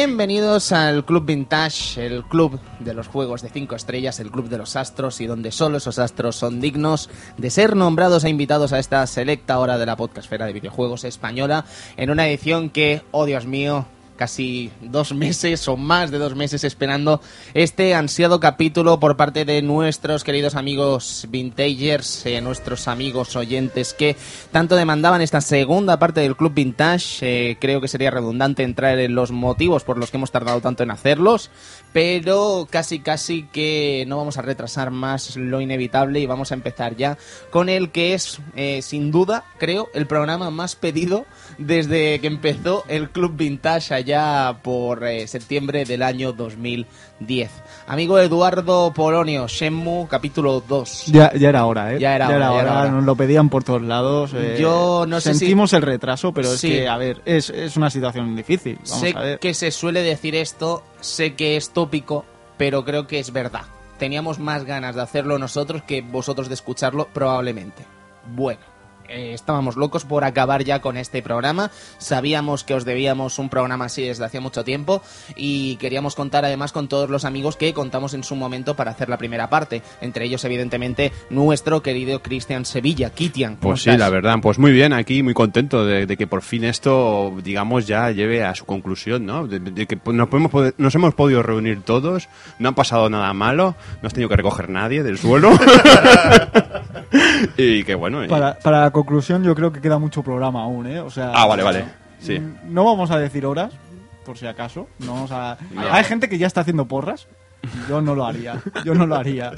Bienvenidos al Club Vintage, el club de los juegos de 5 estrellas, el club de los astros y donde solo esos astros son dignos de ser nombrados e invitados a esta selecta hora de la podcastfera de videojuegos española en una edición que, oh Dios mío, casi dos meses o más de dos meses esperando este ansiado capítulo por parte de nuestros queridos amigos vintagers, eh, nuestros amigos oyentes que tanto demandaban esta segunda parte del Club Vintage. Eh, creo que sería redundante entrar en los motivos por los que hemos tardado tanto en hacerlos, pero casi casi que no vamos a retrasar más lo inevitable y vamos a empezar ya con el que es eh, sin duda, creo, el programa más pedido desde que empezó el Club Vintage allá por eh, septiembre del año 2010. Amigo Eduardo Polonio, Shenmue, capítulo 2. Ya, ya era hora, ¿eh? Ya era hora, ya era hora. Nos lo pedían por todos lados. eh, Yo no sé si- Sentimos el retraso, pero Sí. es que, a ver, es, es una situación difícil. Vamos sé a ver. que se suele decir esto, sé que es tópico, pero creo que es verdad. Teníamos más ganas de hacerlo nosotros que vosotros de escucharlo, probablemente. Bueno. Eh, estábamos locos por acabar ya con este programa. Sabíamos que os debíamos un programa así desde hace mucho tiempo y queríamos contar además con todos los amigos que contamos en su momento para hacer la primera parte. Entre ellos, evidentemente, nuestro querido Cristian Sevilla, Kitian. ¿cómo Pues sí, la verdad, pues muy bien, aquí muy contento de, de que por fin esto, digamos, ya lleve a su conclusión, ¿no? De, de que nos, podemos, nos hemos podido reunir todos, no ha pasado nada malo, no has tenido que recoger nadie del suelo. y que bueno. Para, para la conclusión, yo creo que queda mucho programa aún, ¿eh? O sea, Ah, vale, vale. Sí. mm, No vamos a decir horas, por si acaso. No vamos a... Hay gente que ya está haciendo porras. Yo no lo haría. Yo no lo haría.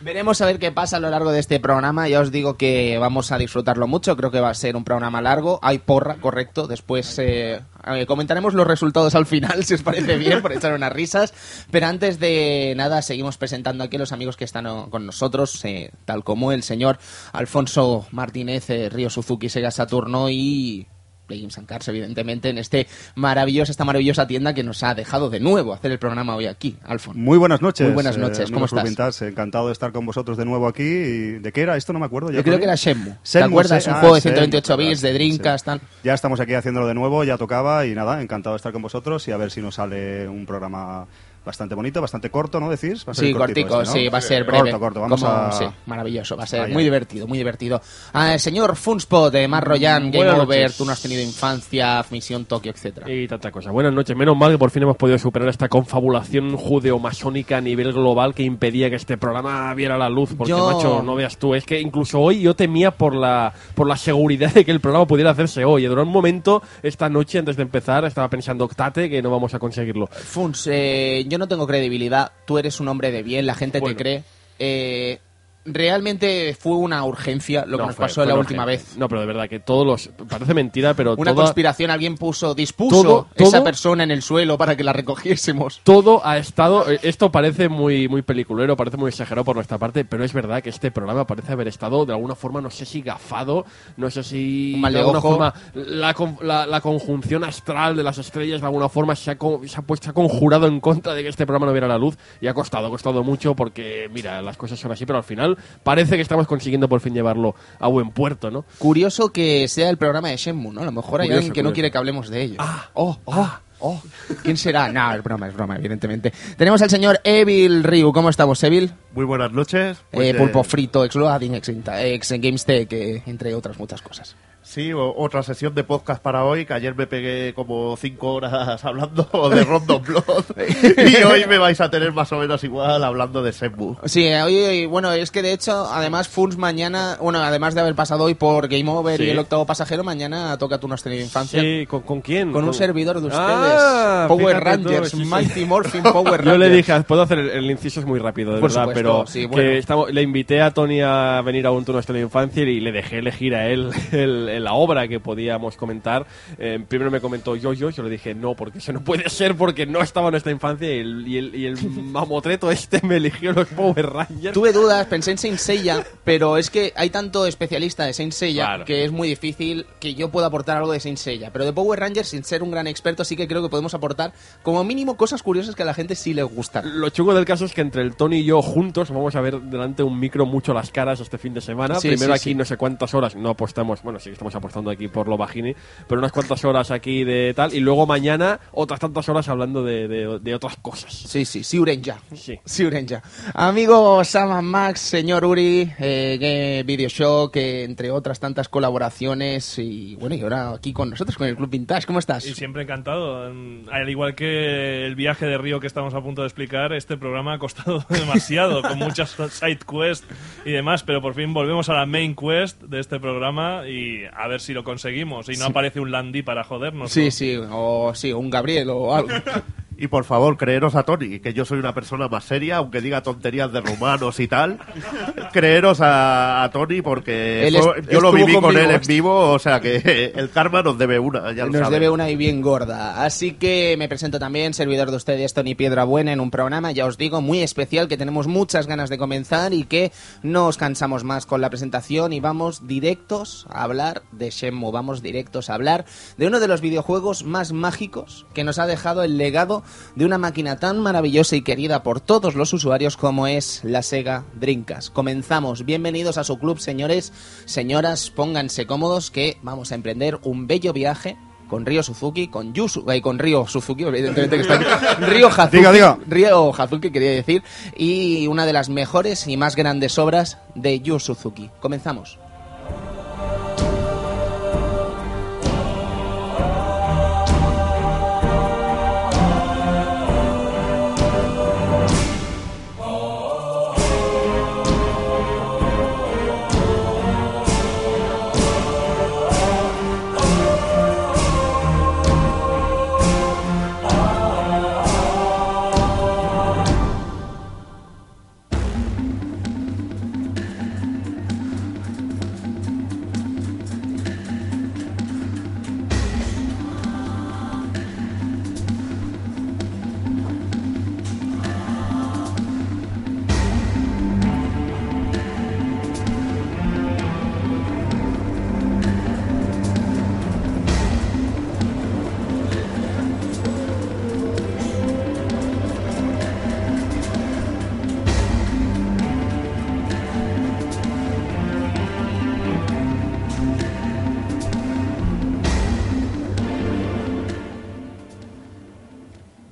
Veremos a ver qué pasa a lo largo de este programa. Ya os digo que vamos a disfrutarlo mucho. Creo que va a ser un programa largo. Hay porra, correcto. Después eh, eh, comentaremos los resultados al final, si os parece bien, por echar unas risas. Pero antes de nada, seguimos presentando aquí a los amigos que están con nosotros, eh, tal como el señor Alfonso Martínez, eh, Río Suzuki, Sega Saturno y Play Games and Cars, evidentemente, en este maravilloso, esta maravillosa tienda que nos ha dejado de nuevo hacer el programa hoy aquí, Alfonso. Muy buenas noches. Muy buenas eh, noches, ¿cómo amigos Club estás? Vintage. Encantado de estar con vosotros de nuevo aquí. ¿Y ¿De qué era? Esto no me acuerdo. Yo creo que él. era Shenmue. ¿Te Shenmue, acuerdas? sí. Un Ah, juego de Shenmue, 128 bits, de sí. Dreamcast, tal. Ya estamos aquí haciéndolo de nuevo, ya tocaba y nada, encantado de estar con vosotros y a ver si nos sale un programa bastante bonito, bastante corto, ¿no decís? Va a ser Sí, cortito cortico, este, ¿no? sí, va a ser breve. Corto, corto, vamos Como- a... Sí, maravilloso, va a ser muy divertido, muy divertido. Ah, el señor Funspot de Mar Royan, Game Buenas Over, noches. tú no has tenido infancia, Misión Tokio, etcétera. Y tanta cosa. Buenas noches. Menos mal que por fin hemos podido superar esta confabulación judeo-masónica a nivel global que impedía que este programa viera la luz. Porque, Yo- macho, no veas tú. Es que incluso hoy yo temía por la, por la seguridad de que el programa pudiera hacerse hoy. Y durante un momento, esta noche, antes de empezar, estaba pensando, octate, que no vamos a conseguirlo. Funs, eh, yo no tengo credibilidad, tú eres un hombre de bien, la gente Bueno. te cree. Eh, realmente fue una urgencia lo que No, nos fue- pasó fue la última urgencia. vez. No, pero de verdad que todos los... Parece mentira, pero Una toda- conspiración, alguien puso, dispuso Todo- esa persona en el suelo para que la recogiésemos. todo ha estado. eh, Esto parece muy, muy peliculero, parece muy exagerado por nuestra parte, pero es verdad que este programa parece haber estado de alguna forma, no sé si gafado, no sé si. Mal de alguna ojo. forma la, la, la conjunción astral de las estrellas de alguna forma se ha, con- se, ha puesto, se ha conjurado en contra de que este programa no viera la luz y ha costado, ha costado mucho porque, mira, las cosas son así, pero al final parece que estamos consiguiendo por fin llevarlo a buen puerto, ¿no? Curioso que sea el programa de Shenmue, ¿no? A lo mejor hay Curioso, alguien que no curioso. quiere que hablemos de ello. oh, oh, oh. ¿Quién será? No, es broma, es broma, evidentemente. Tenemos al señor Evil Ryu. ¿Cómo estamos, Evil? Muy buenas noches. Pues, Eh, eh, pulpo frito, ex Loading, ex, ex GameStech, eh, entre otras muchas cosas. Sí, o- otra sesión de podcast para hoy, que ayer me pegué como cinco horas hablando de Random Blood. y hoy me vais a tener más o menos igual hablando de Shenmue. Sí, hoy, bueno, es que de hecho, además, Funs mañana, bueno, además de haber pasado hoy por Game Over Sí. y el octavo pasajero, mañana toca tú no has tenido infancia. Sí, ¿con, con quién? Con un servidor de ustedes. Ah, Power fíjate tú, Rangers, sí, sí. Mighty Morphin Power Rangers. Yo le dije, puedo hacer el, el inciso es muy rápido, de Por verdad, supuesto, pero sí, que estamos- le invité a Tony a venir a un turno de infancia y le dejé elegir a él el- el- la obra que podíamos comentar. Eh, primero me comentó yo, yo, yo le dije no, porque eso no puede ser porque no estaba en nuestra infancia y el, y el, y el mamotreto este me eligió los Power Rangers. Tuve dudas, pensé en Saint Seiya, pero es que hay tanto especialista de Saint Seiya Claro. que es muy difícil que yo pueda aportar algo de Saint Seiya. Pero de Power Rangers, sin ser un gran experto, sí que creo que podemos aportar como mínimo cosas curiosas que a la gente sí le gustan. Lo chungo del caso es que entre el Tony y yo juntos vamos a ver delante un micro mucho las caras este fin de semana. Sí, Primero sí, aquí sí. no sé cuántas horas no apostamos, bueno, si estamos apostando aquí por lo bajini, pero unas cuantas horas aquí de tal, y luego mañana otras tantas horas hablando de, de- de otras cosas. Sí, sí, Siuren ya. Sí. Siuren ya. Amigo Saman Max, señor Uri, eh, Video Show, que entre otras tantas colaboraciones y bueno, y ahora aquí con nosotros, con el Club Vintage, ¿cómo estás? Y siempre encantado. Al igual que el viaje de Río que estamos a punto de explicar, este programa ha costado demasiado, con muchas side quests y demás, pero por fin volvemos a la main quest de este programa y a ver si lo conseguimos y no aparece un Landy para jodernos. Sí, sí, o sí, un Gabriel o algo. Y por favor, creeros a Tony, que yo soy una persona más seria, aunque diga tonterías de rumanos y tal. Creeros a, a Tony porque est- yo lo viví con él en vivo, o sea que el karma nos debe una, ya lo Nos saben. debe una y bien gorda. Así que me presento también, servidor de ustedes, Tony Piedra Buena, en un programa, ya os digo, muy especial, que tenemos muchas ganas de comenzar y que no os cansamos más con la presentación y vamos directos a hablar de Shenmue, vamos directos a hablar de uno de los videojuegos más mágicos que nos ha dejado el legado de una máquina tan maravillosa y querida por todos los usuarios como es la Sega Dreamcast. Comenzamos, bienvenidos a su club, señores, señoras, pónganse cómodos que vamos a emprender un bello viaje con Ryo Suzuki, con Yu eh, con Ryo Suzuki, evidentemente que está aquí, Ryo Hazuki, Diga, diga. Ryo Hazuki quería decir, y una de las mejores y más grandes obras de Yu Suzuki. Comenzamos.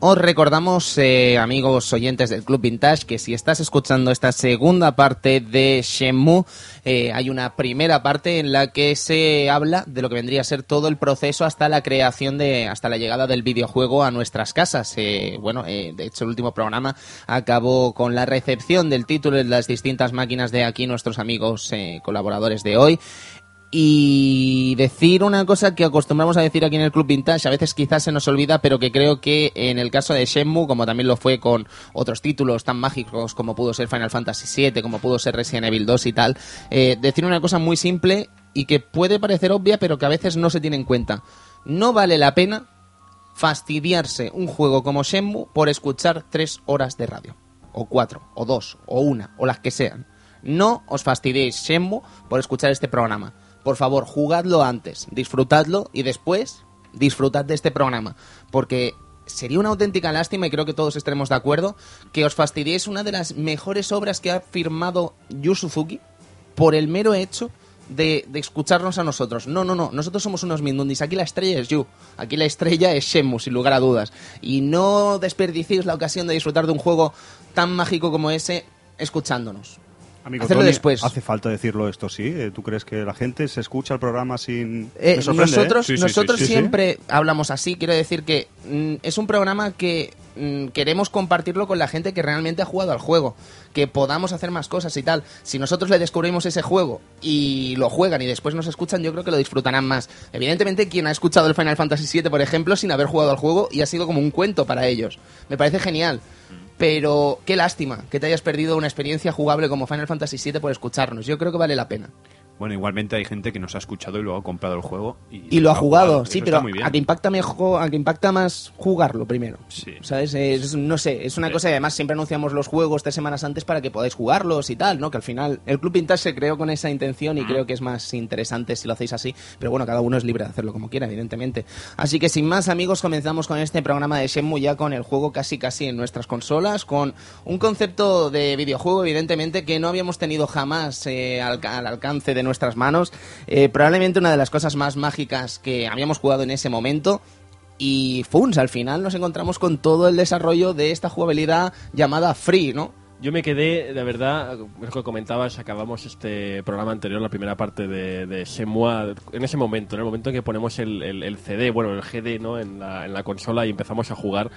Os recordamos, eh, amigos oyentes del Club Vintage, que si estás escuchando esta segunda parte de Shenmue, eh, hay una primera parte en la que se habla de lo que vendría a ser todo el proceso hasta la creación de, hasta la llegada del videojuego a nuestras casas. Eh, bueno, de hecho el último programa acabó con la recepción del título en las distintas máquinas de aquí nuestros amigos colaboradores de hoy. Y decir una cosa que acostumbramos a decir aquí en el Club Vintage, a veces quizás se nos olvida, pero que creo que en el caso de Shenmue, como también lo fue con otros títulos tan mágicos como pudo ser Final Fantasy VII, como pudo ser Resident Evil 2 y tal, eh, decir una cosa muy simple y que puede parecer obvia, pero que a veces no se tiene en cuenta. No vale la pena fastidiarse un juego como Shenmue por escuchar tres horas de radio. O cuatro, o dos, o una, o las que sean. No os fastidiéis Shenmue por escuchar este programa. Por favor, jugadlo antes, disfrutadlo y después disfrutad de este programa. Porque sería una auténtica lástima, y creo que todos estaremos de acuerdo, que os fastidiéis una de las mejores obras que ha firmado Yu Suzuki por el mero hecho de, escucharnos a nosotros. No, no, no. Nosotros somos unos mindundis. Aquí la estrella es Yu. Aquí la estrella es Shenmue, sin lugar a dudas. Y no desperdiciéis la ocasión de disfrutar de un juego tan mágico como ese escuchándonos. Amigo Hacerlo Tony, después. ¿Hace falta decirlo esto, sí? Eh, ¿Tú crees que la gente se escucha el programa sin...? Eh, ¿eh? nosotros Sí, sí, nosotros sí, sí, sí. siempre hablamos así. Quiero decir que mm, es un programa que mm, queremos compartirlo con la gente que realmente ha jugado al juego. Que podamos hacer más cosas y tal. Si nosotros le descubrimos ese juego y lo juegan y después nos escuchan, yo creo que lo disfrutarán más. Evidentemente, quien ha escuchado el Final Fantasy VII, por ejemplo, sin haber jugado al juego y ha sido como un cuento para ellos. Me parece genial. Pero qué lástima que te hayas perdido una experiencia jugable como Final Fantasy VII por escucharnos. Yo creo que vale la pena. Bueno, igualmente hay gente que nos ha escuchado y luego ha comprado el juego. Y, Y lo ha jugado, Eso sí, está pero a que impacta mejor, a que impacta más jugarlo primero. Sí. ¿Sabes? Es- no sé, es una cosa y además siempre anunciamos los juegos tres semanas antes para que podáis jugarlos y tal, ¿no? Que al final el Club Vintage se creó con esa intención y creo que es más interesante si lo hacéis así, pero bueno, cada uno es libre de hacerlo como quiera, evidentemente. Así que sin más amigos, comenzamos con este programa de Shenmue ya con el juego casi casi en nuestras consolas, con un concepto de videojuego evidentemente que no habíamos tenido jamás eh, al, al alcance de nuestras manos. Eh, probablemente una de las cosas más mágicas que habíamos jugado en ese momento. Y Funs, al final nos encontramos con todo el desarrollo de esta jugabilidad llamada Free, ¿no? Yo me quedé, de verdad, lo que comentabas, acabamos este programa anterior, la primera parte de, de Shenmue, en ese momento, en el momento en que ponemos el, el- el CD, bueno, el GD, ¿no? En la, en la consola y empezamos a jugar.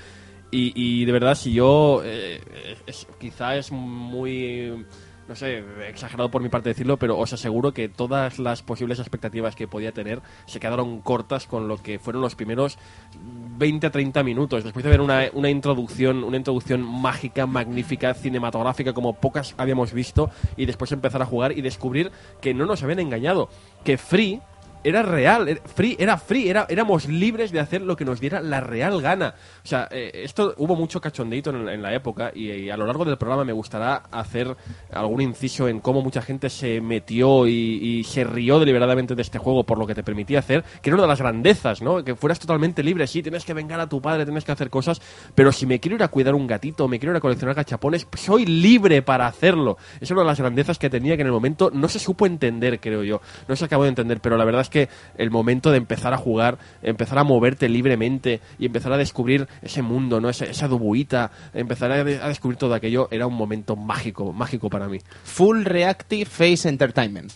Y, y de verdad, si yo, eh, es- quizá es muy, no sé, exagerado por mi parte decirlo, pero os aseguro que todas las posibles expectativas que podía tener se quedaron cortas con lo que fueron los primeros 20 a 30 minutos. Después de ver una, una introducción, una introducción mágica, magnífica, cinematográfica, como pocas habíamos visto, y después empezar a jugar y descubrir que no nos habían engañado, que Free era real, era free, era free, era, éramos libres de hacer lo que nos diera la real gana. O sea, eh, esto hubo mucho cachondeito en, la época y, a lo largo del programa me gustará hacer algún inciso en cómo mucha gente se metió y, se rió deliberadamente de este juego por lo que te permitía hacer, que era una de las grandezas, ¿no? Que fueras totalmente libre, sí, tienes que vengar a tu padre, tienes que hacer cosas, pero si me quiero ir a cuidar un gatito, me quiero ir a coleccionar gachapones, soy libre para hacerlo. Es una de las grandezas que tenía que en el momento no se supo entender, creo yo. No se acabó de entender, pero la verdad es que el momento de empezar a jugar, empezar a moverte libremente y empezar a descubrir ese mundo, ¿no? Esa, esa dubuita, empezar a, de- a descubrir todo aquello, era un momento mágico, mágico para mí. Full Reactive Face Entertainment.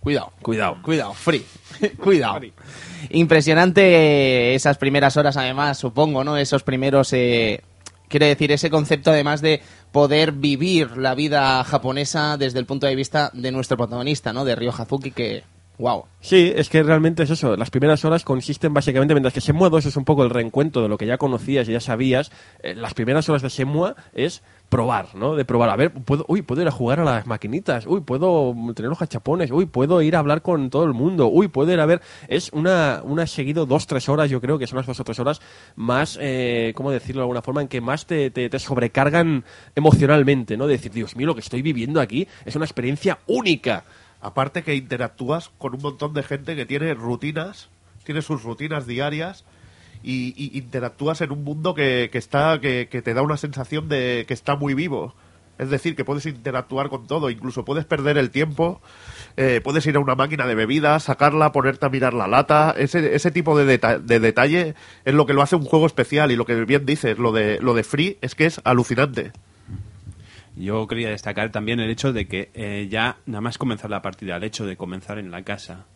Cuidado. Cuidado. Cuidado, free. Cuidado. Impresionante esas primeras horas, además, supongo, ¿no? Esos primeros. Eh, quiere decir, ese concepto, además de poder vivir la vida japonesa desde el punto de vista de nuestro protagonista, ¿no? De Ryo Hazuki, que. ¡Wow! Sí, es que realmente es eso. Las primeras horas consisten básicamente, mientras que Shenmue 2 es un poco el reencuentro de lo que ya conocías y ya sabías, eh, las primeras horas de Shenmue es probar, ¿no? De probar, a ver, puedo, uy, puedo ir a jugar a las maquinitas, uy, puedo tener los cachapones, uy, puedo ir a hablar con todo el mundo, uy, puedo ir a ver... Es una, una seguido dos, tres horas, yo creo que son las dos o tres horas más, eh, ¿cómo decirlo de alguna forma? En que más te, te, te sobrecargan emocionalmente, ¿no? De decir, Dios mío, lo que estoy viviendo aquí es una experiencia única. Aparte que interactúas con un montón de gente que tiene rutinas, tiene sus rutinas diarias y, y interactúas en un mundo que, que está que, te da una sensación de que está muy vivo. Es decir, que puedes interactuar con todo, incluso puedes perder el tiempo, eh, puedes ir a una máquina de bebidas, sacarla, ponerte a mirar la lata. Ese, ese tipo de, de detalle es lo que lo hace un juego especial y lo que bien dices, lo de, lo de Free, es que es alucinante. Yo quería destacar también el hecho de que eh, ya nada más comenzar la partida, el hecho de comenzar en la casa,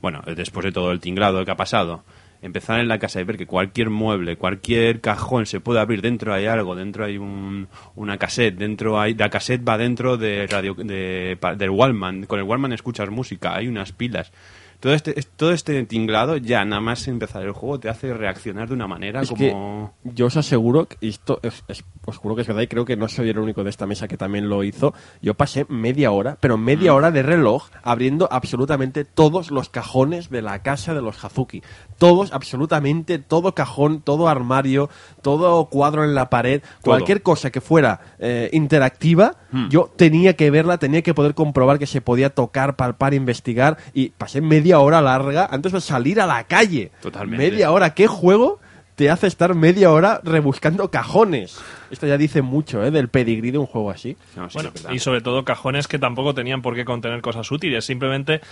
bueno, eh, después de todo el tinglado que ha pasado, empezar en la casa y ver que cualquier mueble, cualquier cajón se puede abrir, dentro hay algo, dentro hay un, una cassette, dentro hay, la cassette va dentro de radio, de, del Wallman, con el Wallman escuchas música, hay unas pilas. Todo este, es- todo este tinglado ya nada más empezar el juego te hace reaccionar de una manera Es como... que yo os aseguro, que esto es, es- os juro que es verdad y creo que no soy el único de esta mesa que también lo hizo. Yo pasé media hora, pero media hora de reloj abriendo absolutamente todos los cajones de la casa de los Hazuki. Todos, absolutamente todo cajón, todo armario, todo cuadro en la pared, cualquier cosa que fuera eh, interactiva, yo tenía que verla, tenía que poder comprobar que se podía tocar, palpar, investigar y pasé media hora larga antes de salir a la calle. Totalmente. Media hora, ¿qué juego? Te hace estar media hora rebuscando cajones. Esto ya dice mucho, ¿eh? Del pedigrí de un juego así. No, sí, Bueno, es verdad. y sobre todo cajones que tampoco tenían por qué contener cosas útiles. Simplemente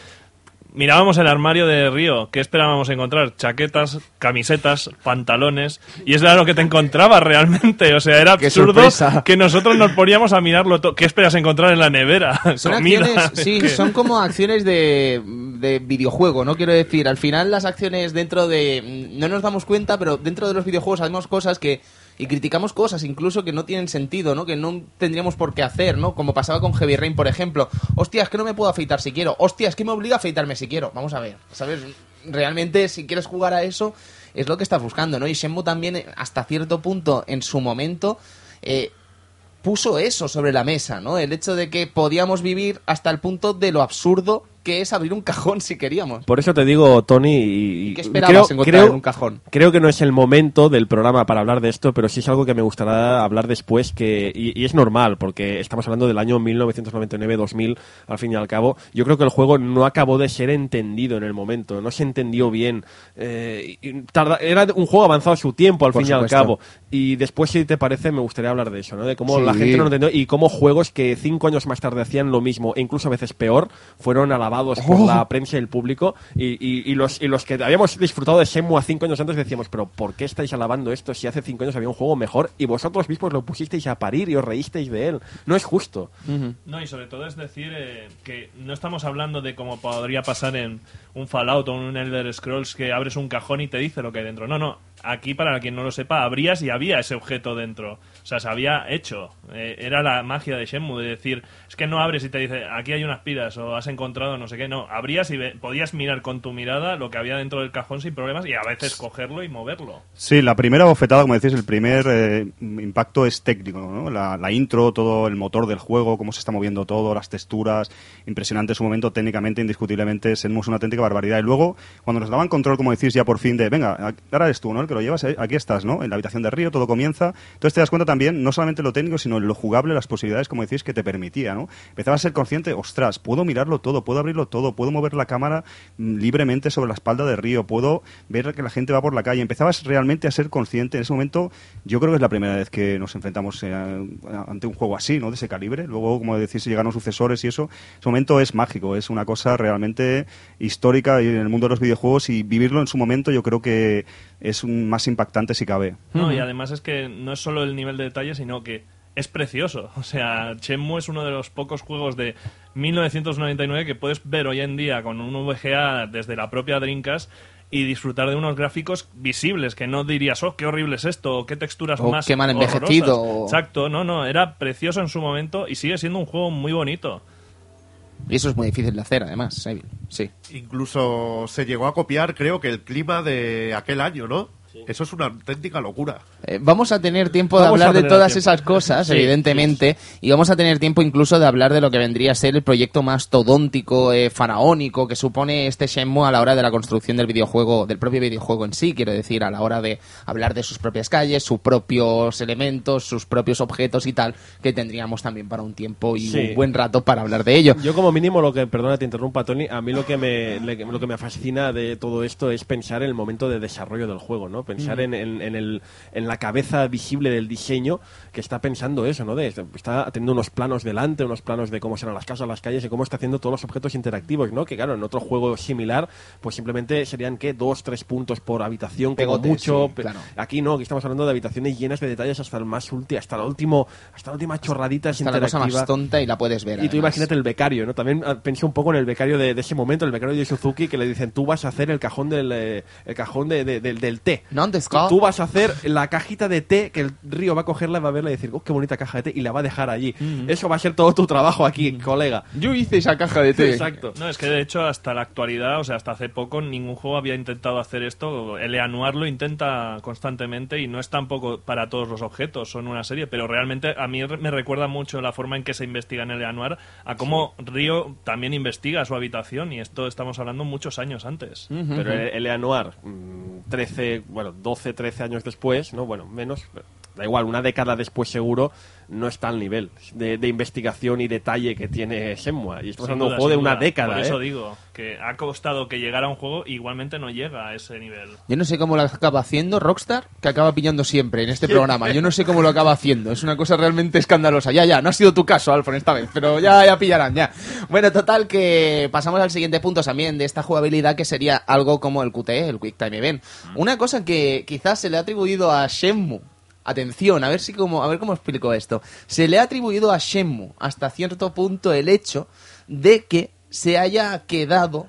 mirábamos el armario de Río. ¿Qué esperábamos encontrar? Chaquetas, camisetas, pantalones. Y eso era lo que te encontrabas realmente. O sea, era ¡Qué absurdo sorpresa! que nosotros nos poníamos a mirarlo todo. ¿Qué esperas encontrar en la nevera? Son Comida. acciones, sí, son como acciones de, de videojuego, ¿no? Quiero decir, al final las acciones dentro de... No nos damos cuenta, pero dentro de los videojuegos hacemos cosas que... Y criticamos cosas incluso que no tienen sentido, ¿no? Que no tendríamos por qué hacer, ¿no? Como pasaba con Heavy Rain, por ejemplo. Hostia, es que no me puedo afeitar si quiero. Hostia, es que me obliga a afeitarme si quiero. Vamos a ver, ¿sabes? Realmente, si quieres jugar a eso, es lo que estás buscando, ¿no? Y Shenmue también, eh, hasta cierto punto, en su momento... eh, puso eso sobre la mesa, ¿no? El hecho de que podíamos vivir hasta el punto de lo absurdo que es abrir un cajón si queríamos. Por eso te digo, Tony, y, ¿Y qué esperabas encontrar en un cajón? Creo que no es el momento del programa para hablar de esto, pero sí es algo que me gustará hablar después, que y, y es normal, porque estamos hablando del año 1999-2000, al fin y al cabo. Yo creo que el juego no acabó de ser entendido en el momento, no se entendió bien. Eh, tarda- era un juego avanzado a su tiempo, al Por fin y al cabo. Y después, si te parece, me gustaría hablar de eso, ¿no? De cómo Sí. la gente no entendió y cómo juegos que cinco años más tarde hacían lo mismo, e incluso a veces peor, fueron alabados alabados por la prensa y el público. Y, y- y los, y los que habíamos disfrutado de Shenmue a cinco años antes decíamos, pero ¿por qué estáis alabando esto si hace cinco años había un juego mejor y vosotros mismos lo pusisteis a parir y os reísteis de él? No es justo. No, y sobre todo es decir eh, que no estamos hablando de como podría pasar en un Fallout o un Elder Scrolls que abres un cajón y te dice lo que hay dentro. No, no. Aquí, para quien no lo sepa, abrías y había ese objeto dentro. Sea, se había hecho. Eh, era la magia de Shenmue, de decir, es que no abres y te dice, aquí hay unas pilas o has encontrado no sé qué. No, abrías y podías mirar con tu mirada lo que había dentro del cajón sin problemas y a veces cogerlo y moverlo. Sí, la primera bofetada, como decís, el primer eh, impacto es técnico, ¿no? La, la intro, todo el motor del juego, cómo se está moviendo todo, las texturas, impresionante su momento, técnicamente, indiscutiblemente, Shenmue es una auténtica barbaridad. Y luego, cuando nos daban control, como decís, ya por fin de, venga, ahora eres tú, ¿no? El que lo llevas, eh, aquí estás, ¿no? En la habitación de Río, todo comienza. Entonces te das cuenta también, no solamente lo técnico, sino lo jugable, las posibilidades, como decís, que te permitía, ¿no? Empezabas a ser consciente, ostras, puedo mirarlo todo, puedo abrirlo todo, puedo mover la cámara mm, libremente sobre la espalda de Río, puedo ver que la gente va por la calle. Empezabas realmente a ser consciente. En ese momento, yo creo que es la primera vez que nos enfrentamos eh, ante un juego así, ¿no? De ese calibre. Luego, como decís, llegaron sucesores y eso. Ese momento es mágico, es una cosa realmente histórica en el mundo de los videojuegos y vivirlo en su momento yo creo que es un más impactante si cabe. No, y además es que no es solo el nivel de detalle, sino que es precioso. O sea, Shenmue es uno de los pocos juegos de 1999 que puedes ver hoy en día con un VGA desde la propia Dreamcast y disfrutar de unos gráficos visibles que no dirías, oh, qué horrible es esto, o qué texturas O más qué mal envejecido, o- horrorosas". Exacto, no, no, era precioso en su momento y sigue siendo un juego muy bonito. Y eso es muy difícil de hacer, además. Sí. Incluso se llegó a copiar, creo que el clima de aquel año, ¿no? Eso es una auténtica locura. Eh, vamos a tener tiempo de Vamos hablar de todas tiempo. esas cosas, Sí, evidentemente, y vamos a tener tiempo incluso de hablar de lo que vendría a ser el proyecto mastodóntico, eh, faraónico que supone este Shenmue a la hora de la construcción del videojuego, del propio videojuego en sí, quiero decir, a la hora de hablar de sus propias calles, sus propios elementos, sus propios objetos y tal, que tendríamos también para un tiempo y un buen rato para hablar de ello. Yo como mínimo lo que, perdona te interrumpa Tony, a mí lo que me lo que me fascina de todo esto es pensar en el momento de desarrollo del juego, ¿no? Pensar en, en, en el, en la cabeza visible del diseño que está pensando eso, ¿no? De, está teniendo unos planos delante, unos planos de cómo serán las casas, las calles y cómo está haciendo todos los objetos interactivos, ¿no? Que claro, en otro juego similar, pues simplemente serían que dos, tres puntos por habitación, como Pegotes, mucho. sí, claro. Aquí no, aquí estamos hablando de habitaciones llenas de detalles hasta el más último, hasta la último, hasta la última chorradita Está la cosa interactiva. más tonta y la puedes ver. Y tú además. imagínate el becario, ¿no? También ah, pensé un poco en el becario de, de ese momento, el becario de Suzuki, que le dicen, tú vas a hacer el cajón del, eh, el cajón de- de- del, del té. ¿No antes Tú- Tú vas a hacer la cajita de té que el río va a cogerla, va a verla y decir, oh, qué bonita caja de té, y la va a dejar allí. Eso va a ser todo tu trabajo aquí, colega. Yo hice esa caja de té. Exacto. No, es que de hecho hasta la actualidad, o sea, hasta hace poco, ningún juego había intentado hacer esto. El Anuar lo intenta constantemente y no es tampoco para todos los objetos, son una serie, pero realmente a mí me recuerda mucho la forma en que se investiga en el Anuar a cómo Río también investiga su habitación y esto estamos hablando muchos años antes. Pero el, Anuar, mm, 13, bueno, 12, 13 años después, ¿no? Bueno, menos, da igual, una década después seguro, no está al nivel de, de investigación y detalle que tiene Shenmue. Y estamos hablando de un juego de una duda. década, Por eso ¿eh? digo que ha costado que llegara un juego, igualmente no llega a ese nivel. Yo no sé cómo lo acaba haciendo Rockstar, que acaba pillando siempre en este programa. Yo no sé cómo lo acaba haciendo. Es una cosa realmente escandalosa. Ya, ya, no ha sido tu caso, Alfon, esta vez, pero ya, ya pillarán, ya. Bueno, total, que pasamos al siguiente punto también de esta jugabilidad, que sería algo como el QTE, el Quick Time Event. Una cosa que quizás se le ha atribuido a Shenmue. Atención, a ver si como, a ver cómo explico esto. Se le ha atribuido a Shenmue hasta cierto punto el hecho de que se haya quedado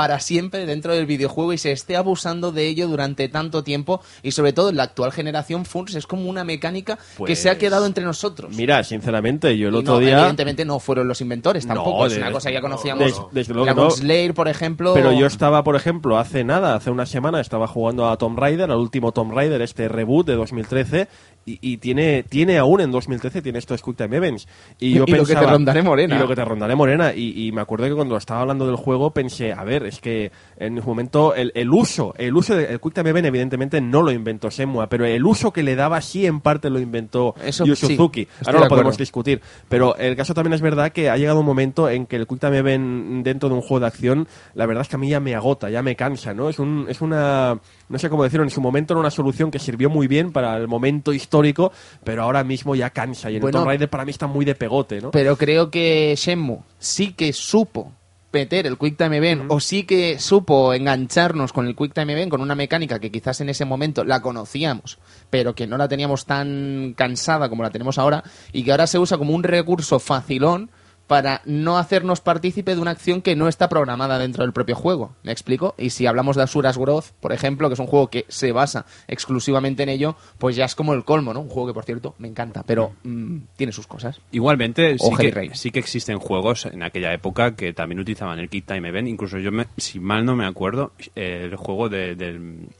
para siempre dentro del videojuego y se esté abusando de ello durante tanto tiempo y sobre todo en la actual generación Funs es como una mecánica que Pues, se ha quedado entre nosotros. Mira, sinceramente, yo el Y otro no, día... evidentemente no fueron los inventores tampoco, No, es una cosa que ya no, conocíamos. des- desde luego Dragon no. Slayer, por ejemplo. Pero yo estaba, por ejemplo, hace nada, hace una semana, estaba jugando a Tomb Raider, al último Tomb Raider, este reboot de 2013, y, y tiene, tiene aún en 2013, tiene estos Quick Time Events. Y, yo Y lo que te rondaré morena. Y lo que te rondaré morena. Y, y me acuerdo que cuando estaba hablando del juego pensé, a ver, es que en su momento el, el uso, el uso del Quick Time Event evidentemente no lo inventó Shenmue, pero el uso que le daba sí en parte lo inventó Eso Yu Suzuki. Ahora de lo podemos discutir. Pero el caso también es verdad que ha llegado un momento en que el Quick Time Event dentro de un juego de acción, la verdad es que a mí ya me agota, ya me cansa, ¿no? Es, un, es una, no sé cómo decirlo, en su momento era una solución que sirvió muy bien para el momento histórico, pero ahora mismo ya cansa. Y en Bueno, el Tomb Raider para mí está muy de pegote, ¿no? Pero creo que Shenmue sí que supo meter el Quick Time Event o sí que supo engancharnos con el Quick Time Event con una mecánica que quizás en ese momento la conocíamos, pero que no la teníamos tan cansada como la tenemos ahora y que ahora se usa como un recurso facilón para no hacernos partícipe de una acción que no está programada dentro del propio juego. ¿Me explico? Y si hablamos de Asuras Growth, por ejemplo, que es un juego que se basa exclusivamente en ello, pues ya es como el colmo, ¿no? Un juego que, por cierto, me encanta, pero mm, tiene sus cosas. Igualmente, sí que, sí que existen juegos en aquella época que también utilizaban el Kick Time Event. Incluso yo, me- si mal no me acuerdo, el juego de,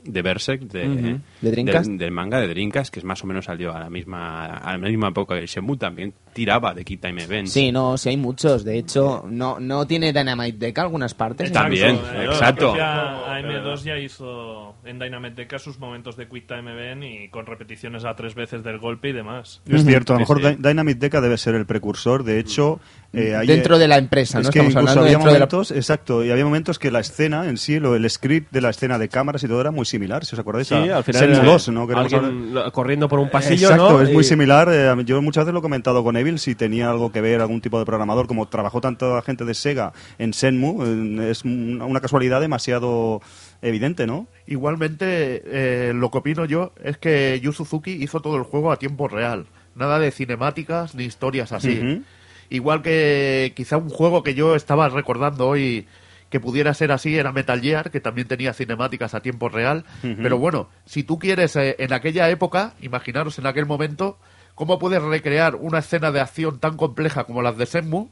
Berserk, de, Ujú. ¿De? Del, del manga de Dreamcast, que es más o menos salió a la misma, a la misma época que Shenmue, también tiraba de Kick Time Event. Sí, no, sí hay muchos. De hecho, no, no tiene Dynamite Deck algunas partes. También, Incluso, exacto. La propia AM2 ya hizo en Dynamite Deca sus momentos de Quick Time Event y con repeticiones a tres veces del golpe y demás. Es cierto, a lo Sí, mejor sí. Dy- Dynamite Deca debe ser el precursor. De hecho, eh, ahí- Dentro de la empresa, es ¿no? que Estamos incluso hablando había dentro de la- momentos, exacto, y había momentos que la escena en sí, lo, el script de la escena de cámaras y todo era muy similar, si os acordáis. Sí, a al final era 2, ¿no? Hablar- alguien corriendo por un pasillo, Exacto, ¿no? es muy similar. eh, yo muchas veces lo he comentado con Evil si tenía algo que ver, algún tipo de programador, como trabajó tanta gente de Sega en Shenmue, eh, es una casualidad demasiado evidente, ¿no? Igualmente, eh, lo que opino yo es que Yu Suzuki hizo todo el juego a tiempo real. Nada de cinemáticas ni historias así. Igual que quizá un juego que yo estaba recordando hoy que pudiera ser así era Metal Gear, que también tenía cinemáticas a tiempo real. Pero bueno, si tú quieres eh, en aquella época, imaginaros en aquel momento, cómo puedes recrear una escena de acción tan compleja como las de Shenmue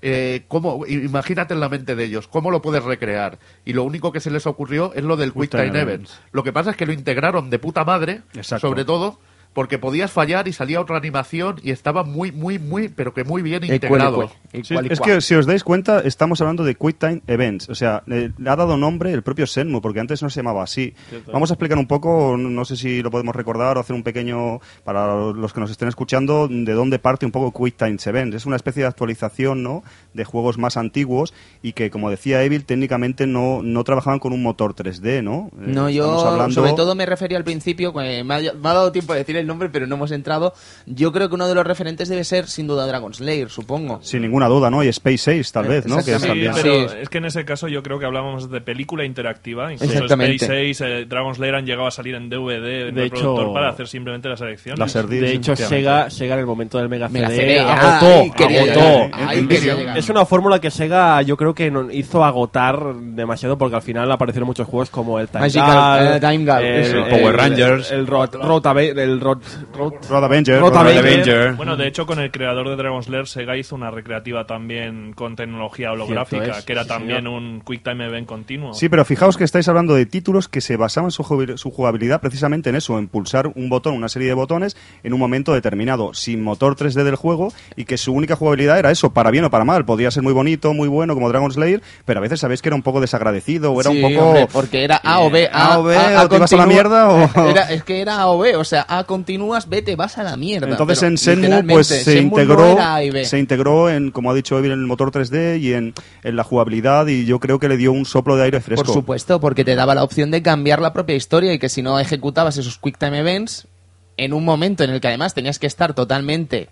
eh, ¿cómo, imagínate en la mente de ellos, cómo lo puedes recrear. Y lo único que se les ocurrió es lo del Quick Time Events. Event. Lo que pasa es que lo integraron de puta madre, Exacto. sobre todo porque podías fallar y salía otra animación y estaba muy, muy, muy, pero que muy bien integrado. Sí, es que si os dais cuenta, estamos hablando de Quick Time Events. O sea, le, le ha dado nombre el propio Senmu, porque antes no se llamaba así. Vamos a explicar un poco, no sé si lo podemos recordar o hacer un pequeño, para los que nos estén escuchando, de dónde parte un poco Quick Time Events. Es una especie de actualización, ¿no? De juegos más antiguos y que, como decía Evil, técnicamente no, no trabajaban con un motor 3D, ¿no? Eh, No, yo hablando- sobre todo me refería al principio, que me ha, me ha dado tiempo de decir el nombre, pero no hemos entrado. Yo creo que uno de los referentes debe ser sin duda Dragon Slayer, supongo. Sin ninguna duda, ¿no? Y Space Ace, tal vez, ¿no? Que es Sí, también... pero Sí. es que en ese caso yo creo que hablábamos de película interactiva. Incluso Exactamente. Space Ace, eh, Dragon Slayer han llegado a salir en DVD en De el hecho- productor para hacer simplemente las elecciones. Disc, De hecho. Sega, Sega en el momento del Mega, Mega CD, CD, agotó, quería agotó. ahí Es- una fórmula que Sega yo creo que hizo agotar demasiado porque al final aparecieron muchos juegos como el Time Magical, Gal, eh, Time Gal, el, eso. el- Power Rangers. el, Rot, Rot Ave- el Rot, Road Avenger, Road Road Avenger. Bueno, de hecho, con el creador de Dragon Slayer, Sega hizo una recreativa también con tecnología holográfica, es, que era sí, también señor. un Quick Time Event continuo. Sí, pero fijaos que estáis hablando de títulos que se basaban su, su jugabilidad precisamente en eso, en pulsar un botón, una serie de botones en un momento determinado, sin motor 3D del juego y que su única jugabilidad era eso, para bien o para mal. Podía ser muy bonito, muy bueno, como Dragon Slayer, pero a veces sabéis que era un poco desagradecido o era Sí, un poco... hombre, porque era A o B. A o B, o te vas a la mierda o- Era- es que era A o B, o sea, A continúas, B te vas a la mierda. Entonces pero en literalmente, pues se integró, se integró en, como ha dicho Evil, en el motor 3D y en, en la jugabilidad y yo creo que le dio un soplo de aire fresco. Por supuesto, porque te daba la opción de cambiar la propia historia y que si no ejecutabas esos Quick Time Events, en un momento en el que además tenías que estar totalmente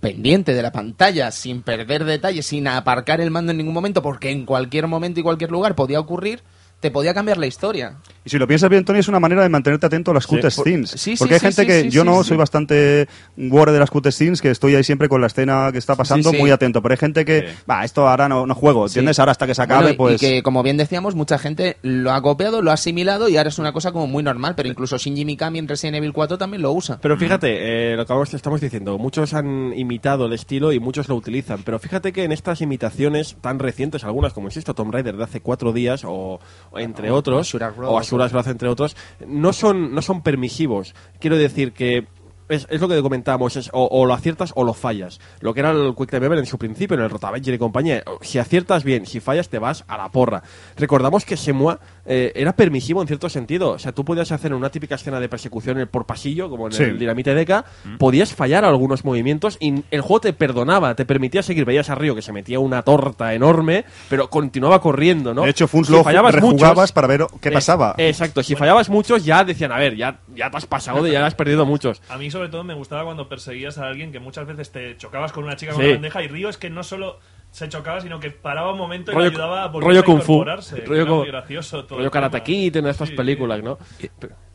pendiente de la pantalla, sin perder detalles, sin aparcar el mando en ningún momento, porque en cualquier momento y cualquier lugar podía ocurrir, te podía cambiar la historia. Y si lo piensas bien, Tony, es una manera de mantenerte atento a las cutscenes. por- scenes. sí, sí, Porque hay sí, gente sí, que sí, yo sí, no sí. soy bastante war de las cutscenes, que estoy ahí siempre con la escena que está pasando Sí, sí. muy atento. Pero hay gente que, va, esto ahora no, no juego, ¿entiendes? Sí. Ahora hasta que se acabe, Bueno, y- pues... Y que, como bien decíamos, mucha gente lo ha copiado, lo ha asimilado y ahora es una cosa como muy normal, pero incluso Shinji Mikami en Resident Evil 4 también lo usa. Pero fíjate, eh, lo que estamos diciendo, muchos han imitado el estilo y muchos lo utilizan, pero fíjate que en estas imitaciones tan recientes, algunas como insisto, Tomb Raider de hace cuatro días o entre otros, o Asura's Wrath entre otros, no son, no son permisivos. Quiero decir que es, es lo que comentábamos, es o, o lo aciertas o lo fallas. Lo que era el Quick Time en su principio, en el Rotavenger y compañía. Si aciertas bien, si fallas te vas a la porra. Recordamos que Semua eh, era permisivo en cierto sentido. O sea, tú podías hacer una típica escena de persecución en- por pasillo, como en Sí. el Dinamite Deca, podías fallar algunos movimientos y el juego te perdonaba, te permitía seguir. Veías a Río que se metía una torta enorme, pero continuaba corriendo, ¿no? De hecho, Funs Si lo fallabas rejugabas muchos- para ver qué pasaba. Exacto, si fallabas muchos ya decían, a ver, ya, ya te has pasado, de, ya has perdido muchos. A mí, sobre todo, me gustaba cuando perseguías a alguien que muchas veces te chocabas con una chica con Sí. una bandeja y Río es que no solo se chocaba, sino que paraba un momento y Rollo- le ayudaba a volver rollo a Kung Fu. Rollo Era co- muy gracioso todo Rollo. Karate Kid en estas Sí, películas, sí. ¿no?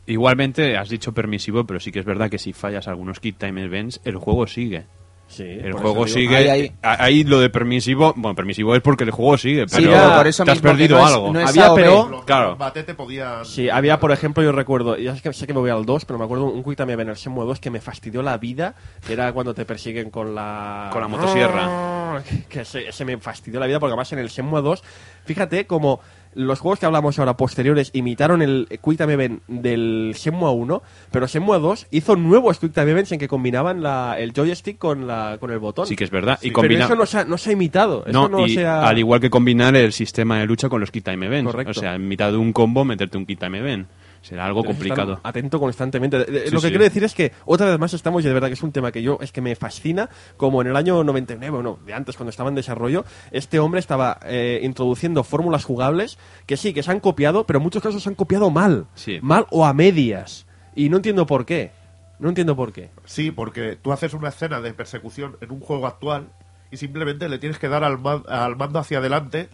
Igualmente, has dicho permisivo, pero sí que es verdad que si fallas algunos Kid Time Events, el juego sigue. Sí, El juego sigue. Ahí, ahí. Lo de permisivo, bueno, permisivo es porque el juego sigue, Sí, pero pero por eso te has mismo que perdido no es- algo. no es Había, pero- Los, Claro. los Bate te podían... Sí, había, por ejemplo, yo recuerdo, ya sé que, sé que me voy al 2, pero me acuerdo un Quick Time Event en el Shenmue 2 que me fastidió la vida, que era cuando te persiguen con la... Con la motosierra. Que ese, ese me fastidió la vida porque además en el Shenmue 2, fíjate como los juegos que hablamos ahora posteriores imitaron el Quick Time Event del Shenmue 1, pero Shenmue 2 hizo nuevos Quick Time Events en que combinaban la, el joystick con, la, con el botón. Sí que es verdad. y pero combina... eso no se ha, no se ha imitado. Eso No, no, y se ha... al igual que combinar el sistema de lucha con los Kit Time Events. Correcto. O sea, en mitad de un combo meterte un Kit Time Event. Será algo complicado. Atento constantemente. De- de- Sí, lo que sí. quiero decir es que otra vez más estamos, y de verdad que es un tema que yo es que me fascina, como en el año 99, o no, de antes cuando estaba en desarrollo, este hombre estaba eh, introduciendo fórmulas jugables que sí, que se han copiado, pero en muchos casos se han copiado mal. Sí. Mal o a medias. Y no entiendo por qué. No entiendo por qué. Sí, porque tú haces una escena de persecución en un juego actual y simplemente le tienes que dar al, ma- al mando hacia adelante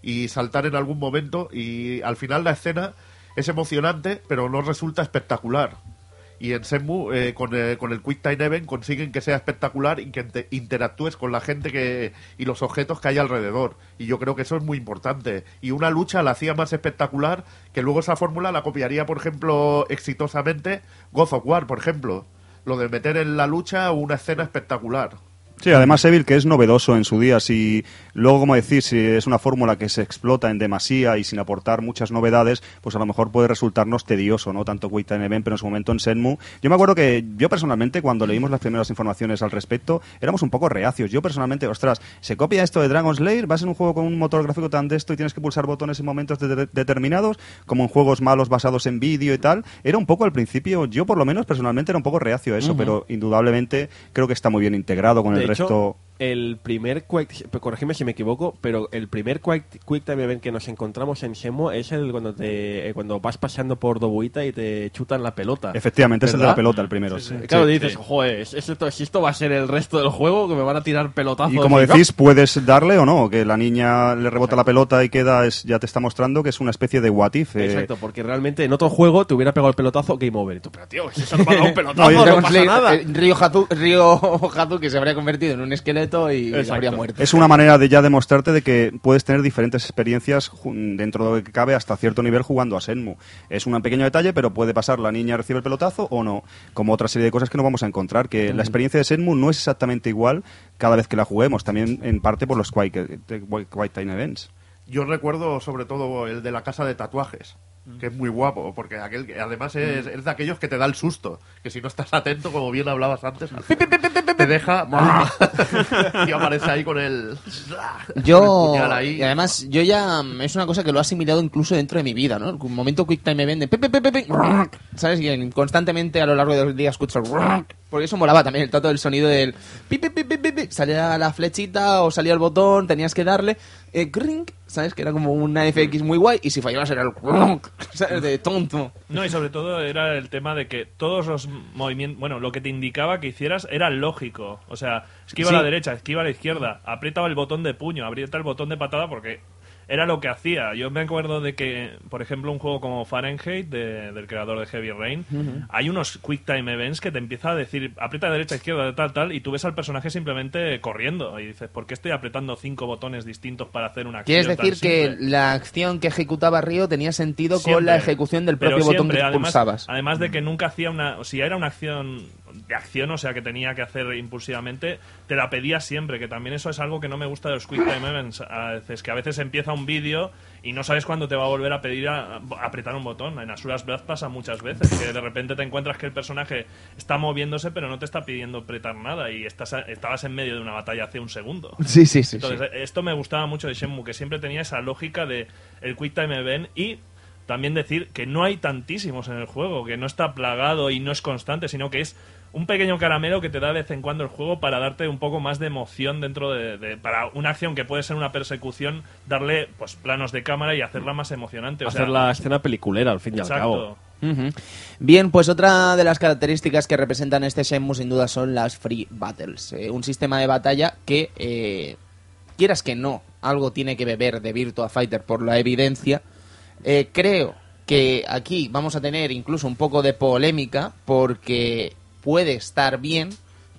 y saltar en algún momento y al final la escena es emocionante pero no resulta espectacular. Y en Senmu, eh, con, eh, con el Quick Time Event, consiguen que sea espectacular y que te- interactúes con la gente que y los objetos que hay alrededor. Y yo creo que eso es muy importante. Y una lucha la hacía más espectacular, que luego esa fórmula la copiaría, por ejemplo, exitosamente God of War, por ejemplo. Lo de meter en la lucha una escena espectacular. Sí, además Evil que es novedoso en su día. Si luego, como decís, si es una fórmula que se explota en demasía y sin aportar muchas novedades, pues a lo mejor puede resultarnos tedioso, ¿no? Tanto Quick Time Event, pero en su momento en Senmu. Yo me acuerdo que yo personalmente, cuando leímos las primeras informaciones al respecto, éramos un poco reacios. Yo personalmente, ostras, se copia esto de Dragon Slayer, vas en un juego con un motor gráfico tan de esto y tienes que pulsar botones en momentos de- de- determinados, como en juegos malos basados en vídeo y tal. Era un poco al principio, yo por lo menos personalmente era un poco reacio a eso, pero indudablemente creo que está muy bien integrado con el hecho, resto. El primer Quick, corrígeme si me equivoco, pero el primer Quick, quick Time Event que nos encontramos en Shenmue es el cuando te eh, cuando vas paseando por Dobuita y te chutan la pelota. Efectivamente, es el de la pelota el primero. sí. Claro, Sí, dices, sí. joder, ¿es esto, si esto va a ser el resto del juego, que me van a tirar pelotazos. Y como Y- decís, puedes darle o no, que la niña le rebota la pelota y queda, es, ya te está mostrando que es una especie de what if. eh. Exacto, porque realmente en otro juego te hubiera pegado el pelotazo, game over. Y tú, pero tío, si eso no me ha un pelotazo, No, pasa nada. eh, Ryo Hatu, Ryo Hatu que se habría convertido en un esqueleto y Exacto. habría muerto. Es una manera de ya demostrarte de que puedes tener diferentes experiencias dentro de lo que cabe hasta cierto nivel jugando a Senmu. Es un pequeño detalle, pero puede pasar, la niña recibe el pelotazo o no. Como otra serie de cosas que no vamos a encontrar, que la experiencia de Senmu no es exactamente igual cada vez que la juguemos, también en parte por los Quick Time Events. Yo recuerdo sobre todo el de la casa de tatuajes, que es muy guapo, porque aquel que además es, es de aquellos que te da el susto, que si no estás atento, como bien hablabas antes, te deja y aparece ahí con el, Yo, con el puñal ahí. y además, yo ya, mm, es una cosa que lo he asimilado incluso dentro de mi vida, ¿no? Un momento Quick Time de pe, pe, ¿sabes? Y constantemente a lo largo del día escucho el porque eso molaba también, el trato del sonido del pi, pi, pi. salía la flechita o salía el botón, tenías que darle, eh, grink, ¿sabes? Que era como una FX muy guay y si fallabas era el ¿sabes? De tonto. No, y sobre todo era el tema de que todos los movimientos, bueno, lo que te indicaba que hicieras era lógico. O sea, esquiva Sí. a la derecha, esquiva a la izquierda, aprieta el botón de puño, aprieta el botón de patada porque era lo que hacía. Yo me acuerdo de que, por ejemplo, un juego como Fahrenheit, de- del creador de Heavy Rain, hay unos quick time events que te empieza a decir, aprieta derecha, izquierda, tal, tal, y tú ves al personaje simplemente corriendo. Y dices, ¿por qué estoy apretando cinco botones distintos para hacer una acción? Quieres decir que simple?". la acción que ejecutaba Río tenía sentido con la ejecución del Pero propio botón siempre, que además, pulsabas. Además de que nunca hacía una. O si era una acción de acción, o sea, que tenía que hacer impulsivamente, te la pedía siempre. Que también eso es algo que no me gusta de los Quick Time Events. A veces, que a veces empieza un vídeo y no sabes cuándo te va a volver a pedir a, a apretar un botón. En Asuras Breath pasa muchas veces. Que de repente te encuentras que el personaje está moviéndose, pero no te está pidiendo apretar nada. Y estás, estabas en medio de una batalla hace un segundo. Sí, sí, sí. Entonces, esto me gustaba mucho de Shenmue, que siempre tenía esa lógica de el Quick Time Event y también decir que no hay tantísimos en el juego, que no está plagado y no es constante, sino que es un pequeño caramelo que te da de vez en cuando el juego para darte un poco más de emoción dentro de, de- para una acción que puede ser una persecución, darle pues planos de cámara y hacerla más emocionante. O Hacer sea, la escena peliculera, al fin y al cabo. exacto. Bien, pues otra de las características que representan este Shenmue sin duda son las Free Battles, eh, un sistema de batalla que eh, quieras que no, algo tiene que beber de Virtua Fighter por la evidencia. Eh, creo que aquí vamos a tener incluso un poco de polémica porque puede estar bien,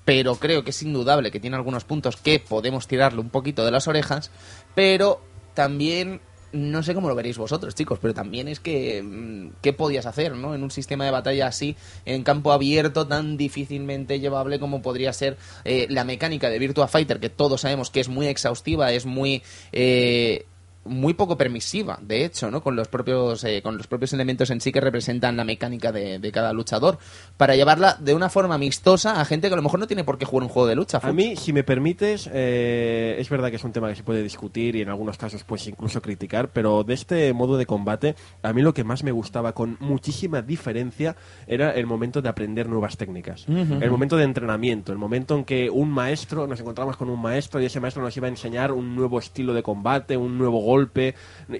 pero creo que es indudable que tiene algunos puntos que podemos tirarle un poquito de las orejas, pero también no sé cómo lo veréis vosotros, chicos, pero también es que mm, qué podías hacer, ¿no? En un sistema de batalla así, en campo abierto, tan difícilmente llevable como podría ser eh, la mecánica de Virtua Fighter, que todos sabemos que es muy exhaustiva, es muy eh, muy poco permisiva, de hecho, ¿no? Con los propios, eh, con los propios elementos en sí que representan la mecánica de, de cada luchador, para llevarla de una forma amistosa a gente que a lo mejor no tiene por qué jugar un juego de lucha. A mí, si me permites, eh, es verdad que es un tema que se puede discutir y en algunos casos pues incluso criticar, pero de este modo de combate, a mí lo que más me gustaba con muchísima diferencia era el momento de aprender nuevas técnicas, el momento de entrenamiento, el momento en que un maestro, nos encontramos con un maestro y ese maestro nos iba a enseñar un nuevo estilo de combate, un nuevo golpe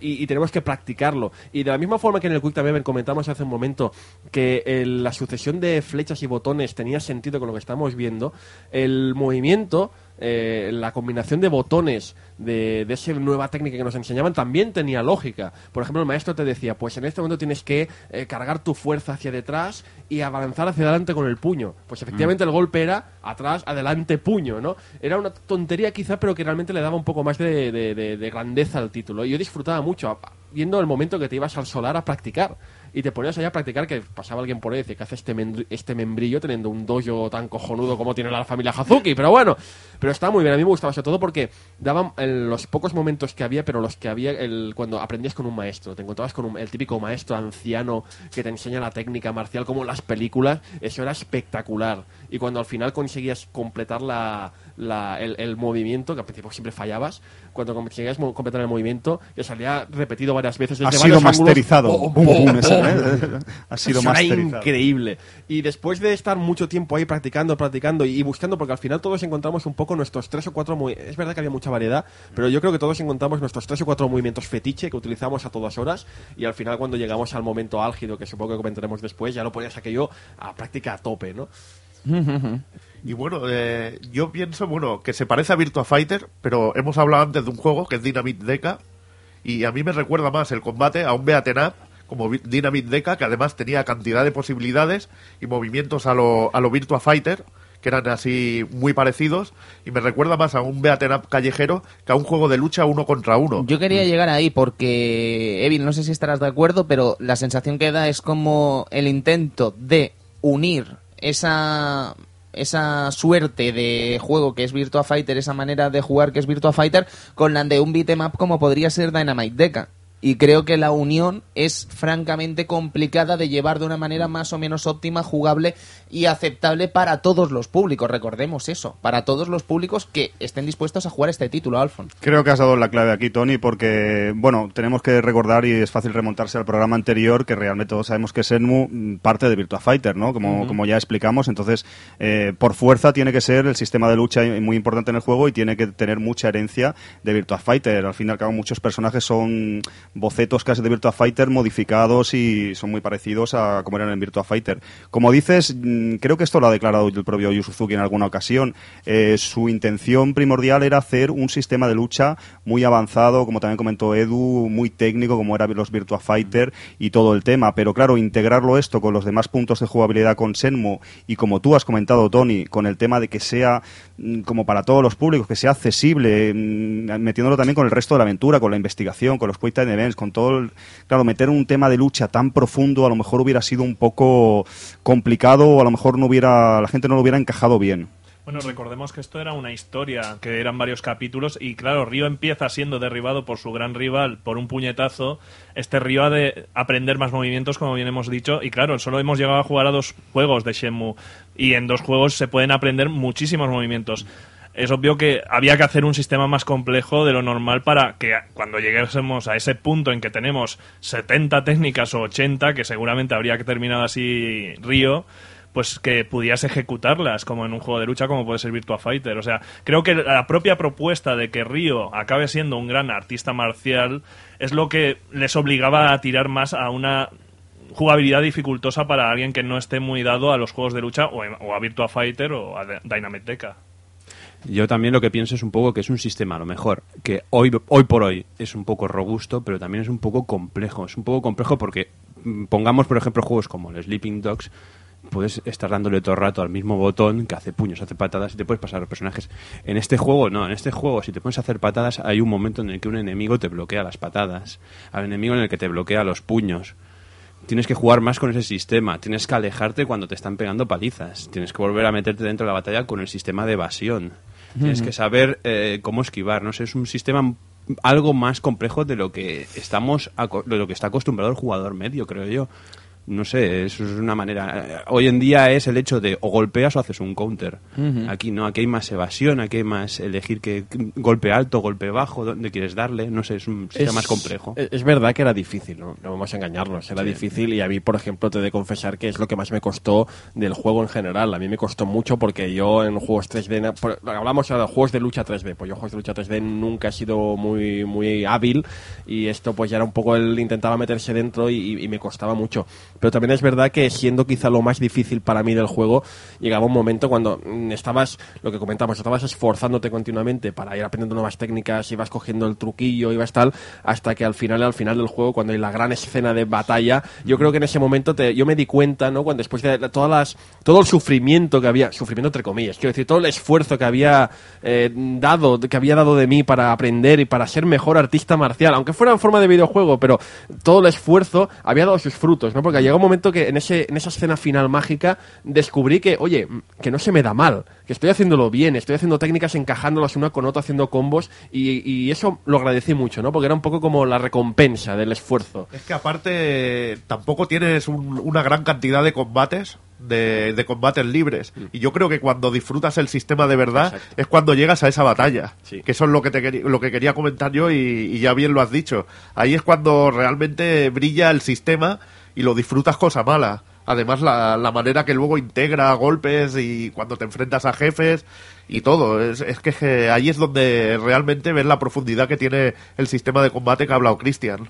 y, y tenemos que practicarlo. Y de la misma forma que en el Quick Time comentamos hace un momento que el- la sucesión de flechas y botones tenía sentido con lo que estamos viendo, el movimiento, eh, la combinación de botones de, de esa nueva técnica que nos enseñaban también tenía lógica. Por ejemplo, el maestro te decía, pues en este momento tienes que eh, cargar tu fuerza hacia detrás y avanzar hacia adelante con el puño. Pues efectivamente el golpe era atrás, adelante, puño, ¿no? Era una tontería quizá, pero que realmente le daba un poco más de, de- de- de grandeza al título. Y yo disfrutaba mucho viendo el momento que te ibas al solar a practicar. Y te ponías allá a practicar que pasaba alguien por ahí y decía que hace este, este membrillo teniendo un dojo tan cojonudo como tiene la familia Hazuki. Pero bueno, pero estaba muy bien. A mí me gustaba sobre todo porque daban en los pocos momentos que había, pero los que había cuando aprendías con un maestro. Te encontrabas con un- el típico maestro anciano que te enseña la técnica marcial como en las películas. Eso era espectacular. Y cuando al final conseguías completar la, la- el, el movimiento, que al principio siempre fallabas, cuando conseguías completar el movimiento, que salía repetido varias veces. Ha sido ángulos. masterizado. ¿eh? Ha sido masterizado. increíble. Y después de estar mucho tiempo ahí practicando, practicando y buscando, porque al final todos encontramos un poco nuestros tres o cuatro movimientos. Es verdad que había mucha variedad, pero yo creo que todos encontramos nuestros tres o cuatro movimientos fetiche que utilizamos a todas horas. Y al final, cuando llegamos al momento álgido, que supongo que comentaremos después, ya lo ponías aquello a práctica a tope, ¿no? Y bueno, eh, yo pienso, bueno, que se parece a Virtua Fighter, pero hemos hablado antes de un juego que es Dynamite Deca, y a mí me recuerda más el combate a un Beaten Up como Dynamite Deca, que además tenía cantidad de posibilidades y movimientos a lo, a lo Virtua Fighter, que eran así muy parecidos, y me recuerda más a un Beaten Up callejero que a un juego de lucha uno contra uno. Yo quería llegar ahí porque, Evil, no sé si estarás de acuerdo, pero la sensación que da es como el intento de unir esa esa suerte de juego que es Virtua Fighter, esa manera de jugar que es Virtua Fighter, con la de un beat'em up como podría ser Dynamite Deca. Y creo que la unión es francamente complicada de llevar de una manera más o menos óptima, jugable y aceptable para todos los públicos. Recordemos eso, para todos los públicos que estén dispuestos a jugar este título, Alfons. Creo que has dado la clave aquí, Tony, porque, bueno, tenemos que recordar, y es fácil remontarse al programa anterior, que realmente todos sabemos que Shenmue mm, parte de Virtua Fighter, ¿no? Como, como ya explicamos, entonces, eh, por fuerza tiene que ser el sistema de lucha muy importante en el juego y tiene que tener mucha herencia de Virtua Fighter. Al fin y al cabo, muchos personajes son bocetos casi de Virtua Fighter modificados y son muy parecidos a como eran en Virtua Fighter. Como dices, mm, creo que esto lo ha declarado el propio Yu Suzuki en alguna ocasión. Eh, su intención primordial era hacer un sistema de lucha muy avanzado, como también comentó Edu, muy técnico, como eran los Virtua Fighter y todo el tema. Pero claro, integrarlo esto con los demás puntos de jugabilidad con Senmo y como tú has comentado, Tony, con el tema de que sea mm, como para todos los públicos, que sea accesible, mm, metiéndolo también con el resto de la aventura, con la investigación, con los Quick Time Con todo el... Claro, meter un tema de lucha tan profundo a lo mejor hubiera sido un poco complicado o a lo mejor no hubiera la gente no lo hubiera encajado bien. Bueno, recordemos que esto era una historia, que eran varios capítulos, y claro, Río empieza siendo derribado por su gran rival por un puñetazo. Este Río ha de aprender más movimientos, como bien hemos dicho, y claro, solo hemos llegado a jugar a dos juegos de Shenmue, y en dos juegos se pueden aprender muchísimos movimientos. Es obvio que había que hacer un sistema más complejo de lo normal para que cuando lleguésemos a ese punto en que tenemos 70 técnicas o 80, que seguramente habría que terminar así Río, pues que pudieras ejecutarlas como en un juego de lucha como puede ser Virtua Fighter. O sea, creo que la propia propuesta de que Río acabe siendo un gran artista marcial es lo que les obligaba a tirar más a una jugabilidad dificultosa para alguien que no esté muy dado a los juegos de lucha o, a Virtua Fighter o a Dynamite Deca. Yo también lo que pienso es un poco que es un sistema, a lo mejor, que hoy, hoy por hoy es un poco robusto, pero también es un poco complejo. Es un poco complejo porque, mm, pongamos, por ejemplo, juegos como el Sleeping Dogs, puedes estar dándole todo el rato al mismo botón que hace puños, hace patadas y te puedes pasar a los personajes. En este juego, no, en este juego, si te pones a hacer patadas, hay un momento en el que un enemigo te bloquea las patadas, un enemigo en el que te bloquea los puños. Tienes que jugar más con ese sistema, tienes que alejarte cuando te están pegando palizas, tienes que volver a meterte dentro de la batalla con el sistema de evasión, tienes que saber eh, cómo esquivar, no sé, es un sistema algo más complejo de lo que estamos de lo que está acostumbrado el jugador medio, creo yo. No sé, eso es una manera. eh, Hoy en día es el hecho de o golpeas o haces un counter. Aquí no, aquí hay más evasión, aquí hay más elegir que golpe alto, golpe bajo, dónde quieres darle. No sé, es un sistema más complejo. Es, es verdad que era difícil, ¿no? No vamos a engañarnos, era difícil y a mí, por ejemplo, te he de confesar que es lo que más me costó del juego en general. A mí me costó mucho porque yo en juegos 3D, na- por- hablamos ahora de juegos de lucha 3D, pues yo juegos de lucha 3D nunca he sido muy, muy hábil y esto pues ya era un poco el intentaba meterse dentro y, y me costaba mucho. Pero también es verdad que siendo quizá lo más difícil para mí del juego, llegaba un momento cuando mm, estabas, lo que comentamos, estabas esforzándote continuamente para ir aprendiendo nuevas técnicas, ibas cogiendo el truquillo, ibas tal, hasta que al final, al final del juego, cuando hay la gran escena de batalla, yo creo que en ese momento yo me di cuenta, ¿no? Cuando después de todas las, todo el sufrimiento que había, sufrimiento entre comillas, quiero decir, todo el esfuerzo que había eh, dado, que había dado de mí para aprender y para ser mejor artista marcial, aunque fuera en forma de videojuego, pero todo el esfuerzo había dado sus frutos, ¿no? Porque llegó un momento que en, ese, en esa escena final mágica descubrí que, oye, que no se me da mal, que estoy haciéndolo bien, estoy haciendo técnicas encajándolas una con otra, haciendo combos, y, y eso lo agradecí mucho, ¿no? Porque era un poco como la recompensa del esfuerzo. Es que aparte tampoco tienes un- una gran cantidad de combates, de, de combates libres. Y yo creo que cuando disfrutas el sistema de verdad Exacto. es cuando llegas a esa batalla. Sí. Que eso es lo que, te lo que quería comentar yo y, y ya bien lo has dicho. Ahí es cuando realmente brilla el sistema y lo disfrutas cosa mala. Además, la, la manera que luego integra golpes y cuando te enfrentas a jefes y todo. Es, es que je- ahí es donde realmente ves la profundidad que tiene el sistema de combate que ha hablado Cristian.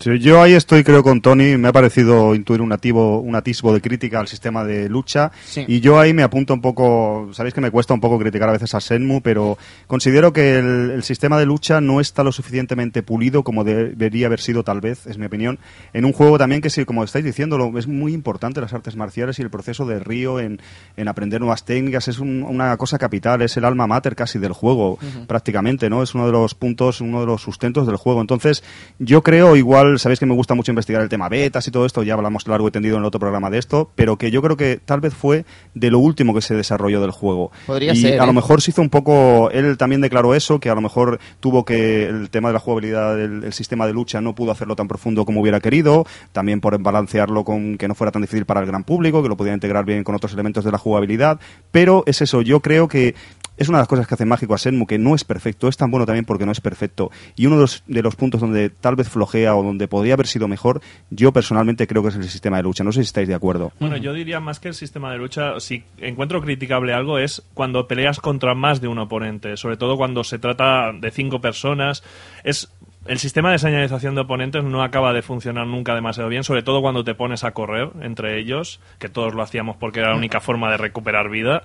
Sí, yo ahí estoy, creo, con Tony. Me ha parecido intuir un, ativo, un atisbo de crítica al sistema de lucha. Sí. Y yo ahí me apunto un poco. Sabéis que me cuesta un poco criticar a veces a Senmu, pero considero que el, el sistema de lucha no está lo suficientemente pulido como debería haber sido, tal vez, es mi opinión. En un juego también que, sí, como estáis diciendo, lo- es muy importante las artes marciales y el proceso de Río en, en aprender nuevas técnicas. Es un- una cosa capital, es el alma mater casi del juego, prácticamente, ¿no? Es uno de los puntos, uno de los sustentos del juego. Entonces, yo creo, igual, sabéis que me gusta mucho investigar el tema betas y todo esto, ya hablamos largo y tendido en el otro programa de esto, pero que yo creo que tal vez fue de lo último que se desarrolló del juego. Podría y ser, a lo ¿eh? mejor se hizo un poco, él también declaró eso, que a lo mejor tuvo que el tema de la jugabilidad del el sistema de lucha no pudo hacerlo tan profundo como hubiera querido, también por balancearlo con que no fuera tan difícil para el gran público, que lo pudiera integrar bien con otros elementos de la jugabilidad, pero es eso, yo creo que es una de las cosas que hace mágico a Senmu, que no es perfecto, es tan bueno también porque no es perfecto. Y uno de los, puntos donde tal vez flojea o donde podría haber sido mejor, yo personalmente creo que es el sistema de lucha. No sé si estáis de acuerdo. Bueno, yo diría más que el sistema de lucha, si encuentro criticable algo es cuando peleas contra más de un oponente, sobre todo cuando se trata de cinco personas. Es el sistema de señalización de oponentes no acaba de funcionar nunca demasiado bien, sobre todo cuando te pones a correr entre ellos, que todos lo hacíamos porque era la única forma de recuperar vida.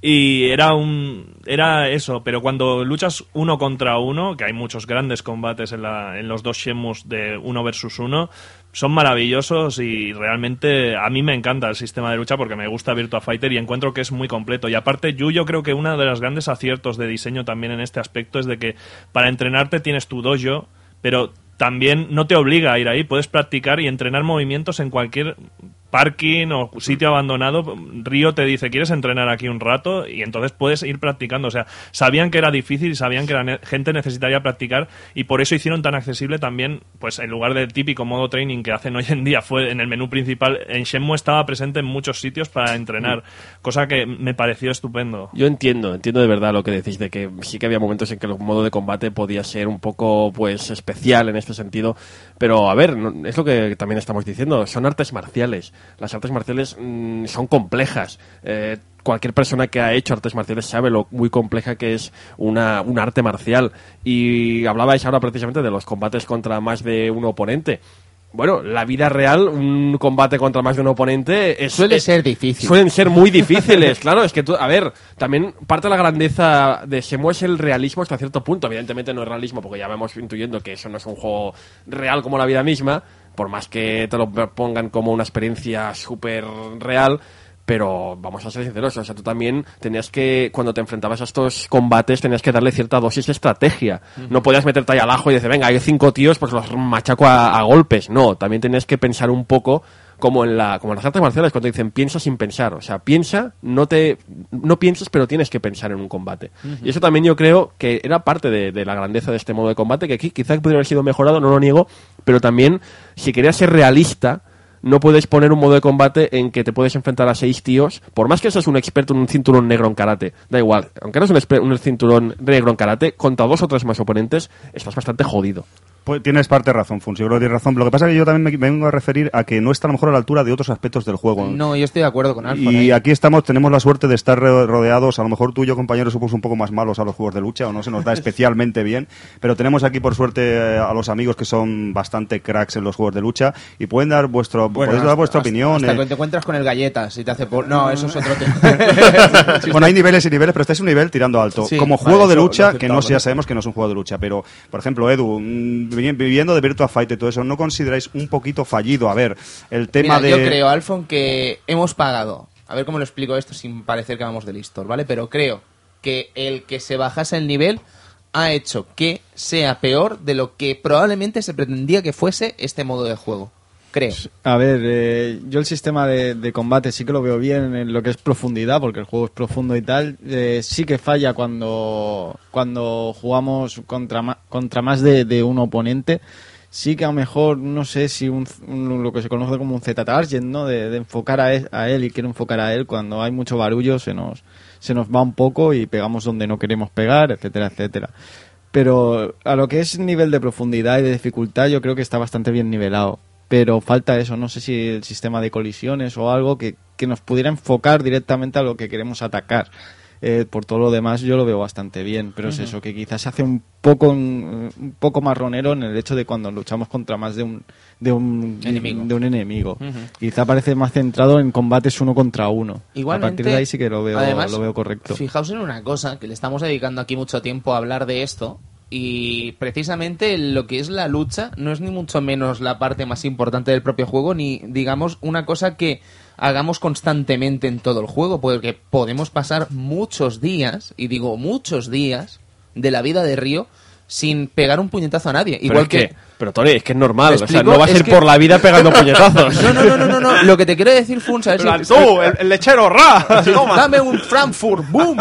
Y era un era eso, pero cuando luchas uno contra uno, que hay muchos grandes combates en, la, en los dos Shemus de uno versus uno, son maravillosos y realmente a mí me encanta el sistema de lucha porque me gusta Virtua Fighter y encuentro que es muy completo. Y aparte, Yu, yo creo que uno de los grandes aciertos de diseño también en este aspecto es de que para entrenarte tienes tu dojo, pero también no te obliga a ir ahí, puedes practicar y entrenar movimientos en cualquier parking o sitio abandonado, Río te dice, ¿quieres entrenar aquí un rato? Y entonces puedes ir practicando. O sea, sabían que era difícil y sabían que la ne- gente necesitaría practicar y por eso hicieron tan accesible también, pues en lugar del típico modo training que hacen hoy en día, fue en el menú principal, en Shenmue estaba presente en muchos sitios para entrenar, cosa que me pareció estupendo. Yo entiendo, entiendo de verdad lo que decís de que sí que había momentos en que el modo de combate podía ser un poco pues especial en este sentido, pero a ver, es lo que también estamos diciendo, son artes marciales. Las artes marciales mm, son complejas. Eh, cualquier persona que ha hecho artes marciales sabe lo muy compleja que es una, un arte marcial. Y hablabais ahora precisamente de los combates contra más de un oponente. bueno, la vida real, un combate contra más de un oponente es, Suele es- ser difícil. Suelen ser muy difíciles, claro. Es que tú, a ver, también parte de la grandeza de Shenmue es el realismo hasta cierto punto. Evidentemente no es realismo porque ya vamos intuyendo que eso no es un juego real como la vida misma, por más que te lo pongan como una experiencia súper real. Pero vamos a ser sinceros, o sea, tú también tenías que, cuando te enfrentabas a estos combates, tenías que darle cierta dosis de estrategia. No podías meterte ahí al ajo y decir, venga, hay cinco tíos, pues los machaco a, a golpes. No, también tenías que pensar un poco como en la como en las artes marciales cuando dicen piensa sin pensar o sea piensa no te no piensas pero tienes que pensar en un combate y eso también yo creo que era parte de, de la grandeza de este modo de combate que aquí quizás podría haber sido mejorado no lo niego pero también si querías ser realista no puedes poner un modo de combate en que te puedes enfrentar a seis tíos, por más que seas un experto en un cinturón negro en karate, da igual, aunque eres un, un cinturón negro en karate, contra dos o tres más oponentes, estás bastante jodido. Pues tienes parte de razón, Fun. Yo creo que tienes razón. Lo que pasa es que yo también me vengo a referir a que no está a lo mejor a la altura de otros aspectos del juego. No, yo estoy de acuerdo con Alfon. Y ahí. aquí estamos, tenemos la suerte de estar ro- rodeados, a lo mejor tú y yo, compañeros, somos un poco más malos a los juegos de lucha, o no se nos da especialmente bien, pero tenemos aquí, por suerte, eh, a los amigos que son bastante cracks en los juegos de lucha y pueden dar vuestro, Bueno, podéis dar vuestra hasta- opinión. Hasta eh. que te encuentras con el galletas y te hace... por- No, eso es otro tema. bueno, hay niveles y niveles, pero este es un nivel tirando alto. Sí, Como vale, juego de lucha, que no ya sabemos que no es un juego de lucha, pero, por ejemplo, Edu, mm, viviendo de Virtua Fight y todo eso, ¿no consideráis un poquito fallido? A ver, el tema Mira, de... yo creo, Alfon, que hemos pagado. A ver cómo lo explico esto sin parecer que vamos de listos, ¿vale? Pero creo que el que se bajase el nivel ha hecho que sea peor de lo que probablemente se pretendía que fuese este modo de juego. A ver, eh, yo el sistema de, combate sí que lo veo bien en lo que es profundidad, porque el juego es profundo y tal. Eh, sí que falla cuando, cuando jugamos contra, contra más de, de un oponente. Sí que a lo mejor, no sé si un, lo que se conoce como un Z-Target, ¿no? De, enfocar a él, a él y quiero enfocar a él. Cuando hay mucho barullo se nos, se nos va un poco y pegamos donde no queremos pegar, etcétera, etcétera. Pero a lo que es nivel de profundidad y de dificultad, yo creo que está bastante bien nivelado. Pero falta eso, no sé si el sistema de colisiones o algo que, que nos pudiera enfocar directamente a lo que queremos atacar. Eh, por todo lo demás yo lo veo bastante bien, pero es eso, que quizás se hace un poco un, un poco marronero en el hecho de cuando luchamos contra más de un, de un Enemigo. De un enemigo. Quizá parece más centrado en combates uno contra uno. Igualmente, a partir de ahí sí que lo veo, además, lo veo correcto. Fijaos en una cosa, que le estamos dedicando aquí mucho tiempo a hablar de esto, y precisamente lo que es la lucha no es ni mucho menos la parte más importante del propio juego, ni digamos una cosa que hagamos constantemente en todo el juego, porque podemos pasar muchos días, y digo muchos días, de la vida de Río sin pegar un puñetazo a nadie. Pero Igual es que... Pero Tony, es que es normal, ¿Me o sea, no vas a ir que- por la vida pegando puñetazos. No, no, no, no, no, no. Lo que te quiero decir, Fun, ¿sabes? Si- tú, el, el lechero, ra, toma. Dame un Frankfurt, boom.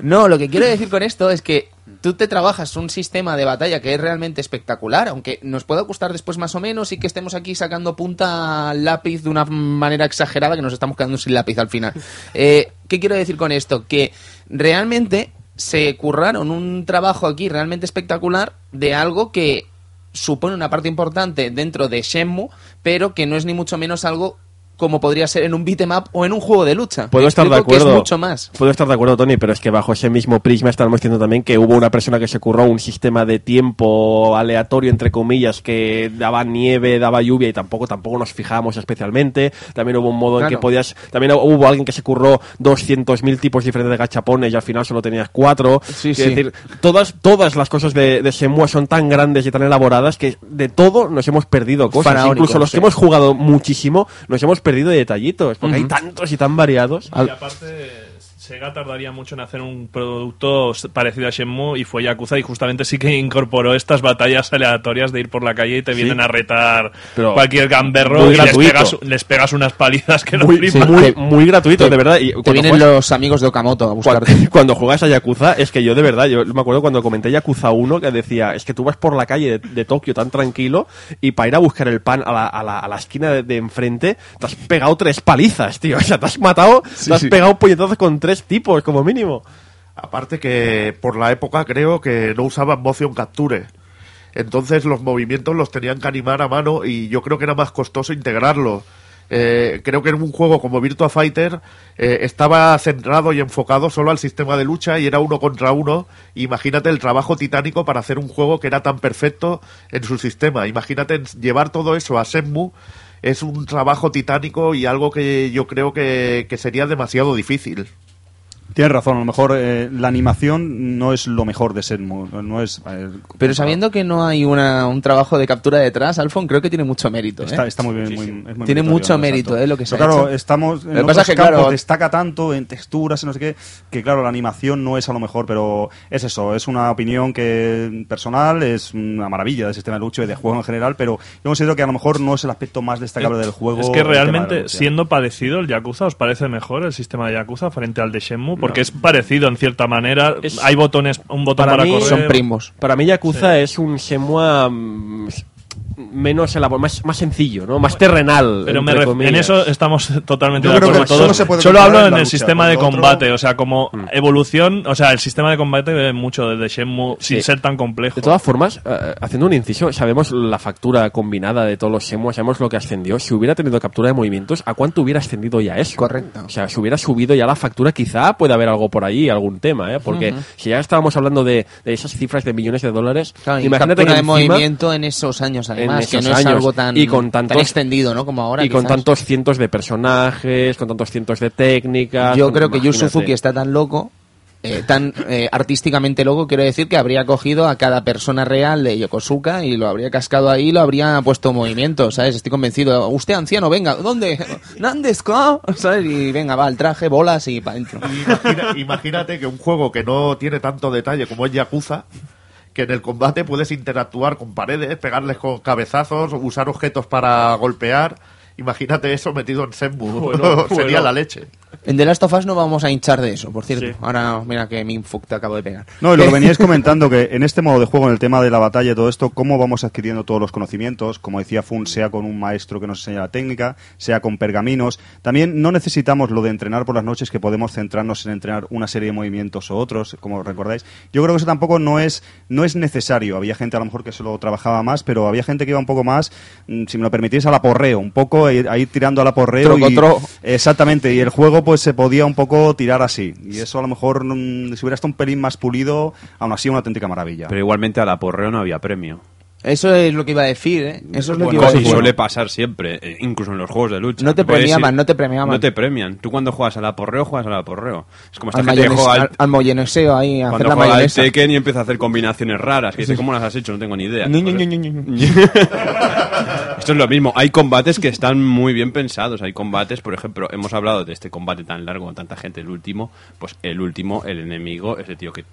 No, lo que quiero decir con esto es que tú te trabajas un sistema de batalla que es realmente espectacular, aunque nos pueda gustar después más o menos y que estemos aquí sacando punta al lápiz de una manera exagerada que nos estamos quedando sin lápiz al final. Eh, ¿Qué quiero decir con esto? Que realmente se curraron un trabajo aquí realmente espectacular de algo que supone una parte importante dentro de Shenmue, pero que no es ni mucho menos algo como podría ser en un beat'em up o en un juego de lucha. Puedo estar de explico que acuerdo. Es mucho más. Puedo estar de acuerdo, Tony, pero es que bajo ese mismo prisma estamos diciendo también que hubo una persona que se curró un sistema de tiempo aleatorio, entre comillas, que daba nieve, daba lluvia y tampoco tampoco nos fijábamos especialmente. También hubo un modo en que podías... También hubo alguien que se curró 200.000 tipos diferentes de gachapones y al final solo tenías cuatro. Sí, sí. decir, todas, todas las cosas de, de Shenmue son tan grandes y tan elaboradas que de todo nos hemos perdido cosas. Faraónico, Incluso los sí. que hemos jugado muchísimo nos hemos perdido de detallitos, porque hay tantos y tan variados. Y aparte, Sega tardaría mucho en hacer un producto parecido a Shenmue y fue Yakuza y justamente sí que incorporó estas batallas aleatorias de ir por la calle y te vienen a retar Pero cualquier gamberro muy y les gratuito. pegas, les pegas unas palizas que no muy, flipas. muy, muy gratuito, de verdad. Y Te vienen juegas- los amigos de Okamoto a buscarte. cuando juegas a Yakuza, es que yo de verdad, yo me acuerdo cuando comenté Yakuza 1 que decía, es que tú vas por la calle de, de Tokio tan tranquilo y para ir a buscar el pan a la, a la, a la esquina de, de enfrente, te has pegado tres palizas, tío. O sea, te has matado, te has sí. pegado puñetazos con tres tipos, como mínimo. Aparte que por la época creo que no usaban motion capture. Entonces los movimientos los tenían que animar a mano y yo creo que era más costoso integrarlo. Eh, creo que en un juego como Virtua Fighter eh, estaba centrado y enfocado solo al sistema de lucha y era uno contra uno. Imagínate el trabajo titánico para hacer un juego que era tan perfecto en su sistema. Imagínate llevar todo eso a Shenmue es un trabajo titánico y algo que yo creo que sería demasiado difícil. Tienes razón, a lo mejor eh, la animación no es lo mejor de Shenmue, no es... eh, Pero sabiendo que no hay una, un trabajo de captura detrás, Alfon creo que tiene mucho mérito. ¿eh? Está, está muy bien, muy, es muy Tiene mucho mérito, ¿eh? Lo que se Pero ha claro, hecho. estamos en Lo que otros pasa es que, campos claro- destaca tanto en texturas y no sé qué, que claro, la animación no es a lo mejor, pero es eso, es una opinión que personal, es una maravilla del sistema de lucha y de juego en general, pero yo considero que a lo mejor no es el aspecto más destacable del juego. Es que realmente, siendo parecido el Yakuza, ¿os parece mejor el sistema de Yakuza frente al de Shenmue? Porque es parecido en cierta manera. Es- Hay botones, un botón Para para, mí correr. Son primos. Para mí Yakuza es un Shenmue mm, menos elaborado, más, más sencillo, ¿no? Más terrenal. Pero me en eso estamos totalmente Yo de acuerdo solo todos. se puede Solo hablo en el lucha, sistema de otro- combate, o sea, como Mm. evolución, o sea, el sistema de combate ve mucho desde Shenmue sin ser tan complejo. De todas formas, eh, haciendo un inciso, sabemos la factura combinada de todos los Shenmue, sabemos lo que ascendió. Si hubiera tenido captura de movimientos, ¿a cuánto hubiera ascendido ya eso? Correcto. O sea, si hubiera subido ya la factura, quizá puede haber algo por ahí, algún tema, ¿eh? Porque si ya estábamos hablando de, de esas cifras de millones de dólares, Claro, y imagínate captura que de encima- movimiento en esos años, esos no es algo tan, Y con tan tantos- extendido, ¿no? Como ahora. y con tantos cientos de personajes, con tantos cientos de técnicas. Yo creo que Yu. Suzuki está tan loco, eh, tan eh, artísticamente loco, quiero decir que habría cogido a cada persona real de Yokosuka y lo habría cascado ahí y lo habría puesto en movimiento, ¿sabes? Estoy convencido. Usted, anciano, venga, ¿dónde? ¿Nandesko? ¿Sabes? Y venga, va, el traje, bolas y para adentro. Imagina- imagínate que un juego que no tiene tanto detalle como es Yakuza, que en el combate puedes interactuar con paredes, pegarles con cabezazos, usar objetos para golpear. Imagínate eso metido en Senmu. Bueno, Sería bueno. la leche. En The Last of Us no vamos a hinchar de eso, por cierto. Sí. Ahora, mira que Minfuck te acabo de pegar. No, y lo que veníais comentando, que en este modo de juego, en el tema de la batalla y todo esto, cómo vamos adquiriendo todos los conocimientos, como decía Fun, sea con un maestro que nos enseña la técnica, sea con pergaminos. También no necesitamos lo de entrenar por las noches, que podemos centrarnos en entrenar una serie de movimientos o otros, como recordáis. Yo creo que eso tampoco no es, no es necesario. Había gente a lo mejor que se lo trabajaba más, pero había gente que iba un poco más, mm, si me lo permitís, al aporreo, un poco eh, ahí tirando al aporreo. y-. Exactamente, y el juego pues se podía un poco tirar así. Y eso a lo mejor, mm, si hubiera estado un pelín más pulido, aún así una auténtica maravilla. Pero igualmente a la porreo no había premio. Eso es lo que iba a decir, ¿eh? Eso es lo que iba a y decir. suele pasar siempre, eh, incluso en los juegos de lucha. No te premiaban, no te premiaban. No te premian. Tú cuando juegas al aporreo, juegas al aporreo. Es como esta Al, gente que mayones- juega al, al- ahí, a hacer cuando la juega. Tekken y empieza a hacer combinaciones raras. Que dice, ¿cómo las has hecho? No tengo ni idea. Esto es lo mismo. Hay combates que están muy bien pensados. Hay combates, por ejemplo, hemos hablado de este combate tan largo con tanta gente, el último. Pues el último, el enemigo, ese tío que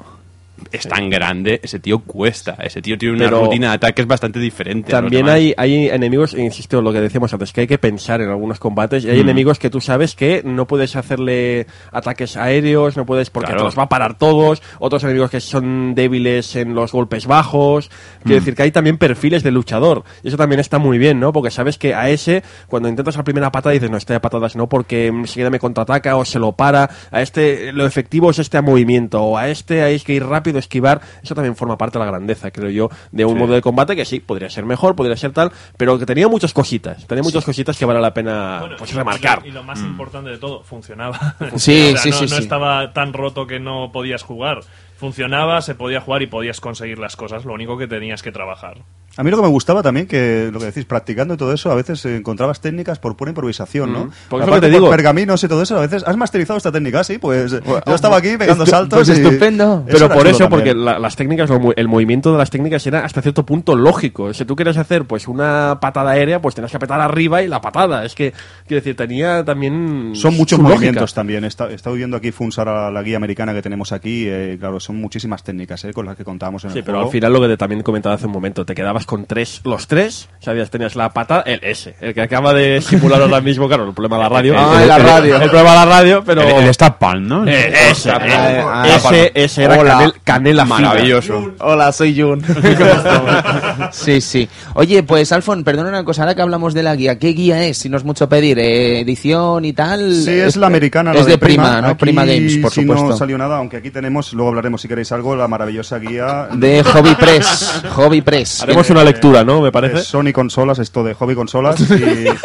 es tan grande, ese tío cuesta. Ese tío tiene una Pero rutina de ataques bastante diferente. También hay, hay enemigos, insisto, lo que decíamos antes, que hay que pensar en algunos combates. Y Mm. hay enemigos que tú sabes que no puedes hacerle ataques aéreos, no puedes porque Claro. te los va a parar todos. Otros enemigos que son débiles en los golpes bajos. Quiero Mm. decir que hay también perfiles de luchador. Y eso también está muy bien, ¿no? Porque sabes que a ese, cuando intentas la primera patada, dices, no, este de patadas no, porque enseguida me contraataca o se lo para. A este, lo efectivo es este a movimiento. O a este hay que ir rápido, esquivar. Eso también forma parte de la grandeza, creo yo, de un modo de combate que sí, podría ser mejor, podría ser tal, pero que tenía muchas cositas. Tenía muchas cositas que vale la pena Bueno, pues, y lo- remarcar. Y lo más Mm. importante de todo, funcionaba. Sí, O sea, sí, no, sí, no estaba tan roto que no podías jugar. Funcionaba, se podía jugar y podías conseguir las cosas. Lo único que tenías que trabajar. A mí lo que me gustaba también, que lo que decís, practicando y todo eso, a veces encontrabas técnicas por pura improvisación, ¿no? Mm. Porque es lo Aparte que te por digo. pergaminos y todo eso, a veces has masterizado esta técnica, sí, pues eh, yo estaba aquí pegando saltos. pues y- estupendo. Pero era por eso, porque la- las técnicas, el movimiento de las técnicas era hasta cierto punto lógico. Si tú quieres hacer pues una patada aérea, pues tenías que apretar arriba y la patada. Es que, quiero decir, tenía también. Son muchos su lógica. movimientos también. He estado viendo aquí Funsar, la, la guía americana que tenemos aquí. eh, claro, son muchísimas técnicas eh, con las que contábamos en Sí, el pero juego. al final lo que te también comentaba hace un momento, te quedabas con tres, los tres, sabías, tenías la pata, el S, el que acaba de simular ahora mismo, claro, el problema de la radio. Ah, el, la el- radio. El, problema de la radio, pero... El, el Star Palm, ¿no? Eh, ese, Ah, eh, ah, ese, ese era Hola. canel- canela. Maravilloso. Hola, soy Jun. sí, sí. Oye, pues Alfon, perdona una cosa, ahora que hablamos de la guía, ¿qué guía es? Si no es mucho pedir, eh, edición y tal. Sí, es la americana. la Es de prima, ¿no? Aquí Prima Games, por supuesto. no salió nada, aunque aquí tenemos, luego hablaremos si queréis algo, la maravillosa guía De Hobby Press. Hobby Press. Haremos una lectura, ¿no? Me de parece. Sony Consolas, esto de Hobby Consolas. Y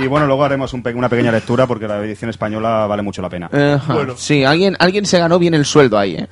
Y bueno, luego haremos un pe- una pequeña lectura porque la edición española vale mucho la pena. Sí, alguien, alguien se ganó bien el sueldo ahí, ¿eh?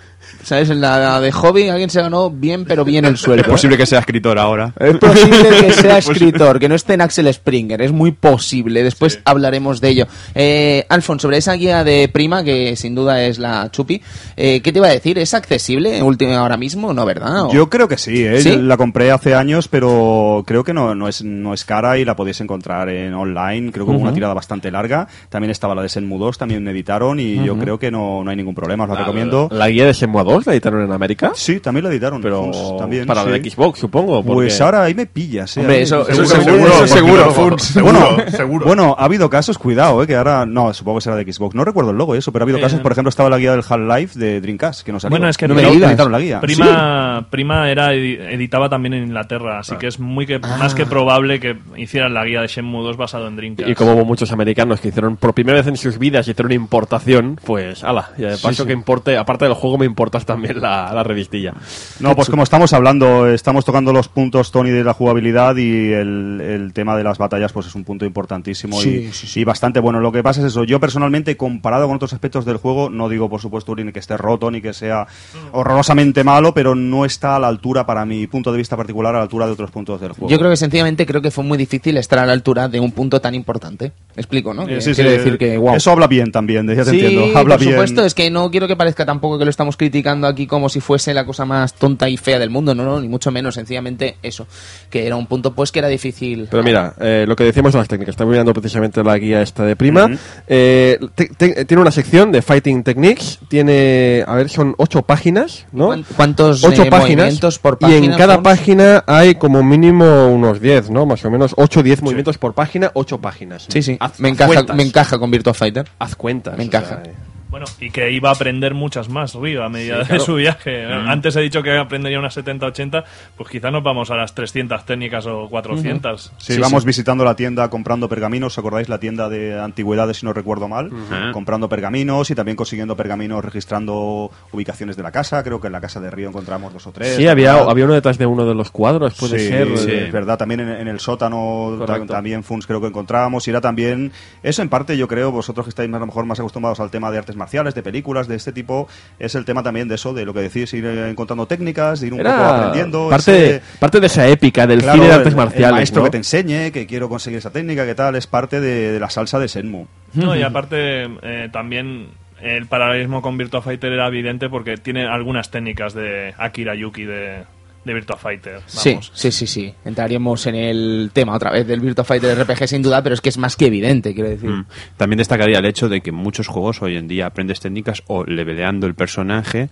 ¿Sabes? En la de hobby alguien se ganó bien, pero bien el sueldo. Es posible que sea escritor ahora. Es posible que sea escritor, que no esté en Axel Springer, es muy posible. Después hablaremos de ello. Eh, Alfon, sobre esa guía de prima, que sin duda es la Chupi, eh, ¿qué te iba a decir? ¿Es accesible última ahora mismo? ¿No, verdad? ¿O- Yo creo que sí, ¿eh? ¿Sí? la compré hace años, pero creo que no, no, es, no es cara y la podéis encontrar en online. Creo que hubo una tirada bastante larga. También estaba la de Senmu 2, también me editaron y yo creo que no, no hay ningún problema, os la recomiendo. La guía de Shenmue 2 la editaron en América, Sí, también la editaron. pero Funs, también, para sí. la de Xbox, supongo. porque- Pues ahora ahí me pillas, ¿eh? Hombre, eso- eso seguro, seguro, seguro, no- Funs. seguro, bueno, seguro. bueno, ha habido casos, cuidado, eh, que ahora, no, supongo que será de Xbox, no recuerdo el logo eso, pero ha habido Eh, casos, por ejemplo, estaba la guía del Half-Life de Dreamcast, que no salió. Bueno, es que No me editaron la guía. Prima, Prima era edi- editaba también en Inglaterra, así que es muy que, más que probable que hicieran la guía de Shenmue 2 basado en Dreamcast. Y como hubo muchos americanos que hicieron por primera vez en sus vidas hicieron importación, pues ala, y de paso que importe, aparte del juego me importas también la, la revistilla. No, pues como estamos hablando, estamos tocando los puntos, Tony, de la jugabilidad y el, el tema de las batallas, pues es un punto importantísimo y, y bastante bueno. Lo que pasa es eso, yo personalmente, comparado con otros aspectos del juego, no digo, por supuesto, ni que esté roto ni que sea horrorosamente malo, pero no está a la altura, para mi punto de vista particular, a la altura de otros puntos del juego. Yo creo que sencillamente creo que fue muy difícil estar a la altura de un punto tan importante. Me explico, ¿no? Que Sí, sí, quiere decir que, wow. Eso habla bien también, ya te sí, entiendo. Habla por bien. supuesto, es que no quiero que parezca tampoco que lo estamos criticando aquí como si fuese la cosa más tonta y fea del mundo, no, no, ni mucho menos, sencillamente eso, que era un punto pues que era difícil. Pero mira, eh, lo que decíamos de las técnicas, estamos mirando precisamente la guía esta de Prima. Eh, te- te- tiene una sección de Fighting Techniques, tiene, a ver, son ocho páginas, ¿no? ¿Cuán- ¿Cuántos ocho eh, páginas movimientos por y página? en cada página hay como mínimo unos 10, ¿no? Más o menos 8 o 10 movimientos por página, 8 páginas. Sí, sí, Haz- me encaja, cuentas. me encaja con Virtua Fighter. Haz cuentas. Me o encaja. sea. Bueno, y que iba a aprender muchas más, Río, a medida de su viaje. Antes he dicho que aprendería unas 70-80, pues quizá nos vamos a las 300 técnicas o 400. Sí, vamos visitando la tienda comprando pergaminos, ¿os acordáis? La tienda de antigüedades, si no recuerdo mal. Comprando pergaminos y también consiguiendo pergaminos registrando ubicaciones de la casa. Creo que en la casa de Río encontramos dos o tres. Sí, había, había uno detrás de uno de los cuadros, puede Sí, ser. sí, eh, es verdad. También en, en el sótano ta- Correcto. también Funs creo que encontrábamos y era también eso en parte yo creo vosotros que estáis más, a lo mejor más acostumbrados al tema de artes marciales, de películas de este tipo, es el tema también de eso, de lo que decís, ir eh, encontrando técnicas, de ir un poco aprendiendo. parte, ese- parte de esa épica del Claro, cine de el- artes el marciales. maestro ¿no? que te enseñe, que quiero conseguir esa técnica, que tal, es parte de, de la salsa de Senmu. No, y aparte eh, también el paralelismo con Virtua Fighter era evidente porque tiene algunas técnicas de Akira Yuki de, de Virtua Fighter. Sí, Vamos. sí, sí, sí. Entraríamos en el tema otra vez del Virtua Fighter RPG sin duda, pero es que es más que evidente, quiero decir. Mm. También destacaría el hecho de que en muchos juegos hoy en día aprendes técnicas o leveleando el personaje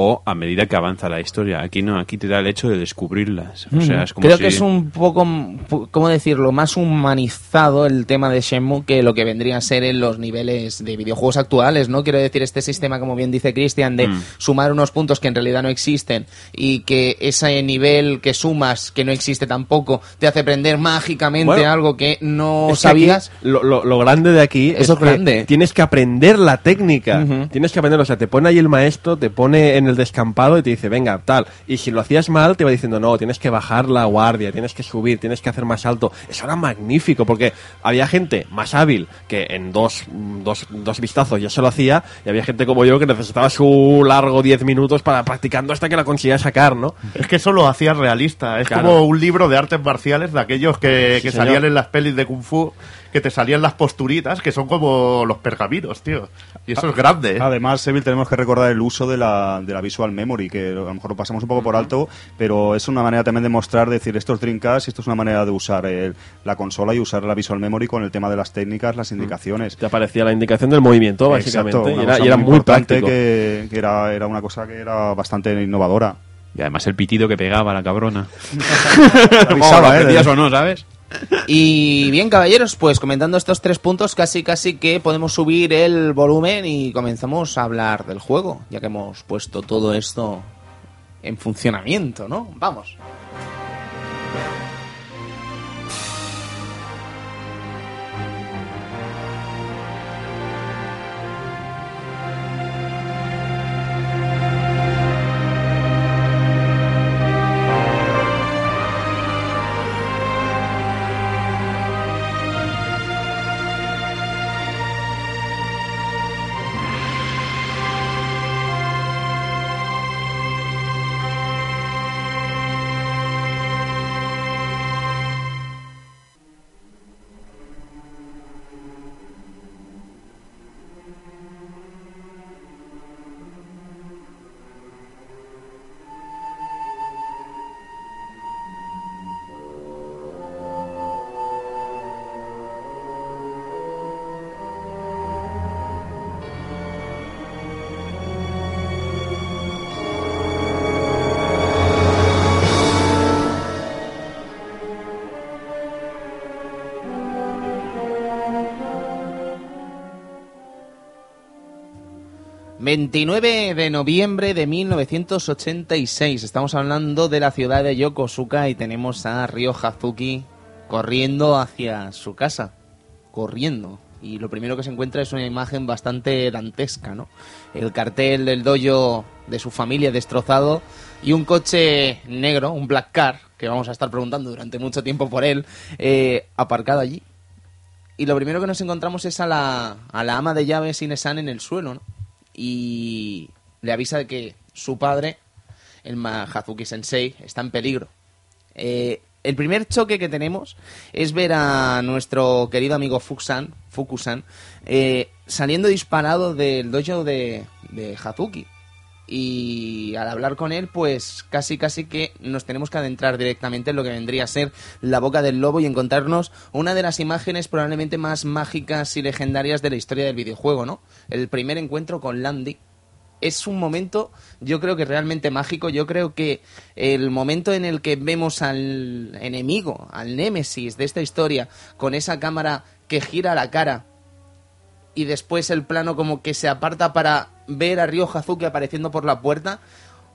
o a medida que avanza la historia. Aquí no, aquí te da el hecho de descubrirlas. O sea, es como Creo si- que es un poco, ¿cómo decirlo?, más humanizado el tema de Shenmue que lo que vendría a ser en los niveles de videojuegos actuales, ¿no? Quiero decir, este sistema, como bien dice Cristian, de Mm. sumar unos puntos que en realidad no existen y que ese nivel que sumas, que no existe tampoco, te hace aprender mágicamente Bueno, algo que no que sabías. lo, lo- lo grande de aquí Eso es que tienes que aprender la técnica. Tienes que aprender, o sea, te pone ahí el maestro, te pone en el descampado y te dice, venga, tal. Y si lo hacías mal, te va diciendo, no, tienes que bajar la guardia, tienes que subir, tienes que hacer más alto. Eso era magnífico, porque había gente más hábil que en dos, dos, dos vistazos ya se lo hacía, y había gente como yo que necesitaba su largo 10 minutos para practicando hasta que la conseguía sacar, ¿no? Es que eso lo hacía realista. Es Claro. como un libro de artes marciales de aquellos que, que salían en las pelis de Kung Fu, que te salían las posturitas, que son como los pergaminos, tío. Y eso es grande, ¿eh? Además, Seville, tenemos que recordar el uso de la, de la Visual Memory, que a lo mejor lo pasamos un poco por alto, pero es una manera también de mostrar, decir, esto es Dreamcast y esto es una manera de usar el- la consola y usar la Visual Memory con el tema de las técnicas, las indicaciones. Te aparecía la indicación del movimiento, básicamente, Exacto, y era, y era muy importante práctico. Que, que era, era una cosa que era bastante innovadora. Y además el pitido que pegaba la cabrona. Avisaba, ¿lo ¿eh? o no, ¿sabes? Y bien, caballeros, pues comentando estos tres puntos, casi casi que podemos subir el volumen y comenzamos a hablar del juego, ya que hemos puesto todo esto en funcionamiento, ¿no? Vamos. 29 de noviembre de 1986. Estamos hablando de la ciudad de Yokosuka y tenemos a Ryo Hazuki corriendo hacia su casa. Corriendo. Y lo primero que se encuentra es una imagen bastante dantesca, ¿no? El cartel del dojo de su familia destrozado y un coche negro, un black car, que vamos a estar preguntando durante mucho tiempo por él, eh, aparcado allí. Y lo primero que nos encontramos es a la, a la ama de llaves Inesan en el suelo, ¿no? Y le avisa de que su padre, el Ma- Hazuki Sensei, está en peligro. Eh, el primer choque que tenemos es ver a nuestro querido amigo Fukusan, Fukusan eh, saliendo disparado del dojo de, de Hazuki. Y al hablar con él, pues casi casi que nos tenemos que adentrar directamente en lo que vendría a ser la boca del lobo y encontrarnos una de las imágenes probablemente más mágicas y legendarias de la historia del videojuego, ¿no? El primer encuentro con Landy, es un momento, yo creo que realmente mágico. Yo creo que el momento en el que vemos al enemigo, al némesis de esta historia, con esa cámara que gira la cara y después el plano como que se aparta para ver a Ryo Hazuki apareciendo por la puerta.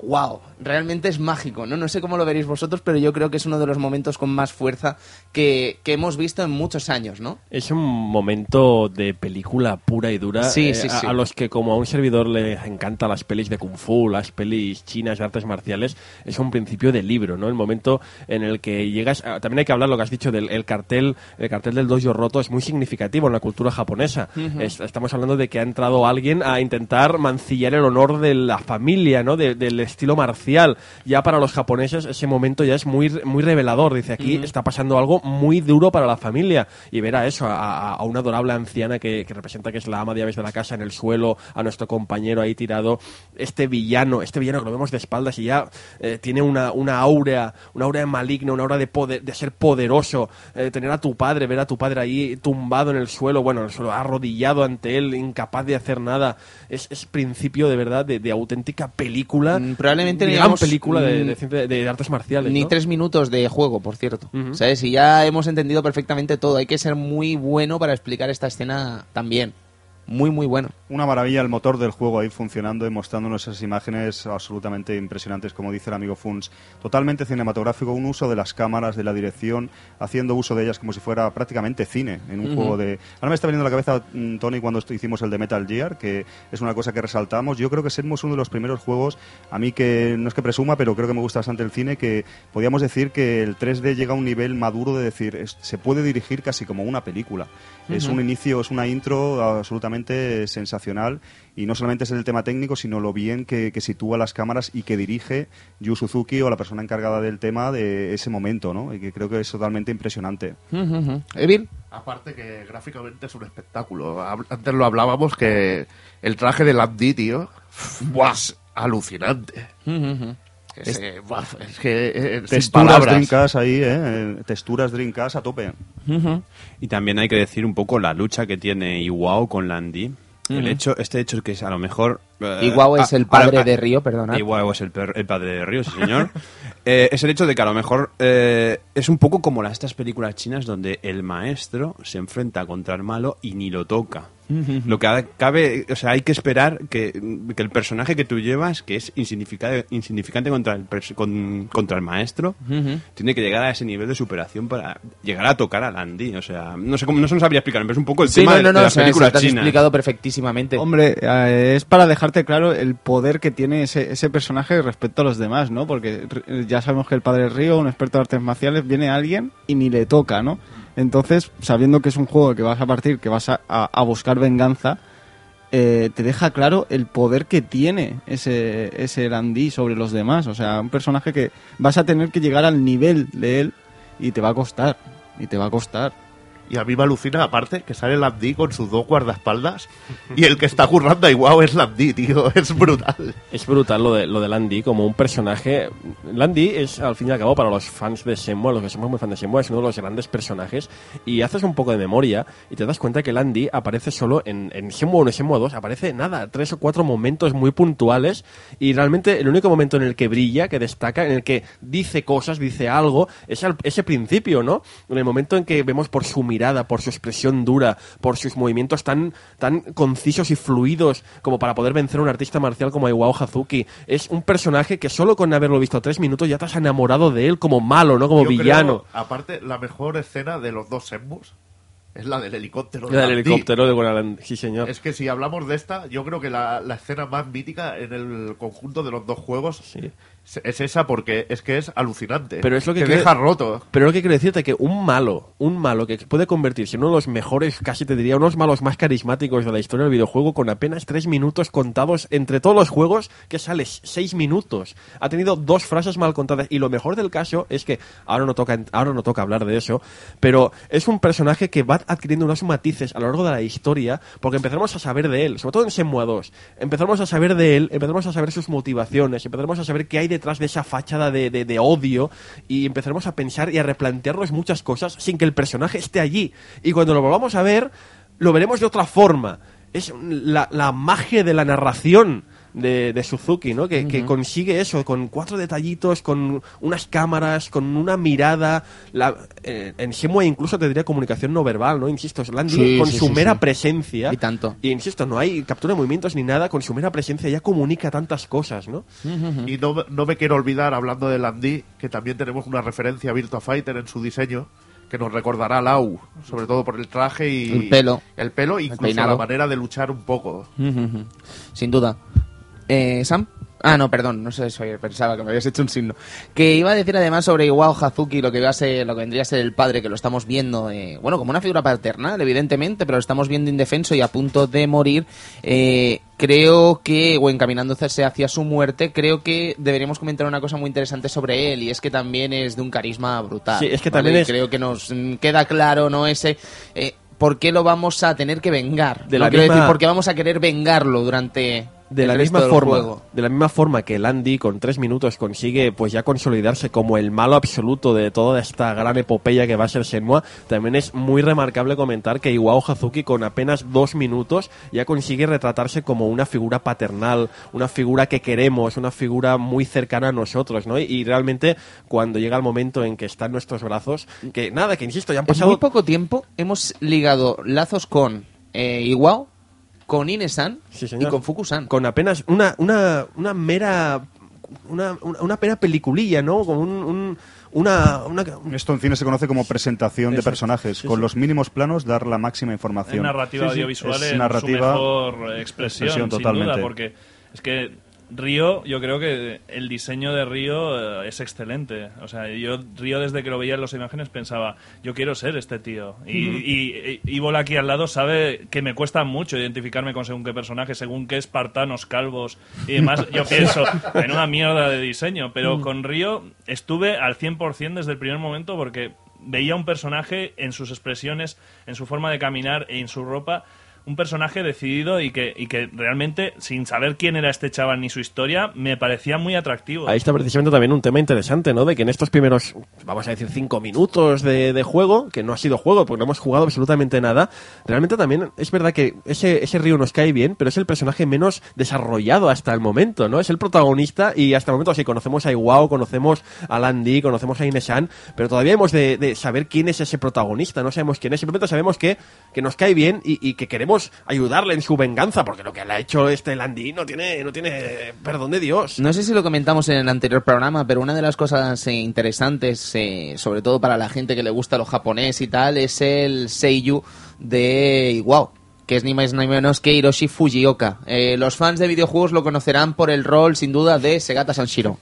Wow, realmente es mágico, ¿no? No sé cómo lo veréis vosotros, pero yo creo que es uno de los momentos con más fuerza que, que hemos visto en muchos años, ¿no? Es un momento de película pura y dura. Sí, eh, sí, a, sí. a los que, como a un servidor le encanta las pelis de Kung Fu, las pelis chinas de artes marciales, es un principio de libro, ¿no? El momento en el que llegas. a- también hay que hablar lo que has dicho del el cartel. El cartel del dojo roto es muy significativo en la cultura japonesa. Es- estamos hablando de que ha entrado alguien a intentar mancillar el honor de la familia, ¿no? De- del estilo marcial. Ya para los japoneses ese momento ya es muy, muy revelador. Dice, aquí está pasando algo muy duro para la familia. Y ver a eso, a, una adorable anciana que, que representa que es la ama de llaves de la casa en el suelo, a nuestro compañero ahí tirado, este villano, este villano que lo vemos de espaldas y ya eh, tiene una, una aura, una aura maligna, una aura de, poder, de ser poderoso, eh, tener a tu padre, ver a tu padre ahí tumbado en el suelo, bueno, en el suelo, arrodillado ante él, incapaz de hacer nada, es, es principio de verdad de, de auténtica película, Mm, probablemente gran digamos, película de, mm, de artes marciales. Ni ¿no? tres minutos de juego, por cierto. Ujú. ¿Sabes? Y ya hemos entendido perfectamente todo. Hay que ser muy bueno para explicar esta escena también. Muy, muy bueno. Una maravilla el motor del juego ahí funcionando y mostrándonos esas imágenes absolutamente impresionantes, como dice el amigo Funs. Totalmente cinematográfico, un uso de las cámaras, de la dirección, haciendo uso de ellas como si fuera prácticamente cine en un juego de... Ahora me está viniendo a la cabeza, mm, Tony, cuando hicimos el de Metal Gear, que es una cosa que resaltamos. Yo creo que somos uno de los primeros juegos, a mí que no es que presuma, pero creo que me gusta bastante el cine, que podríamos decir que el 3D llega a un nivel maduro de decir, es- se puede dirigir casi como una película. Es un inicio, es una intro absolutamente sensacional y no solamente es el tema técnico, sino lo bien que, que sitúa las cámaras y que dirige Yu Suzuki o la persona encargada del tema de ese momento, ¿no? Y que creo que es totalmente impresionante. Evil. Aparte que gráficamente es un espectáculo. Antes lo hablábamos que el traje de Landy, tío, es alucinante. Ese, es que eh, sin Texturas. Dreamcast ahí, ¿eh? Texturas Dreamcast a tope. Y también hay que decir un poco la lucha que tiene Iwao con Landy. El hecho, este hecho que es a lo mejor... eh, Igual es ah, el padre ah, de Río, perdona. Iwao es el, per- el padre de Río, sí, señor. Eh, es el hecho de que a lo mejor eh, es un poco como las, estas películas chinas donde el maestro se enfrenta contra el malo y ni lo toca. Lo que cabe, o sea, hay que esperar que, que el personaje que tú llevas, que es insignificante, insignificante contra, el, con- contra el maestro, tiene que llegar a ese nivel de superación para llegar a tocar a Landy. O sea, no sé cómo, no se nos sabría explicar, pero es un poco el Sí, tema no, de, no, de no, las se, se películas te has chinas. explicado perfectísimamente. Hombre, eh, es para dejarte claro el poder que tiene ese, ese personaje respecto a los demás, ¿no? Porque r- ya sabemos que el padre Río, un experto de artes marciales, viene a alguien y ni le toca, ¿no? Entonces, sabiendo que es un juego que vas a partir, que vas a, a- buscar venganza, eh, te deja claro el poder que tiene ese, ese Landy sobre los demás. O sea, un personaje que vas a tener que llegar al nivel de él y te va a costar. Y te va a costar. Y a mí me alucina, aparte, que sale Landy con sus dos guardaespaldas y el que está currando a Iwao es Landy, tío. Es brutal. Es brutal lo de, lo de Landy como un personaje. Landy es, al fin y al cabo, para los fans de Shenmue, los que somos muy fans de Shenmue, es uno de los grandes personajes. Y haces un poco de memoria y te das cuenta que Landy aparece solo en, en Shenmue 1 y Shenmue 2. Aparece nada, tres o cuatro momentos muy puntuales. Y realmente el único momento en el que brilla, que destaca, en el que dice cosas, dice algo, es al- ese principio, ¿no? En el momento en que vemos por su mirada, por su expresión dura, por sus movimientos tan, tan concisos y fluidos como para poder vencer a un artista marcial como Iwao Hazuki. Es un personaje que solo con haberlo visto tres minutos ya te has enamorado de él como malo, no como Yo villano. creo, aparte, la mejor escena de los dos Senmus es la del helicóptero. Era de el Dundee. helicóptero de Guanaland, sí señor. Es que si hablamos de esta, yo creo que la, la escena más mítica en el conjunto de los dos juegos Sí. Es- es esa porque es que es alucinante. Pero es lo que Te deja roto. Pero lo que quiero decirte que un malo, un malo que puede convertirse en uno de los mejores, casi te diría, uno de los malos más carismáticos de la historia del videojuego con apenas tres minutos contados entre todos los juegos que sales seis minutos. Ha tenido dos frases mal contadas y lo mejor del caso es que ahora no toca, ahora no toca hablar de eso, pero es un personaje que va adquiriendo unos matices a lo largo de la historia porque empezamos a saber de él, sobre todo en Shenmue 2. Empezamos a saber de él, empezamos a saber sus motivaciones, empezaremos a saber qué hay detrás de esa fachada de, odio y empezaremos a pensar y a replantearnos muchas cosas sin que el personaje esté allí. Y cuando lo volvamos a ver, lo veremos de otra forma. Es la, la magia de la narración de, de Suzuki, ¿no? Que, que consigue eso, con cuatro detallitos, con unas cámaras, con una mirada. La, eh, en Shenmue incluso te diría comunicación no verbal, ¿no? Insisto, Landy Sí, con sí, su sí, mera sí. presencia. Y tanto. Y insisto, no hay captura de movimientos ni nada, con su mera presencia ya comunica tantas cosas, ¿no? Y no, me- no me quiero olvidar, hablando de Landy, que también tenemos una referencia a Virtua Fighter en su diseño, que nos recordará a Lau, sobre todo por el traje y El pelo. el pelo, incluso peinado. la manera de luchar un poco. Sin duda. Eh, ¿Sam? Ah, no, perdón, no sé, soy- pensaba que me habías hecho un signo. Que iba a decir además sobre Iwao Hazuki, lo que, iba a ser, lo que vendría a ser el padre, que lo estamos viendo, eh, bueno, como una figura paternal, evidentemente, pero lo estamos viendo indefenso y a punto de morir. Eh, creo que, o encaminándose hacia su muerte, creo que deberíamos comentar una cosa muy interesante sobre él, y es que también es de un carisma brutal. Sí, es que ¿vale? también es- Creo que nos queda claro, ¿no? Ese... eh, ¿Por qué lo vamos a tener que vengar? De No la quiero misma- decir, ¿por qué vamos a querer vengarlo durante de la misma forma juego? de la misma forma que Landy con tres minutos consigue pues ya consolidarse como el malo absoluto de toda esta gran epopeya que va a ser Shenmue también es muy remarcable comentar que Iwao Hazuki con apenas dos minutos ya consigue retratarse como una figura paternal una figura que queremos una figura muy cercana a nosotros ¿no? y, y realmente cuando llega el momento en que está en nuestros brazos que nada que insisto ya han En pasado muy poco tiempo hemos ligado lazos con eh, Iwao, con Inesan Sí, y con Fukusan. con apenas una, una, una mera una, una, una mera peliculilla, ¿no? Con un, un- una, una- Esto en cine se conoce como presentación de personajes. Sí, Con sí. los mínimos planos dar la máxima Es información. narrativa Sí, sí, audiovisual es en narrativa- su mejor expresión, expresión, sin totalmente. duda, porque es que Río, yo creo que el diseño de Río eh, es excelente. O sea, yo Río desde que lo veía en las imágenes pensaba, yo quiero ser este tío. Y, y, y Ivola aquí al lado sabe que me cuesta mucho identificarme con según qué personaje, según qué espartanos, calvos y demás. Yo pienso en una mierda de diseño, pero con Río estuve al 100% desde el primer momento porque veía un personaje en sus expresiones, en su forma de caminar y en su ropa, un personaje decidido y que, y que realmente, sin saber quién era este chaval ni su historia, me parecía muy atractivo. Ahí está precisamente también un tema interesante, ¿no? De que en estos primeros, vamos a decir, cinco minutos de, juego, que no ha sido juego porque no hemos jugado absolutamente nada, realmente también es verdad que ese, ese río nos cae bien, pero es el personaje menos desarrollado hasta el momento, ¿no? Es el protagonista y hasta el momento sí conocemos a Iwao, conocemos a Landy, conocemos a Inesan, pero todavía hemos de, saber quién es ese protagonista, no sabemos quién es, simplemente sabemos que, que nos cae bien y que queremos ayudarle en su venganza, porque lo que le ha hecho este Landy no tiene, no tiene perdón de Dios. No sé si lo comentamos en el anterior programa, pero una de las cosas eh, interesantes, eh, sobre todo para la gente que le gusta lo japonés y tal, es el Seiyu de Iwao, que es ni más ni menos que Hiroshi Fujioka. Eh, los fans de videojuegos lo conocerán por el rol, sin duda, de Segata Sanshiro.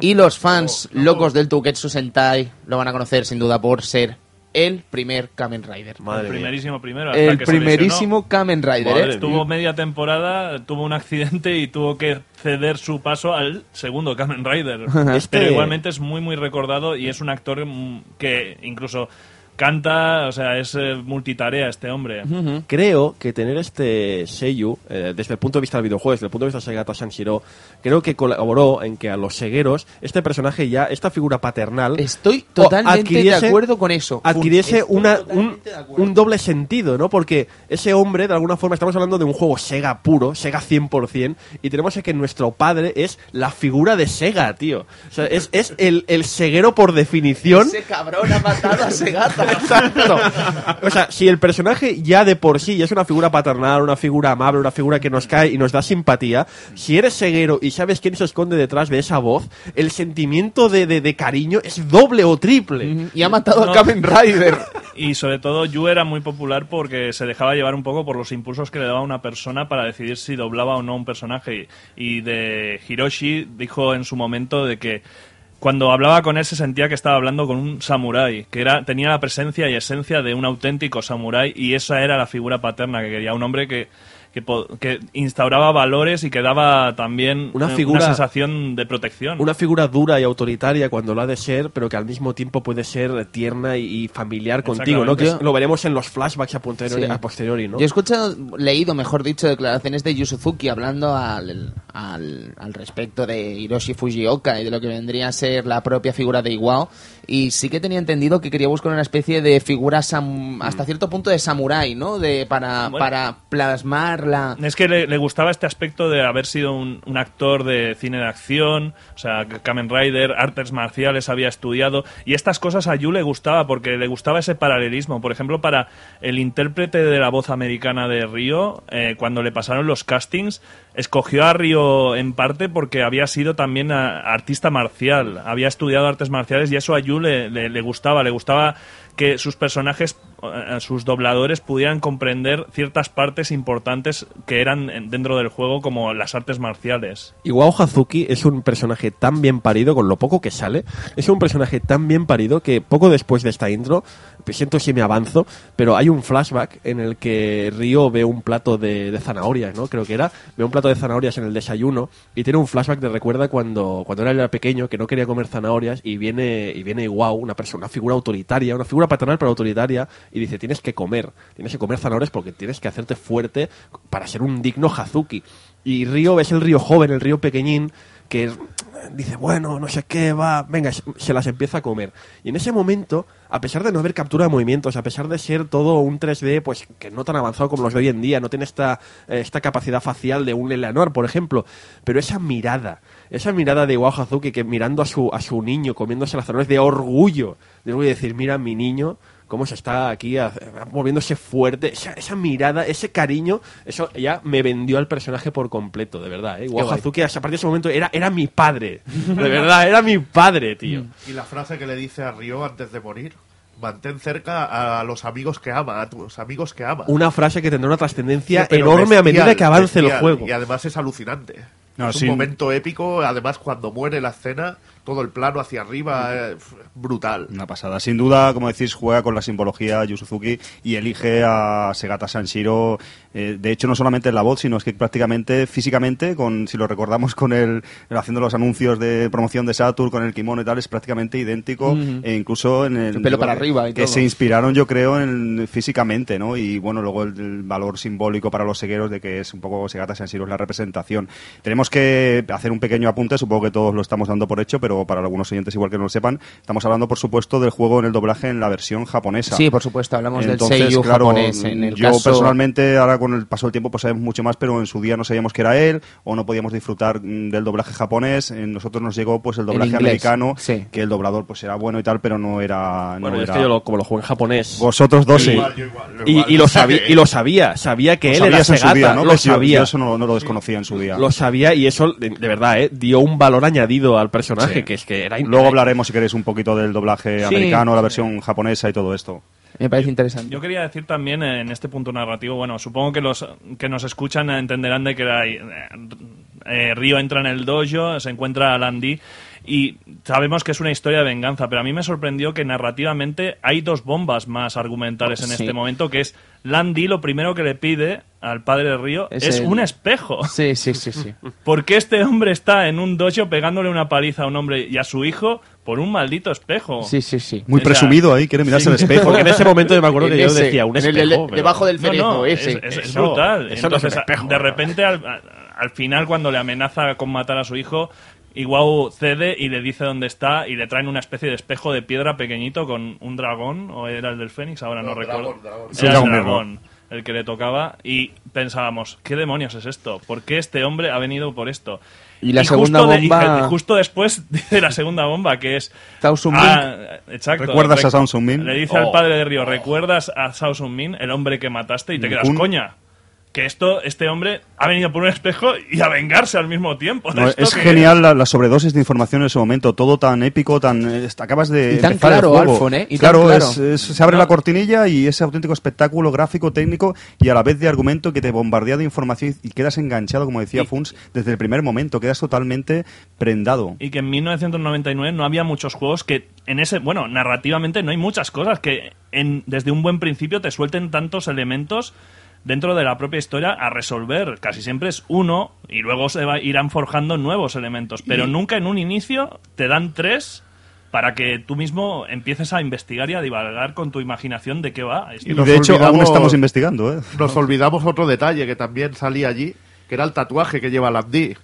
Y los fans locos del Touketsu Sentai lo van a conocer, sin duda, por ser el primer Kamen Rider. Madre el mía. primerísimo primero. hasta El que se primerísimo Kamen Rider, ¿eh? Estuvo media temporada, tuvo un accidente y tuvo que ceder su paso al segundo Kamen Rider. Este- Pero igualmente es muy, muy recordado y es un actor mm, que incluso canta, o sea, es eh, multitarea este hombre. Creo que tener este Seiyu, eh, desde el punto de vista del videojuego, desde el punto de vista de Segata Sanshiro, creo que colaboró en que a los cegueros, este personaje ya, esta figura paternal, Estoy totalmente de adquiriese- acuerdo con eso. Adquiriese Estoy una, un, doble sentido, ¿no? Porque ese hombre, de alguna forma, estamos hablando de un juego Sega puro, Sega 100%, y tenemos que nuestro padre es la figura de Sega, tío. O sea, es, es el, el ceguero por definición. Ese cabrón ha matado a Segata. Exacto. O sea, si el personaje ya de por sí ya es una figura paternal, una figura amable, una figura que nos cae y nos da simpatía, si eres ceguero y sabes quién se esconde detrás de esa voz, el sentimiento de, de- de cariño es doble o triple. Y ha matado No. a Kamen Rider. Y sobre todo, Yu era muy popular porque se dejaba llevar un poco por los impulsos que le daba una persona para decidir si doblaba o no un personaje. Y de Hiroshi dijo en su momento de que cuando hablaba con él se sentía que estaba hablando con un samurái, que era, tenía la presencia y esencia de un auténtico samurái y esa era la figura paterna que quería, un hombre que, que, po- que instauraba valores y que daba también Una eh, figura- sensación de protección. Una figura dura y autoritaria cuando lo ha de ser, pero que al mismo tiempo puede ser tierna y, y familiar contigo, ¿no? Que lo veremos en los flashbacks a posteriori, Sí. a posteriori ¿no? Yo he escuchado, leído, mejor dicho, declaraciones de Yusuzuki hablando al, al, al respecto de Hiroshi Fujioka y de lo que vendría a ser la propia figura de Iwao. Y sí que tenía entendido que quería buscar una especie de figura sam- hasta cierto punto de samurái, ¿no? De, para, Bueno. para plasmar la... Es que le, le gustaba este aspecto de haber sido un, un actor de cine de acción, o sea, Kamen Rider, artes marciales había estudiado, y estas cosas a Yu le gustaba porque le gustaba ese paralelismo. Por ejemplo, para el intérprete de la voz americana de Ryo, eh, cuando le pasaron los castings, escogió a Ryo en parte porque había sido también a- artista marcial, había estudiado artes marciales y eso a Yu le, gustaba, le gustaba que sus personajes, eh, sus dobladores pudieran comprender ciertas partes importantes que eran en- dentro del juego como las artes marciales. Iwao Hazuki es un personaje tan bien parido, con lo poco que sale, es un personaje tan bien parido que poco después de esta intro, siento si me avanzo, pero hay un flashback en el que Ryo ve un plato de, zanahorias, ¿no? Creo que era, ve un plato de zanahorias en el desayuno y tiene un flashback de recuerda cuando, cuando era pequeño que no quería comer zanahorias y viene, y viene Iwao, una persona, una figura autoritaria, una figura paternal pero autoritaria, y dice tienes que comer, tienes que comer zanahorias porque tienes que hacerte fuerte para ser un digno Hazuki. Y Río es el río joven, el río pequeñín, que dice, bueno, no sé qué, va, venga, se- las empieza a comer. Y en ese momento, a pesar de no haber captura de movimientos, a pesar de ser todo un 3D, pues que no tan avanzado como los de hoy en día, no tiene esta, eh, esta capacidad facial de un Eleanor, por ejemplo, pero esa mirada, esa mirada de Iwao Hazuki que mirando a su, a su niño, comiéndose las orgullo, de orgullo de decir, mira mi niño, cómo se está aquí a- moviéndose fuerte, esa, esa mirada, ese cariño, eso ya me vendió al personaje por completo, de verdad. ¿eh? Hazuki, a partir de ese momento, era, era mi padre. De verdad, era mi padre, tío. Y la frase que le dice a Ryo antes de morir, mantén cerca a los amigos que ama, a tus amigos que ama. Una frase que tendrá una trascendencia Pero enorme a medida bestial, que avance el bestial. juego. Y además es alucinante. No, es sin- un momento épico, además cuando muere la escena, todo el plano hacia arriba, eh, brutal. Una pasada. Sin duda, como decís, juega con la simbología Yu Suzuki y elige a Segata Sanshiro. Eh, de hecho, no solamente en la voz, sino es que prácticamente físicamente, con si lo recordamos con el, haciendo los anuncios de promoción de Saturn, con el kimono y tal, es prácticamente idéntico. E incluso en el. El pelo para arriba y Que todo. se inspiraron, yo creo, en, físicamente, ¿no? Y bueno, luego el, el valor simbólico para los segueros de que es un poco Segata Sanshiro es la representación. Tenemos que hacer un pequeño apunte, supongo que todos lo estamos dando por hecho, pero para algunos oyentes igual que no lo sepan, estamos hablando, por supuesto, del juego en el doblaje en la versión japonesa. Sí, por supuesto, hablamos Entonces, del Seiyu claro, japonés. En el yo caso... personalmente, ahora con el paso del tiempo, pues sabemos mucho más, pero en su día no sabíamos que era él, o no podíamos disfrutar mm, del doblaje japonés. En nosotros nos llegó pues el doblaje inglés, americano, sí. que el doblador pues era bueno y tal, pero no era... Bueno, no es era... que yo lo- como lo juego en japonés. Vosotros dos sí. Y, igual. y lo sabía, y lo sabía, sabía que Lo él era Segata, día, ¿no? lo Pues yo- sabía. Yo eso no, no lo desconocía en su día. Lo sabía y eso, de, de verdad, ¿eh? dio un valor añadido al personaje, Sí. que es que era Luego hablaremos, si queréis, un poquito del doblaje Sí. americano, la versión japonesa y todo esto. Me parece interesante. Yo quería decir también eh, en este punto narrativo, bueno, supongo que los que nos escuchan entenderán de que la- eh, eh, Ryo entra en el dojo, se encuentra a Landy y sabemos que es una historia de venganza, pero a mí me sorprendió que narrativamente hay dos bombas más argumentales en Sí. este momento, que es Landy lo primero que le pide al padre de Ryo Es es, el- un espejo. Sí, sí, sí, sí. ¿Por qué este hombre está en un dojo pegándole una paliza a un hombre y a su hijo por un maldito espejo? Sí, sí, sí. Muy O sea, presumido ahí, quiere mirarse al espejo. Porque en ese momento yo me acuerdo que yo decía, un el- espejo. el- pero- debajo del No, cerezo no, ese. Es, es- es brutal. eso no es un Entonces, espejo, de repente, al, al final, cuando le amenaza con matar a su hijo, Iwao cede y le dice dónde está y le traen una especie de espejo de piedra pequeñito con un dragón, o era el del Fénix, ahora no, No, recuerdo. dragón, dragón. Era Sí, el dragón el que le tocaba y pensábamos, ¿qué demonios es esto? ¿Por qué este hombre ha venido por esto? Y la segunda justo de- y bomba- justo después de la segunda bomba, que es... Sun Ah, exacto. ¿Recuerdas a Rec- Zhao Sun Min? Le dice Oh. al padre de Río, ¿recuerdas a Sun Min, el hombre que mataste? Y te quedas, coña. Que esto, este hombre ha venido por un espejo y a vengarse al mismo tiempo. No, es que- genial la, la sobredosis de información en ese momento, todo tan épico, tan eh, acabas de Y tan empezar el claro. Alfon, ¿eh? Y tan claro, claro. es- es- se abre No. la cortinilla y ese auténtico espectáculo gráfico, técnico y a la vez de argumento que te bombardea de información y quedas enganchado, como decía Y- Funs, desde el primer momento, quedas totalmente prendado. Y que en 1999 no había muchos juegos que en ese, bueno, narrativamente no hay muchas cosas que en, desde un buen principio te suelten tantos elementos dentro de la propia historia a resolver. Casi siempre es uno y luego se va, irán forjando nuevos elementos, pero nunca en un inicio te dan tres para que tú mismo empieces a investigar y a divagar con tu imaginación de qué va. esto. Y de hecho, aún estamos investigando. ¿eh? Nos olvidamos otro detalle que también salía allí, que era el tatuaje que lleva Landy.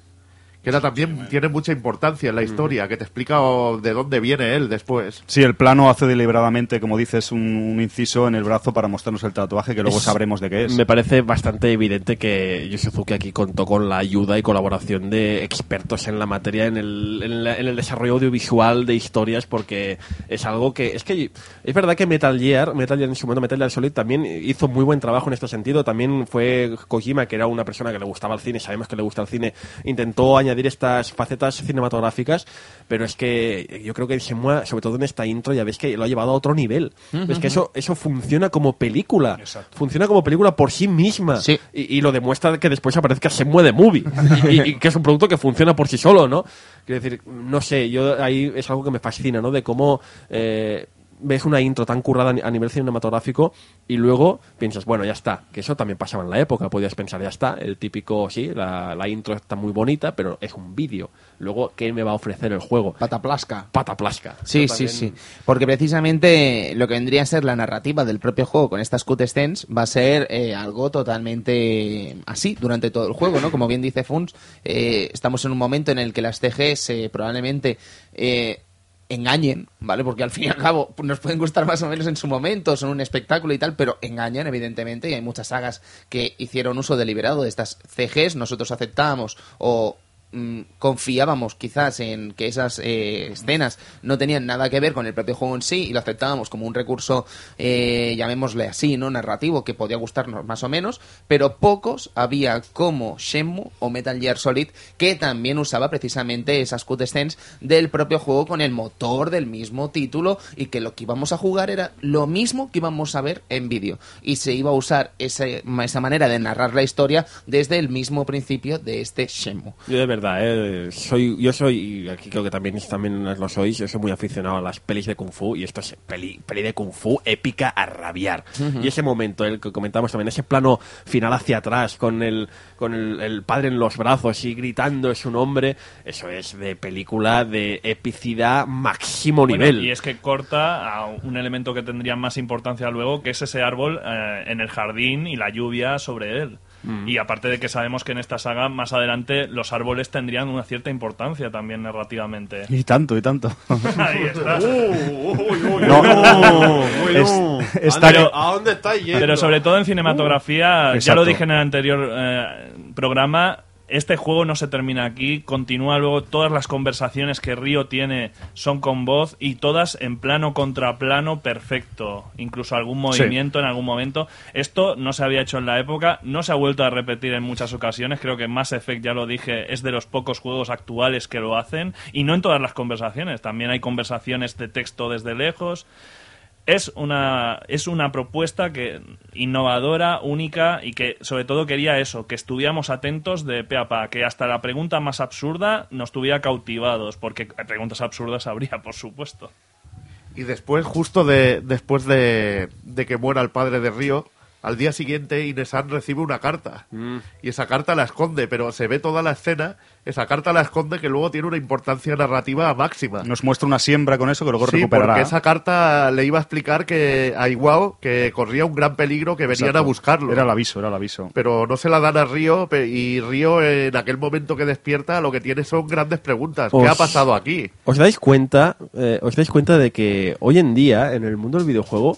Que era también tiene mucha importancia en la historia, que te explica de dónde viene él después. Sí, el plano hace deliberadamente, como dices, un, un inciso en el brazo para mostrarnos el tatuaje que luego Es- sabremos de qué es. Me parece bastante evidente que Yoshizuki aquí contó con la ayuda y colaboración de expertos en la materia, en el, en la- en el desarrollo audiovisual de historias, porque es algo que. Es que es verdad que Metal Gear, Metal Gear en su momento, Metal Gear Solid también hizo muy buen trabajo en este sentido. También fue Kojima, que era una persona que le gustaba el cine, sabemos que le gusta el cine, intentó añadir estas facetas cinematográficas, pero es que yo creo que Shenmue, sobre todo en esta intro, ya ves que lo ha llevado a otro nivel. Es que eso, eso funciona como película. Funciona como película por sí misma. Sí. Y, y lo demuestra que después aparezca Shenmue de Movie. y, y- y que es un producto que funciona por sí solo, ¿no? Quiero decir, no sé, yo ahí es algo que me fascina, ¿no? De cómo eh, ves una intro tan currada a ni- a nivel cinematográfico y luego piensas, bueno, ya está, que eso también pasaba en la época, podías pensar, ya está, el típico, sí, la, la intro está muy bonita, pero es un vídeo. Luego, ¿qué me va a ofrecer el juego? Pataplasca. Pataplasca. Sí, Eso sí, también- sí. Porque precisamente lo que vendría a ser la narrativa del propio juego con estas cutscenes va a ser eh, algo totalmente así durante todo el juego, ¿no? Como bien dice Funs, eh, estamos en un momento en el que las CGs eh, probablemente eh, engañen, ¿vale? Porque al fin y al cabo nos pueden gustar más o menos en su momento, son un espectáculo y tal, pero engañan, evidentemente, y hay muchas sagas que hicieron uso deliberado de estas CGs, nosotros aceptábamos o mm, confiábamos quizás en que esas eh, escenas no tenían nada que ver con el propio juego en sí y lo aceptábamos como un recurso, eh, llamémosle así, ¿no? Narrativo que podía gustarnos más o menos, pero pocos había como Shenmue o Metal Gear Solid que también usaba precisamente esas cutscenes del propio juego con el motor del mismo título y que lo que íbamos a jugar era lo mismo que íbamos a ver en vídeo y se iba a usar ese- esa manera de narrar la historia desde el mismo principio de este Shenmue. Yo de verdad, eh, soy, yo soy, y aquí creo que también, también lo sois, yo soy muy aficionado a las pelis de Kung Fu y esto es peli, peli de Kung Fu épica a rabiar. Y ese momento, el que comentamos también, ese plano final hacia atrás con el, con el, el padre en los brazos y gritando su nombre, eso es de película de epicidad máximo Bueno, nivel. y es que corta a un elemento que tendría más importancia luego, que es ese árbol eh, en el jardín y la lluvia sobre él. Mm. Y aparte de que sabemos que en esta saga, más adelante, los árboles tendrían una cierta importancia también narrativamente. Y tanto, y tanto. Ahí está. ¿A dónde estáis yendo? Pero sobre todo en cinematografía, ya lo dije en el anterior eh, programa, este juego no se termina aquí, continúa luego todas las conversaciones que Río tiene son con voz y todas en plano contra plano perfecto, incluso algún movimiento en algún momento. Esto no se había hecho en la época, no se ha vuelto a repetir en muchas ocasiones, creo que Mass Effect, ya lo dije, es de los pocos juegos actuales que lo hacen. Y no en todas las conversaciones, también hay conversaciones de texto desde lejos es una es una propuesta que innovadora, única y que sobre todo quería eso, que estuviéramos atentos de pe a pa, que hasta la pregunta más absurda nos tuviera cautivados, porque preguntas absurdas habría, por supuesto. Y después, justo de, después de, de que muera el padre de Río, al día siguiente Inesan recibe una carta. Y esa carta la esconde, pero se ve toda la escena, esa carta la esconde que luego tiene una importancia narrativa máxima. Nos muestra una siembra con eso que luego Sí, recuperará. porque esa carta le iba a explicar que a Iwao que corría un gran peligro que venían Exacto. a buscarlo. Era el aviso, era el aviso. Pero no se la dan a Río y Río en aquel momento que despierta lo que tiene son grandes preguntas. ¿Qué Os- ha pasado aquí? ¿Os dais cuenta, eh, os dais cuenta de que hoy en día, en el mundo del videojuego,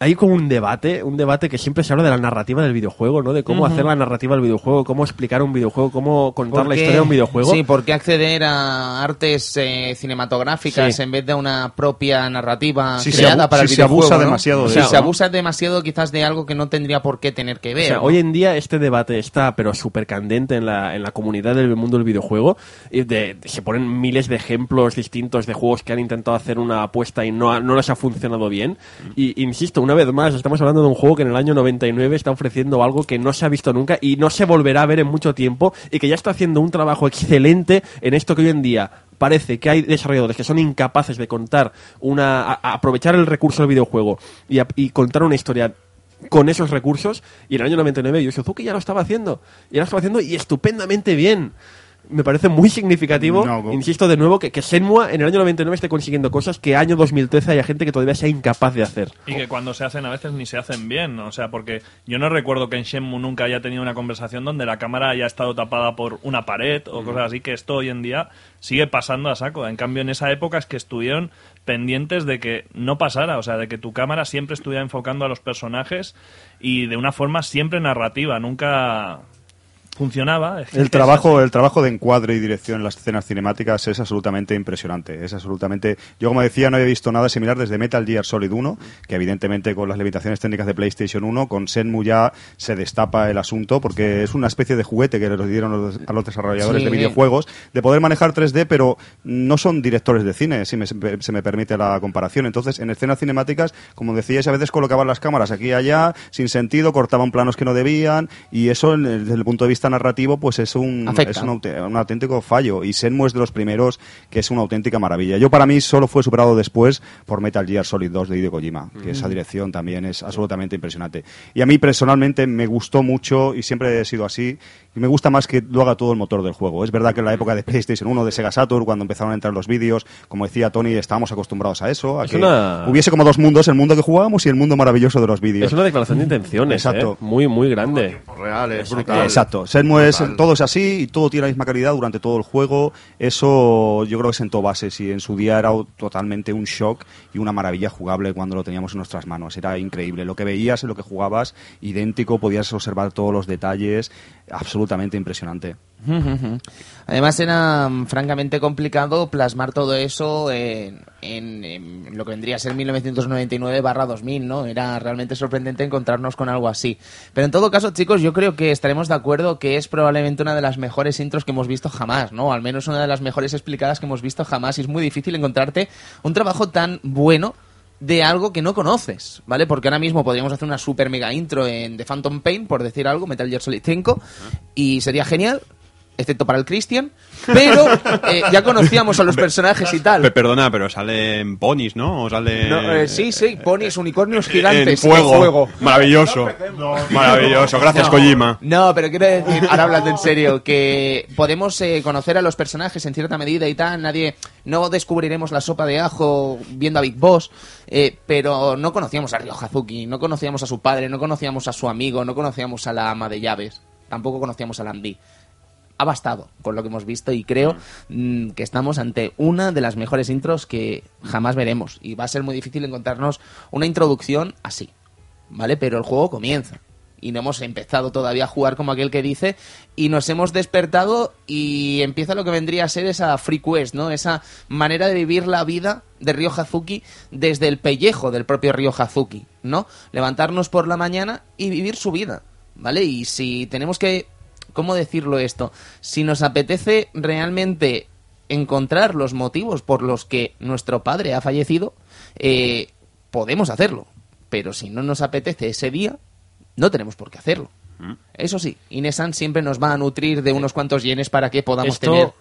hay como un debate, un debate que siempre se habla de la narrativa del videojuego, ¿no? De cómo hacer la narrativa del videojuego, cómo explicar un videojuego, cómo contar ¿Por la historia de un videojuego. Sí, ¿por qué acceder a artes eh, cinematográficas Sí. en vez de una propia narrativa Si se creada para el si se videojuego? abusa ¿no? demasiado de Si eso, se ¿no? abusa demasiado quizás de algo que no tendría por qué tener que ver. O sea, ¿no? hoy en día este debate está, pero súper candente en la, en la comunidad del mundo del videojuego. Y de, se ponen miles de ejemplos distintos de juegos que han intentado hacer una apuesta y no, ha- no les ha funcionado bien. Y insisto, una vez más, estamos hablando de un juego que en el año 99 está ofreciendo algo que no se ha visto nunca y no se volverá a ver en mucho tiempo y que ya está haciendo un trabajo excelente en esto que hoy en día parece que hay desarrolladores que son incapaces de contar una aprovechar el recurso del videojuego y, contar una historia con esos recursos y en el año 99 Yu Suzuki ya lo estaba haciendo ya lo estaba haciendo y estupendamente bien me parece muy significativo No, insisto de nuevo que, que Shenmue en el año 99 esté consiguiendo cosas que año 2013 haya gente que todavía sea incapaz de hacer Y que cuando se hacen a veces ni se hacen bien, o sea, porque yo no recuerdo que en Shenmue nunca haya tenido una conversación donde la cámara haya estado tapada por una pared o cosas así, que esto hoy en día sigue pasando a saco. En cambio, en esa época es que estuvieron pendientes de que no pasara, o sea, de que tu cámara siempre estuviera enfocando a los personajes y de una forma siempre narrativa, nunca funcionaba. Es que El trabajo, el trabajo de encuadre y dirección en las escenas cinemáticas es absolutamente impresionante. Es absolutamente. Yo, como decía, no había visto nada similar desde Metal Gear Solid 1, que evidentemente con las limitaciones técnicas de PlayStation 1, con Shenmue ya se destapa el asunto, porque es una especie de juguete que les dieron los- a los desarrolladores Sí. de videojuegos, de poder manejar 3D, pero no son directores de cine, si me- se me permite la comparación. Entonces, en escenas cinemáticas, como decíais, a veces colocaban las cámaras aquí y allá, sin sentido, cortaban planos que no debían, y eso, desde el punto de vista narrativo, pues es un, Afecta. es un, un auténtico fallo. Y Shenmue es de los primeros que es una auténtica maravilla. Yo, para mí, solo fue superado después por Metal Gear Solid 2 de Hideo Kojima, que esa dirección también es absolutamente impresionante. Y a mí, personalmente, me gustó mucho, y siempre he sido así, y me gusta más que lo haga todo el motor del juego. Es verdad que en la época de PlayStation 1, de Sega Saturn, cuando empezaron a entrar los vídeos, como decía Tony, estábamos acostumbrados a eso, a Es que una- hubiese como dos mundos, el mundo que jugábamos y el mundo maravilloso de los vídeos. es una declaración de intenciones Exacto. ¿eh? muy muy grande Real, es brutal. Exacto. Shenmue es, todo es así y todo tiene la misma calidad durante todo el juego. Eso yo creo que sentó bases y en su día era totalmente un shock y una maravilla jugable cuando lo teníamos en nuestras manos. Era increíble. Lo que veías y lo que jugabas, idéntico, podías observar todos los detalles. Absolutamente impresionante. Además era mm, francamente complicado plasmar todo eso en, en- lo que vendría a ser 1999 barra 2000, ¿no? Era realmente sorprendente encontrarnos con algo así. Pero en todo caso, chicos, yo creo que estaremos de acuerdo que es probablemente una de las mejores intros que hemos visto jamás, ¿no? Al menos una de las mejores explicadas que hemos visto jamás y es muy difícil encontrarte un trabajo tan bueno de algo que no conoces, ¿vale? Porque ahora mismo podríamos hacer una super mega intro en The Phantom Pain, por decir algo, Metal Gear Solid 5, y sería genial, excepto para el Christian, pero eh, ya conocíamos a los personajes y tal. Pe- Perdona, pero salen ponis, ¿no? O sale... No, eh, sí, sí, ponis, unicornios En gigantes fuego. Maravilloso. Maravilloso. Gracias, No, Kojima. No, pero quiero decir, ahora hablando en serio, que podemos eh, conocer a los personajes en cierta medida y tal. Nadie, no descubriremos la sopa de ajo viendo a Big Boss, eh, pero no conocíamos a Ryo Hazuki, no conocíamos a su padre, no conocíamos a su amigo, no conocíamos a la ama de llaves, tampoco conocíamos a Landy. Ha bastado con lo que hemos visto y creo mm, que estamos ante una de las mejores intros que jamás veremos. Y va a ser muy difícil encontrarnos una introducción así. ¿vale? Pero el juego comienza. Y no hemos empezado todavía a jugar como aquel que dice. Y nos hemos despertado y empieza lo que vendría a ser esa free quest, ¿no? Esa manera de vivir la vida de Ryo Hazuki desde el pellejo del propio Ryo Hazuki, ¿no? Levantarnos por la mañana y vivir su vida, ¿vale? Y si tenemos que... ¿Cómo decirlo esto? Si nos apetece realmente encontrar los motivos por los que nuestro padre ha fallecido, eh, podemos hacerlo. Pero si no nos apetece ese día, no tenemos por qué hacerlo. Eso sí, Inesan siempre nos va a nutrir de unos cuantos yenes para que podamos Esto, tener.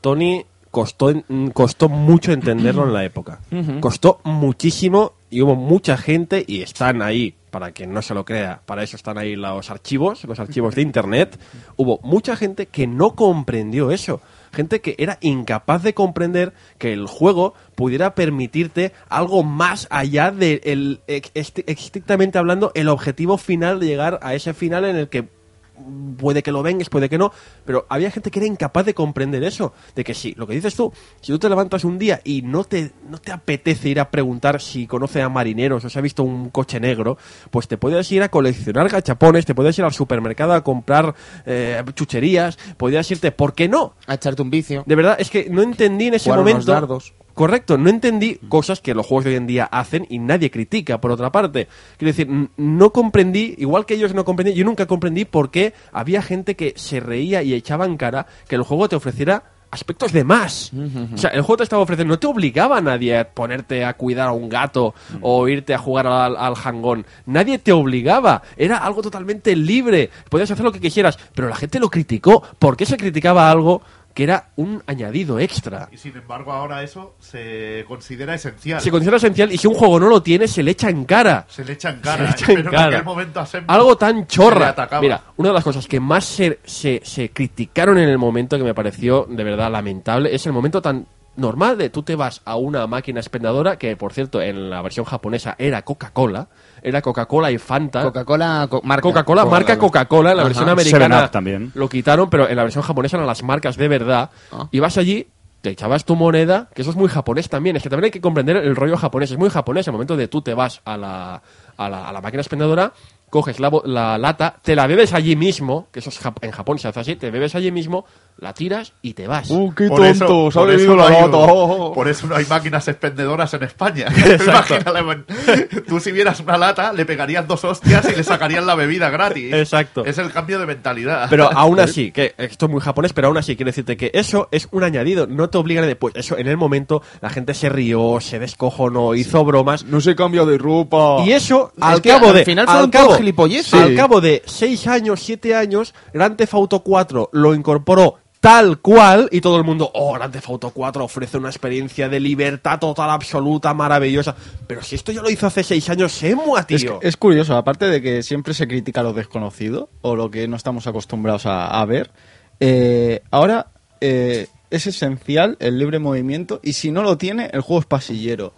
Tony, costó, costó mucho entenderlo en la época. Costó muchísimo y hubo mucha gente, y están ahí, para quien no se lo crea, para eso están ahí los archivos, los archivos de Internet. Hubo mucha gente que no comprendió eso. Gente que era incapaz de comprender que el juego pudiera permitirte algo más allá de el, estrictamente hablando, el objetivo final de llegar a ese final en el que puede que lo vengues, puede que no, pero había gente que era incapaz de comprender eso, de que sí, lo que dices tú, si tú te levantas un día y no te, no te apetece ir a preguntar si conoce a marineros o si ha visto un coche negro, pues te puedes ir a coleccionar gachapones, te puedes ir al supermercado a comprar eh, chucherías, podías irte, ¿por qué no? A echarte un vicio. De verdad, es que no entendí en ese Jugar momento. Correcto, no entendí cosas que los juegos de hoy en día hacen y nadie critica, por otra parte. Quiero decir, no comprendí, igual que ellos no comprendí, yo nunca comprendí por qué había gente que se reía y echaba en cara que el juego te ofreciera aspectos de más. O sea, el juego te estaba ofreciendo, no te obligaba a nadie a ponerte a cuidar a un gato o irte a jugar al, al hangón. Nadie te obligaba. Era algo totalmente libre. Podías hacer lo que quisieras. Pero la gente lo criticó. ¿Por qué se criticaba algo que era un añadido extra? Y sin embargo, ahora eso se considera esencial. Se considera esencial y si un juego no lo tiene, se le echa en cara. Se le echa en cara. echa en pero cara. en aquel momento a Algo tan chorra. Mira, una de las cosas que más se, se, se criticaron en el momento que me pareció de verdad lamentable es el momento tan normal de tú te vas a una máquina expendedora que por cierto en la versión japonesa era Coca-Cola, era Coca-Cola y Fanta. Coca-Cola, co- marca. Coca-Cola, marca Coca-Cola, en la Ajá. versión americana también. lo quitaron, pero en la versión japonesa eran las marcas de verdad. Ah. Y vas allí, te echabas tu moneda, que eso es muy japonés también, es que también hay que comprender el rollo japonés, es muy japonés el momento de tú te vas a la, a la, a la máquina expendedora, coges la, bo- la lata, te la bebes allí mismo, que eso es Jap- en Japón se hace así, te bebes allí mismo, la tiras y te vas. Uh, qué Por eso- tonto, ha por eso no la hay- lata. oh. Por eso no hay máquinas expendedoras en España. Tú si vieras una lata, le pegarías dos hostias y le sacarían la bebida gratis. Exacto. Es el cambio de mentalidad. Pero aún así, que esto es muy japonés, pero aún así quiero decirte que eso es un añadido, no te obligan a después. Eso en el momento la gente se rió, se descojonó, hizo bromas. No se cambia de ropa. Y eso, Es al que cabo al de. final al cabo, todos gilipolleces. Al cabo de 6 años, 7 años, Grand Theft Auto 4 lo incorporó tal cual y todo el mundo, oh, Grand Theft Auto 4 ofrece una experiencia de libertad total, absoluta, maravillosa. Pero si esto ya lo hizo hace 6 años, Semua, Es, tío. es curioso, aparte de que siempre se critica lo desconocido o lo que no estamos acostumbrados a, a ver, eh, ahora eh, es esencial el libre movimiento y si no lo tiene, el juego es pasillero.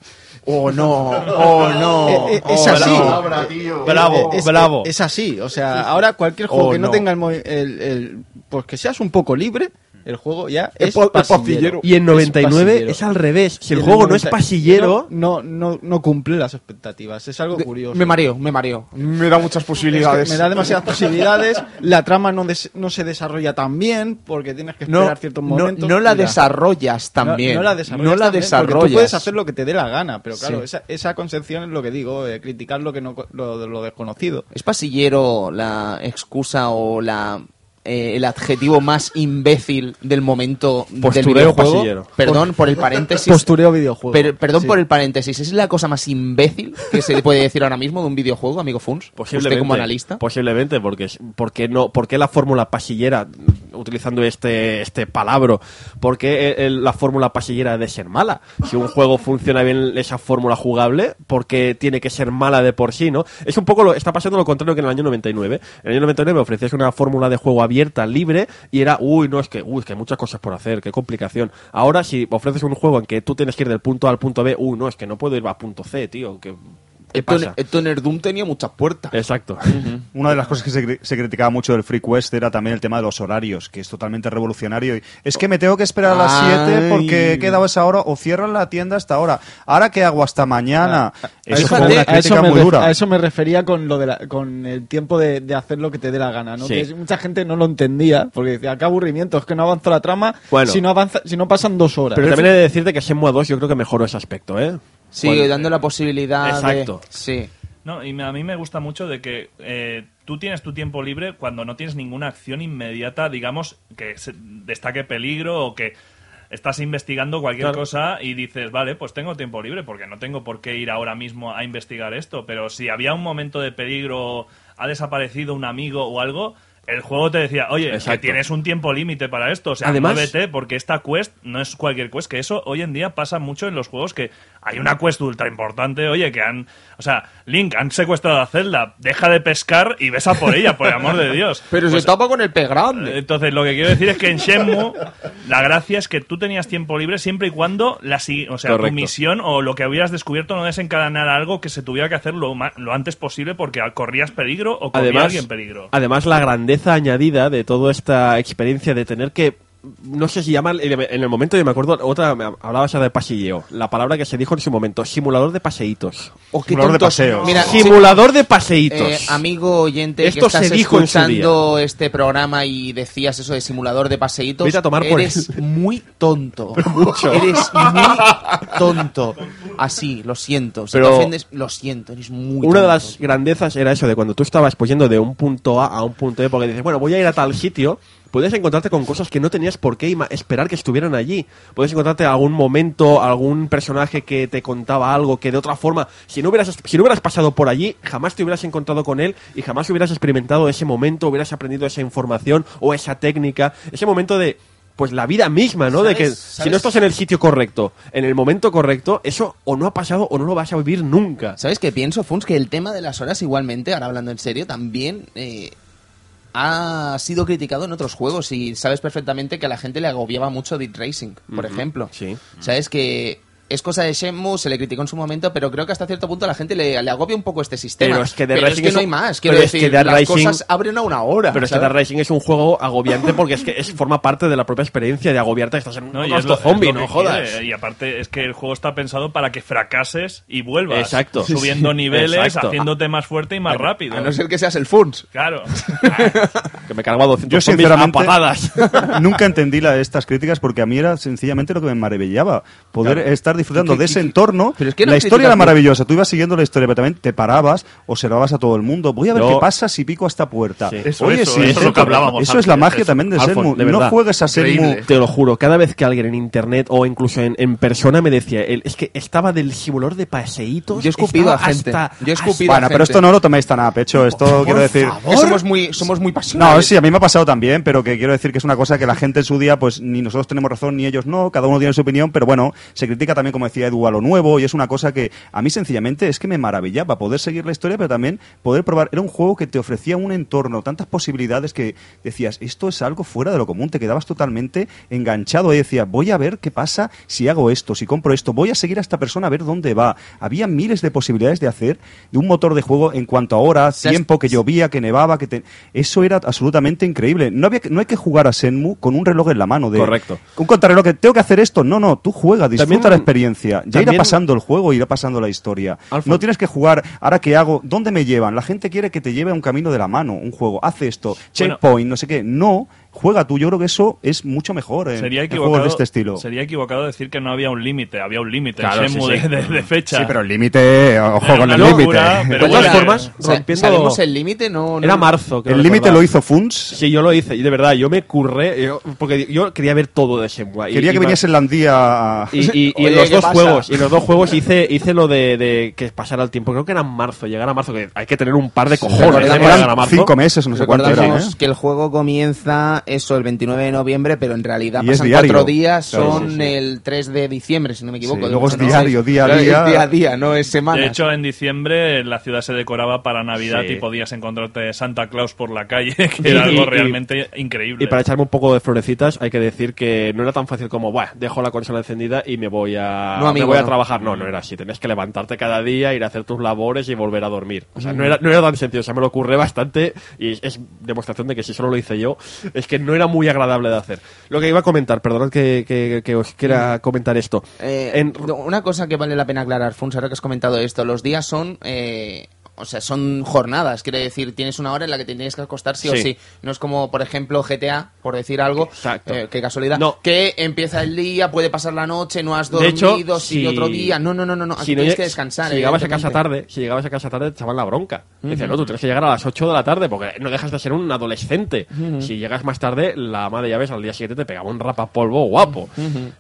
Oh, no. Oh, no. Eh, eh, es Oh, así. bravo. Palabra, tío. Bravo, es, bravo. Es así, o sea, ahora cualquier juego Oh, que no, no. tenga el, el, el- Pues que seas un poco libre, el juego ya es, pa- es pasillero. pasillero. Y en Es 99 pasillero. es al revés. Si el juego no es 90 pasillero. No, no, no cumple las expectativas. Es algo curioso. Me mareo, me mareo. Me da muchas posibilidades. me da demasiadas posibilidades. La trama no, des- no se desarrolla tan bien porque tienes que esperar No, ciertos momentos. no la Mira, desarrollas no- también. No, la desarrollas. No la tan bien, porque desarrollas. Tú puedes hacer lo que te dé la gana, pero claro, Sí. esa, esa concepción es lo que digo, eh, criticar lo que no lo, lo desconocido. ¿Es pasillero la excusa o la eh, el adjetivo más imbécil del momento del Postureo videojuego? pasillero. Perdón por el paréntesis. Postureo videojuego. Per- perdón Sí. por el paréntesis. ¿Es la cosa más imbécil que se puede decir ahora mismo de un videojuego, amigo Funs? Posiblemente. Usted como analista. Posiblemente, porque porque no, porque la fórmula pasillera, utilizando este, este palabra, porque el- el- la fórmula pasillera ha de ser mala. Si un juego funciona bien esa fórmula jugable, porque tiene que ser mala de por sí, ¿no? Es un poco lo, está pasando lo contrario que en el año 99. En el año 99 ofrecías una fórmula de juego abierta, libre, y era, uy, no, es que, uy, es que hay muchas cosas por hacer, qué complicación. Ahora, si ofreces un juego en que tú tienes que ir del punto A al punto B, uy, no, es que no puedo ir a punto C, tío, que, ¿qué Esto, pasa? el Doom tenía muchas puertas. Exacto. Una de las cosas que se, cri- se criticaba mucho del Free Quest era también el tema de los horarios, que es totalmente revolucionario. Y es que me tengo que esperar a las Ay. 7 porque he quedado esa hora o cierran la tienda hasta ahora. ¿Ahora qué hago hasta mañana? Eso Fíjate, fue una eso crítica me muy dura. a eso me refería con lo de la- con el tiempo de, de hacer lo que te dé la gana, ¿no? Sí. Que es- mucha gente no lo entendía porque decía, qué aburrimiento, es que no avanza la trama Bueno. si no avanza, si no pasan dos horas. Pero también he de decirte que Shenmue 2 yo creo que mejoró ese aspecto, ¿eh? Sí, Cuando- dando la posibilidad Exacto. de... Sí. No, y me- a mí me gusta mucho de que eh, tú tienes tu tiempo libre cuando no tienes ninguna acción inmediata, digamos, que se destaque peligro o que estás investigando cualquier Claro. cosa y dices, vale, pues tengo tiempo libre porque no tengo por qué ir ahora mismo a investigar esto, pero si había un momento de peligro, ha desaparecido un amigo o algo, el juego te decía, oye, que tienes un tiempo límite para esto, o sea, Además- muévete porque esta quest no es cualquier quest, que eso hoy en día pasa mucho en los juegos que hay una quest ultra importante, oye, que han, o sea, Link, han secuestrado a Zelda, deja de pescar y besa por ella, por el amor de Dios. Pero Pues, se tapa con el pez grande. entonces, lo que quiero decir es que en Shenmue la gracia es que tú tenías tiempo libre siempre y cuando la o sea, tu misión o lo que hubieras descubierto no desencadenara algo que se tuviera que hacer lo, lo antes posible porque corrías peligro o corría Además, alguien peligro. además la grandeza añadida de toda esta experiencia de tener que no sé si llaman en el momento yo me acuerdo otra me hablabas ya de pasilleo la palabra que se dijo en su momento simulador de paseitos Oh, qué Simulador de paseos. Mira, simulador de paseitos Eh, amigo oyente Esto que estás se dijo en su escuchando este programa y decías eso de simulador de paseitos, Vete a tomar por eres él. muy tonto. mucho. Eres muy tonto. Así, lo siento. Si Pero- te ofendes, lo siento, eres muy una de tonto. las grandezas era eso de cuando tú estabas pues yendo de un punto A a un punto B porque dices bueno voy a ir a tal sitio puedes encontrarte con cosas que no tenías por qué esperar que estuvieran allí puedes encontrarte algún momento algún personaje que te contaba algo que de otra forma si no hubieras si no hubieras pasado por allí jamás te hubieras encontrado con él y jamás hubieras experimentado ese momento hubieras aprendido esa información o esa técnica ese momento de pues la vida misma, ¿no? De que ¿Sabes? si no estás en el sitio correcto, en el momento correcto, eso o no ha pasado o no lo vas a vivir nunca. ¿Sabes qué pienso, Funs? Que el tema de las horas igualmente, ahora hablando en serio, también eh, ha sido criticado en otros juegos y sabes perfectamente que a la gente le agobiaba mucho Dead Racing, por ejemplo. sí. Sabes que es cosa de Shenmue, se le criticó en su momento, pero creo que hasta cierto punto a la gente le, le agobia un poco este sistema. Pero es que Dead Pero Racing que es no un- hay más, pero quiero es que decir, Dead las Racing- cosas abren a una hora. Pero es que. Dead Racing es un juego agobiante porque es que es, forma parte de la propia experiencia de agobiarte. Estás en un No, y es holocausto lo, es zombie, lo no que jodas. quiere. Y aparte es que el juego está pensado para que fracases y vuelvas. Exacto. Subiendo Sí, sí. niveles, Exacto. haciéndote más fuerte y más rápido. A no ser que seas el Funs. Claro. Que me cargo a 200 Yo zombies a sinceramente patadas. nunca entendí la- estas críticas porque a mí era sencillamente lo que me maravillaba. Poder Claro. estar disfrutando ¿Qué- de ese entorno. pero es que no la historia era maravillosa. Tú ibas siguiendo la historia, pero también te parabas, observabas a todo el mundo. Voy a ver qué pasa si pico a esta puerta. Sí. Eso, Oye, eso, sí, eso es lo que hablábamos Eso es la magia eso. también de de no juegues a. Increíble. Te lo juro, cada vez que alguien en internet o incluso en, en persona me decía, el- es que estaba del simulador de paseitos. Yo he escupido a gente. hasta- Yo he escupido a Bueno, pero esto no lo toméis tan a pecho. Esto quiero decir. Que somos muy, somos muy pasionales. No, sí, a mí me ha pasado también, pero que quiero decir que es una cosa que la gente en su día, pues ni nosotros tenemos razón ni ellos no, cada uno tiene su opinión, pero bueno, se critica también, como decía Edu, a lo nuevo y es una cosa que a mí sencillamente es que me maravillaba poder seguir la historia, pero también poder probar. Era un juego que te ofrecía un entorno, tantas posibilidades que decías, esto es algo fuera de lo común, te quedabas totalmente enganchado y decías, voy a ver qué pasa si hago esto, si compro esto, voy a seguir a esta persona a ver dónde va. Había miles de posibilidades de hacer de un motor de juego en cuanto a horas, tiempo, que llovía, que nevaba, que te... eso era absolutamente increíble. No había que- no hay que jugar a Senmu con un reloj en la mano de Correcto. un contrarreloj que tengo que hacer esto. No, no, tú juega, disfruta También- la experiencia. Ya irá pasando el juego, irá pasando la historia. Alfa. No tienes que jugar, ahora qué hago, ¿dónde me llevan? La gente quiere que te lleve a un camino de la mano, un juego. Hace esto, Bueno. checkpoint, no sé qué. No, juega tú. Yo creo que eso es mucho mejor en, Sería en equivocado, juegos de este estilo. sería equivocado decir que no había un límite. Había un límite en Claro, Shenmue sí, sí. De, de- de fecha. Sí, pero el límite, ojo Era con el límite. De todas bueno, formas, Sa- rompiendo... ¿Sabemos el límite? No, no- Era marzo. creo El límite lo hizo Funs. Sí, yo lo hice, y de verdad, yo me curré, yo- porque yo quería ver todo de Shenmue. y- Quería que y viniese el Landía a... Y, y- y en los ¿qué dos pasa? juegos, y en los dos juegos hice, hice lo de, de que pasara el tiempo. Creo que era en marzo, llegar a marzo, que hay que tener un par de cojones ¿eh? cinco meses, no sé cuánto era. Recordamos ¿eh? que el juego comienza eso el 29 de noviembre, pero en realidad Y pasan diario. cuatro días, Claro, son sí, sí. el 3 de diciembre, si no me equivoco. Sí, luego es No, diario, día a día. Es día a día, no es semana. De hecho, en diciembre la ciudad se decoraba para Navidad Sí. y podías encontrarte Santa Claus por la calle, que Y- era algo y- realmente increíble. Y para echarme un poco de florecitas, hay que decir que no era tan fácil como, Buah, dejo la consola encendida y me voy a, No, amigo, me voy a no. trabajar. No, no era así. Tenías que levantarte cada día, ir a hacer tus labores y volver a dormir. O sea, no era, no era tan sencillo. O sea, me lo ocurre bastante y es, es demostración de que si solo lo hice yo, es que no era muy agradable de hacer. Lo que iba a comentar, perdonad que, que- que os quiera comentar esto. Eh, En- una cosa que vale la pena aclarar, Funs, ahora que has comentado esto, los días son... eh, o sea, son jornadas, quiere decir, tienes una hora en la que te tienes que acostar sí, o Sí. No es como, por ejemplo, GTA, por decir algo, eh, qué casualidad, No. que empieza el día, puede pasar la noche, no has dormido, hecho, sigue si- otro día. No, no, no, no, no. si tienes que descansar. Si llegabas a casa tarde, si llegabas a casa tarde te echaban la bronca. Dice, no, tú tienes que llegar a las 8 de la tarde porque no dejas de ser un adolescente. Si llegas más tarde, la ama de llaves al día siguiente te pegaba un rapapolvo guapo.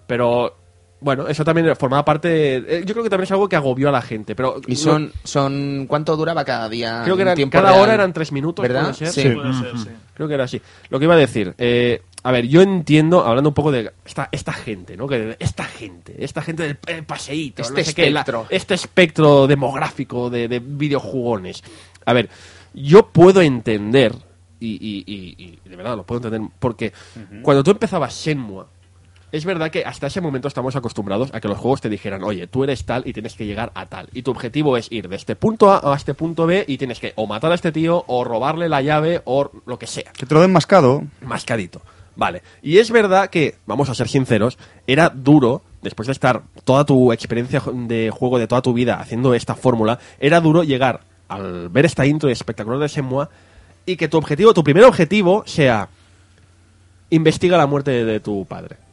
Pero bueno, eso también formaba parte. eh, yo creo que también es algo que agobió a la gente. Pero Y son, son, ¿cuánto duraba cada día? Creo que eran- tiempo cada real? hora eran tres minutos, ¿verdad? ¿puede ser? Sí. Sí, puede ser, sí. Creo que era así. Lo que iba a decir, eh, a ver, yo entiendo, hablando un poco de esta, esta gente, ¿no? Que esta gente, esta gente del eh, paseíto, Este no sé qué, la- espectro. este espectro demográfico de, de videojugones. A ver, yo puedo entender, y, y- y- y de verdad lo puedo entender, porque cuando tú empezabas Shenmue, es verdad que hasta ese momento estamos acostumbrados a que los juegos te dijeran, oye, tú eres tal y tienes que llegar a tal. Y tu objetivo es ir de este punto A a este punto B y tienes que o matar a este tío o robarle la llave o lo que sea. Que te lo den mascado. Mascadito. Vale. Y es verdad que, vamos a ser sinceros, era duro, después de estar toda tu experiencia de juego de toda tu vida haciendo esta fórmula, era duro llegar al ver esta intro espectacular de Semua y que tu objetivo, tu primer objetivo sea investiga la muerte de, de tu padre.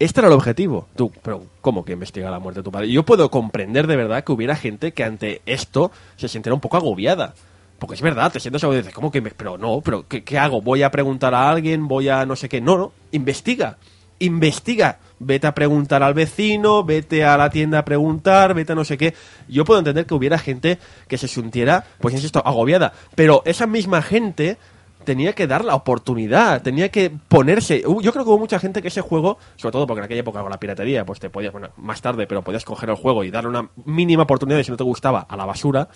Este era el objetivo. Tú, pero ¿cómo que investiga la muerte de tu padre? Yo puedo comprender de verdad que hubiera gente que ante esto se sintiera un poco agobiada. Porque es verdad, te sientes algo y dices, ¿cómo que? me- Pero no, pero ¿qué, qué hago? ¿Voy a preguntar a alguien? ¿Voy a no sé qué? No, no, investiga. Investiga. Vete a preguntar al vecino, vete a la tienda a preguntar, vete a no sé qué. Yo puedo entender que hubiera gente que se sintiera, pues insisto, agobiada. Pero esa misma gente tenía que dar la oportunidad, tenía que ponerse. Yo creo que hubo mucha gente que ese juego, sobre todo porque en aquella época con la piratería, pues te podías, bueno, más tarde, pero podías coger el juego y darle una mínima oportunidad y si no te gustaba, a la basura.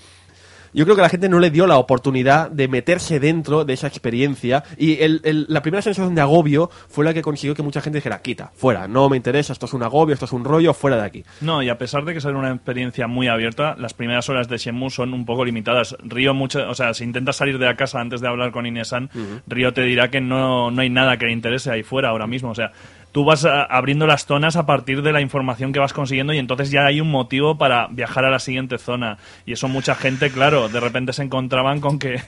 Yo creo que la gente no le dio la oportunidad de meterse dentro de esa experiencia y el- el- la primera sensación de agobio fue la que consiguió que mucha gente dijera, quita, fuera, no me interesa, esto es un agobio, esto es un rollo, fuera de aquí. No, y a pesar de que sea una experiencia muy abierta, las primeras horas de Shenmue son un poco limitadas. Río mucho, o sea, si intentas salir de la casa antes de hablar con Inesan, Río te dirá que no, no hay nada que le interese ahí fuera ahora mismo. O sea, tú vas a- abriendo las zonas a partir de la información que vas consiguiendo y entonces ya hay un motivo para viajar a la siguiente zona. Y eso mucha gente, claro, de repente se encontraban con que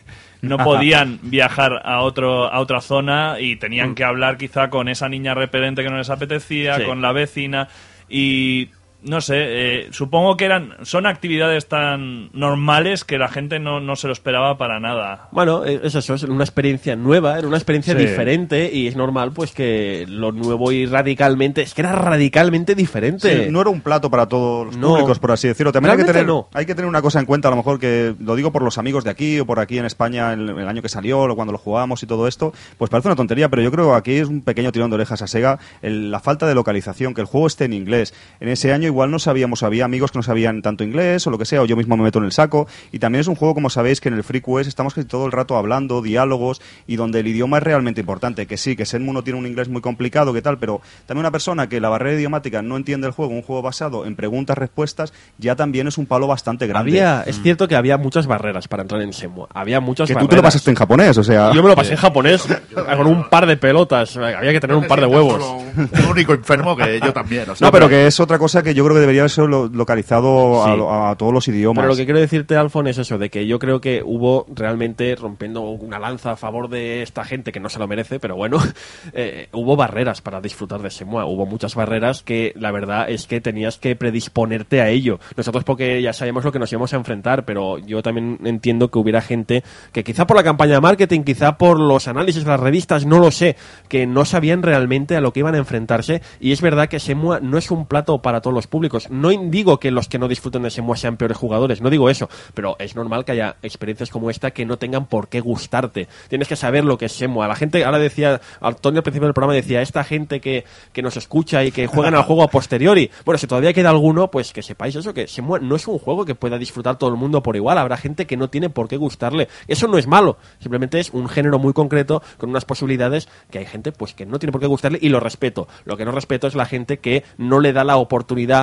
no podían viajar a otro a otra zona y tenían que hablar quizá con esa niña repelente que no les apetecía, Sí. con la vecina y no sé, eh, supongo que eran son actividades tan normales que la gente no, no se lo esperaba para nada. Bueno, es eso, es una experiencia nueva, era una experiencia Sí. diferente y es normal pues que lo nuevo y radicalmente, es que era radicalmente diferente. Sí, no era un plato para todos los No. públicos, por así decirlo. También hay que, tener, no. hay que tener una cosa en cuenta, a lo mejor que lo digo por los amigos de aquí o por aquí en España, el, el año que salió, o cuando lo jugamos y todo esto, pues parece una tontería, pero yo creo que aquí es un pequeño tirón de orejas a Sega el- la falta de localización, que el juego esté en inglés. En ese año igual no sabíamos, había amigos que no sabían tanto inglés o lo que sea, o yo mismo me meto en el saco. Y también es un juego, como sabéis, que en el Free Quest estamos casi todo el rato hablando, diálogos, y donde el idioma es realmente importante. Que sí, que Senmu no tiene un inglés muy complicado, que tal, pero también una persona que la barrera idiomática no entiende el juego, un juego basado en preguntas-respuestas, ya también es un palo bastante grande. Había, es cierto que había muchas barreras para entrar en Shenmue. Había muchas que tú te lo pasaste en japonés, o sea... Yo me lo pasé en japonés con un par de pelotas. Había que tener un par de huevos. Un, un único enfermo que yo también. o sea, No, pero que es otra cosa que yo creo que debería ser lo- localizado a, Sí. lo- a todos los idiomas. Pero lo que quiero decirte, Alfon, es eso, de que yo creo que hubo realmente, rompiendo una lanza a favor de esta gente que no se lo merece, pero bueno, eh, hubo barreras para disfrutar de Semua. Hubo muchas barreras que la verdad es que tenías que predisponerte a ello. Nosotros porque ya sabíamos lo que nos íbamos a enfrentar, pero yo también entiendo que hubiera gente que quizá por la campaña de marketing, quizá por los análisis de las revistas, no lo sé, que no sabían realmente a lo que iban a enfrentarse. Y es verdad que Semua no es un plato para todos los públicos. No digo que los que no disfruten de Semua sean peores jugadores, no digo eso, pero es normal que haya experiencias como esta que no tengan por qué gustarte. Tienes que saber lo que es Semua. La gente, ahora decía, Antonio al principio del programa decía, esta gente que, que nos escucha y que juegan al juego a posteriori. Bueno, si todavía queda alguno, pues que sepáis eso, que Semua no es un juego que pueda disfrutar todo el mundo por igual. Habrá gente que no tiene por qué gustarle. Eso no es malo, simplemente es un género muy concreto con unas posibilidades que hay gente pues que no tiene por qué gustarle y lo respeto. Lo que no respeto es la gente que no le da la oportunidad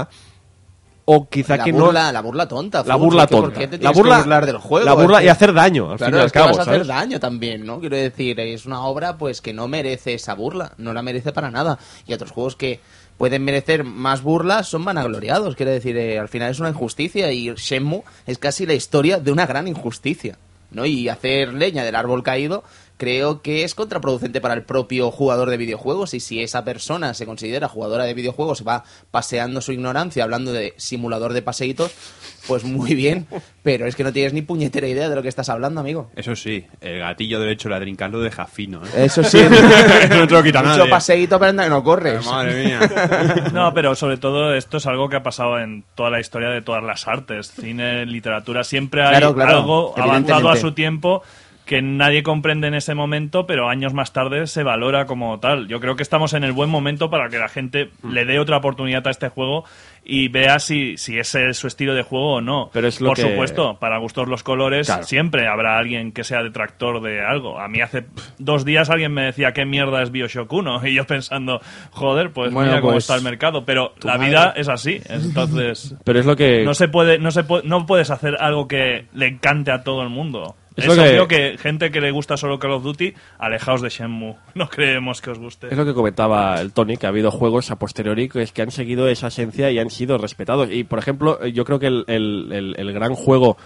o quizá la que burla, no la burla tonta. la burla porque ¿por tonta. qué te la burla, que burlar del juego? la burla y hacer daño, al Claro, fin y al cabo, vas a hacer daño también, ¿no? Quiero decir, es una obra pues que no merece esa burla, no la merece para nada. Y otros juegos que pueden merecer más burlas son vanagloriados, quiero decir, eh, al final es una injusticia y Shenmue es casi la historia de una gran injusticia, ¿no? Y hacer leña del árbol caído creo que es contraproducente para el propio jugador de videojuegos y si esa persona se considera jugadora de videojuegos se va paseando su ignorancia hablando de simulador de paseitos, pues muy bien, pero es que no tienes ni puñetera idea de lo que estás hablando, amigo. Eso sí, el gatillo derecho de la Dreamcast lo deja fino. ¿eh? Eso sí, no te lo quita mucho nadie. paseíto pero anda que no corres. Madre mía. No, pero sobre todo esto es algo que ha pasado en toda la historia de todas las artes, cine, literatura, siempre hay Claro, claro, algo avanzado a su tiempo que nadie comprende en ese momento, pero años más tarde se valora como tal. Yo creo que estamos en el buen momento para que la gente Mm. le dé otra oportunidad a este juego y vea si, si ese es su estilo de juego o no. Pero es lo Por que- supuesto, para gustos los colores, Claro. siempre habrá alguien que sea detractor de algo. A mí hace dos días alguien me decía qué mierda es Bioshock 1 y yo pensando, joder, pues Bueno, mira cómo pues, está el mercado. Pero la madre. vida es así, entonces Pero es lo que... no se puede, no se puede, no puedes hacer algo que le encante a todo el mundo. Es Es, lo que- obvio que gente que le gusta solo Call of Duty, alejaos de Shenmue. No creemos que os guste. Es lo que comentaba el Tony, que ha habido juegos a posteriori que, es que han seguido esa esencia y han sido respetados. Y, por ejemplo, yo creo que el, el- el- el gran juego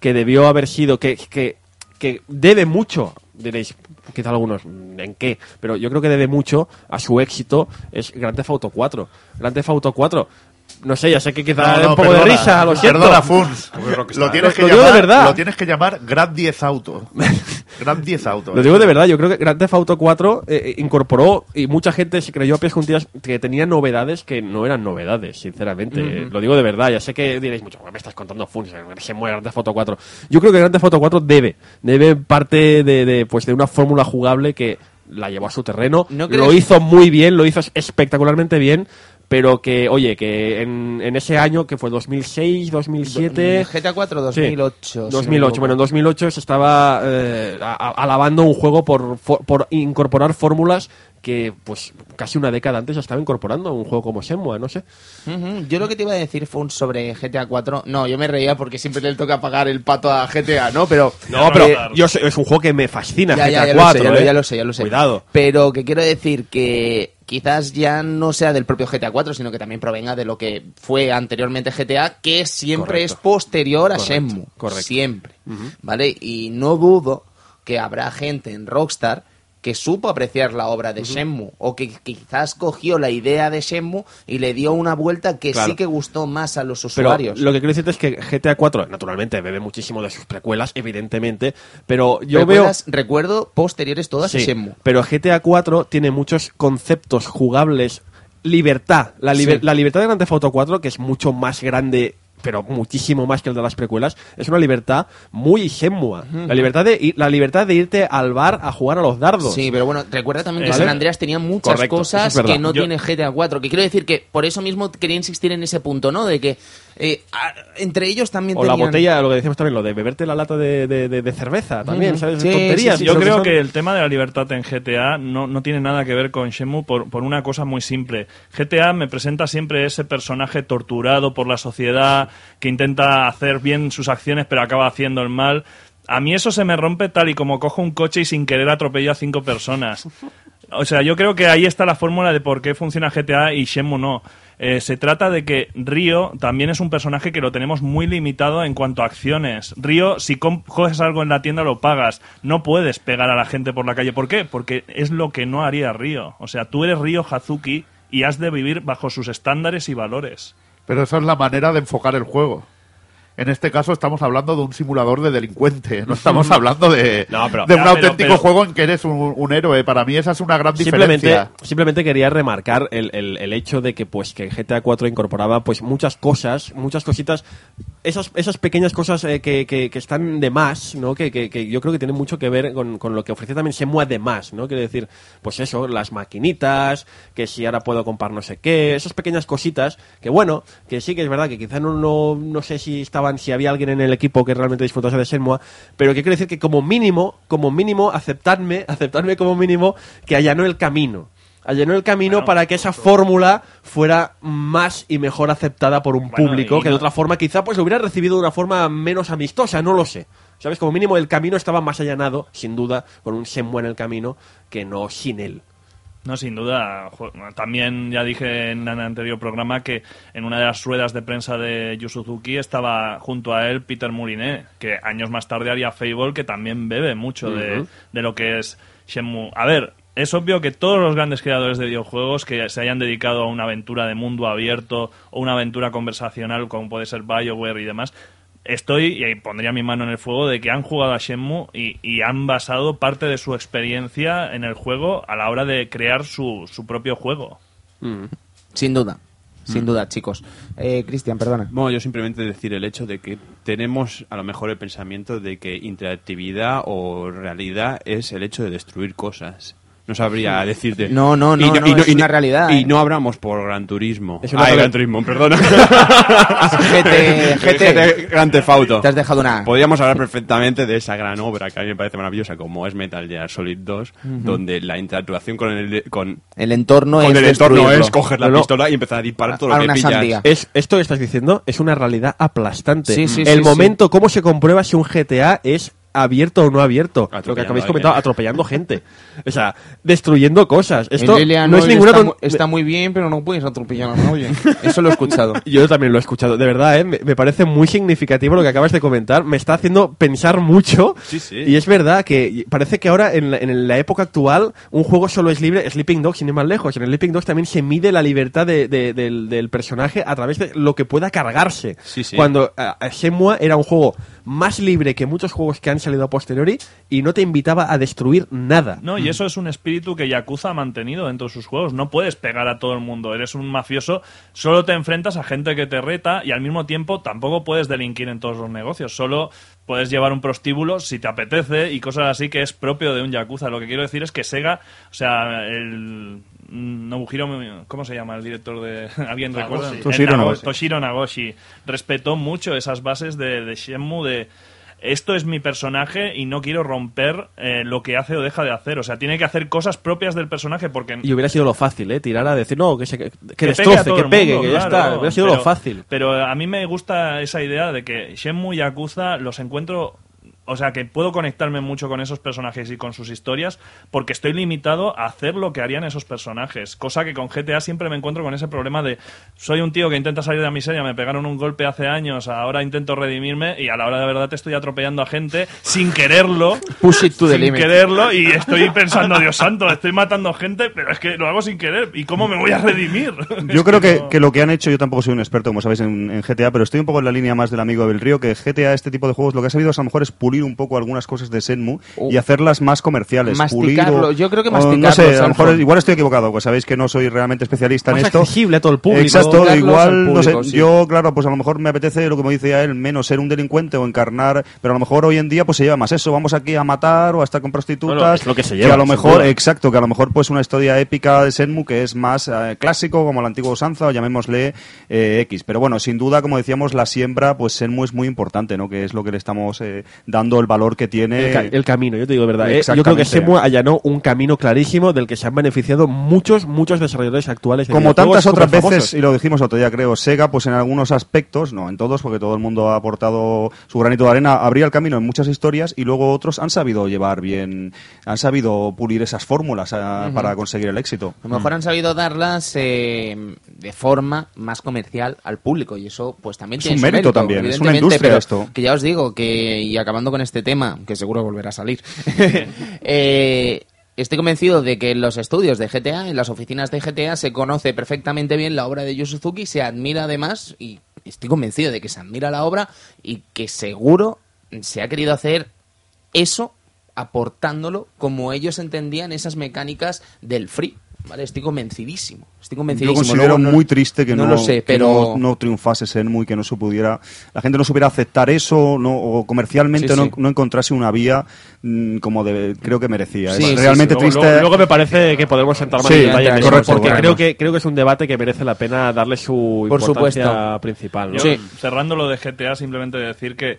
que debió haber sido, que, que, que debe mucho, diréis, quizá algunos, ¿en qué? Pero yo creo que debe mucho a su éxito es Grand Theft Auto 4. Grand Theft Auto 4, no sé, ya sé que quizá No, da no, un poco perdona, de risa, lo siento. Perdona, Funs. Lo tienes, que Lo de llamar, verdad. lo tienes que llamar Grand 10 Auto. Grand 10 Auto. Lo digo de verdad, yo creo que Grand Theft Auto 4 eh, eh, incorporó y mucha gente se creyó a pies juntillas que tenía novedades que no eran novedades, sinceramente. Lo digo de verdad, ya sé que diréis mucho, me estás contando funs, eh, se muere Grand Theft Auto 4. Yo creo que Grand Theft Auto 4 debe, debe parte de, de, pues de una fórmula jugable que la llevó a su terreno, ¿No lo hizo muy bien, lo hizo espectacularmente bien, pero que, oye, que en, en ese año, que fue 2006, 2007... GTA 4 Sí, 2008. si no me 2008. equivoco. Bueno, en 2008 se estaba eh, a- a- alabando un juego por, for- por incorporar fórmulas que, pues, casi una década antes ya estaba incorporando un juego como Shenmue, no sé. Yo lo que te iba a decir fue un sobre GTA 4. No, yo me reía porque siempre le toca pagar el pato a GTA, ¿no? Pero. No, pero yo sé- es un juego que me fascina, Ya, GTA ya lo 4, sé, ya lo, ¿eh? ya lo sé, ya lo sé. Cuidado. Pero que quiero decir que quizás ya no sea del propio GTA 4, sino que también provenga de lo que fue anteriormente GTA, que siempre Correcto. es posterior a Correcto, Shenmue. correcto. Siempre. ¿Vale? Y no dudo que habrá gente en Rockstar que supo apreciar la obra de Shenmue o que quizás cogió la idea de Shenmue y le dio una vuelta que Claro. sí que gustó más a los Pero usuarios. lo que quiero decirte es que GTA 4, naturalmente, bebe muchísimo de sus precuelas, evidentemente, pero yo veo... Recuerdas- Recuerdo posteriores todas a Shenmue. pero GTA 4 tiene muchos conceptos jugables. Libertad. La, liber- Sí. la libertad de Grand Theft Auto 4, que es mucho más grande, pero muchísimo más que el de las precuelas, es una libertad muy Shenmue. La libertad de ir- la libertad de irte al bar a jugar a los dardos. Sí, pero bueno, recuerda también que ¿Vale? San Andreas tenía muchas Correcto, cosas es que no Yo- tiene GTA 4. Que quiero decir que por eso mismo quería insistir en ese punto, ¿no? De que eh, a- entre ellos también O la botella, lo que decíamos también, lo de beberte la lata de, de- de- de cerveza también. ¿sabes? Sí, Tonterías. sí, sí, Yo creo son- que el tema de la libertad en GTA no, no tiene nada que ver con Shenmue por, por una cosa muy simple. GTA me presenta siempre ese personaje torturado por la sociedad que intenta hacer bien sus acciones pero acaba haciendo el mal. A mí eso se me rompe tal y como cojo un coche y sin querer atropello a cinco personas. O sea, yo creo que ahí está la fórmula de por qué funciona GTA y Shenmue no. Eh, se trata de que Río también es un personaje que lo tenemos muy limitado en cuanto a acciones. Río, si coges algo en la tienda lo pagas. No puedes pegar a la gente por la calle. ¿Por qué? Porque es lo que no haría Río. O sea, tú eres Río Hazuki y has de vivir bajo sus estándares y valores. Pero esa es la manera de enfocar el juego. En este caso estamos hablando de un simulador de delincuente, no estamos hablando de, No, pero- de un pero- auténtico pero- juego en que eres un, un héroe. Para mí esa es una gran Simplemente, diferencia. simplemente quería remarcar el, el- el hecho de que pues que GTA 4 incorporaba pues muchas cosas, muchas cositas, esas, esas pequeñas cosas eh, que, que- que están de más, ¿no? Que, que- yo creo que tienen mucho que ver con, con lo que ofrece también Shenmue de más, ¿no? Quiero decir, pues eso, las maquinitas, que si ahora puedo comprar no sé qué, esas pequeñas cositas, que bueno, que sí que es verdad que quizá no, no, no sé si si había alguien en el equipo que realmente disfrutase de Shenmue, pero que quiero decir que como mínimo, como mínimo, aceptadme, aceptadme como mínimo que allanó el camino. Allanó el camino para que esa fórmula fuera más y mejor aceptada por un Bueno, público que de otra forma quizá pues lo hubiera recibido de una forma menos amistosa, no lo sé. ¿Sabes? Como mínimo el camino estaba más allanado, sin duda, con un Shenmue en el camino, que no sin él. No, sin duda. También ya dije en el anterior programa que en una de las ruedas de prensa de Yu Suzuki estaba junto a él Peter Murinet, que años más tarde haría Fable, que también bebe mucho de, de lo que es Shenmue. A ver, es obvio que todos los grandes creadores de videojuegos que se hayan dedicado a una aventura de mundo abierto o una aventura conversacional como puede ser BioWare y demás, estoy, y ahí pondría mi mano en el fuego, de que han jugado a Shenmue y, y han basado parte de su experiencia en el juego a la hora de crear su, su propio juego. Sin duda. sin duda, chicos. Eh, Cristian, perdona. Bueno, yo simplemente decir el hecho de que tenemos a lo mejor el pensamiento de que interactividad o realidad es el hecho de destruir cosas. No sabría decirte. No, no, no, no, es una realidad, Y ¿eh? no hablamos por Gran Turismo. Es una Ah. Gran Turismo, perdona. GT, GT. Gran Theft Auto. Te has dejado una... Podríamos hablar perfectamente de esa gran obra que a mí me parece maravillosa, como es Metal Gear Solid 2, donde la interactuación con el, con, El entorno con es el entorno es coger la No, no. pistola y empezar a disparar todo lo que pillas. sandía. Es, esto que estás diciendo es una realidad aplastante. Sí, sí, el sí, momento, cómo se comprueba si un GTA es abierto o no abierto. Lo que Atropellando habéis a comentado, atropellando gente. O sea, destruyendo cosas. Esto El no es ninguna está, está muy bien, pero no puedes atropellar a nadie. Eso lo he escuchado. Yo también lo he escuchado, de verdad, ¿eh? me, me parece muy significativo lo que acabas de comentar, me está haciendo pensar mucho Sí, sí. y es verdad que parece que ahora en la, en la época actual un juego solo es libre, Sleeping Dogs sin ir más lejos, en el Sleeping Dogs también se mide la libertad de- de- del, del personaje a través de lo que pueda cargarse. Sí, sí. Cuando Shenmue era un juego más libre que muchos juegos que han salido a posteriori y no te invitaba a destruir nada. No, y eso es un espíritu que Yakuza ha mantenido dentro de sus juegos. No puedes pegar a todo el mundo. Eres un mafioso, solo te enfrentas a gente que te reta y al mismo tiempo tampoco puedes delinquir en todos los negocios. Solo puedes llevar un prostíbulo si te apetece y cosas así que es propio de un Yakuza. Lo que quiero decir es que Sega, o sea, el. Nobuhiro, ¿cómo se llama el director de...? ¿Alguien recuerda? Toshiro Nago- Nagoshi. Toshiro Nagoshi. Respetó mucho esas bases de, de Shenmue de esto es mi personaje y no quiero romper eh, lo que hace o deja de hacer. O sea, tiene que hacer cosas propias del personaje porque... Y hubiera sido lo fácil, ¿eh? Tirar a decir, no, que, se, que, pegue a destroce, todo que pegue, mundo, que ya claro. está. Hubiera sido pero, lo fácil. Pero a mí me gusta esa idea de que Shenmue y Yakuza los encuentro... O sea, que puedo conectarme mucho con esos personajes y con sus historias porque estoy limitado a hacer lo que harían esos personajes. Cosa que con GTA siempre me encuentro con ese problema de soy un tío que intenta salir de la miseria, me pegaron un golpe hace años, ahora intento redimirme y a la hora de verdad te estoy atropellando a gente sin quererlo. Push it to the sin limit. quererlo y estoy pensando, Dios santo, estoy matando gente, pero es que lo hago sin querer. ¿Y cómo me voy a redimir? Yo creo que, que lo que han hecho, yo tampoco soy un experto, como sabéis, en, en GTA, pero estoy un poco en la línea más del amigo del Río, que GTA, este tipo de juegos, lo que ha sabido es a lo mejor es pulir un poco algunas cosas de Senmu Oh. y hacerlas más comerciales. Masticarlo, pulir o- yo creo que o masticarlo, No sé, a lo mejor igual estoy equivocado, pues sabéis que no soy realmente especialista Más en esto. accesible a todo el público. Exacto, igual, no sé, sí. yo, claro, pues a lo mejor me apetece lo que me decía él, menos ser un delincuente o encarnar, pero a lo mejor hoy en día pues se lleva más eso, vamos aquí a matar o a estar con prostitutas. Bueno, es lo que se que lleva, a lo mejor, exacto, que a lo mejor pues una historia épica de Senmu que es más eh, clásico, como la antigua usanza, o llamémosle eh, X. Pero bueno, sin duda, como decíamos, la siembra, pues Senmu es muy importante, ¿no? Que es lo que le estamos eh, dando el valor que tiene. El, ca- el camino, yo te digo de verdad. ¿eh? Yo creo que. Shenmue allanó un camino clarísimo del que se han beneficiado muchos, muchos desarrolladores actuales. Como tantas otras veces, y lo dijimos otro día, creo, Sega, pues en algunos aspectos, no en todos, porque todo el mundo ha aportado su granito de arena, abría el camino en muchas historias y luego otros han sabido llevar bien, han sabido pulir esas fórmulas ah, para conseguir el éxito. A lo mejor han sabido darlas eh, de forma más comercial al público y eso pues también Es tiene un su mérito también, es una evidentemente, industria pero esto. Que ya os digo que, y acabando con este tema, que seguro volverá a salir, eh, estoy convencido de que en los estudios de GTA, en las oficinas de GTA, se conoce perfectamente bien la obra de Yu Suzuki, se admira además, y estoy convencido de que se admira la obra y que seguro se ha querido hacer eso aportándolo como ellos entendían esas mecánicas del free. ¿Vale? Estoy convencidísimo. Estoy Yo convencidísimo. considero Luego no- muy triste que no, lo sé, que pero no, no triunfase Senmu y que no se pudiera, la gente no supiera aceptar eso no, o comercialmente Sí, no, sí. no encontrase una vía mm, como de, creo que merecía. Sí, es sí, realmente Luego, triste. luego- luego me parece que podemos entrar más Sí, en detalle en eso, correcto, porque creo que creo que es un debate que merece la pena darle su Por importancia supuesto. principal. ¿no? Yo, Sí. cerrando lo de GTA, simplemente decir que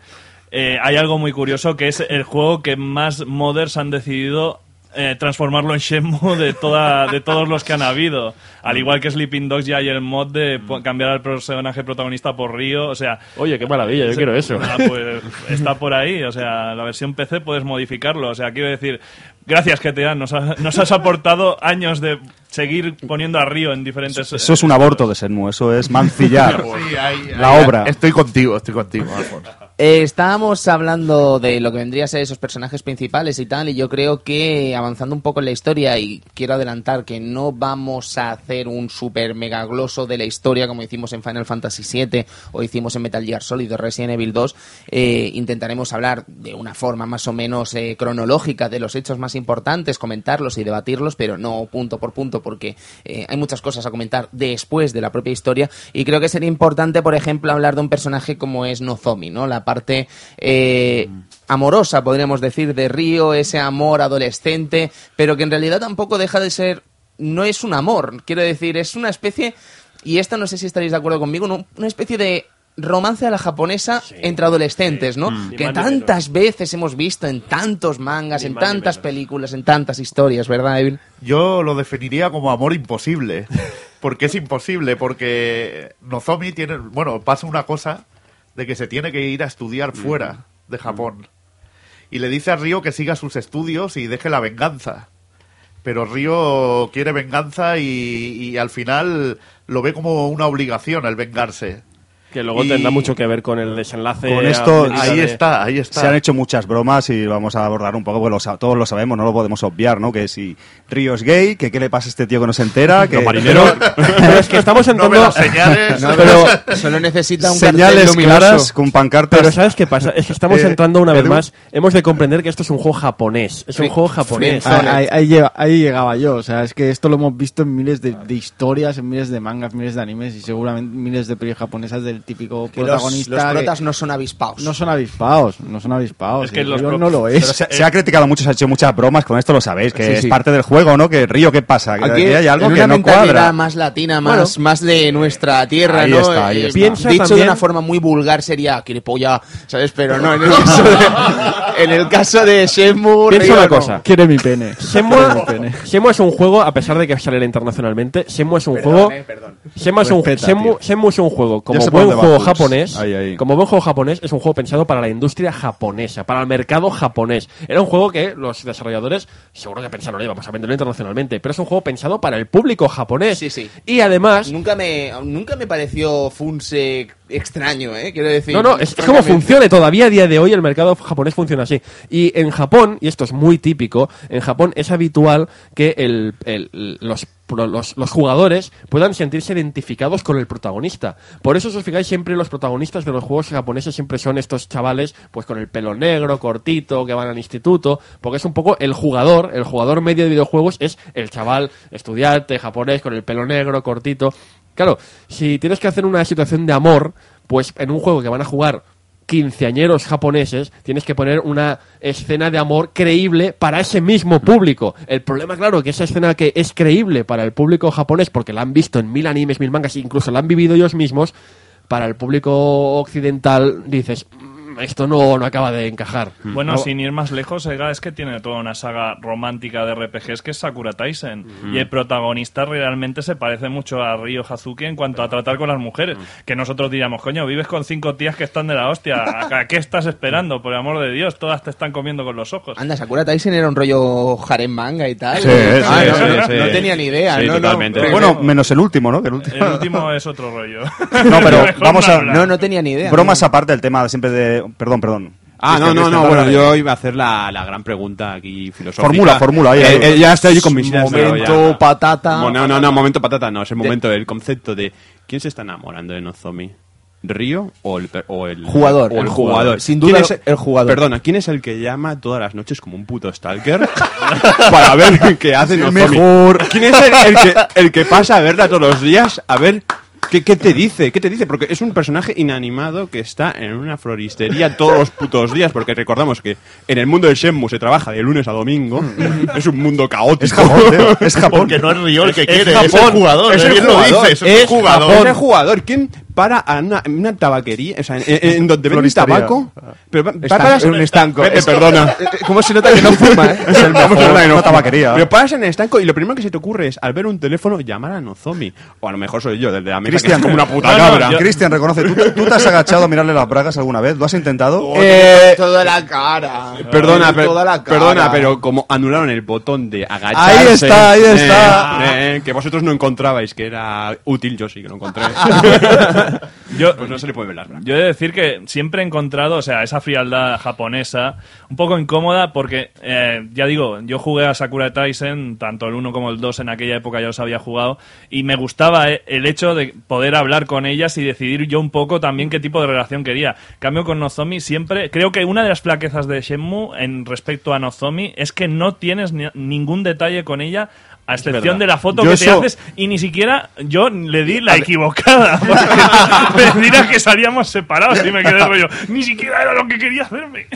eh, hay algo muy curioso que es el juego que más modders han decidido eh, transformarlo en Shenmue de, toda, de todos los que han habido. Al igual que Sleeping Dogs ya hay el mod de cambiar al personaje protagonista por Río. O sea, Oye, qué maravilla, yo quiero eso. Ah, pues está por ahí, o sea, la versión PC puedes modificarlo, o sea, quiero decir, gracias GTA, nos, ha- nos has aportado años de seguir poniendo a Río en diferentes... Eso es un aborto de Senmu, eso es mancillar Sí, ahí- la ahí- obra. Estoy contigo, estoy contigo, Alfonso. Estábamos hablando de lo que vendría a ser esos personajes principales y tal, y yo creo que avanzando un poco en la historia, y quiero adelantar que no vamos a hacer un super mega gloso de la historia como hicimos en Final Fantasy VII o hicimos en Metal Gear Solid o Resident Evil 2, eh, intentaremos hablar de una forma más o menos eh, cronológica de los hechos más importantes, comentarlos y debatirlos, pero no punto por punto, porque eh, hay muchas cosas a comentar después de la propia historia, y creo que sería importante, por ejemplo, hablar de un personaje como es Nozomi, ¿no? Parte eh, amorosa, podríamos decir, de Río, ese amor adolescente, pero que en realidad tampoco deja de ser, no es un amor, quiero decir, es una especie, y esto no sé si estaréis de acuerdo conmigo, ¿no? una especie de romance a la japonesa entre adolescentes, ¿no? Ni Que tantas veces hemos visto en tantos mangas, Ni en tantas películas, en tantas historias, ¿verdad, Evil? Yo lo definiría como amor imposible. Porque es imposible, porque Nozomi tiene, bueno, pasa una cosa de que se tiene que ir a estudiar fuera de Japón. Y le dice a Río que siga sus estudios y deje la venganza. Pero Río quiere venganza y, y al final lo ve como una obligación el vengarse. Que luego Y- tendrá mucho que ver con el desenlace. Con esto- Ahí de- está, ahí está. Se han hecho muchas bromas y vamos a abordar un poco, porque lo todos lo sabemos, no lo podemos obviar, ¿no? Que si Río es gay, que qué le pasa a este tío que no se entera, que Los marineros. Pero es que estamos No me entrando. las señales. No, Pero- solo necesita un señales claras con pancartas. Pero ¿sabes qué pasa? Es que estamos Eh, entrando una vez Edu. más. Hemos de comprender que esto es un juego japonés. Es un juego japonés. Sí. Ahí, ahí- ahí llegaba yo, o sea, es que esto lo hemos visto en miles de, de historias, en miles de mangas, miles de animes y seguramente miles de películas japonesas del típico Que los, protagonista. los que protas no son avispados. no son avispados, no son avispados. Es que los Río no lo Pero es. se, se ha criticado mucho, se ha hecho muchas bromas, con esto lo sabéis, que Sí, es sí. parte del juego, ¿no? Que Río, ¿qué pasa? Que Aquí aquí hay algo en que una no cuadra. más latina, más, más de nuestra tierra, Ahí ¿no? está, ahí Eh, está. Piensa Dicho de una forma muy vulgar sería polla, ¿sabes? Pero no, en el caso de, en el caso de Shenmue... Piensa una no. cosa. Quiere mi pene. Shenmue, Quiere mi pene. Shenmue es un juego, a pesar de que saliera internacionalmente, Shenmue es un Perdón, juego... eh, perdón. Shenmue es, un, Shenmue-. Shenmue es un juego, como buen va juego japonés, Ahí, ahí. como buen juego japonés, es un juego pensado para la industria japonesa, para el mercado japonés. Era un juego que los desarrolladores seguro que pensaron, "Oye, vamos a venderlo internacionalmente, pero es un juego pensado para el público japonés. Sí, sí. Y además, Nunca me, nunca me pareció Funse extraño, ¿eh? Quiero decir... No, no, es, es como funciona. Todavía a día de hoy el mercado japonés funciona así. Y en Japón, y esto es muy típico, en Japón es habitual que el, el- los, los, los jugadores puedan sentirse identificados con el protagonista. Por eso, si os fijáis, siempre los protagonistas de los juegos japoneses siempre son estos chavales pues con el pelo negro, cortito, que van al instituto, porque es un poco el jugador, el jugador medio de videojuegos es el chaval estudiante japonés con el pelo negro, cortito. Claro, si tienes que hacer una situación de amor, pues en un juego que van a jugar quinceañeros japoneses, tienes que poner una escena de amor creíble para ese mismo público. El problema, claro, que esa escena que es creíble para el público japonés, porque la han visto en mil animes, mil mangas, incluso la han vivido ellos mismos, para el público occidental dices, "Mm, esto no, no acaba de encajar. Bueno, No- sin ir más lejos, Sega es que tiene toda una saga romántica de RPGs que es Sakura Taisen. Y el protagonista realmente se parece mucho a Ryo Hazuki en cuanto a tratar con las mujeres. Que nosotros diríamos, coño, vives con cinco tías que están de la hostia. ¿A, qué estás esperando? Por el amor de Dios, todas te están comiendo con los ojos. Anda, Sakura Tyson era un rollo harem manga y tal. Sí, Ah, sí, no, sí, no, sí. no tenía ni idea. Sí, no, no. totalmente. Bueno, menos el último, ¿no? Que el último. El último es otro rollo. No, pero vamos a- no, no tenía ni idea. Bromas aparte del tema siempre de... Perdón, perdón. Ah, no, no, no, bueno, yo iba a hacer la, la gran pregunta aquí filosófica. Formula, formula, ahí. Eh, eh, ya estoy con mis ideas, Momento ya- patata. No, no, no, momento patata, no, es el momento del concepto de ¿quién se está enamorando de Nozomi? ¿Río o el, o el Jugador, o el el jugador? jugador. Sin ¿Quién duda, es el jugador. Perdona, ¿quién es el que llama todas las noches como un puto stalker para ver qué hace Nozomi? mejor. ¿Quién es el, el que, el que pasa a verla todos los días a ver ¿Qué, ¿Qué te dice? ¿Qué te dice? Porque es un personaje inanimado que está en una floristería todos los putos días, porque recordamos que en el mundo del Shenmue se trabaja de lunes a domingo. es un mundo caótico. Es Japón, tío, es Japón. Porque no es Río el que Es quiere, es, Japón. el jugador. Es el lo es, Es el jugador. Es el jugador. ¿Quién para a una, en una tabaquería? O sea, en, en- en donde venden tabaco. Pero va- Estanco, paras- un estanco. Perdona. ¿Cómo se nota que no fuma, eh? Es el mejor, una tabaquería. Pero paras en el estanco y lo primero que se te ocurre es, al ver un teléfono, llamar a Nozomi. O a lo mejor soy yo, desde la mesa, que Cristian, es como una puta No, no, cabra. yo- Cristian, reconoce, ¿tú, tú te has agachado a mirarle las bragas alguna vez? ¿Lo has intentado? Eh, toda la cara. Perdona, per- toda la cara. perdona, pero como anularon el botón de agacharse... Ahí está, ahí está. eh, eh, que vosotros no encontrabais que era útil, yo sí que lo encontré. Yo, Pues no se le puede brazos. Yo he de decir que siempre he encontrado, o sea, esa frialdad japonesa un poco incómoda porque, eh, ya digo, yo jugué a Sakura Taisen, tanto el 1 como el 2 en aquella época ya los había jugado, y me gustaba eh, el hecho de poder hablar con ellas y decidir yo un poco también qué tipo de relación quería. Cambio con Nozomi siempre, creo que una de las flaquezas de Shenmue en respecto a Nozomi es que no tienes ni- ningún detalle con ella. A excepción de la foto Yo que te eso- haces, y ni siquiera yo le di la equivocada. Me dirás que salíamos separados y me quedé rollo. Ni siquiera era lo que quería hacerme.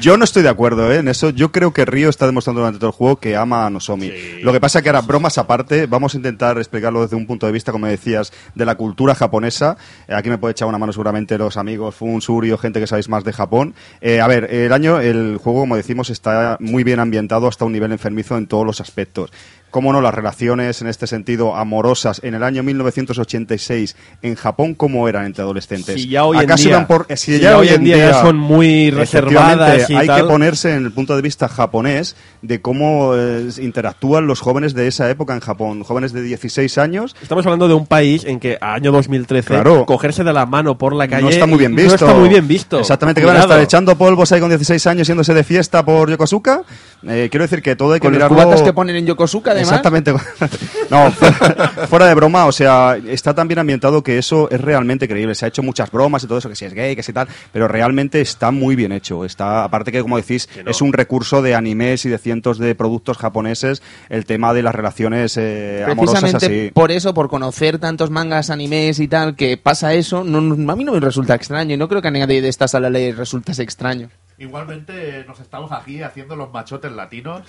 Yo no estoy de acuerdo ¿eh? en eso. Yo creo que Río está demostrando durante todo el juego que ama a Nozomi. Lo que pasa es que ahora, bromas aparte, vamos a intentar explicarlo desde un punto de vista, como decías, de la cultura japonesa. Eh, aquí me puede echar una mano seguramente los amigos Fun, Surio, gente que sabéis más de Japón. Eh, a ver, el año, el juego, como decimos, está muy bien ambientado hasta un nivel enfermizo en todos los aspectos. Cómo no, las relaciones en este sentido amorosas en el año 1986 en Japón, ¿cómo eran entre adolescentes? Si ya hoy en ¿Acaso día- eran por- si si ya hoy en día, ya son muy reservadas Hay tal. que ponerse en el punto de vista japonés de cómo eh, interactúan los jóvenes de esa época en Japón. Jóvenes de 16 años. Estamos hablando de un país en que a año 2013 Claro. cogerse de la mano por la calle no está muy bien no visto. está muy bien visto. Exactamente, que van a estar echando polvos ahí con 16 años yéndose de fiesta por Yokosuka. Eh, quiero decir que todo hay que Con los mirarlo... cubatas que ponen en Yokosuka, además. Exactamente. No, fuera, fuera de broma, o sea, está tan bien ambientado que eso es realmente creíble. Se ha hecho muchas bromas y todo eso, que si es gay, que si tal, pero realmente está muy bien hecho. Está, aparte que, como decís, es un recurso de animes y de cientos de productos japoneses, el tema de las relaciones eh, amorosas así. por eso, por conocer tantos mangas, animes y tal, que pasa eso, no, a mí no me resulta extraño y no creo que a nadie de esta sala le resultase extraño. Igualmente nos estamos aquí haciendo los machotes latinos,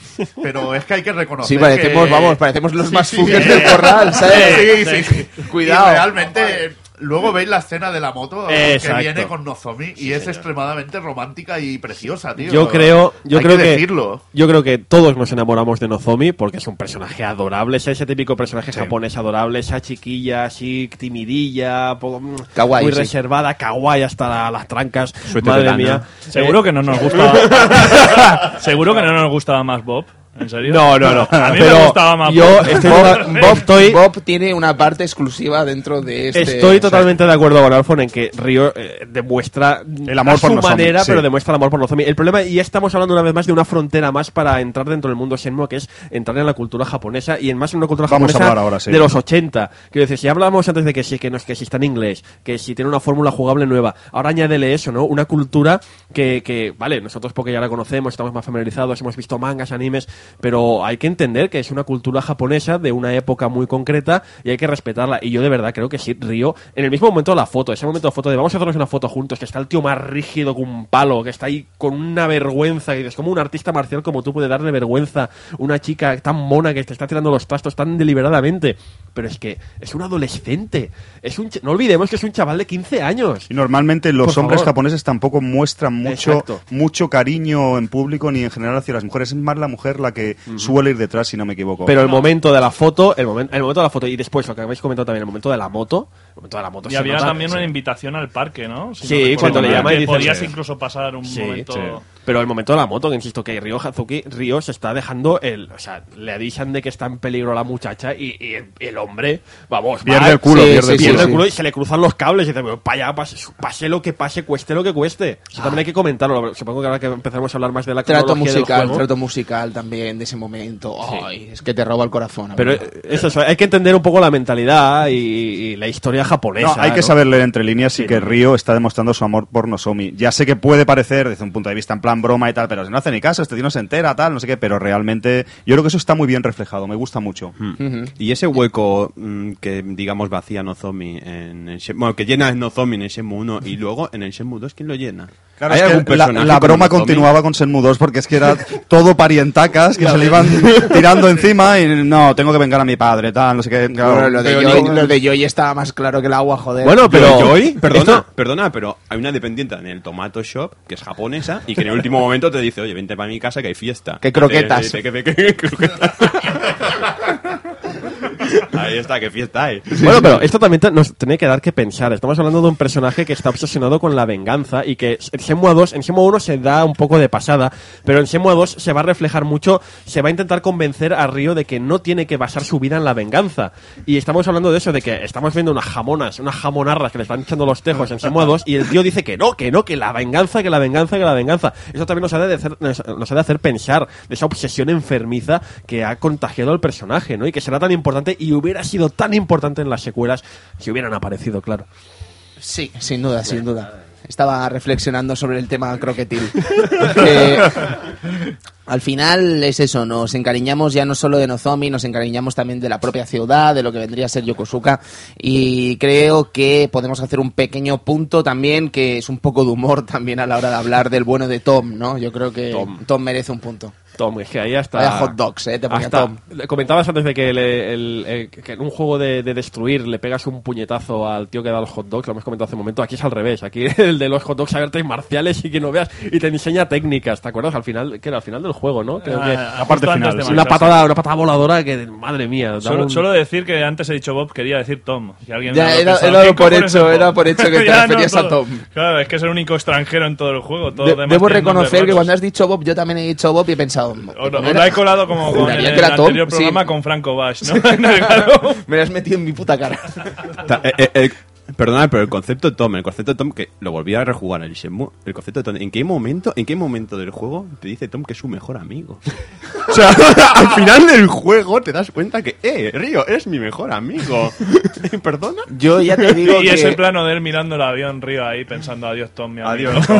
pero es que hay que reconocer Sí, parecemos, que- vamos, parecemos los Sí, más sí, fugues sí. del corral, ¿sabes? Sí, sí, sí. Cuidado. Y realmente, luego veis la escena de la moto Exacto. que viene con Nozomi y es extremadamente romántica y preciosa, tío. Yo creo, yo Hay creo que que, decirlo. yo creo que todos nos enamoramos de Nozomi porque es un personaje adorable, es ese típico personaje japonés adorable, esa chiquilla así timidilla, poco, mm, Kawaii, muy sí. reservada, kawaii hasta la- las trancas, madre mía. Seguro que no nos gustaba. Seguro que no nos gustaba más Bob. ¿En serio? No, no, no. A mí Pero me gustaba más yo Bob. estoy, Bob, Bob, estoy, Bob tiene una parte exclusiva dentro de este... Estoy totalmente de acuerdo con Alfon en que Río eh, demuestra El amor a por su manera, sí. pero demuestra el amor por Nozomi. El problema, y estamos hablando una vez más de una frontera más para entrar dentro del mundo Shenmue, que es entrar en la cultura japonesa y en más en una cultura Vamos a japonesa hablar ahora, sí. de los 80. Quiero decir, si hablábamos antes de que sí, que, no, que si está en inglés, que si tiene una fórmula jugable nueva, ahora añádele eso, ¿no? Una cultura que, que, vale, nosotros porque ya la conocemos, estamos más familiarizados, hemos visto mangas, animes, pero hay que entender que es una cultura japonesa de una época muy concreta y hay que respetarla. Y yo de verdad creo que sí, Río, en el mismo momento de la foto, ese momento de foto de vamos a hacernos una foto juntos, que está el tío más rígido que un palo, que está ahí con una vergüenza, y es como un artista marcial como tú puede darle vergüenza, una chica tan mona que te está tirando los trastos tan deliberadamente. Pero es que es un adolescente, es un no olvidemos que es un chaval de 15 años. Y normalmente los Por hombres favor. japoneses tampoco muestran mucho, Exacto. mucho cariño en público ni en general hacia las mujeres. Es más la mujer la que suele ir detrás, si no me equivoco. Pero el momento de la foto, el, momen- el momento de la foto y después lo que habéis comentado también, el momento de la moto, el momento de la moto Y había nota- también sí. una invitación al parque, ¿no? Si Sí, no cuando le mal, llama y que dice- podías Sí. incluso pasar un Sí, momento... sí. Pero el momento de la moto, que insisto que Ryo Hazuki, Ryo se está dejando el. O sea, le avisan de que está en peligro la muchacha y, y el, el hombre, vamos, Pierde va- el culo, sí, pierde sí, el sí, culo. el culo y se le cruzan los cables y dice, para allá, pase, pase lo que pase, cueste lo que cueste. Eso también hay que comentarlo. Supongo que ahora que empezaremos a hablar más de la Trato del musical, juego. trato musical también de ese momento. Ay, es que te roba el corazón. Pero eh, es eso, hay que entender un poco la mentalidad y, y la historia japonesa. No, hay que ¿no? saber leer entre líneas y Sí, que. Río está demostrando su amor por Nozomi. Ya sé que puede parecer desde un punto de vista en plan broma y tal, pero no hace ni caso, este tío no se entera, tal, no sé qué, pero realmente yo creo que eso está muy bien reflejado, me gusta mucho. Ujú. Y ese hueco mm, que, digamos, vacía Nozomi en el Shenmue- bueno, que llena Nozomi en el Shenmue 1 y luego en el Shenmue 2, ¿quién lo llena? Claro, ¿Hay es que algún la, broma continuaba con Shenmue 2 porque es que era todo parientacas que se le iban tirando encima y no, tengo que vengar a mi padre, tal, no sé qué. claro. Bueno, lo, de Joy, digo- lo de Joy estaba más claro que el agua, joder. Bueno, pero. Joy, perdona, esto- perdona, pero hay una dependiente en el Tomato Shop que es japonesa y que en el último momento te dice, oye, vente para mi casa que hay fiesta. ¿Qué te- croquetas? te- te- croquetas. Ahí está, qué fiesta hay. Bueno, pero esto también te- nos tiene que dar que pensar. Estamos hablando de un personaje que está obsesionado con la venganza y que en Shenmue 2, en Shenmue 1 se da un poco de pasada, pero en Shenmue 2 se va a reflejar mucho, se va a intentar convencer a Ryo de que no tiene que basar su vida en la venganza. Y estamos hablando de eso, de que estamos viendo unas jamonas, unas jamonarras que le están echando los tejos en Shenmue 2 y el tío dice que no, que no, que la venganza, que la venganza, que la venganza. Eso también nos ha de hacer, nos, nos ha de hacer pensar de esa obsesión enfermiza que ha contagiado al personaje, ¿no? Y que será tan importante y hubiera sido tan importante en las secuelas si hubieran aparecido, claro. Sí, sin duda, sin duda. Estaba reflexionando sobre el tema croquetil. Al final es eso, nos encariñamos ya no solo de Nozomi, nos encariñamos también de la propia ciudad, de lo que vendría a ser Yokosuka. Y creo que podemos hacer un pequeño punto también, que es un poco de humor también a la hora de hablar del bueno de Tom, ¿no? Yo creo que Tom. Tom, merece un punto. Tom, es que ahí hasta... Vaya hot dogs, ¿eh? Te ponía hasta- Tom. Comentabas antes de que, le- el- el- que en un juego de, de destruir le pegas un puñetazo al tío que da los hot dogs, lo hemos comentado hace un momento, aquí es al revés, aquí el de los hot dogs hay artes marciales y que no veas, y te enseña técnicas, ¿te acuerdas? Al final, que era al final del juego, ¿no? Creo que Ah, parte final, antes de sí. una patada, una patada voladora que, madre mía, Solo, un- solo decir que antes he dicho Bob, quería decir Tom. Si alguien Ya, era- pensaba, era ¿qué por hecho, era por hecho que te Ya, no, referías a todo. Tom. Claro, es que es el único extranjero en todo el juego. Todos De- debo reconocer que cuando has dicho Bob, yo también he dicho Bob y he pensado... O ¿no la he colado como con el, Tom, anterior sí. programa con Franco Bash, ¿no? Me lo has metido en mi puta cara. Ta- eh, eh, perdonad, pero el concepto de Tom, el concepto de Tom, que lo volví a rejugar en el Shenmue, el concepto de Tom, ¿en qué momento, en qué momento del juego te dice Tom que es su mejor amigo? o sea, al final del juego te das cuenta que, eh, Río, eres mi mejor amigo. ¿Perdona? Yo ya te digo y que... ese plano de él mirando el avión Río ahí pensando adiós Tom, mi amigo. Adiós, Tom.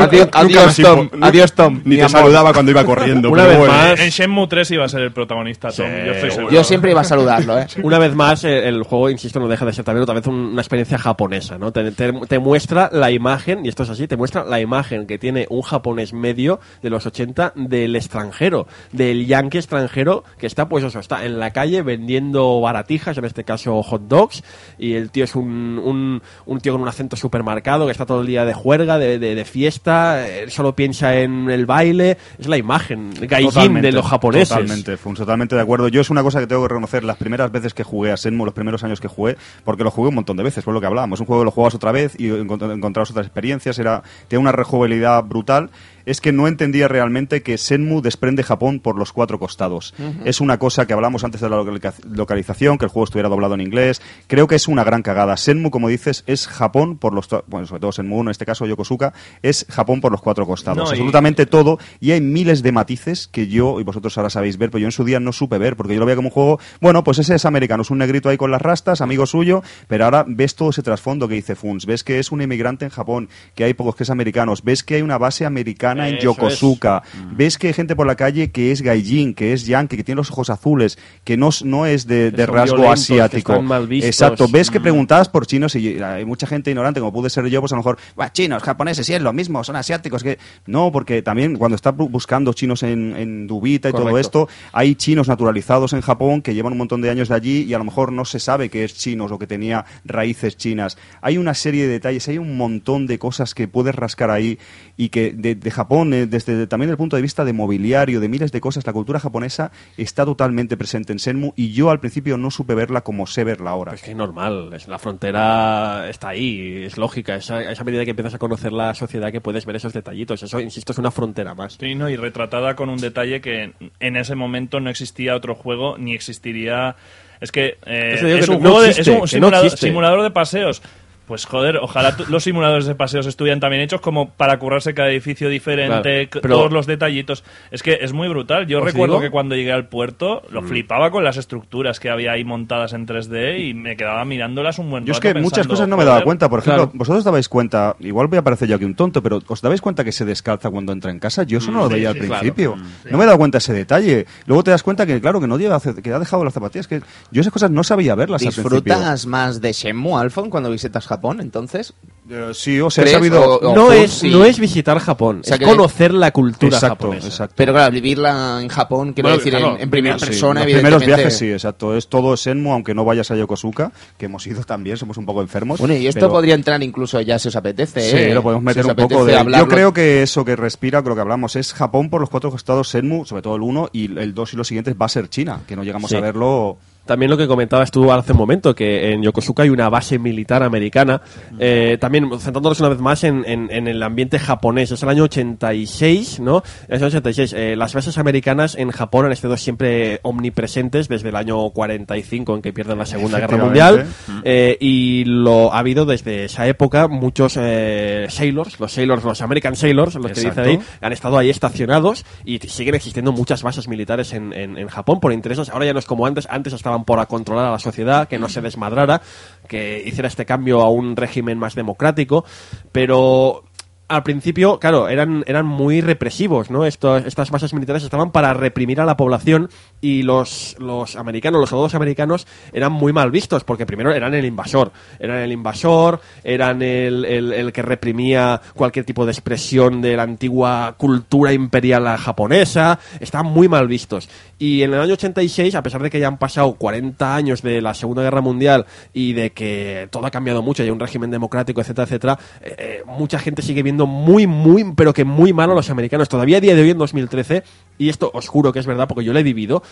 Adiós, adiós, Tom. Adiós, Tom. Ni te amor. saludaba cuando iba corriendo. Una vez bueno. más, En Shenmue 3 iba a ser el protagonista Tom, yo estoy seguro. Yo siempre iba a saludarlo, ¿eh? Una vez más, eh, el juego, insisto, no deja de ser también otra vez un- una experiencia japonesa, ¿no? Te, te- te muestra la imagen, y esto es así, te muestra la imagen que tiene un japonés medio de los 80 del extranjero, del yankee extranjero que está, pues eso, está en la calle vendiendo baratijas, en este caso hot dogs, y el tío es un, un, un tío con un acento súper marcado, que está todo el día de juerga, de, de- de fiesta, él solo piensa en el baile, es la imagen, gaijin de los japoneses. Totalmente, Fun, totalmente de acuerdo. Yo es una cosa que tengo que reconocer las primeras veces que jugué a Senmu, los primeros años que jugué, porque lo jugué un montón de veces, lo que hablábamos. Un juego lo jugabas otra vez y encont- encontrabas otras experiencias, era, tiene una rejugabilidad brutal. Es que no entendía realmente que Senmu desprende Japón por los cuatro costados. Es una cosa que hablamos antes de la localización, que el juego estuviera doblado en inglés. Creo que es una gran cagada. Senmu, como dices, es Japón por los, bueno, sobre todo Senmu 1, en este caso Yokosuka, es Japón por los cuatro costados. No, y- Absolutamente todo y hay miles de matices que yo y vosotros ahora sabéis ver, pero yo en su día no supe ver porque yo lo veía como un juego, bueno, pues ese es americano, es un negrito ahí con las rastas, amigo suyo, pero ahora ves todo ese trasfondo que dice Funs, ves que es un inmigrante en Japón, que hay pocos que es americanos, ves que hay una base americana en Eso Yokosuka, ves que hay gente por la calle que es gaijin, que es yankee, que tiene los ojos azules, que no, no es de, rasgo que asiático. están mal vistos. Exacto, ves que Mm. preguntabas por chinos y hay mucha gente ignorante, como pude ser yo, pues a lo mejor, "Buah, chinos, japoneses, sí es lo mismo, son asiáticos. que No, porque también cuando estás bu- buscando chinos en, en Dubita y todo esto, hay chinos naturalizados en Japón que llevan un montón de años de allí y a lo mejor no se sabe que es chinos o que tenía raíces chinas. Hay una serie de detalles, hay un montón de cosas que puedes rascar ahí y que de, de Japón, eh, desde también el punto de vista de mobiliario, de miles de cosas, la cultura japonesa está totalmente presente en Senmu y yo al principio no supe verla como sé verla ahora. Pues que es normal, es, la frontera está ahí, es lógica, esa, a esa medida que empiezas a conocer la sociedad que puedes ver esos detallitos, eso, insisto, es una frontera más. Sí, no, y retratada con un detalle que en ese momento no existía otro juego ni existiría. Es que eh, es que un no juego de, es un no simulador de paseos. Pues joder, ojalá tu- los simuladores de paseos estuvieran también hechos como para currarse cada edificio diferente, Claro, c- pero- todos los detallitos. Es que es muy brutal. Yo ¿Os recuerdo digo? que cuando llegué al puerto Mm. lo flipaba con las estructuras que había ahí montadas en 3D y me quedaba mirándolas un buen Yo es rato que muchas cosas no me daba cuenta. Por ejemplo, Claro. vosotros dabais cuenta, igual voy a parecer yo aquí un tonto, pero ¿os dabais cuenta que se descalza cuando entra en casa? Yo eso no lo sí, veía sí, al claro. principio. No me he dado cuenta ese detalle. Luego te das cuenta que, claro, que no lleva, que ha dejado las zapatillas. Que yo esas cosas no sabía verlas al principio. ¿Disfrutas más de Shenmue, Alfon, cuando visitas Japón, entonces? Eh, sí, o sea, he ¿Crees? sabido... O- o- No es, sí. no es visitar Japón, O sea es que- conocer la cultura Exacto, japonesa. exacto. Pero claro, vivirla en Japón, quiero Bueno, decir, claro, en, en primera Sí, persona, los primeros evidentemente. viajes sí, exacto. Es todo Senmu, aunque no vayas a Yokosuka, que hemos ido también, somos un poco enfermos. Bueno, y esto pero- podría entrar incluso ya si os apetece, Sí, ¿eh? lo podemos meter Si os un poco apetece de... Yo hablarlo. creo que eso que respira, creo que hablamos, es Japón por los cuatro costados Senmu, sobre todo el 1, y el 2 y los siguientes va a ser China, que no llegamos Sí. a verlo También lo que comentabas tú hace un momento, que en Yokosuka hay una base militar americana. Eh, también centrándonos una vez más en, en- en el ambiente japonés. Es el año 86, ¿no? Es el 86. Eh, las bases americanas en Japón han estado siempre omnipresentes desde el año 45, en que pierden la Segunda Guerra. Mundial. Eh, y lo ha habido desde esa época muchos eh, sailors, los sailors, los American sailors, los que dicen ahí, han estado ahí estacionados y siguen existiendo muchas bases militares en, en- en Japón por intereses. Ahora ya no es como antes, antes estaban por a controlar a la sociedad, que no se desmadrara, que hiciera este cambio a un régimen más democrático, pero al principio, claro, eran, eran muy represivos, ¿no? Estos, estas bases militares estaban para reprimir a la población y los, los americanos, los soldados americanos eran muy mal vistos porque primero eran el invasor, eran el invasor, eran el, el, el que reprimía cualquier tipo de expresión de la antigua cultura imperial japonesa, estaban muy mal vistos. Y en el año 86, a pesar de que ya han pasado 40 años de la Segunda Guerra Mundial y de que todo ha cambiado mucho, hay un régimen democrático, etcétera, etcétera, eh, eh, mucha gente sigue viendo muy, muy, pero que muy mal a los americanos. Todavía a día de hoy, en 2013, y esto os juro que es verdad porque yo lo he vivido,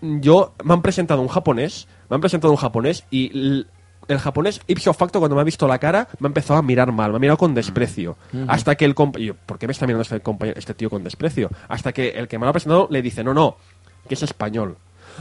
yo me han presentado un japonés, me han presentado un japonés y el japonés, ipso facto, cuando me ha visto la cara, me ha empezado a mirar mal, me ha mirado con desprecio. Hasta que el compañero, ¿por qué me está mirando este, compañero- este tío con desprecio? Hasta que el que me lo ha presentado le dice, no, no, que es español.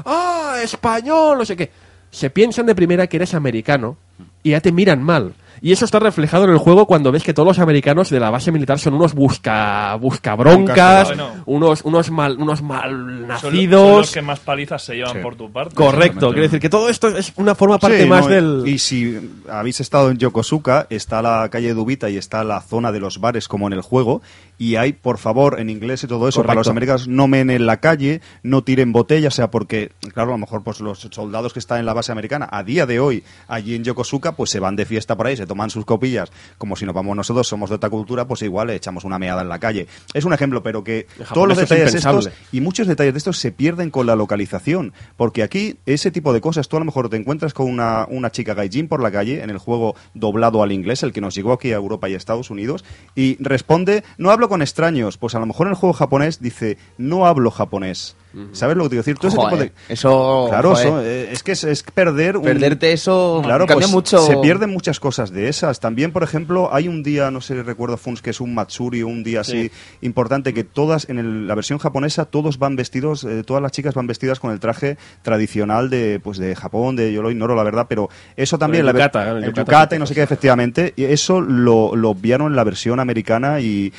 ¡Ah, español! No sé qué. Se piensan de primera que eres americano y ya te miran mal. Y eso está reflejado en el juego cuando ves que todos los americanos de la base militar son unos busca busca broncas, Bueno. unos unos mal unos mal Son, nacidos. son los que más palizas se llevan Sí. por tu parte. Correcto, quiero decir que todo esto es una forma parte Sí, más no, del Y si habéis estado en Yokosuka, está la calle Dubita y está la zona de los bares como en el juego. Y hay, por favor, en inglés y todo eso, para los americanos, no men en la calle, no tiren botellas, o sea, porque, claro, a lo mejor pues los soldados que están en la base americana, a día de hoy, allí en Yokosuka, pues se van de fiesta por ahí, se toman sus copillas, como si nos vamos nosotros, somos de otra cultura, pues igual le echamos una meada en la calle. Es un ejemplo, pero que todos los es detalles estos y muchos detalles de estos se pierden con la localización. Porque aquí, ese tipo de cosas, tú a lo mejor te encuentras con una, una chica gaijin por la calle, en el juego doblado al inglés, el que nos llegó aquí a Europa y a Estados Unidos, y responde, no hablo con extraños. Pues a lo mejor en el juego japonés dice, no hablo japonés. ¿Sabes lo que te quiero decir? Todo ese tipo Joder, de... Eso. Claro, joder, eso, eh, es que es, es perder un... Perderte eso Claro, cambia pues mucho. se pierden muchas cosas de esas. También, por ejemplo, hay un día, no sé, recuerdo Funs, que es un Matsuri, un día así importante, que todas, en el- la versión japonesa, todos van vestidos, eh, todas las chicas van vestidas con el traje tradicional de, pues, de Japón, de yo lo ignoro, la verdad, pero eso también... el la yukata, el el yukata yukata y no sé qué, efectivamente, y eso lo, lo obviaron en la versión americana y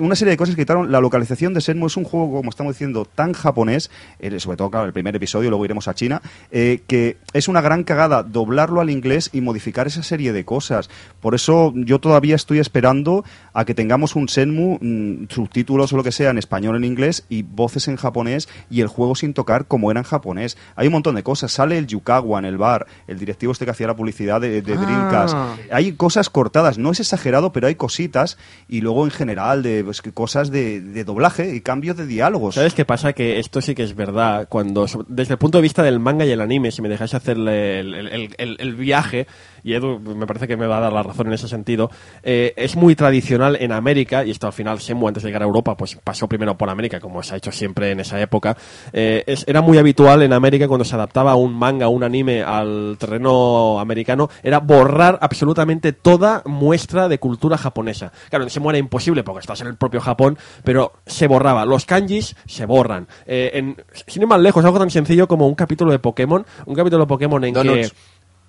una serie de cosas que quitaron. La localización de Senmu es un juego, como estamos diciendo, tan japonés, eh, sobre todo, claro, el primer episodio, luego iremos a China, eh, que es una gran cagada doblarlo al inglés y modificar esa serie de cosas. Por eso yo todavía estoy esperando a que tengamos un Senmu, mm, subtítulos o lo que sea en español en inglés y voces en japonés y el juego sin tocar como era en japonés. Hay un montón de cosas. Sale el Yukawa en el bar, el directivo este que hacía la publicidad de, de Ah. Hay cosas cortadas, no es exagerado, pero hay cositas y luego en general de pues, cosas de, de doblaje y cambios de diálogos. ¿Sabes qué pasa? Que esto sí que es verdad. Cuando, desde el punto de vista del manga y el anime, si me dejáis hacer el, el- el- el- el viaje, y Edu me parece que me va a dar la razón en ese sentido, eh, es muy tradicional en América, y esto al final Shenmue antes de llegar a Europa, pues pasó primero por América, como se ha hecho siempre en esa época. Eh, es- era muy habitual en América cuando se adaptaba un manga, un anime al terreno americano, era borrar absolutamente toda muestra de cultura japonesa. Claro, en Shenmue era imposible porque estás en el propio Japón, pero se borraba. Los kanjis se borran. Eh, en, sin ir más lejos, algo tan sencillo como un capítulo de Pokémon, un capítulo de Pokémon en Donuts. que...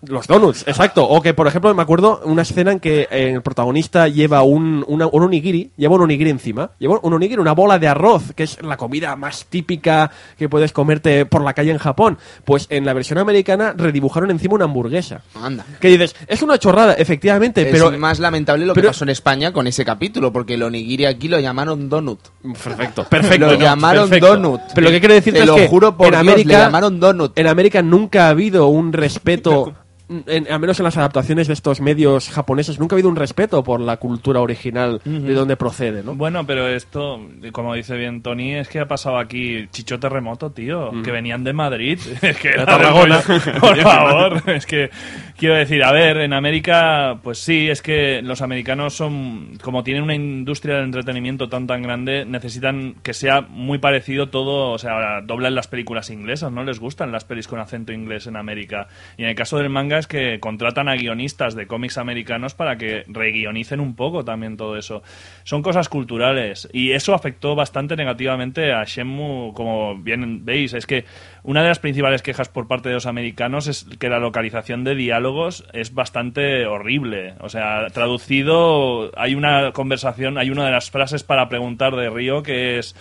Los donuts, exacto. O que, por ejemplo, me acuerdo una escena en que el protagonista lleva un, una- un onigiri, lleva un onigiri encima. Lleva un onigiri, una bola de arroz, que es la comida más típica que puedes comerte por la calle en Japón. Pues en la versión americana redibujaron encima una hamburguesa. Anda. Que dices, es una chorrada, efectivamente, es pero... más lamentable lo pero- que pasó en España con ese capítulo, porque el onigiri aquí lo llamaron donut. Perfecto, perfecto. Lo llamaron perfecto. donut. Pero lo que quiero decirte Te es lo que juro por en Dios, América le llamaron donut. En América nunca ha habido un respeto en- al menos en las adaptaciones de estos medios japoneses, nunca ha habido un respeto por la cultura original de donde procede, ¿no? Bueno, pero esto, como dice bien Tony, es que ha pasado aquí Chicho Terremoto, tío, que venían de Madrid. Es que era Tarragona. Por favor, es que quiero decir, a ver, en América, pues sí, es que los americanos son, como tienen una industria del entretenimiento tan tan grande, necesitan que sea muy parecido todo, o sea, doblan las películas inglesas, ¿no? Les gustan las pelis con acento inglés en América. Y en el caso del manga que contratan a guionistas de cómics americanos para que reguionicen un poco también todo eso. Son cosas culturales y eso afectó bastante negativamente a Shenmue, como bien veis. Es que una de las principales quejas por parte de los americanos es que la localización de diálogos es bastante horrible. O sea, traducido, hay una conversación, hay una de las frases para preguntar de Río que es...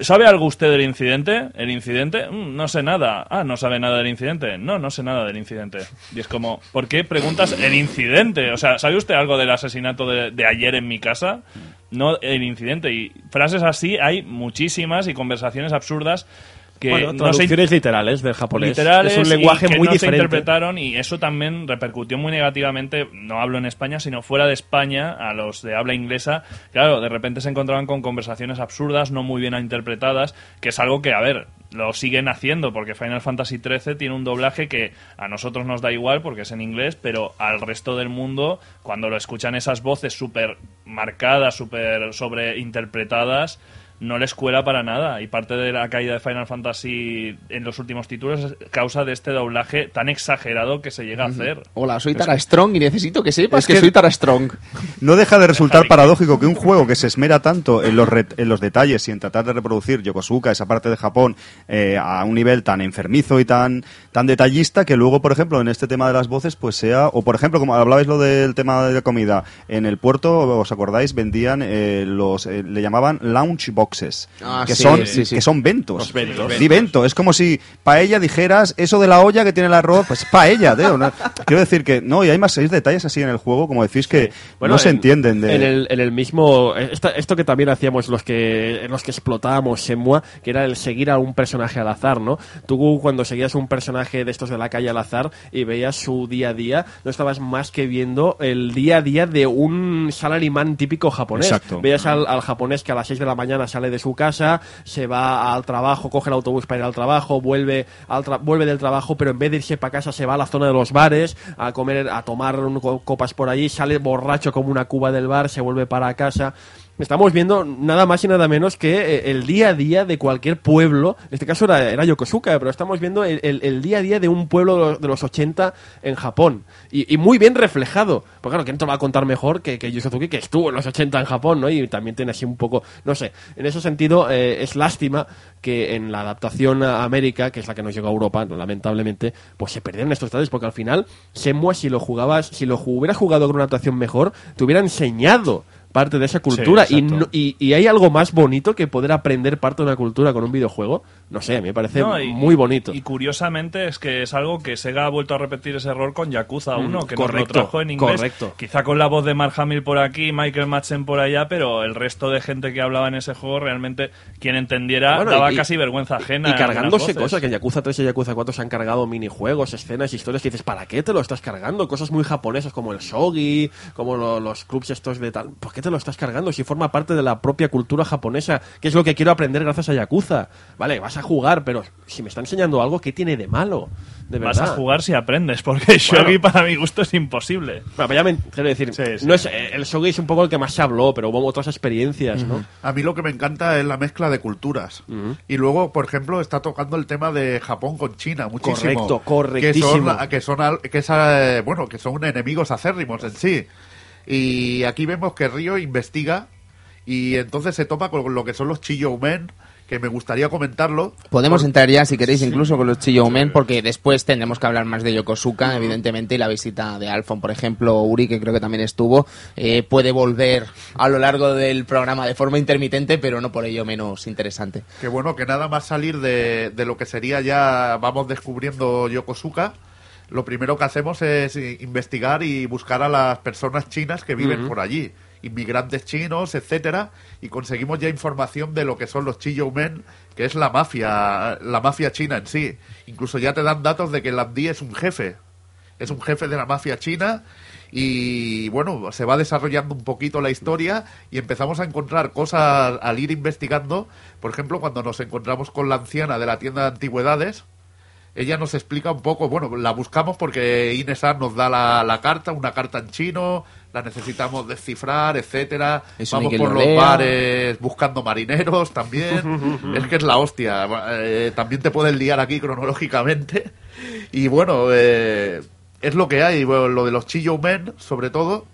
¿Sabe algo usted del incidente? ¿El incidente? Mm, no sé nada. Ah, ¿no sabe nada del incidente? No, no sé nada del incidente. Y es como, ¿por qué preguntas el incidente? O sea, ¿sabe usted algo del asesinato de, de ayer en mi casa? No el incidente. Y frases así hay muchísimas y conversaciones absurdas que bueno, no se traducciones literales del japonés. literales es un lenguaje y que muy no se diferente. interpretaron y eso también repercutió muy negativamente, no hablo en España, sino fuera de España, a los de habla inglesa, claro, de repente se encontraban con conversaciones absurdas, no muy bien interpretadas, que es algo que, a ver, lo siguen haciendo porque Final Fantasy XIII tiene un doblaje que a nosotros nos da igual porque es en inglés, pero al resto del mundo, cuando lo escuchan esas voces súper marcadas, súper sobreinterpretadas, no les cuela para nada. Y parte de la caída de Final Fantasy en los últimos títulos es causa de este doblaje tan exagerado que se llega a hacer. Hola, soy Tara Strong y necesito que sepas Es que, que- soy Tara Strong. No deja de resultar paradójico que un juego que se esmera tanto en los, re- en los detalles y en tratar de reproducir Yokosuka, esa parte de Japón, eh, a un nivel tan enfermizo y tan, tan detallista, que luego, por ejemplo, en este tema de las voces, pues sea, o por ejemplo, como hablabais lo del tema de la comida, en el puerto, ¿os acordáis? Vendían eh, los, eh, le llamaban lunch boxes, Ah, que, sí, son, sí, sí. que son ventos. Los ventos. Di vento, es como si paella dijeras eso de la olla que tiene el arroz, pues paella, tío. ¿no? Quiero decir que, no, y hay más seis detalles así en el juego, como decís, que no se en- entienden. De... En el, en el mismo. esta- esto que también hacíamos los que, en los que explotábamos Shenmue, que era el seguir a un personaje al azar, ¿no? Tú, cuando seguías un personaje de estos de la calle al azar y veías su día a día, no estabas más que viendo el día a día de un salaryman típico japonés. Exacto. Veías al, al japonés que a las 6 de la mañana sale de su casa, se va al trabajo, coge el autobús para ir al trabajo, vuelve, al tra- vuelve del trabajo, pero en vez de irse para casa se va a la zona de los bares a comer, a tomar copas por allí, sale borracho como una cuba del bar, se vuelve para casa. Estamos viendo nada más y nada menos que eh, el día a día de cualquier pueblo. En este caso era, era Yokosuka, pero estamos viendo el, el- día a día de un pueblo de los, de los 80 en Japón. Y, muy bien reflejado. Porque claro, ¿quién te va a contar mejor que, que que estuvo en los 80 en Japón, ¿no? Y también tiene así un poco, no sé. En ese sentido, eh, es lástima que en la adaptación a América, que es la que nos llegó a Europa, lamentablemente, pues se perdieron estos detalles, porque al final, Shenmue, si lo jugabas, si lo hubieras jugado con una adaptación mejor, te hubiera enseñado parte de esa cultura y, no- y, y hay algo más bonito que poder aprender parte de una cultura con un videojuego. No sé, a mí me parece No, y- muy bonito. Y curiosamente es que es algo que Sega ha vuelto a repetir ese error con Yakuza 1, que nos Mm, correcto, lo trajo en inglés. correcto. Quizá con la voz de Mark Hamill por aquí, Michael Madsen por allá, pero el resto de gente que hablaba en ese juego realmente quien entendiera Bueno, daba y- casi vergüenza ajena. Y cargándose cosas, que en Yakuza 3 y Yakuza 4 se han cargado minijuegos, escenas, historias que dices, ¿para qué te lo estás cargando? Cosas muy japonesas como el shogi, como lo- los clubs estos de tal. ¿Por qué te lo estás cargando? Si forma parte de la propia cultura japonesa, que es lo que quiero aprender gracias a Yakuza. Vale, vas a jugar, pero si me está enseñando algo, ¿qué tiene de malo? De Vas verdad. a jugar si aprendes, porque Shogi para mi gusto es imposible. Bueno, ya me quiero decir, Sí, sí. no es, eh, el shogi es un poco el que más se habló, pero hubo otras experiencias, ¿no? A mí lo que me encanta es la mezcla de culturas. Y luego, por ejemplo, está tocando el tema de Japón con China muchísimo. Correcto, correctísimo. Que son, que son, al- que eh, bueno, que son enemigos acérrimos en sí. Y aquí vemos que Río investiga y entonces se topa con lo que son los Chillou Men, que me gustaría comentarlo. Podemos entrar ya, si queréis, incluso con los Chillou Men, porque después tendremos que hablar más de Yokosuka, evidentemente, y la visita de Alphon, por ejemplo, Uri, que creo que también estuvo, eh, puede volver a lo largo del programa de forma intermitente, pero no por ello menos interesante. Que bueno, que nada más salir de, de lo que sería ya, vamos descubriendo Yokosuka, lo primero que hacemos es i- investigar y buscar a las personas chinas que viven por allí, inmigrantes chinos, etcétera, y conseguimos ya información de lo que son los Chillou Men, que es la mafia, la mafia china en sí. Incluso ya te dan datos de que Landi es un jefe. es un jefe de la mafia china y bueno, se va desarrollando un poquito la historia y empezamos a encontrar cosas al ir investigando. Por ejemplo, cuando nos encontramos con la anciana de la tienda de antigüedades, ella nos explica un poco, bueno, la buscamos porque Inesan nos da la, la carta, una carta en chino, la necesitamos descifrar, etcétera. Eso Vamos por lo los lea. bares buscando marineros también. es que es la hostia. Eh, también te puedes liar aquí cronológicamente. Y bueno, eh, es lo que hay. Bueno, lo de los Chillo Men, sobre todo,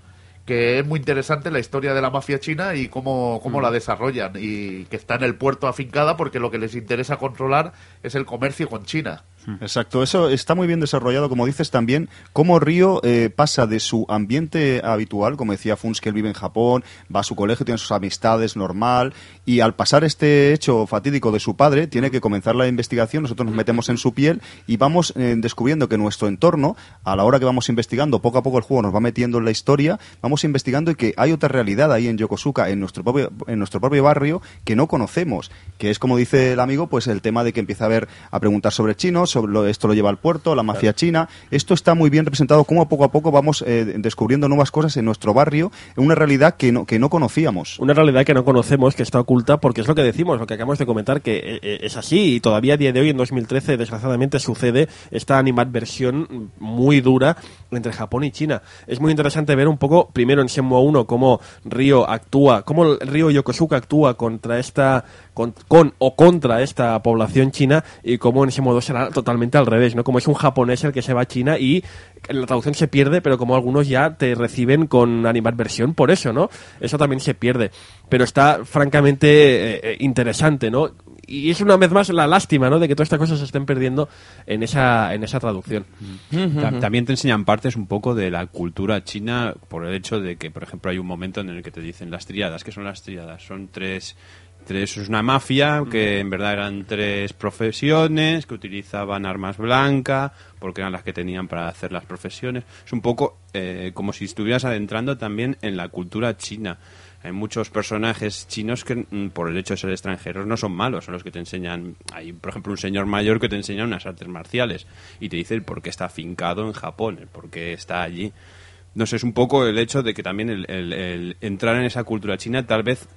que es muy interesante la historia de la mafia china y cómo, cómo la desarrollan. Y que está en el puerto afincada porque lo que les interesa controlar es el comercio con China. Exacto, eso está muy bien desarrollado, como dices también, cómo Río eh, pasa de su ambiente habitual, como decía Funs, que él vive en Japón, va a su colegio, tiene sus amistades, normal, y al pasar este hecho fatídico de su padre, tiene que comenzar la investigación, nosotros nos metemos en su piel y vamos eh, descubriendo que nuestro entorno, a la hora que vamos investigando, poco a poco el juego nos va metiendo en la historia, vamos investigando y que hay otra realidad ahí en Yokosuka, en nuestro propio, en nuestro propio barrio, que no conocemos, que es como dice el amigo, pues el tema de que empieza a ver, a preguntar sobre chinos, sobre lo- esto lo lleva al puerto, la mafia china. Esto está muy bien representado, como poco a poco vamos eh, descubriendo nuevas cosas en nuestro barrio, en una realidad que no, que no conocíamos. Una realidad que no conocemos, que está oculta, porque es lo que decimos, lo que acabamos de comentar, que eh, eh, es así y todavía a día de hoy, en 2013, desgraciadamente sucede esta animadversión muy dura entre Japón y China. Es muy interesante ver un poco, primero en Shenmue 1, cómo Río actúa, cómo Río Yokosuka actúa contra esta, con, con o contra esta población china y cómo en Shenmue 2 será totalmente al revés, ¿no? Como es un japonés el que se va a China y la traducción se pierde, pero como algunos ya te reciben con animadversión por eso, ¿no? Eso también se pierde. Pero está francamente eh, eh, interesante, ¿no? Y es una vez más la lástima, ¿no? De que todas estas cosas se estén perdiendo en esa, en esa traducción. Ta- También te enseñan partes un poco de la cultura china por el hecho de que, por ejemplo, hay un momento en el que te dicen las triadas. ¿Qué son las triadas? Son tres, tres es una mafia que en verdad eran tres profesiones que utilizaban armas blancas porque eran las que tenían para hacer las profesiones. Es un poco eh, como si estuvieras adentrando también en la cultura china. Hay muchos personajes chinos que, mm, por el hecho de ser extranjeros, no son malos, son los que te enseñan. Hay, por ejemplo, un señor mayor que te enseña unas artes marciales y te dice el por qué está afincado en Japón, el por qué está allí. No sé, es un poco el hecho de que también el, el- el entrar en esa cultura china, tal vez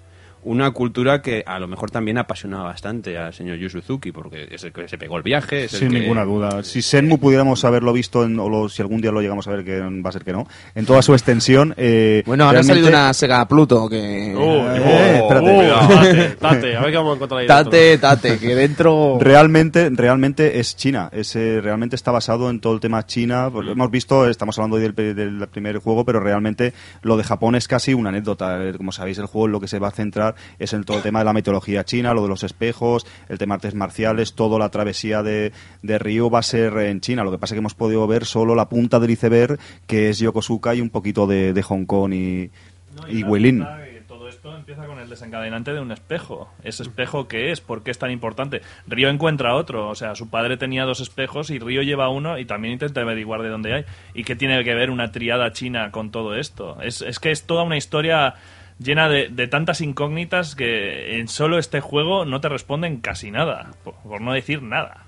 una cultura que a lo mejor también apasiona bastante al señor Yu Suzuki, porque es el que se pegó el viaje. Es el Sin que- ninguna duda. Si Senmu pudiéramos haberlo visto, en- o lo- si algún día lo llegamos a ver, que va a ser que no, en toda su extensión. eh, Bueno, ahora ha salido una Sega Pluto que... Eh, espérate. Uh, tate, tate, a ver qué vamos a encontrar ahí dentro. Tate, tate, que dentro... Realmente, realmente es China. Es, eh, realmente está basado en todo el tema China. Pues hemos visto, estamos hablando hoy del, del primer juego, pero realmente lo de Japón es casi una anécdota. Como sabéis, el juego en lo que se va a centrar es en todo el tema de la mitología china, lo de los espejos, el tema de artes marciales, toda la travesía de, de Río va a ser en China. Lo que pasa es que hemos podido ver solo la punta del iceberg, que es Yokosuka y un poquito de, de Hong Kong y, No, y Huilin. Todo esto empieza con el desencadenante de un espejo. ¿Ese espejo qué es? ¿Por qué es tan importante? Río encuentra otro. O sea, su padre tenía dos espejos y Río lleva uno y también intenta averiguar de dónde hay. ¿Y qué tiene que ver una triada china con todo esto? Es, es que es toda una historia llena de, de tantas incógnitas que en solo este juego no te responden casi nada. Por, por no decir nada.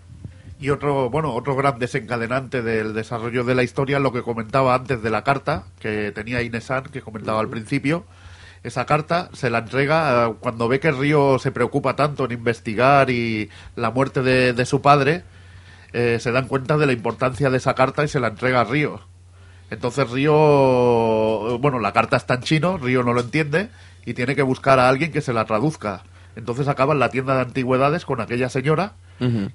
Y otro, bueno, otro gran desencadenante del desarrollo de la historia, lo que comentaba antes de la carta que tenía Inesan, que comentaba al principio. Esa carta se la entrega eh, cuando ve que Río se preocupa tanto en investigar y la muerte de, de su padre, eh, se dan cuenta de la importancia de esa carta y se la entrega a Río. Entonces Río, bueno, la carta está en chino, Río no lo entiende y tiene que buscar a alguien que se la traduzca. Entonces acaba en la tienda de antigüedades con aquella señora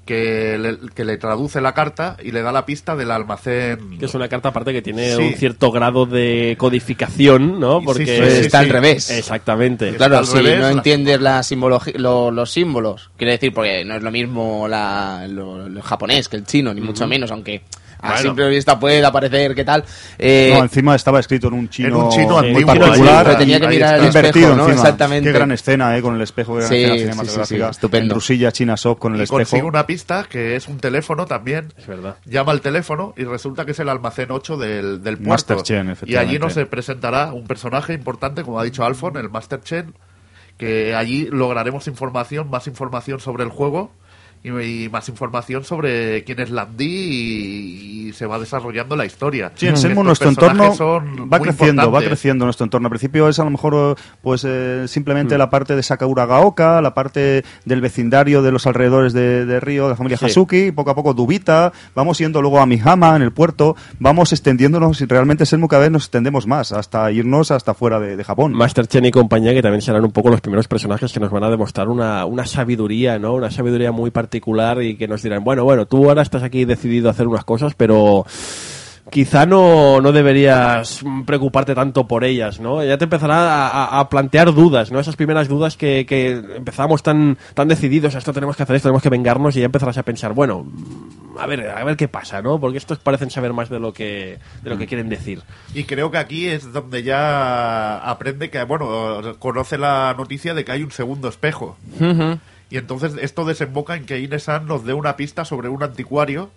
que, le, que le traduce la carta y le da la pista del almacén. Que es una carta aparte que tiene Sí. un cierto grado de codificación, ¿no? Porque sí, sí, está sí. al revés. Exactamente. Está Claro, si revés, no la- entiendes la simbología, lo- los símbolos, quiere decir, porque no es lo mismo la, lo, lo japonés que el chino, ni mucho menos, aunque a Bueno. simple vista puede aparecer qué tal. Eh, No, encima estaba escrito en un chino, En un chino muy antiguo, particular. pero tenía que ahí mirar el espejo, invertido ¿no? Exactamente. Qué gran escena, ¿eh? Con el espejo, gran Sí, escena sí, sí, cinematográfica. sí, estupendo. En Rusilla, China Shop con el y espejo. consigue una pista que es un teléfono también. Es verdad. Llama al teléfono y resulta que es el almacén 8 del, del puerto. Master Chen, y efectivamente. allí nos se presentará un personaje importante, como ha dicho Alfon, el Master Chen, que allí lograremos información, más información sobre el juego y, y más información sobre quién es Landy y, y se va desarrollando la historia. Sí, en Shenmue nuestro entorno va creciendo, va creciendo nuestro entorno. Al principio es a lo mejor pues eh, Mm. simplemente la parte de Sakura Gaoka, la parte del vecindario de los alrededores de, de Río, de la familia Sí. Hasuki, poco a poco Dubita, vamos yendo luego a Mihama en el puerto, vamos extendiéndonos y realmente Shenmue cada vez nos extendemos más, hasta irnos hasta fuera de, de Japón. Master Chen y compañía, que también serán un poco los primeros personajes que nos van a demostrar una, una sabiduría, ¿no? Una sabiduría muy particular y que nos dirán, bueno, bueno, tú ahora estás aquí decidido a hacer unas cosas, pero quizá no, no deberías preocuparte tanto por ellas, ¿no? Ya te empezará a, a- plantear dudas, ¿no? Esas primeras dudas que, que empezamos tan, tan decididos, esto tenemos que hacer esto, tenemos que vengarnos y ya empezarás a pensar, bueno, a ver, a ver qué pasa, ¿no? Porque estos parecen saber más de lo que, de lo que quieren decir. Y creo que aquí es donde ya aprende que, bueno, conoce la noticia de que hay un segundo espejo. Y entonces esto desemboca en que Inesan nos dé una pista sobre un anticuario,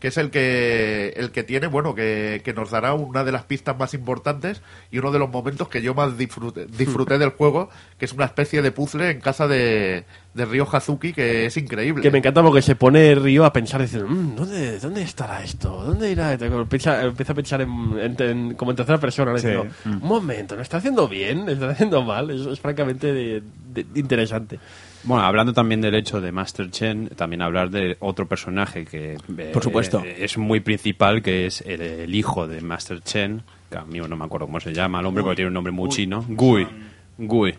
que es el que, el que tiene, bueno, que, que nos dará una de las pistas más importantes y uno de los momentos que yo más disfruté, disfruté del juego, que es una especie de puzzle en casa de, de Ryo Hazuki, que es increíble. Que me encanta porque se pone Río a pensar, diciendo, "Mm, ¿dónde, ¿dónde estará esto? ¿Dónde irá? Empieza, empieza a pensar en, en- en- como en tercera persona, ¿no? Diciendo, un momento, ¿lo está haciendo bien? ¿Lo está haciendo mal? Eso es francamente de- de- interesante. Bueno, hablando también del hecho de Master Chen, también hablar de otro personaje que eh, Por supuesto. es muy principal, que es el, el hijo de Master Chen, que a mí no me acuerdo cómo se llama el hombre, porque tiene un nombre muy chino. Gui. Gui.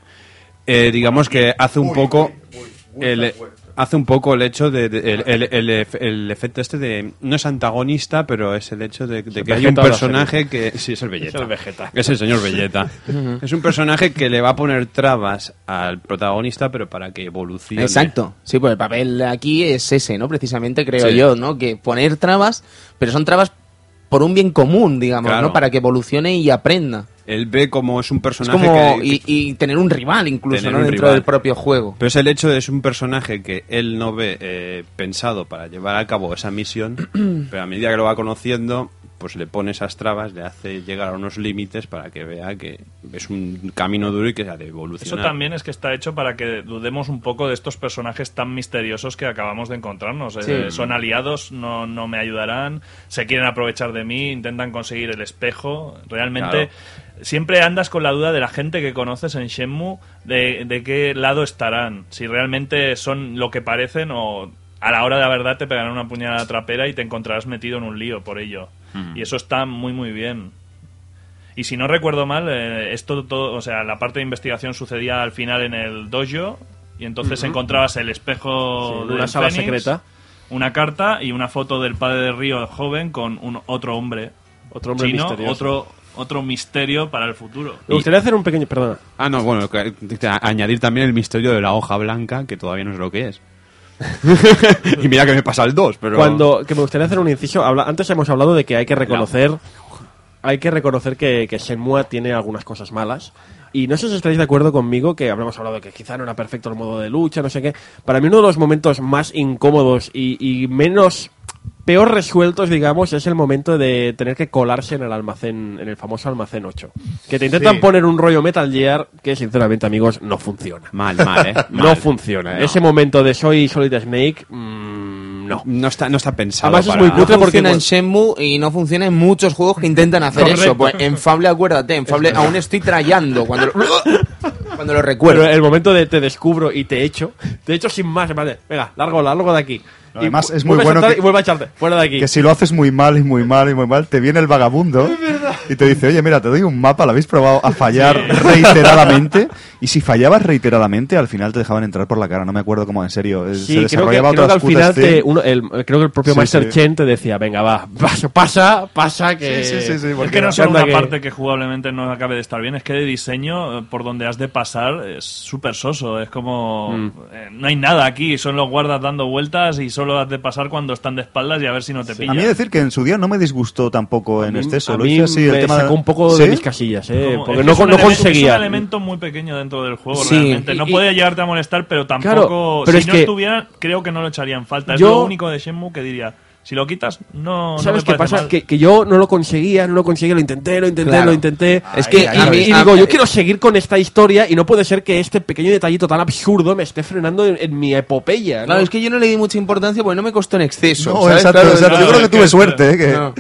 Eh, digamos que hace un poco el, hace un poco el hecho de, de- el, el- el ef- el efecto este de no es antagonista pero es el hecho de, de el que hay un personaje que sí es el Vegeta Es el Vegeta. es el señor Belleta. es un personaje que le va a poner trabas al protagonista, pero para que evolucione. Exacto. Sí, pues el papel aquí es ese, ¿no? Precisamente creo Sí. yo, ¿no? Que poner trabas, pero son trabas por un bien común, digamos, Claro. ¿no? Para que evolucione y aprenda. Él ve como es un Es personaje como... que, Y, y tener un rival incluso, ¿no? Dentro rival. del propio juego. Pero es el hecho de es un personaje que él no ve eh, pensado para llevar a cabo esa misión, pero a medida que lo va conociendo, pues le pone esas trabas, le hace llegar a unos límites para que vea que es un camino duro y que ha de Eso evolucionar. también es que está hecho para que dudemos un poco de estos personajes tan misteriosos que acabamos de encontrarnos. Sí. Eh, son aliados, no, no me ayudarán, se quieren aprovechar de mí, intentan conseguir el espejo. Realmente siempre andas con la duda de la gente que conoces en Shenmue, de, de qué lado estarán. Si realmente son lo que parecen o a la hora de la verdad te pegarán una puñalada trapera y te encontrarás metido en un lío por ello. Y eso está muy muy bien. Y si no recuerdo mal, eh, esto todo, o sea, la parte de investigación sucedía al final en el dojo y entonces encontrabas el espejo Sí, de una sala secreta. una carta y una foto del padre de Río joven con un otro hombre, Otro hombre chino, misterioso. otro otro misterio para el futuro. Me gustaría hacer un pequeño... Perdona. Ah, no, bueno, añadir también el misterio de la hoja blanca, que todavía no sé lo que es. y mira que me pasa el 2, pero... Cuando, que me gustaría hacer un inciso. Habla, antes hemos hablado de que hay que reconocer, hay que reconocer que, que Shenmue tiene algunas cosas malas. Y no sé si estaréis de acuerdo conmigo que habremos hablado de que quizá no era perfecto el modo de lucha, no sé qué. Para mí uno de los momentos más incómodos y, y menos peor resueltos, digamos, es el momento de tener que colarse en el almacén, en el famoso almacén 8. Que te intentan Sí. poner un rollo Metal Gear que, sinceramente, amigos, no funciona. Mal, mal, ¿eh? No Mal. funciona. No. Ese momento de soy Solid Snake, mm, no. No está, no está pensado Además es para... muy No cutre porque funciona en Shenmue y no funciona en muchos juegos que intentan hacer Correcto. eso. Pues en Fable, acuérdate, en Fable aún estoy trayendo cuando lo, cuando lo recuerdo. Pero el momento de te descubro y te echo, te echo sin más, vale, venga, largo, largo de aquí. Además, Y es muy bueno que- y vuelve a echarte, fuera de aquí. Que si lo haces muy mal y muy mal y muy mal, te viene el vagabundo y te dice, oye, mira, te doy un mapa, ¿lo habéis probado a fallar reiteradamente? Y si fallabas reiteradamente, al final te dejaban entrar por la cara. No me acuerdo cómo, en serio. eh, Sí, se creo que, desarrollaba creo que otra al final te, uno- el- creo que el propio Sí, Master sí. Chen te decía, venga, va, pasa, pasa, pasa que... Sí, sí, sí, sí, Es que no solo una que- parte que jugablemente no acabe de estar bien, es que de diseño, eh, por donde has de pasar, es súper soso. Es como. Mm. eh, no hay nada aquí, son los guardas dando vueltas y solo has de pasar cuando están de espaldas y a ver si no te pillan. A mí decir que en su día no me disgustó tampoco en mí- exceso. a Lo mí hice así, me el tema sacó un poco de mis casillas, eh, Como- porque es no, no elemento- conseguía. Es un elemento muy pequeño dentro del juego, Sí. realmente. No puede llegarte a molestar, pero tampoco. Claro, pero si es no que- estuviera, creo que no lo echaría en falta. Es Yo- lo único de Shenmue que diría. Si lo quitas, no. no ¿Sabes me qué pasa? mal. Que, que yo no lo conseguía, no lo conseguía, lo intenté, lo intenté, Claro. lo intenté. Es que y, digo, yo quiero seguir con esta historia y no puede ser que este pequeño detallito tan absurdo me esté frenando en, en mi epopeya. ¿no? Claro, es que yo no le di mucha importancia porque no me costó en exceso. No, ¿sabes? exacto, Claro, exacto. no, Yo creo que tuve suerte, ¿eh? que- No.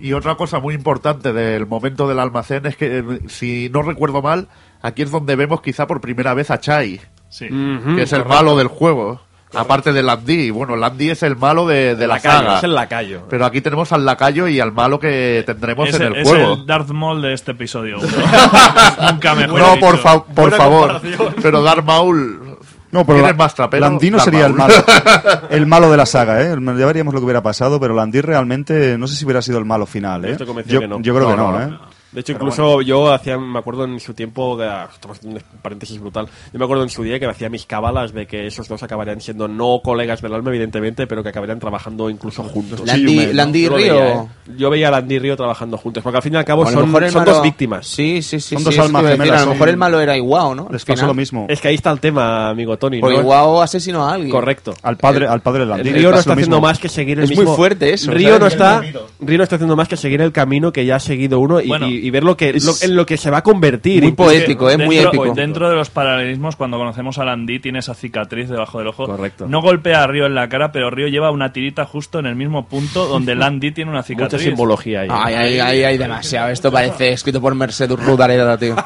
Y otra cosa muy importante del momento del almacén es que, eh, si no recuerdo mal, aquí es donde vemos quizá por primera vez a Chai, Sí. Que es el correcto. malo del juego. Aparte de Landy. Bueno, Landy es el malo de, de El la lacayo, saga. es el lacayo. Pero aquí tenemos al lacayo y al malo que tendremos Es, en el es juego. el Darth Maul de este episodio. Nunca mejor No, por, fa- por favor. Pero Darth Maul. No, pero ¿Tienes la- más trapero? Landí no Darth sería el malo, el malo de la saga, ¿eh? Ya veríamos lo que hubiera pasado, pero Landí realmente no sé si hubiera sido el malo final, ¿eh? Yo, que no. yo creo que No, no, no, ¿eh? De hecho, incluso yo hacía, me acuerdo en su tiempo, que, estamos haciendo un paréntesis brutal, yo me acuerdo en su día que hacía mis cábalas de que esos dos acabarían siendo no colegas del alma, evidentemente, pero que acabarían trabajando incluso juntos. Landy. Landy y Yo lo Río. veía, ¿eh? Yo veía a Landy y Río trabajando juntos, porque al fin y al cabo son, son malo- dos víctimas. Sí, sí, sí. Son sí, dos almas decir. gemelas, A lo sí. mejor el malo era Iwao, ¿no? Les pasó lo mismo. Es que ahí está el tema, amigo Tony. Porque ¿no? Iwao asesinó a alguien. Correcto. Al padre, al padre de Landí. Río no está haciendo más que seguir el Es muy fuerte eso, Río no, está. Río no está haciendo más que seguir el camino que ya ha seguido uno y, y- y ver lo que, es lo- en lo que se va a convertir. muy poético, ¿eh? Muy dentro, épico. Dentro de los paralelismos, cuando conocemos a Landy, tiene esa cicatriz debajo del ojo. Correcto. No golpea a Río en la cara, pero Río lleva una tirita justo en el mismo punto donde Landy tiene una Mucha cicatriz. simbología ahí. Ay, ay, ay, ay, demasiado. Esto parece escrito por Mercedes Rudareda, tío.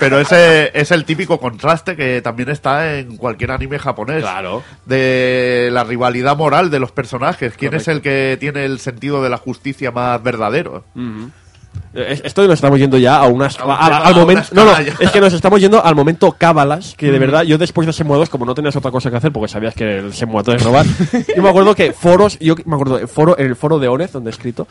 Pero ese es el típico contraste que también está en cualquier anime japonés. Claro. De la rivalidad moral de los personajes. ¿Quién es el que tiene el sentido de la justicia más verdadero? Eh, Esto nos estamos yendo ya a unas. A a- al momento. No, no, es que nos estamos yendo al momento cábalas. Que de verdad, yo después de Shenmue 2, como no tenías otra cosa que hacer, porque sabías que el Shenmue 3 es robar, yo me acuerdo que foros. Yo me acuerdo, el foro, en el foro de Orez, donde he escrito.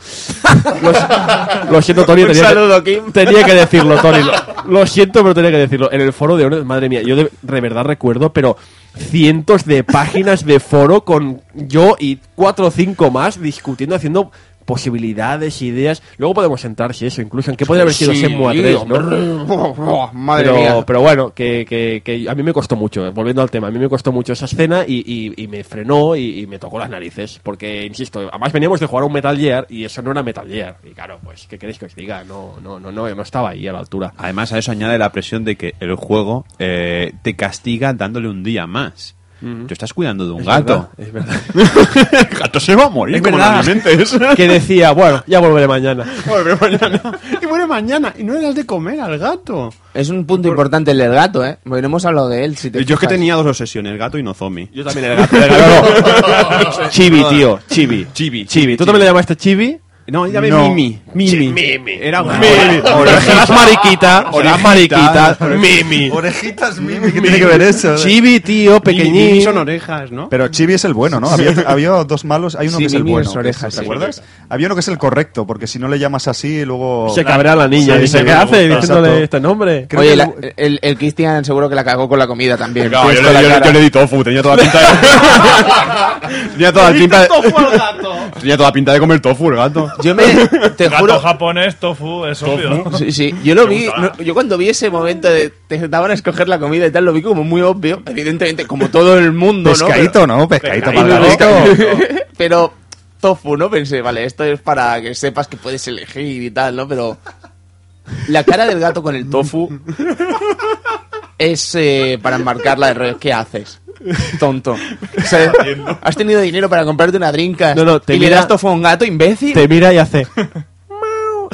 Lo, lo siento, Tony. Un tenía que- saludo, Kim. Tenía que decirlo, Tony. Lo, lo siento, pero tenía que decirlo. En el foro de Orez, madre mía, yo de, de verdad recuerdo, pero cientos de páginas de foro con yo y cuatro o cinco más discutiendo, haciendo posibilidades, ideas. Luego podemos entrar si eso, incluso en qué podría haber sido Sí, Shenmue 3, ¿no? Madre pero, mía. pero bueno, que, que- que a mí me costó mucho, eh, volviendo al tema, a mí me costó mucho esa escena y, y- y me frenó y, y me tocó las narices, porque, insisto, además veníamos de jugar a un Metal Gear y eso no era Metal Gear. Y claro, pues, ¿qué queréis que os diga? No, no, no, no, no estaba ahí a la altura. Además, a eso añade la presión de que el juego eh, te castiga dándole un día más. Tú estás cuidando de un Es gato. verdad, es verdad. el gato se va a morir Es como verdad. que decía, bueno, ya volveré mañana. Volveré mañana. Y muere mañana. Y no le das de comer al gato. Es un punto importante el del gato, ¿eh? Porque no hemos hablado de él. Si te Yo es que tenía dos obsesiones, el gato y Nozomi. Yo también el gato. el gato no. Chibi, tío. Chibi. Chibi, Chibi. ¿Tú también le llamaste Chibi? No, ya No. Mimi. Mimi. Era un Serás mariquita. Serás mariquita. Orejitas. Mimi. Orejitas Mimi, ¿qué tiene que ver eso? Chibi, tío, Mimi pequeñín. son orejas, ¿no? Pero Chibi es el bueno, ¿no? Había, había dos malos, hay uno Sí, que es el Mimi bueno. es orejas, ¿Te sí. acuerdas? Había uno que es el correcto, porque si no le llamas así, luego... Se cabrea la niña. Sí, Dice, sí, ¿qué hace diciéndole este nombre? Creo Oye, que la- el- el, Cristian seguro que la cagó con la comida también. No, yo, le, yo yo le di tofu, tenía toda la pinta de... tenía toda la pinta de... tenía toda la pinta de comer tofu el gato. Yo me. Te Gato juro. japonés, tofu, es obvio. Sí, sí. Yo lo vi. no, yo cuando vi ese momento de te daban a escoger la comida y tal, lo vi como muy obvio. Evidentemente, como todo el mundo, ¿no? Pescadito, ¿no? Pescadito para el Pero- gato. Pero tofu, ¿no? Pensé, vale, esto es para que sepas que puedes elegir y tal, ¿no? Pero la cara del gato con el tofu es eh, para enmarcarla de rollo. ¿Qué haces? Tonto. O sea, has tenido dinero para comprarte una drinka No, no, te y le mira- das tofu a un gato, imbécil. Te mira y hace...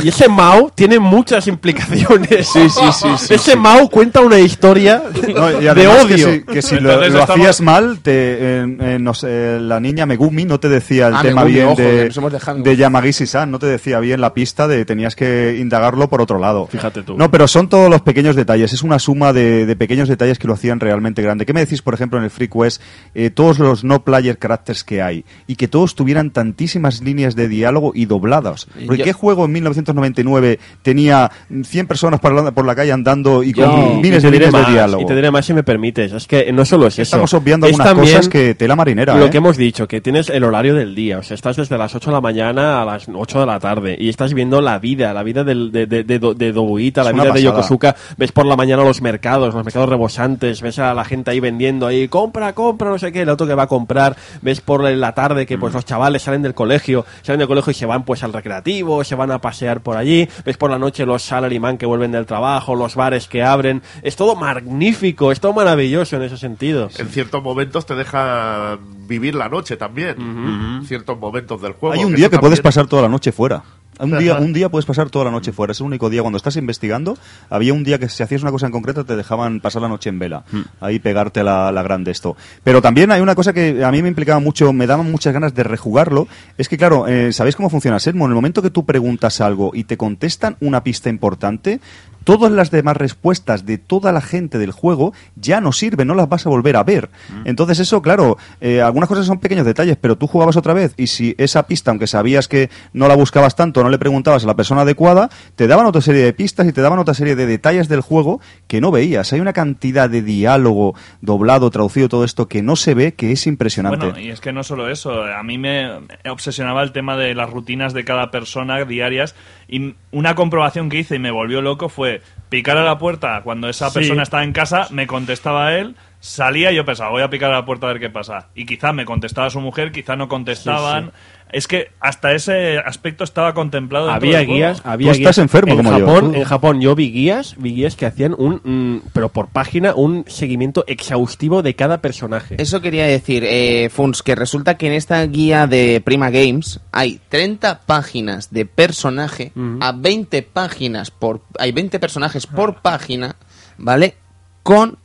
Y ese Mao tiene muchas implicaciones. Sí, sí, sí, sí, ese sí. Mao cuenta una historia No, y de que odio. si, que si lo, Entonces lo estamos- hacías mal, te, eh, eh, no sé, la niña Megumi no te decía el Ah, tema Megumi, bien ojo, de, de Yamagisi-san, no te decía bien la pista de tenías que indagarlo por otro lado. Fíjate tú. No, pero son todos los pequeños detalles, es una suma de, de pequeños detalles que lo hacían realmente grande. ¿Qué me decís, por ejemplo, en el Free Quest, eh, todos los no player characters que hay y que todos tuvieran tantísimas líneas de diálogo y dobladas? Porque Yo- ¿qué juego en 1999 tenía 100 personas por la, por la calle andando y con miles y de líneas de diálogo. y te diré más si me permites. Es que no solo es eso. Estamos obviando es algunas cosas que tela marinera, Lo ¿eh? que hemos dicho, que tienes el horario del día. O sea, estás desde las 8 de la mañana a las 8 de la tarde y estás viendo la vida, la vida del, de, de, de, Do- de Dobuita, la vida de. Yokosuka. Ves por la mañana los mercados, los mercados rebosantes, ves a la gente ahí vendiendo ahí, compra, compra, no sé qué, el otro que va a comprar. Ves por la tarde que Mm. pues los chavales salen del colegio, salen del colegio y se van pues al recreativo, se van a pasear por allí. Ves por la noche los salaryman que vuelven del trabajo, los bares que abren. Es todo magnífico, es todo maravilloso en ese sentido. En ciertos momentos te dejan vivir la noche también. Ciertos momentos del juego. Hay un día que puedes pasar toda la noche fuera. Un día, un día puedes pasar toda la noche fuera. Es el único día. Cuando estás investigando, había un día que si hacías una cosa en concreto te dejaban pasar la noche en vela. Ahí pegarte la, la grande esto. Pero también hay una cosa que a mí me implicaba mucho, me daban muchas ganas de rejugarlo. Es que, claro, eh, ¿sabéis cómo funciona Sermo? En el momento que tú preguntas algo y te contestan una pista importante, todas las demás respuestas de toda la gente del juego ya no sirven, no las vas a volver a ver. Entonces eso, claro, eh, algunas cosas son pequeños detalles, pero tú jugabas otra vez y si esa pista, aunque sabías que no la buscabas tanto, no le preguntabas a la persona adecuada, te daban otra serie de pistas y te daban otra serie de detalles del juego que no veías. Hay una cantidad de diálogo doblado, traducido, todo esto que no se ve, que es impresionante. Bueno, y es que no solo eso, a mí me obsesionaba el tema de las rutinas de cada persona diarias y una comprobación que hice y me volvió loco fue picar a la puerta cuando esa Sí. persona estaba en casa, me contestaba él, salía y yo pensaba, voy a picar a la puerta a ver qué pasa. Y quizá me contestaba su mujer, quizá no contestaban. Es que hasta ese aspecto estaba contemplado. había guías, había Tú estás guías. enfermo en como yo. Japón, Tú- En Japón yo vi guías, vi guías que hacían un, mm, pero por página, un seguimiento exhaustivo de cada personaje. Eso quería decir, eh, Funs, que resulta que en esta guía de Prima Games hay 30 páginas de personaje a 20 páginas por... Hay 20 personajes por página, ¿vale? Con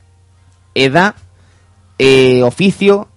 edad, eh, oficio,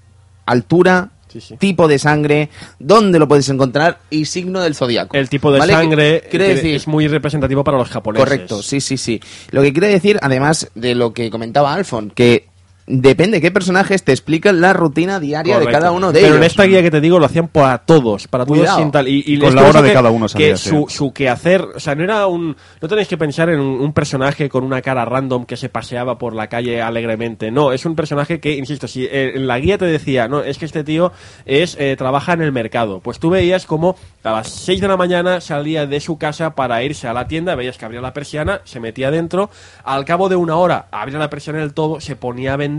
altura, Sí, sí. tipo de sangre, dónde lo puedes encontrar y signo del zodiaco. El tipo de ¿Vale? sangre Quiere que decir, es muy representativo para los japoneses. Correcto, sí, sí, sí. Lo que quiere decir, además de lo que comentaba Alfon, que depende de qué personajes te explican la rutina diaria de cada uno de Pero ellos. en esta guía que te digo lo hacían para todos, para todos Cuidado. sin tal. Y, y Y con la hora de que- cada uno Que sabía, sí. su, su quehacer, o sea, no era un. No tenéis que pensar en un, un personaje con una cara random que se paseaba por la calle alegremente. No, es un personaje que, insisto, si eh, en la guía te decía, no, es que este tío es eh, trabaja en el mercado. Pues tú veías como a las 6 de la mañana salía de su casa para irse a la tienda, veías que abría la persiana, se metía dentro, al cabo de una hora abría la persiana del todo, se ponía a vender,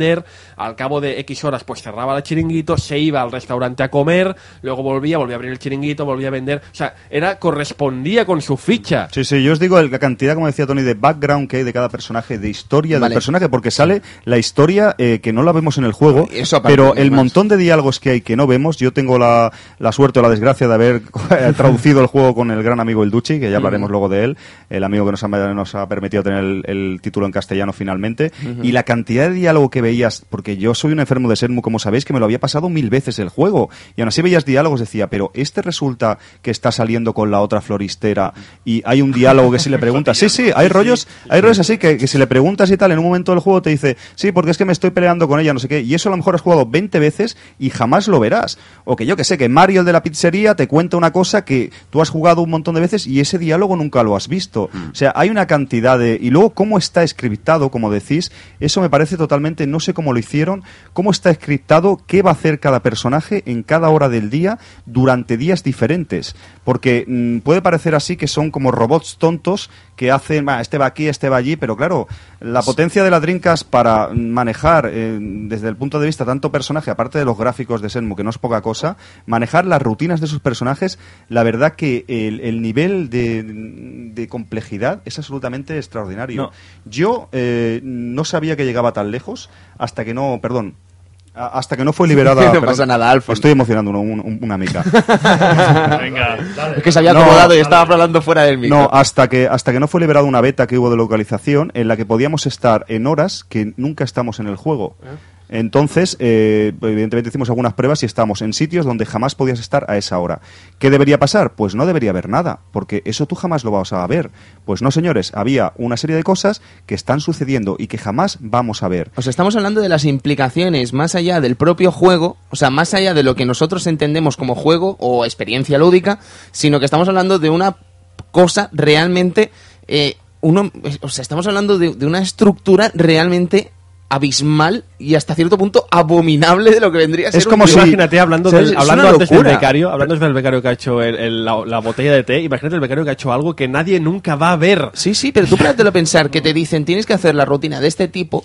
al cabo de X horas pues cerraba el chiringuito, se iba al restaurante a comer, luego volvía, volvía a abrir el chiringuito, volvía a vender, o sea, era correspondía con su ficha. Sí, sí, yo os digo la cantidad, como decía Tony, de background que hay de cada personaje, de historia Vale. del personaje, porque sale la historia eh, que no la vemos en el juego, Eso pero el más. montón de diálogos que hay que no vemos, yo tengo la, la suerte o la desgracia de haber traducido el juego con el gran amigo El Ducci, que ya hablaremos luego de él, el amigo que nos ha, nos ha permitido tener el, el título en castellano finalmente, y la cantidad de diálogo que veías, porque yo soy un enfermo de Sermu, como sabéis, que me lo había pasado mil veces el juego, y aún así veías diálogos, decía, pero este resulta que está saliendo con la otra floristera, y hay un diálogo que si le preguntas, sí, sí, hay rollos, hay rollos así que, que si le preguntas y tal, en un momento del juego te dice, sí, porque es que me estoy peleando con ella, no sé qué, y eso a lo mejor has jugado 20 veces y jamás lo verás. O que yo que sé, que Mario el de la pizzería te cuenta una cosa que tú has jugado un montón de veces y ese diálogo nunca lo has visto. O sea, hay una cantidad de... Y luego cómo está scriptado, como decís, eso me parece totalmente, no sé cómo lo hicieron, cómo está scriptado, qué va a hacer cada personaje en cada hora del día durante días diferentes. Porque mm, puede parecer así que son como robots tontos que hacen, "Va, este va aquí, este va allí, pero claro, la potencia de la Dreamcast para manejar eh, desde el punto de vista tanto personaje, aparte de los gráficos de Senmu, que no es poca cosa, manejar las rutinas de sus personajes, la verdad que el, el nivel de, de complejidad es absolutamente extraordinario. No. Yo eh, no sabía que llegaba tan lejos hasta que no, perdón, hasta que no fue liberada. No perdón, pasa nada, Alfon. Estoy emocionando un- un- una mica. Venga. Es que se había No, acomodado y estaba hablando fuera del micro. No, hasta que, hasta que no fue liberada una beta que hubo de localización en la que podíamos estar en horas que nunca estamos en el juego. Entonces, eh, evidentemente hicimos algunas pruebas y estamos en sitios donde jamás podías estar a esa hora. ¿Qué debería pasar? Pues no debería haber nada, porque eso tú jamás lo vas a ver. Pues no, señores, había una serie de cosas que están sucediendo y que jamás vamos a ver. O sea, estamos hablando de las implicaciones más allá del propio juego, o sea, más allá de lo que nosotros entendemos como juego o experiencia lúdica, sino que estamos hablando de una cosa realmente... eh, uno, o sea, estamos hablando de, de una estructura realmente abismal y hasta cierto punto abominable de lo que vendría a ser Es como si- imagínate hablando, del- hablando antes del becario, hablando del becario que ha hecho el- el- la, la botella de té, imagínate el becario que ha hecho algo que nadie nunca va a ver. Sí, sí, pero tú a pensar que te dicen tienes que hacer la rutina de este tipo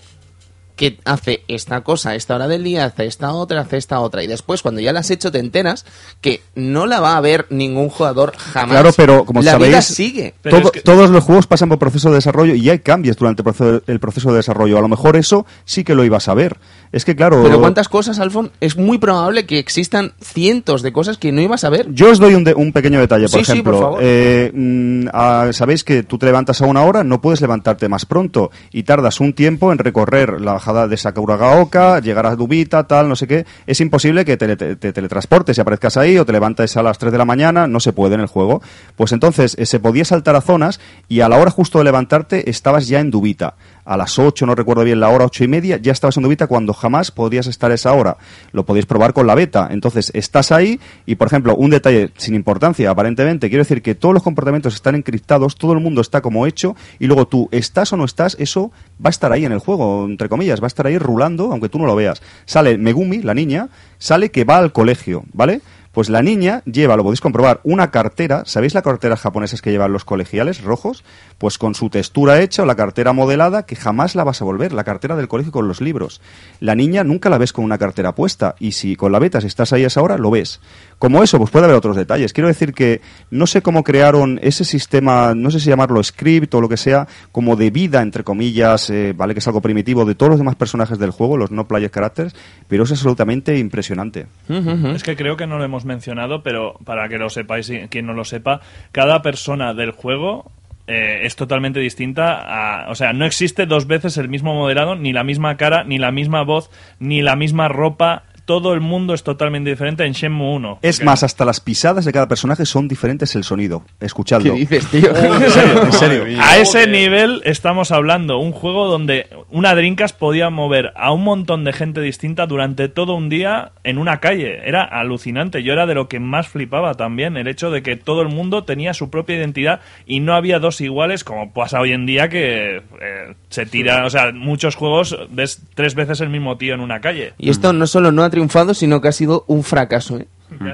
que hace esta cosa a esta hora del día, hace esta otra, hace esta otra. Y después, cuando ya la has hecho, te enteras que no la va a ver ningún jugador jamás. Claro, pero como la sabéis, vida sigue. Pero Todo- es que- Todos los juegos pasan por proceso de desarrollo y hay cambios durante el proceso, el proceso de desarrollo. A lo mejor eso sí que lo ibas a ver. Es que, claro. Pero cuántas cosas, Alfon, es muy probable que existan cientos de cosas que no ibas a ver. Yo os doy un, de- un pequeño detalle, por Sí, sí, ejemplo. por favor. eh, mm, ah, Sabéis que tú te levantas a una hora, no puedes levantarte más pronto y tardas un tiempo en recorrer la bajada de Sakuragaoka, llegar a Dubita, tal, no sé qué. Es imposible que te, te- te teletransportes y aparezcas ahí o te levantes a las 3 de la mañana, no se puede en el juego. Pues entonces eh, se podía saltar a zonas y a la hora justo de levantarte estabas ya en Dubita. A las 8, no recuerdo bien la hora, ocho y media, ya estabas en Dubita cuando jamás podrías estar a esa hora. Lo podéis probar con la beta. Entonces, estás ahí y, por ejemplo, un detalle sin importancia, aparentemente, quiero decir que todos los comportamientos están encriptados, todo el mundo está como hecho y luego tú estás o no estás, eso va a estar ahí en el juego, entre comillas, va a estar ahí rulando, aunque tú no lo veas. Sale Megumi, la niña, sale que va al colegio, ¿vale? Pues la niña lleva, lo podéis comprobar, una cartera, ¿sabéis las carteras japonesas que llevan los colegiales rojos? Pues con su textura hecha o la cartera modelada que jamás la vas a volver, la cartera del colegio con los libros. La niña nunca la ves con una cartera puesta y si con la beta, si estás ahí a esa hora, lo ves. Como eso, pues puede haber otros detalles. Quiero decir que no sé cómo crearon ese sistema, no sé si llamarlo script o lo que sea, como de vida, entre comillas, eh, vale que es algo primitivo de todos los demás personajes del juego, los no player characters, pero es absolutamente impresionante. Es que creo que no lo hemos mencionado, pero para que lo sepáis quien no lo sepa, cada persona del juego eh, es totalmente distinta. A, o sea, no existe dos veces el mismo moderado, ni la misma cara, ni la misma voz, ni la misma ropa. Todo el mundo es totalmente diferente en Shenmue 1. Es Porque- más, hasta las pisadas de cada personaje son diferentes el sonido. Escuchadlo. ¿Qué dices, tío? En serio, en serio. A ese nivel estamos hablando. Un juego donde una Dreamcast podía mover a un montón de gente distinta durante todo un día en una calle. Era alucinante. Yo era de lo que más flipaba también. El hecho de que todo el mundo tenía su propia identidad y no había dos iguales como pasa hoy en día que eh, se tira. O sea, muchos juegos ves tres veces el mismo tío en una calle. Y esto no solo no ha triunfado, sino que ha sido un fracaso. ¿eh?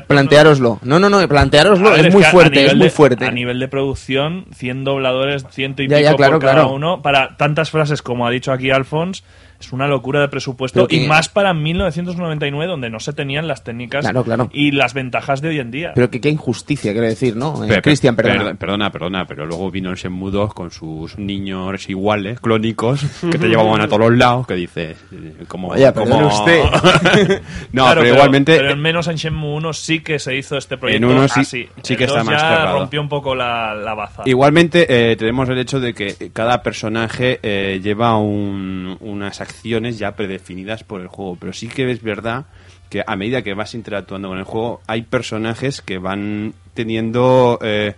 Planteároslo. No, no, no, planteároslo ver, es muy fuerte, es muy de- fuerte. A nivel de producción, 100 dobladores, ciento y Ya, pico ya, claro, por cada claro. uno. Para tantas frases como ha dicho aquí Alphonse, es una locura de presupuesto. Y más para 1999, donde no se tenían las técnicas Claro, claro. y las ventajas de hoy en día. Pero que qué injusticia, quiero decir, ¿no? Eh, Cristian, per- perdona. Perdona, perdona, pero luego vino el Shenmue 2 con sus niños iguales, clónicos, que te llevaban a todos los lados, que dice, eh, como... Vaya, como... usted. no, Claro, pero, igualmente... Pero al menos en Shenmue 1 sí que se hizo este proyecto uno sí- así. sí que está 2 más ya cerrado. rompió un poco la, la baza. Igualmente eh, tenemos el hecho de que cada personaje eh, lleva un- unas acciones ya predefinidas por el juego, pero sí que es verdad que a medida que vas interactuando con el juego hay personajes que van teniendo, eh,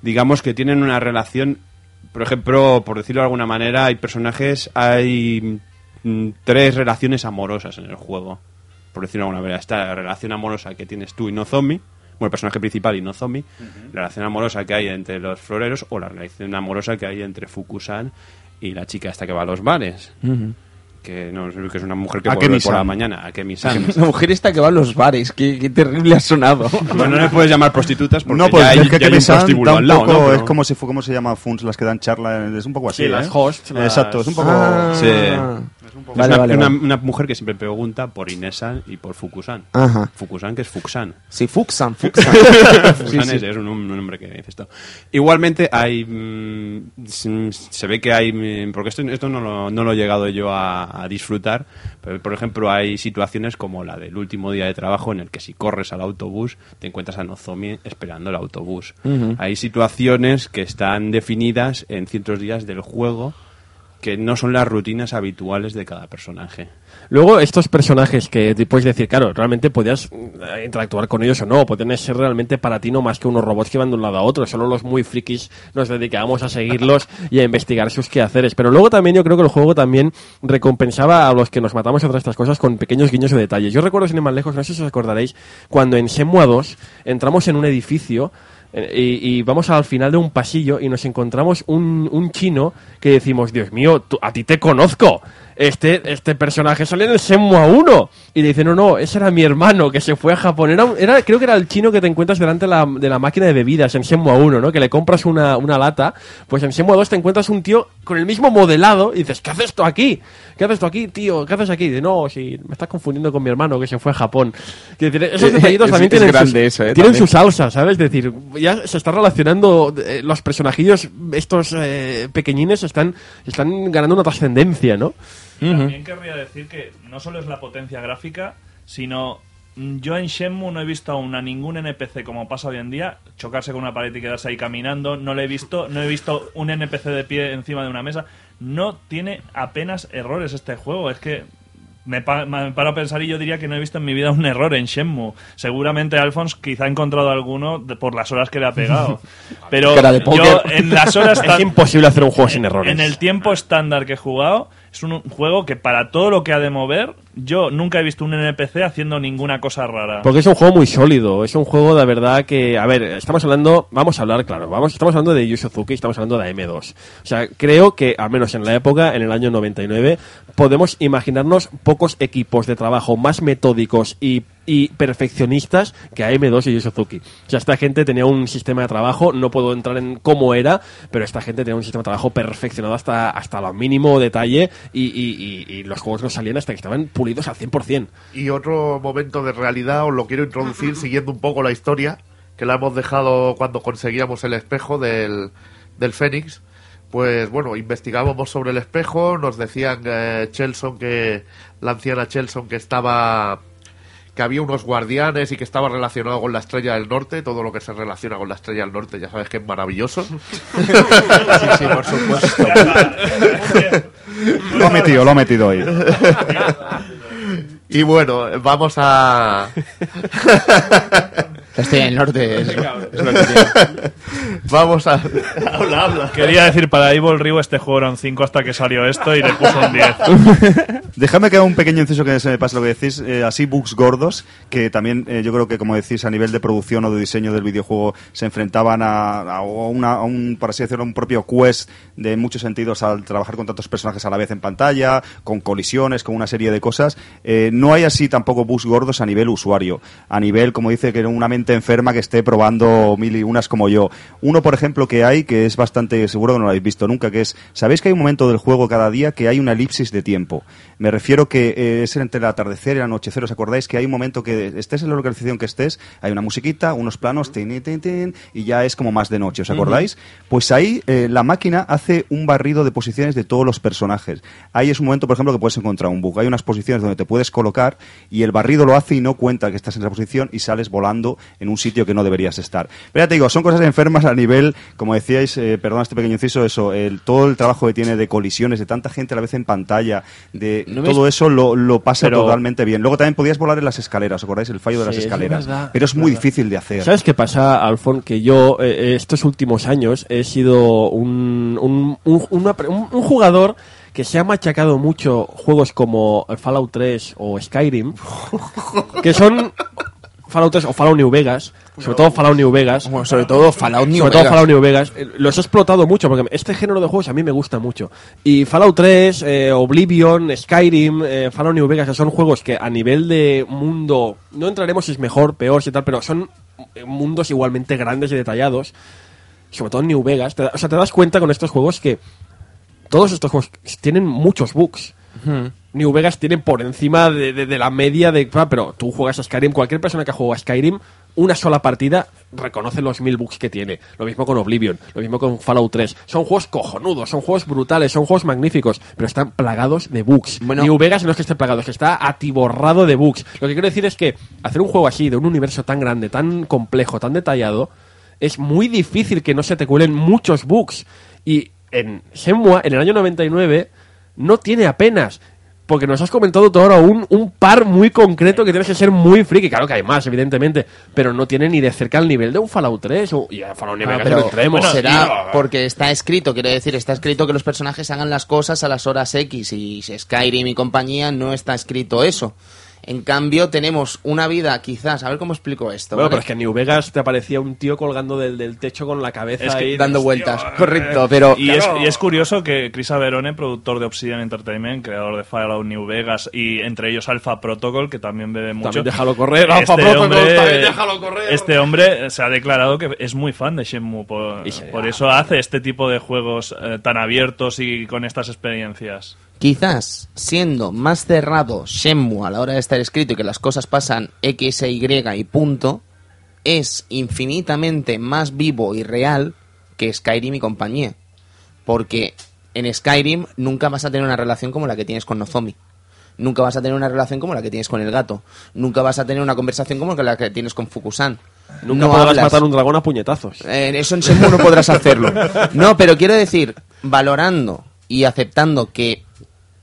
digamos que tienen una relación, por ejemplo, por decirlo de alguna manera, hay personajes, hay mm, tres relaciones amorosas en el juego, por decirlo de alguna manera. Está la relación amorosa que tienes tú y no zombie, bueno, el personaje principal y no zombie, la relación amorosa que hay entre los floreros o la relación amorosa que hay entre Fukusan y la chica esta que va a los bares. Que, no, que es una mujer que vuelve Akemi-san. por la mañana, Akemi-san. La mujer esta que va a los bares, qué, qué terrible ha sonado. Bueno, no le puedes llamar prostitutas porque No, pues ya hay, es que ya hay un prostíbulo al lado, poco, ¿no? Pero- es como si fue, ¿cómo se llama? Funs, las que dan charla, es un poco así, Sí, las ¿eh? hosts, las- Exacto, es un poco... Ah. Sí. Vale, una, vale, una- vale. una mujer que siempre pregunta por Inesan y por Fukusan. Ajá. Fukusan, que es Fuxan. Sí, Fuxan, Fuxan. Fukusan es, es un, un nombre que dice esto. Igualmente hay... mm, se ve que hay... mm, Porque esto, esto no, lo, no lo he llegado yo a, a disfrutar. Pero, por ejemplo, hay situaciones como la del último día de trabajo en el que si corres al autobús te encuentras a Nozomi esperando el autobús. Hay situaciones que están definidas en ciertos días del juego que no son las rutinas habituales de cada personaje. Luego, estos personajes que te puedes decir, claro, realmente podías eh, interactuar con ellos o no, podían ser realmente para ti no más que unos robots que van de un lado a otro. Solo los muy frikis nos dedicábamos a seguirlos y a investigar sus quehaceres. Pero luego también yo creo que el juego también recompensaba a los que nos matamos todas estas cosas con pequeños guiños de detalles. Yo recuerdo, sin ir más lejos, no sé si os acordaréis, cuando en Shenmue 2 entramos en un edificio Y, y vamos al final de un pasillo y nos encontramos un, un chino que decimos, Dios mío, tú- a ti te conozco. Este, este personaje sale en el Shenmue 1. Y dice, no, no, ese era mi hermano que se fue a Japón. Era, era, creo que era el chino que te encuentras delante de la, de la máquina de bebidas en Shenmue 1, ¿no? Que le compras una, una lata. Pues en Shenmue 2 te encuentras un tío con el mismo modelado y dices, ¿qué haces tú aquí? ¿Qué haces tú aquí, tío? ¿Qué haces aquí? Y dice, no, si me estás confundiendo con mi hermano que se fue a Japón. Decir, esos Eh, detallitos también es tienen, sus, eso, eh, tienen también. su salsa, ¿sabes? Es decir, ya se está relacionando, eh, los personajillos, estos eh, pequeñines, están, están ganando una trascendencia, ¿no? También querría decir que no solo es la potencia gráfica, sino mm, yo en Shenmue no he visto aún a ningún NPC como pasa hoy en día chocarse con una pared y quedarse ahí caminando. No le he visto, no he visto un NPC de pie encima de una mesa. No tiene apenas errores este juego. Es que me, pa- me paro a pensar y yo diría que no he visto en mi vida un error en Shenmue. Seguramente Alphonse quizá ha encontrado alguno de- por las horas que le ha pegado. Pero yo en las horas Es imposible hacer un juego sin errores. en el tiempo estándar que he jugado, es un juego que para todo lo que ha de mover, yo nunca he visto un NPC haciendo ninguna cosa rara. Porque es un juego muy sólido, es un juego de verdad que, a ver, estamos hablando, vamos a hablar, claro, vamos, estamos hablando de Yu Suzuki, estamos hablando de M2. O sea, creo que, al menos en la época, en el año 99, podemos imaginarnos pocos equipos de trabajo más metódicos y, y perfeccionistas que AM2 y Yu Suzuki. O sea, esta gente tenía un sistema de trabajo, no puedo entrar en cómo era, pero esta gente tenía un sistema de trabajo perfeccionado hasta, hasta lo mínimo detalle y, y- y- y los juegos no salían hasta que estaban pulidos al 100%. Y otro momento de realidad os lo quiero introducir siguiendo un poco la historia, que la hemos dejado cuando conseguíamos el espejo del, del Fénix. Pues bueno, investigábamos sobre el espejo, nos decían eh, Chelson que la anciana Chelson que estaba que había unos guardianes y que estaba relacionado con la estrella del norte, todo lo que se relaciona con la estrella del norte, ya sabes que es maravilloso. Sí, sí, por supuesto. Lo ha metido, lo ha metido ahí. Y bueno, vamos a La estrella del norte es, es lo que tiene. vamos a habla, habla. Quería decir, para Evil Ryu este juego era un 5 hasta que salió esto y le puso un 10. Dejadme que haga un pequeño inciso que se me pase lo que decís. eh, así, bugs gordos, que también eh, yo creo que, como decís, a nivel de producción o de diseño del videojuego se enfrentaban a, a una- a un, por así decirlo, un propio quest de en muchos sentidos al trabajar con tantos personajes a la vez en pantalla, con colisiones, con una serie de cosas. Eh, no hay así tampoco bugs gordos a nivel usuario. A nivel, como dice, que una mente enferma que esté probando mil y unas como yo. Uno, por ejemplo, que hay, que es bastante, seguro que no lo habéis visto nunca, que es, ¿sabéis que hay un momento del juego cada día que hay una elipsis de tiempo? Me refiero que eh, es entre el atardecer y el anochecer, ¿os acordáis? Que hay un momento que estés en la localización que estés, hay una musiquita, unos planos, tin, tin, tin, y ya es como más de noche, ¿os acordáis? Pues ahí eh, la máquina hace un barrido de posiciones de todos los personajes. Ahí es un momento, por ejemplo, que puedes encontrar un bug. Hay unas posiciones donde te puedes colocar y el barrido lo hace y no cuenta que estás en esa posición y sales volando en un sitio que no deberías estar. Pero ya te digo, son cosas enfermas a nivel, como decíais, eh, perdón este pequeño inciso, eso, el, todo el trabajo que tiene de colisiones, de tanta gente a la vez en pantalla, de ¿No ves? todo eso lo, lo pasa Pero- totalmente bien. Luego también podías volar en las escaleras, ¿os acordáis? El fallo de las es escaleras. verdad, Pero es muy verdad. difícil de hacer. ¿Sabes qué pasa, Alfon? Que yo eh, estos últimos años he sido un, un, un- una- un- un jugador que se ha machacado mucho juegos como Fallout 3 o Skyrim, que son Fallout 3 o Fallout New Vegas, sobre todo Fallout New Vegas. Bueno, sobre todo Fallout New sobre todo Vegas. Fallout New Vegas. eh, Los he explotado mucho porque este género de juegos a mí me gusta mucho. Y Fallout 3, eh, Oblivion, Skyrim, eh, Fallout New Vegas son juegos que a nivel de mundo, no entraremos si es mejor, peor, si tal, pero son mundos igualmente grandes y detallados. Sobre todo en New Vegas. Te o sea, te das cuenta con estos juegos que todos estos juegos tienen muchos bugs. New Vegas tiene por encima de, de- de la media de... ah, Pero tú juegas a Skyrim, cualquier persona que ha jugado a Skyrim, una sola partida reconoce los mil bugs que tiene. Lo mismo con Oblivion, lo mismo con Fallout 3. Son juegos cojonudos, son juegos brutales, son juegos magníficos, pero están plagados de bugs. Bueno. New Vegas no es que esté plagado, es que está atiborrado de bugs. Lo que quiero decir es que hacer un juego así, de un universo tan grande, tan complejo, tan detallado, es muy difícil que no se te cuelen muchos bugs. Y en Shenmue, en el año 99, no tiene apenas. Porque nos has comentado tú ahora un, un par muy concreto que tienes que ser muy friki. Claro que hay más, evidentemente. Pero no tiene ni de cerca el nivel de un Fallout 3 o y a Fallout New Ah, pero no entremos. bueno, será porque está escrito, quiero decir, está escrito que los personajes hagan las cosas a las horas X y si Skyrim y compañía no está escrito eso. En cambio, tenemos una vida, quizás, a ver cómo explico esto. Bueno, ¿vale? pero es que en New Vegas te aparecía un tío colgando del, del techo con la cabeza Es que ahí dando hostia, vueltas. eh. Correcto, pero Y, es, y es curioso que Chris Averone, productor de Obsidian Entertainment, creador de Fallout New Vegas y entre ellos Alpha Protocol, que también bebe mucho. También déjalo correr, Alpha este Protocol, hombre, también déjalo correr. Este hombre se ha declarado que es muy fan de Shenmue, por, eso hace este tipo de juegos eh, tan abiertos y con estas experiencias. Quizás siendo más cerrado Shenmue a la hora de estar escrito y que las cosas pasan X Y y punto, es infinitamente más vivo y real que Skyrim y compañía. Porque en Skyrim nunca vas a tener una relación como la que tienes con Nozomi. Nunca vas a tener una relación como la que tienes con el gato. Nunca vas a tener una conversación como la que tienes con Fukusan. Nunca No podrás hablas. matar un dragón a puñetazos. Eh, eso en Shenmue no podrás hacerlo. No, pero quiero decir, valorando y aceptando que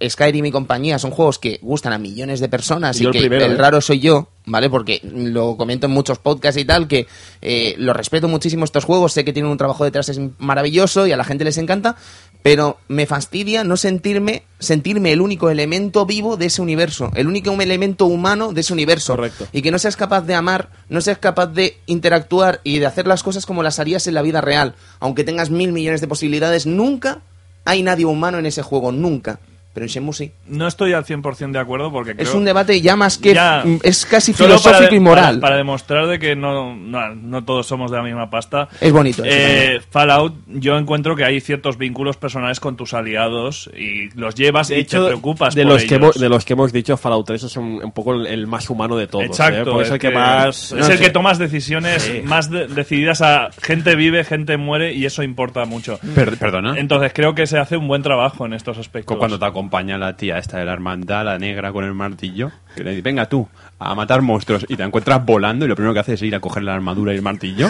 Skyrim y compañía son juegos que gustan a millones de personas Y y, yo el que primero, el ¿eh? raro soy yo, ¿vale? Porque lo comento en muchos podcasts y tal, que eh, lo respeto muchísimo estos juegos, sé que tienen un trabajo detrás es maravilloso y a la gente les encanta, pero me fastidia no sentirme sentirme el único elemento vivo de ese universo, el único elemento humano de ese universo. Correcto. Y que no seas capaz de amar, no seas capaz de interactuar y de hacer las cosas como las harías en la vida real. Aunque tengas mil millones de posibilidades, nunca hay nadie humano en ese juego, nunca. Pero en Shenmue sí. No estoy al 100% de acuerdo porque creo... Es un debate ya más que... Ya. Es casi filosófico y moral. Para, para demostrar de que no, no, no todos somos de la misma pasta. Es bonito eso Eh, Fallout, yo encuentro que hay ciertos vínculos personales con tus aliados y los llevas De y hecho, te preocupas de por los, que ellos. de los que hemos dicho, Fallout 3 es un, un poco el, el más humano de todos. ¿eh? Exacto, Porque es el que, más... es no el sé. que tomas decisiones más de- decididas a gente vive, gente muere y eso importa mucho. Per- perdona. Entonces creo que se hace un buen trabajo en estos aspectos. Cuando te acompaña la tía esta de la hermandad, la negra con el martillo, que le dice, venga tú, a matar monstruos, y te encuentras volando y lo primero que haces es ir a coger la armadura y el martillo.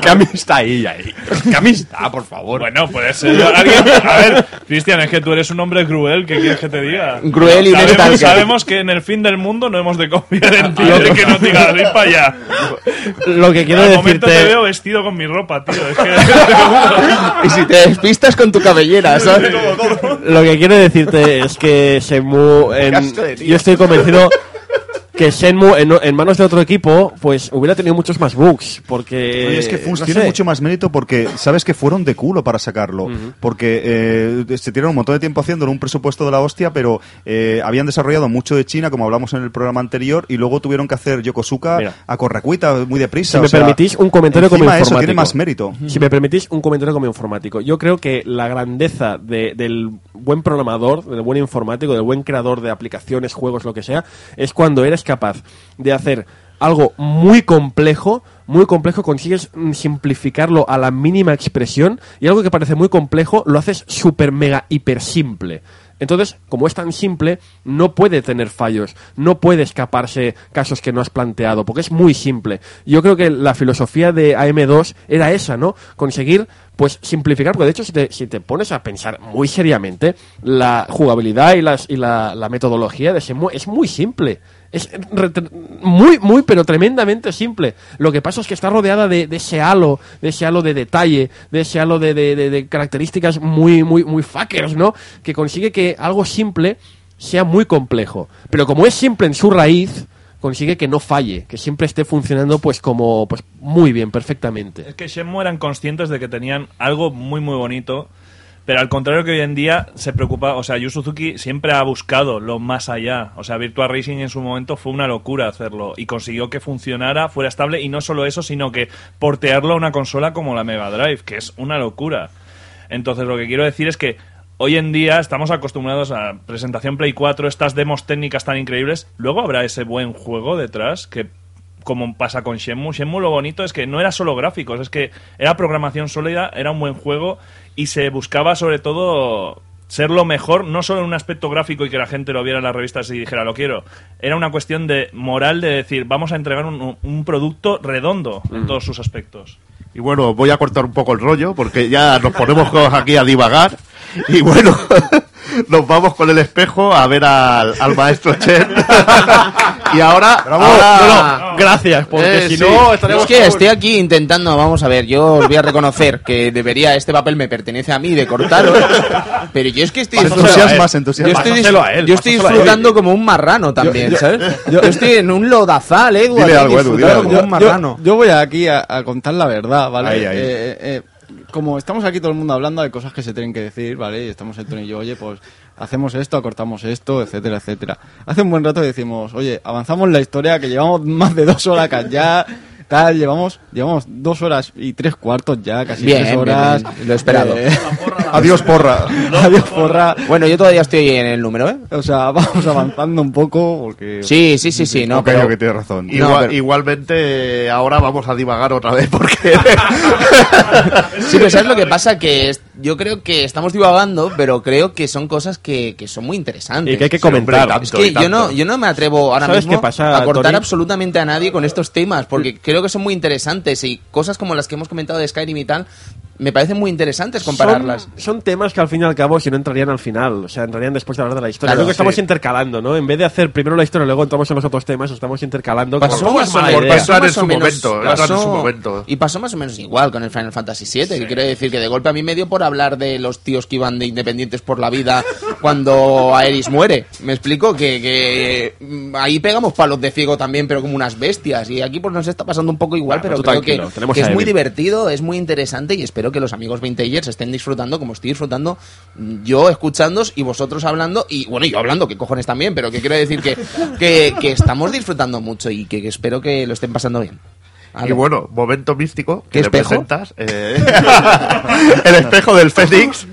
¿Qué amistad hay ahí? ¿Qué amistad, por favor? Bueno, puede ser alguien. A ver, Cristian, es que tú eres un hombre cruel. ¿Qué quieres que te diga? Cruel y sabemos, metal. sabemos que en el fin del mundo no hemos de confiar en ti. de que no digas, "Ven para allá. Lo que quiero Al momento te decirte... veo vestido con mi ropa, tío. Es que. Y si te despistas con tu cabellera, ¿sabes? Lo que quiero decirte es que Shenmue, en- yo estoy convencido que Shenmue en, en manos de otro equipo, pues hubiera tenido muchos más bugs, porque Oye, es que Fus no tiene sé. mucho más mérito porque sabes que fueron de culo para sacarlo. Porque eh, se tiraron un montón de tiempo haciéndolo, un presupuesto de la hostia, pero eh, habían desarrollado mucho de China, como hablamos en el programa anterior, y luego tuvieron que hacer Yokosuka Mira. a correcuita, muy deprisa. Si me sea, permitís un comentario como encima eso informático. tiene más mérito. Si me permitís un comentario como informático. Yo creo que la grandeza de- del buen programador, del buen informático, del buen creador de aplicaciones, juegos, lo que sea, es cuando eres capaz de hacer algo muy complejo, muy complejo, consigues mm, simplificarlo a la mínima expresión y algo que parece muy complejo lo haces súper mega hiper simple. Entonces, como es tan simple, no puede tener fallos, no puede escaparse casos que no has planteado, porque es muy simple. Yo creo que la filosofía de AM2 era esa, ¿no? Conseguir, pues, simplificar, porque de hecho, si te, si te pones a pensar muy seriamente, la jugabilidad y, las, y la, metodología de Shenmue es muy simple. Es tre- muy, muy, pero tremendamente simple. Lo que pasa es que está rodeada de, de ese halo, de ese halo de detalle, de ese halo de, de- de- de características muy, muy, muy fuckers, ¿no? Que consigue que algo simple sea muy complejo. Pero como es simple en su raíz, consigue que no falle, que siempre esté funcionando pues como pues muy bien, perfectamente. Es que Shenmue eran conscientes de que tenían algo muy muy bonito, pero al contrario que hoy en día se preocupa, o sea, Yu Suzuki siempre ha buscado lo más allá. O sea, Virtua Racing en su momento fue una locura hacerlo y consiguió que funcionara, fuera estable y no solo eso, sino que portearlo a una consola como la Mega Drive, que es una locura. Entonces, lo que quiero decir es que hoy en día estamos acostumbrados a presentación Play 4, estas demos técnicas tan increíbles, luego habrá ese buen juego detrás que como pasa con Shenmue. Shenmue lo bonito es que no era solo gráficos, es que era programación sólida, era un buen juego y se buscaba sobre todo ser lo mejor, no solo en un aspecto gráfico y que la gente lo viera en las revistas y dijera lo quiero. Era una cuestión de moral de decir vamos a entregar un, un producto redondo en todos sus aspectos. Y bueno, voy a cortar un poco el rollo porque ya nos ponemos todos aquí a divagar. Y bueno, nos vamos con el espejo a ver al, al maestro Chen. y ahora, ahora- No, no, gracias, porque Eh, si sí. no Es estaríamos que todos- estoy aquí intentando, vamos a ver, yo os voy a reconocer que debería, este papel me pertenece a mí de cortarlo, pero yo es que estoy, Se entusiasma, se yo estoy, a él, yo estoy pásaselo a él. disfrutando como un marrano también, ¿sabes? Yo, estoy en un lodazal, Edu, Dile algo, Edu, dile algo. como un marrano. Yo, yo voy aquí a, a contar la verdad, ¿vale? Ahí, ahí. Eh, eh, eh, como estamos aquí todo el mundo hablando de cosas que se tienen que decir, ¿vale? Y estamos el Tony y yo, oye, pues hacemos esto, acortamos esto, etcétera, etcétera. Hace un buen rato decimos, oye, avanzamos la historia, que llevamos más de dos horas acá ya, tal, llevamos, llevamos dos horas y tres cuartos ya, casi Bien, tres bien, horas. bien, lo he esperado. Eh, Adiós, porra. adiós, porra. Bueno, yo todavía estoy en el número, ¿eh? O sea, vamos avanzando un poco porque... Sí, sí, sí, sí, no, Ok, pero... ok, tienes razón. igual- No, pero- igualmente ahora vamos a divagar otra vez porque Sí, pero ¿sabes lo que pasa? Que es- yo creo que estamos divagando, pero creo que son cosas que, que son muy interesantes. Y que hay que hombre, comentar. tanto. Es que yo no, yo no me atrevo ahora ¿Sabes mismo qué pasa, a cortar Tony? absolutamente a nadie con estos temas, porque creo que son muy interesantes y cosas como las que hemos comentado de Skyrim y tal, me parecen muy interesantes compararlas. Son, son temas que al fin y al cabo, si no entrarían al final, o sea, entrarían después de hablar de la historia. Claro, Creo que estamos intercalando, ¿no? En vez de hacer primero la historia y luego entramos en los otros temas, estamos intercalando. Pasó como- más o mala menos- idea. pasó- Entrar en más o su menos- momento, entrar en su momento. Y pasó más o menos igual con el Final Fantasy VII, que quiero decir que de golpe a mí me dio por hablar de los tíos que iban de independientes por la vida cuando Aeris muere. Me explico que, que, mm, ahí pegamos palos de ciego también, pero como unas bestias. Y aquí pues nos está pasando un poco igual, pero creo que, es muy divertido, es muy interesante y espero que los amigos vintagers estén disfrutando como estoy disfrutando mm, yo escuchándos y vosotros hablando y bueno, y yo hablando, que cojones también, pero que quiero decir que, que, que estamos disfrutando mucho y que, que espero que lo estén pasando bien. Y bueno, momento místico ¿Qué que le presentas. eh, el espejo del Fénix.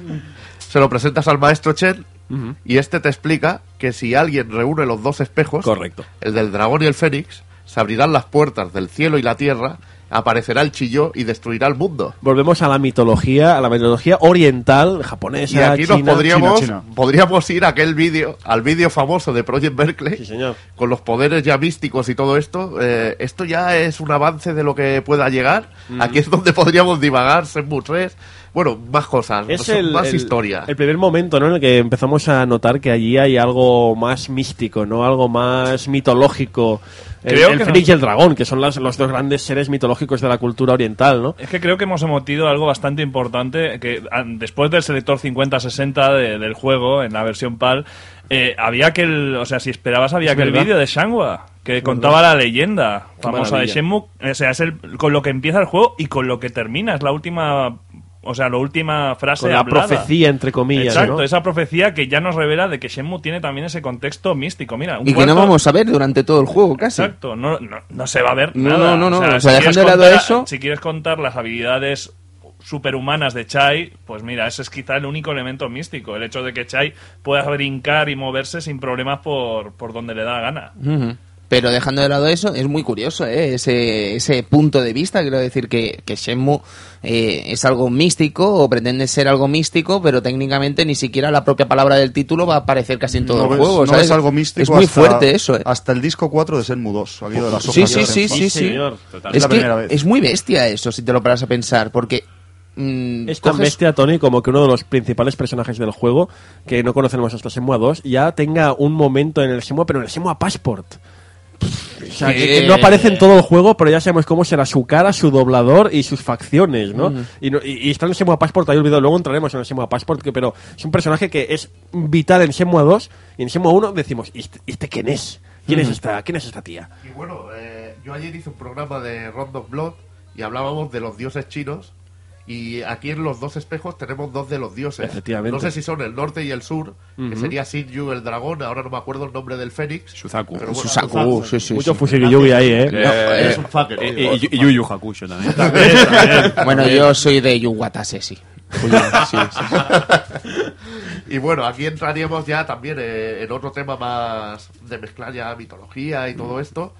Se lo presentas al maestro Chen. Y este te explica que si alguien reúne los dos espejos, Correcto. el del dragón y el Fénix, se abrirán las puertas del cielo y la tierra, aparecerá el chillo y destruirá el mundo. Volvemos a la mitología, a la mitología oriental, japonesa, Y aquí nos podríamos, China, China. podríamos ir a aquel vídeo, al vídeo famoso de Project Berkeley, Sí, señor. con los poderes ya místicos y todo esto. eh, esto ya es un avance de lo que pueda llegar. Aquí es donde podríamos divagar, Shenmue 3. Bueno, más cosas, Es son el, más el- historia. el primer momento ¿no? en el que empezamos a notar que allí hay algo más místico, ¿no? algo más mitológico. El, Creo el Fénix y el dragón, que son las- los dos grandes seres mitológicos de la cultura oriental. ¿no? Es que creo que hemos emitido algo bastante importante, que ah, después del selector 50-60 de- del juego, en la versión PAL, eh, había que el, o sea, si esperabas había Es que el vídeo de Shangwa, que contaba la leyenda Qué famosa de. Shenmue, o sea, es el, con lo que empieza el juego y con lo que termina, es la última, o sea, la última frase Con la hablada. profecía, entre comillas. Exacto, ¿no? esa profecía que ya nos revela de que Shenmue tiene también ese contexto místico. Mira, un Y que no vamos a ver durante todo el juego, casi. Exacto, no, no, no se va a ver No, nada. no, no, no, o sea, si dejando quieres de lado contar- eso- Si quieres contar las habilidades superhumanas de Chai, pues mira, ese es quizá el único elemento místico. El hecho de que Chai pueda brincar y moverse sin problemas por, por donde le da la gana. Pero dejando de lado eso, es muy curioso ¿eh? ese, ese punto de vista. Quiero decir que, que Shenmue eh, es algo místico o pretende ser algo místico, pero técnicamente ni siquiera la propia palabra del título va a aparecer casi en todo no el ves- juego. no es algo místico Es muy hasta- fuerte eso. ¿eh? Hasta el disco 4 de Shenmue 2. ha habido las Sí, sí, sí, sí, sí. señor. Es la que primera vez. es muy bestia eso, si te lo paras a pensar, porque... mm, Es tan coges- bestia, Tony, como que uno de los principales personajes del juego, que no conocemos hasta Shenmue 2, ya tenga un momento en el Shenmue, pero en el Shenmue Passport. O sea, que, que no aparece en todo el juego, pero ya sabemos cómo será su cara, su doblador y sus facciones, ¿no? y, no- y- y está en el Shenmue Passport, ahí olvidado, luego entraremos en el Shenmue Passport, que, pero es un personaje que es vital en Shenmue 2 y en Shenmue 1 decimos, ¿y este, y este quién es? ¿Quién, es esta, ¿Quién es esta tía? Y bueno, eh, yo ayer hice un programa de Round of Blood y hablábamos de los dioses chinos. Y aquí en los dos espejos tenemos dos de los dioses. Efectivamente. No sé si son el norte y el sur, que sería Sinju el dragón, ahora no me acuerdo el nombre del fénix. Shuzaku. Pero bueno, Susaku, sí, sí, Mucho sí. Fushigi-Yugi ahí, ¿eh? Eres un fucker, Eh, y, y Yu Yu Hakusho también. Bueno, yo soy de. Sí, sí. Y bueno, aquí entraríamos ya también eh, en otro tema más de mezclar ya mitología y todo esto.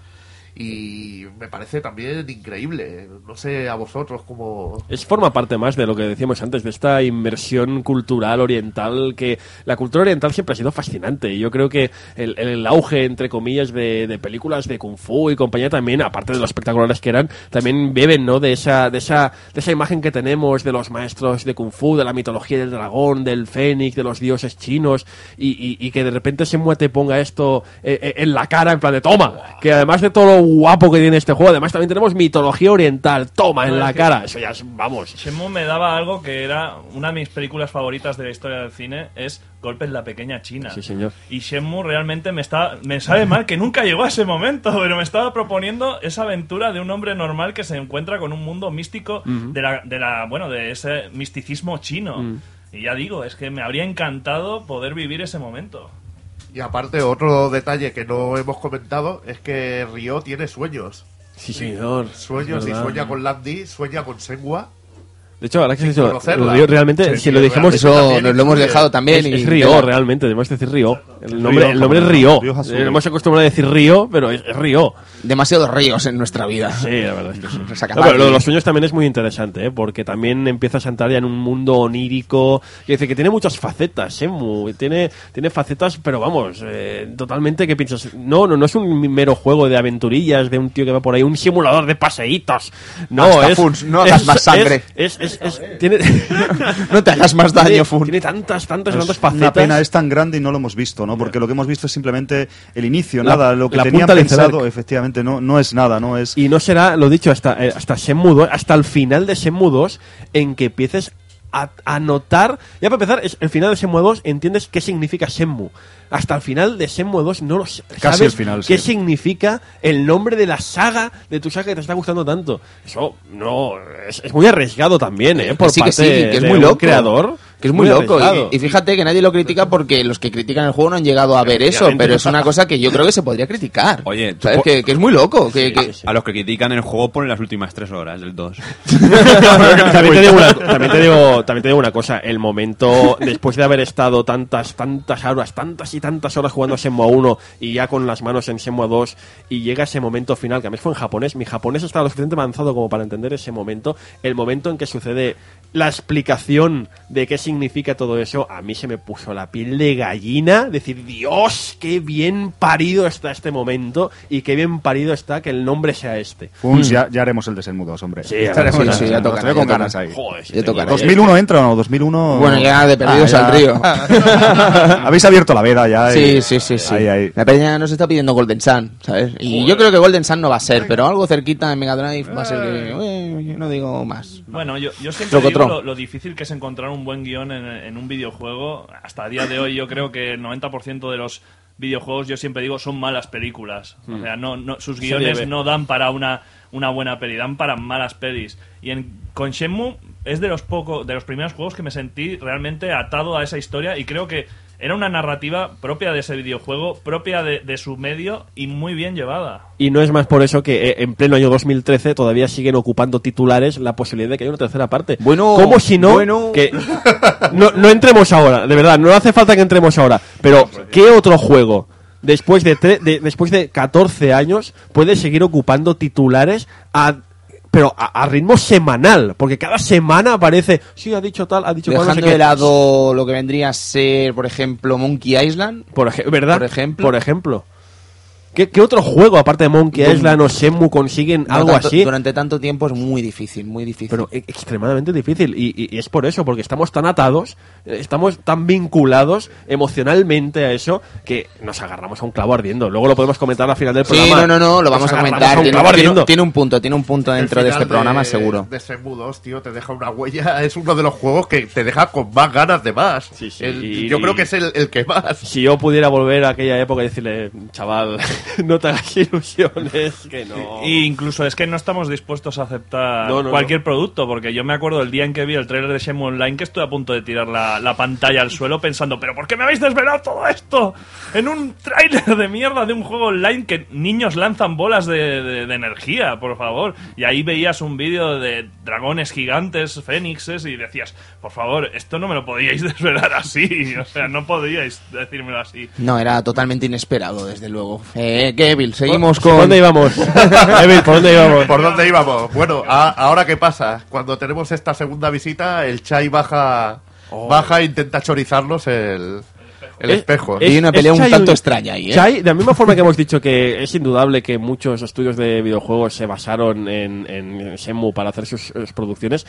Y me parece también increíble. No sé a vosotros cómo... Es forma parte más de lo que decíamos antes, de esta inmersión cultural oriental, que la cultura oriental siempre ha sido fascinante. Yo creo que el, el auge, entre comillas, de, de películas de Kung Fu y compañía también, aparte de lo espectaculares que eran, también beben, ¿no? De esa, de esa, de esa imagen que tenemos de los maestros de Kung Fu, de la mitología del dragón, del fénix, de los dioses chinos, y, y- y que de repente se te ponga esto eh, eh, en la cara, en plan de toma, que además de todo lo guapo que tiene este juego, además también tenemos mitología oriental, toma en la cara, eso ya es, vamos. Shenmue me daba algo que era una de mis películas favoritas de la historia del cine, es Golpe en la pequeña China. Sí, señor. Y Shenmue realmente me está me sabe mal que nunca llegó a ese momento, pero me estaba proponiendo esa aventura de un hombre normal que se encuentra con un mundo místico de la de la bueno, de ese misticismo chino. Y ya digo, es que me habría encantado poder vivir ese momento. Y aparte, otro detalle que no hemos comentado es que Ryo tiene sueños. Sí, señor. Sueños y sueña con Landy, sueña con Senwa. De hecho, ahora que has dicho. Río, realmente, Sí, si lo dijimos, Eso nos lo hemos dejado también. es, y es Río, realmente, debemos decir Río. El nombre, Río, el nombre es Río. Eh, hemos acostumbrado a decir Río, pero es, es Río. Demasiados ríos en nuestra vida. Sí, la verdad es que sí. O sea, que No, pero lo de los sueños también es muy interesante, ¿eh? porque también empiezas a entrar ya en un mundo onírico. Que dice que tiene muchas facetas, ¿eh? Tiene, tiene facetas, pero vamos, eh, totalmente que piensas. No, no, no es un mero juego de aventurillas de un tío que va por ahí, un simulador de paseitos. No, Hasta es. Funs, no es- más sangre. Es, es, es- es- tiene, No te hagas más daño, tiene, Fun. tiene tantas, tantas, tantas facetas. una pena, es tan grande y no lo hemos visto, ¿no? Porque lo que hemos visto es simplemente el inicio, La- nada. Lo que la tenían pensado, efectivamente, no, no es nada, no es. Y no será, lo dicho, hasta, eh, hasta Shenmue 2, hasta el final de Shenmue 2, en que empieces a, a notar. Ya para empezar, el final de Shenmue 2 entiendes qué significa Shenmue. Hasta el final de Shenmue 2 no lo s- Casi sabes el final, qué sí. significa el nombre de la saga, de tu saga que te está gustando tanto. Eso no es, es muy arriesgado también, ¿eh? Por que sí, que parte sí, que es de muy un loco. creador. Que es muy, loco. Y, y fíjate que nadie lo critica porque los que critican el juego no han llegado a ver eso, pero es una cosa que yo creo que se podría criticar. Oye, ¿Sabes? Que, que es muy loco. Que, que- A los que critican el juego ponen las últimas tres horas del 2. también, te digo una, también, te digo, también te digo una cosa, el momento, después de haber estado tantas, tantas horas, tantas y tantas horas jugando Shenmue 1 y ya con las manos en Shenmue 2 y llega ese momento final, que a mí fue en japonés, mi japonés estaba lo suficientemente avanzado como para entender ese momento, el momento en que sucede la explicación de qué significa todo eso, a mí se me puso la piel de gallina, decir, Dios, qué bien parido está este momento y qué bien parido está que el nombre sea este. Funs, ya, ya haremos el desenmudos, hombre. Sí, a ver, Estaremos sí, ya- sí, ya tocará, con ya ganas ahí. Joder, sí, Ya tocará. tengo- 2001 entra o no, 2001. Bueno, ya de perdidos Ah, ya. al río. Habéis abierto la veda ya. Sí, y- sí, sí, sí. Ahí, ahí. La peña nos está pidiendo Golden Sun, ¿sabes? Y yo creo que Golden Sun no va a ser, pero algo cerquita en Mega Drive va a ser que... eh, yo no digo más. Bueno, yo, yo siempre. Lo, lo difícil que es encontrar un buen guion en, en un videojuego. Hasta el día de hoy yo creo que el 90% de los videojuegos, yo siempre digo, son malas películas. O sea, no, no, sus guiones no dan para una, una buena peli, dan para malas pelis. Y en, con Shenmue es de los, poco, de los primeros juegos que me sentí realmente atado a esa historia y creo que era una narrativa propia de ese videojuego, propia de, de su medio y muy bien llevada. Y no es más por eso que eh, en pleno año 2013 todavía siguen ocupando titulares la posibilidad de que haya una tercera parte. Bueno, como si no bueno. que no, no entremos ahora, de verdad, no hace falta que entremos ahora. Pero ¿qué otro juego después de, tre- de- después de 14 años puede seguir ocupando titulares a pero a, a ritmo semanal, porque cada semana aparece, sí, ha dicho tal, ha dicho cual, no sé Dejando de lado lo que vendría a ser, por ejemplo, Monkey Island. Por ¿verdad? Por ejemplo. Por ejemplo. ¿Qué, qué otro juego, aparte de Monkey Island o Shenmue, consiguen algo Durante- así? Durante tanto tiempo es muy difícil, muy difícil. Pero e- extremadamente difícil. Y, y- y es por eso, porque estamos tan atados, eh, estamos tan vinculados emocionalmente a eso, que nos agarramos a un clavo ardiendo. Luego lo podemos comentar al final del Sí, programa. no, no, no, lo vamos a comentar. un Tiene, clavo tiene- ardiendo. tiene un punto, tiene un punto dentro El de este programa, seguro. De Shenmue 2, tío, te deja una huella. Es uno de los juegos que te deja con más ganas de más. Sí, sí, El- y- yo creo que es el, el que más. Si yo pudiera volver a aquella época y decirle, chaval, no te hagas ilusiones, que no. Y incluso es que no estamos dispuestos a aceptar No, no, cualquier producto, porque yo me acuerdo el día en que vi el trailer de Shenmue Online que estuve a punto de tirar la, la pantalla al suelo pensando, pero ¿por qué me habéis desvelado todo esto? En un tráiler de mierda de un juego online que niños lanzan bolas de, de- de energía, por favor. Y ahí veías un vídeo de dragones gigantes, fénixes, y decías, por favor, esto no me lo podíais desvelar así. O sea, no podíais decírmelo así. No, era totalmente inesperado, desde luego. Eh, Eh, Kevin, seguimos ¿Por con... dónde íbamos? Evil, ¿por dónde íbamos? ¿Por dónde íbamos? Bueno, a- ahora qué pasa. Cuando tenemos esta segunda visita, el Chai baja, baja e intenta chorizarnos el, el Es- espejo. Y una pelea un Chai tanto extraña ahí, ¿eh? Chai, de la misma forma que hemos dicho que es indudable que muchos estudios de videojuegos se basaron en, en Shenmue para hacer sus, sus producciones,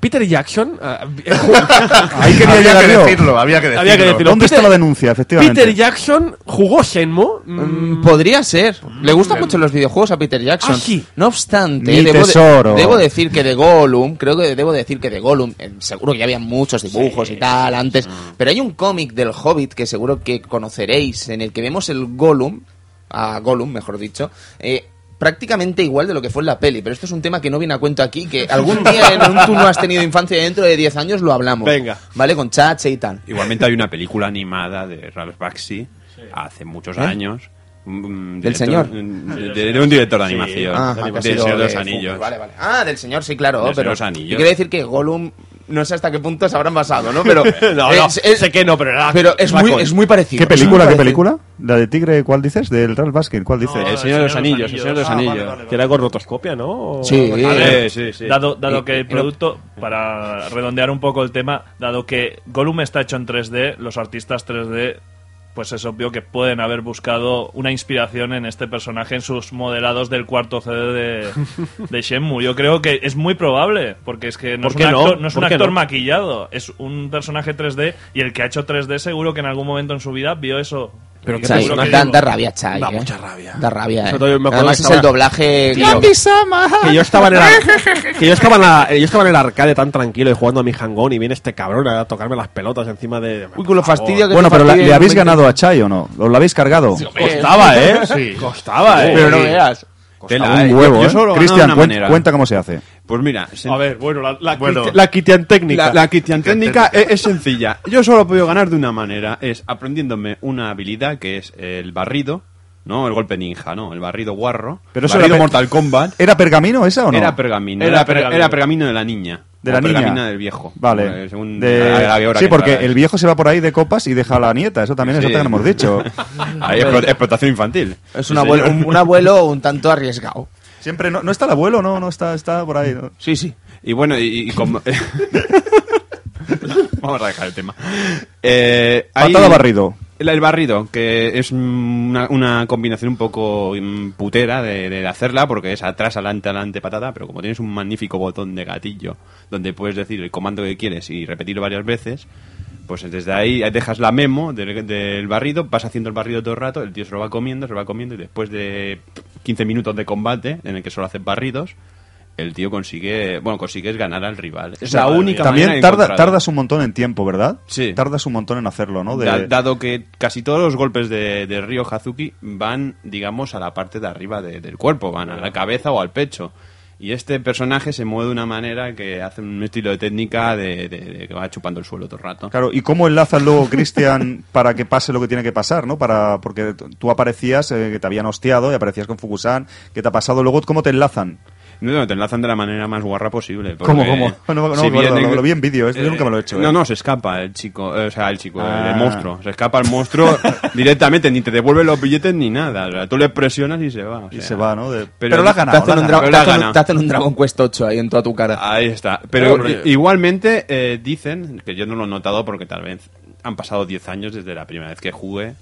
Peter Jackson... ah, Ahí quería había llegar que yo. decirlo, había que decirlo. Había que decirlo. ¿Dónde está Peter- la denuncia, efectivamente? Peter Jackson jugó Shenmue. Mm, mm, Podría ser. Le gustan mucho los videojuegos a Peter Jackson. Ah, sí. No obstante, Mi debo, de- tesoro. debo decir que de Gollum, creo que debo decir que de Gollum, eh, seguro que ya había muchos dibujos y tal antes, pero hay un cómic del Hobbit que seguro que conoceréis, en el que vemos el Gollum, a Gollum, mejor dicho, eh, prácticamente igual de lo que fue en la peli, pero esto es un tema que no viene a cuento aquí, que algún día en un tú no has tenido infancia y dentro de 10 años lo hablamos. Venga. ¿Vale? Con Chache y tal. Igualmente hay una película animada de Ralph Bakshi hace muchos ¿Eh? años. un ¿Del director- señor? De, de un director de animación. Ah, del Señor de los Anillos. Funko. Vale, vale. Ah, del señor, sí, claro. Del pero Señor de los Anillos. yo quiero decir que Gollum, no sé hasta qué punto se habrán basado, ¿no? Pero, no, no, es, es- sé que no, pero era... pero es, muy, es muy parecido. ¿Qué película, qué película? ¿La de Tigre, cuál dices? ¿Del Ralph Baskin? ¿Cuál dices? El Señor de los Anillos, el Señor de los Ah, vale, Anillos. vale, Que era con rotoscopia, ¿no? Sí. Vale. Sí, sí, sí. Dado, dado Y- que el producto, para redondear un poco el tema, dado que Gollum está hecho en 3D, los artistas 3D, pues es obvio que pueden haber buscado una inspiración en este personaje en sus modelados del cuarto CD de, de Shenmue. Yo creo que es muy probable, porque es que no ¿Por es un actor, no es un ¿Por qué actor no? maquillado, es un personaje 3D y el que ha hecho 3D seguro que en algún momento en su vida vio eso. Pero qué Chai, que da, da rabia, Chai. Da ¿eh? mucha rabia. Da rabia, ¿eh? me Además que es el doblaje... Tío, que yo estaba en el ar- que yo estaba en la- yo estaba en el arcade tan tranquilo y jugando a mi hangón y viene este cabrón a tocarme las pelotas encima de Uy, con lo fastidio que Bueno, pero la- ¿le habéis ganado a Chai o no? ¿Os lo habéis cargado? costaba eh Sí. costaba eh Pero no veas. Tela, un eh. huevo, ¿eh? Cristian, cuenta cómo se hace. Pues mira, a ver bueno la la, Bueno. La Cristian técnica La, la técnica es, es sencilla. Yo solo he podido ganar de una manera. Es aprendiéndome una habilidad que es el barrido, ¿no? El golpe ninja, ¿no? El barrido guarro. Pero eso barrido era Mortal Kombat. ¿Era pergamino esa o no? Era pergamino. Era Era, per- pergamino. era pergamino de la niña. De la niña. pergamino del viejo. Vale. Según De- la- la Sí, que porque el viejo se va por ahí de copas y deja a la nieta. Eso también es Sí. otra que no hemos dicho. Ahí, explo- explotación infantil. Es Sí, un abuelo, un, un abuelo un tanto arriesgado. Siempre no, no está el abuelo, no, no está, está por ahí. ¿no? Sí, sí. Y bueno, y, y como... Vamos a dejar el tema. Eh, hay- Patada barrido. El, el barrido, que es una, una combinación un poco putera de, de hacerla, porque es atrás, adelante, adelante, patada, pero como tienes un magnífico botón de gatillo, donde puedes decir el comando que quieres y repetirlo varias veces, pues desde ahí dejas la memo del, del barrido, vas haciendo el barrido todo el rato, el tío se lo va comiendo, se lo va comiendo, y después de 15 minutos de combate, en el que solo haces barridos, el tío consigue, bueno, consigues ganar al rival. Es la Madre única También tarda, tardas un montón en tiempo, ¿verdad? Sí. Tardas un montón en hacerlo, ¿no? De- Da- dado que casi todos los golpes de, de Ryo Hazuki van, digamos, a la parte de arriba de- del cuerpo, van a la cabeza o al pecho. Y este personaje se mueve de una manera que hace un estilo de técnica de, que va chupando el suelo todo el rato. Claro, ¿y cómo enlazas luego, Cristian, para que pase lo que tiene que pasar, ¿no? Para, porque tú aparecías, eh, que te habían hostiado y aparecías con Fukusan, ¿qué te ha pasado? Luego, ¿cómo te enlazan? No, no, te enlazan de la manera más guarra posible. ¿Cómo, cómo? No, no me si acuerdo, bien- lo- lo vi en vídeo, esto yo nunca me lo he hecho, No, ¿eh? no, se escapa el chico, eh, o sea, el chico, el- Ah. el, monstruo. Se escapa el monstruo directamente, ni te devuelve los billetes ni nada. O sea, tú le presionas y se va. o Y se va, ¿no? De- Pero- Pero, lo has Te ganado. hacen, un dra- ganado. Pero te la hacen un- gana. te hacen un Dragon Quest 8 ahí en toda tu cara. Ahí está. Pero i- igualmente eh, dicen, que yo no lo he notado porque tal vez han pasado 10 años desde la primera vez que jugué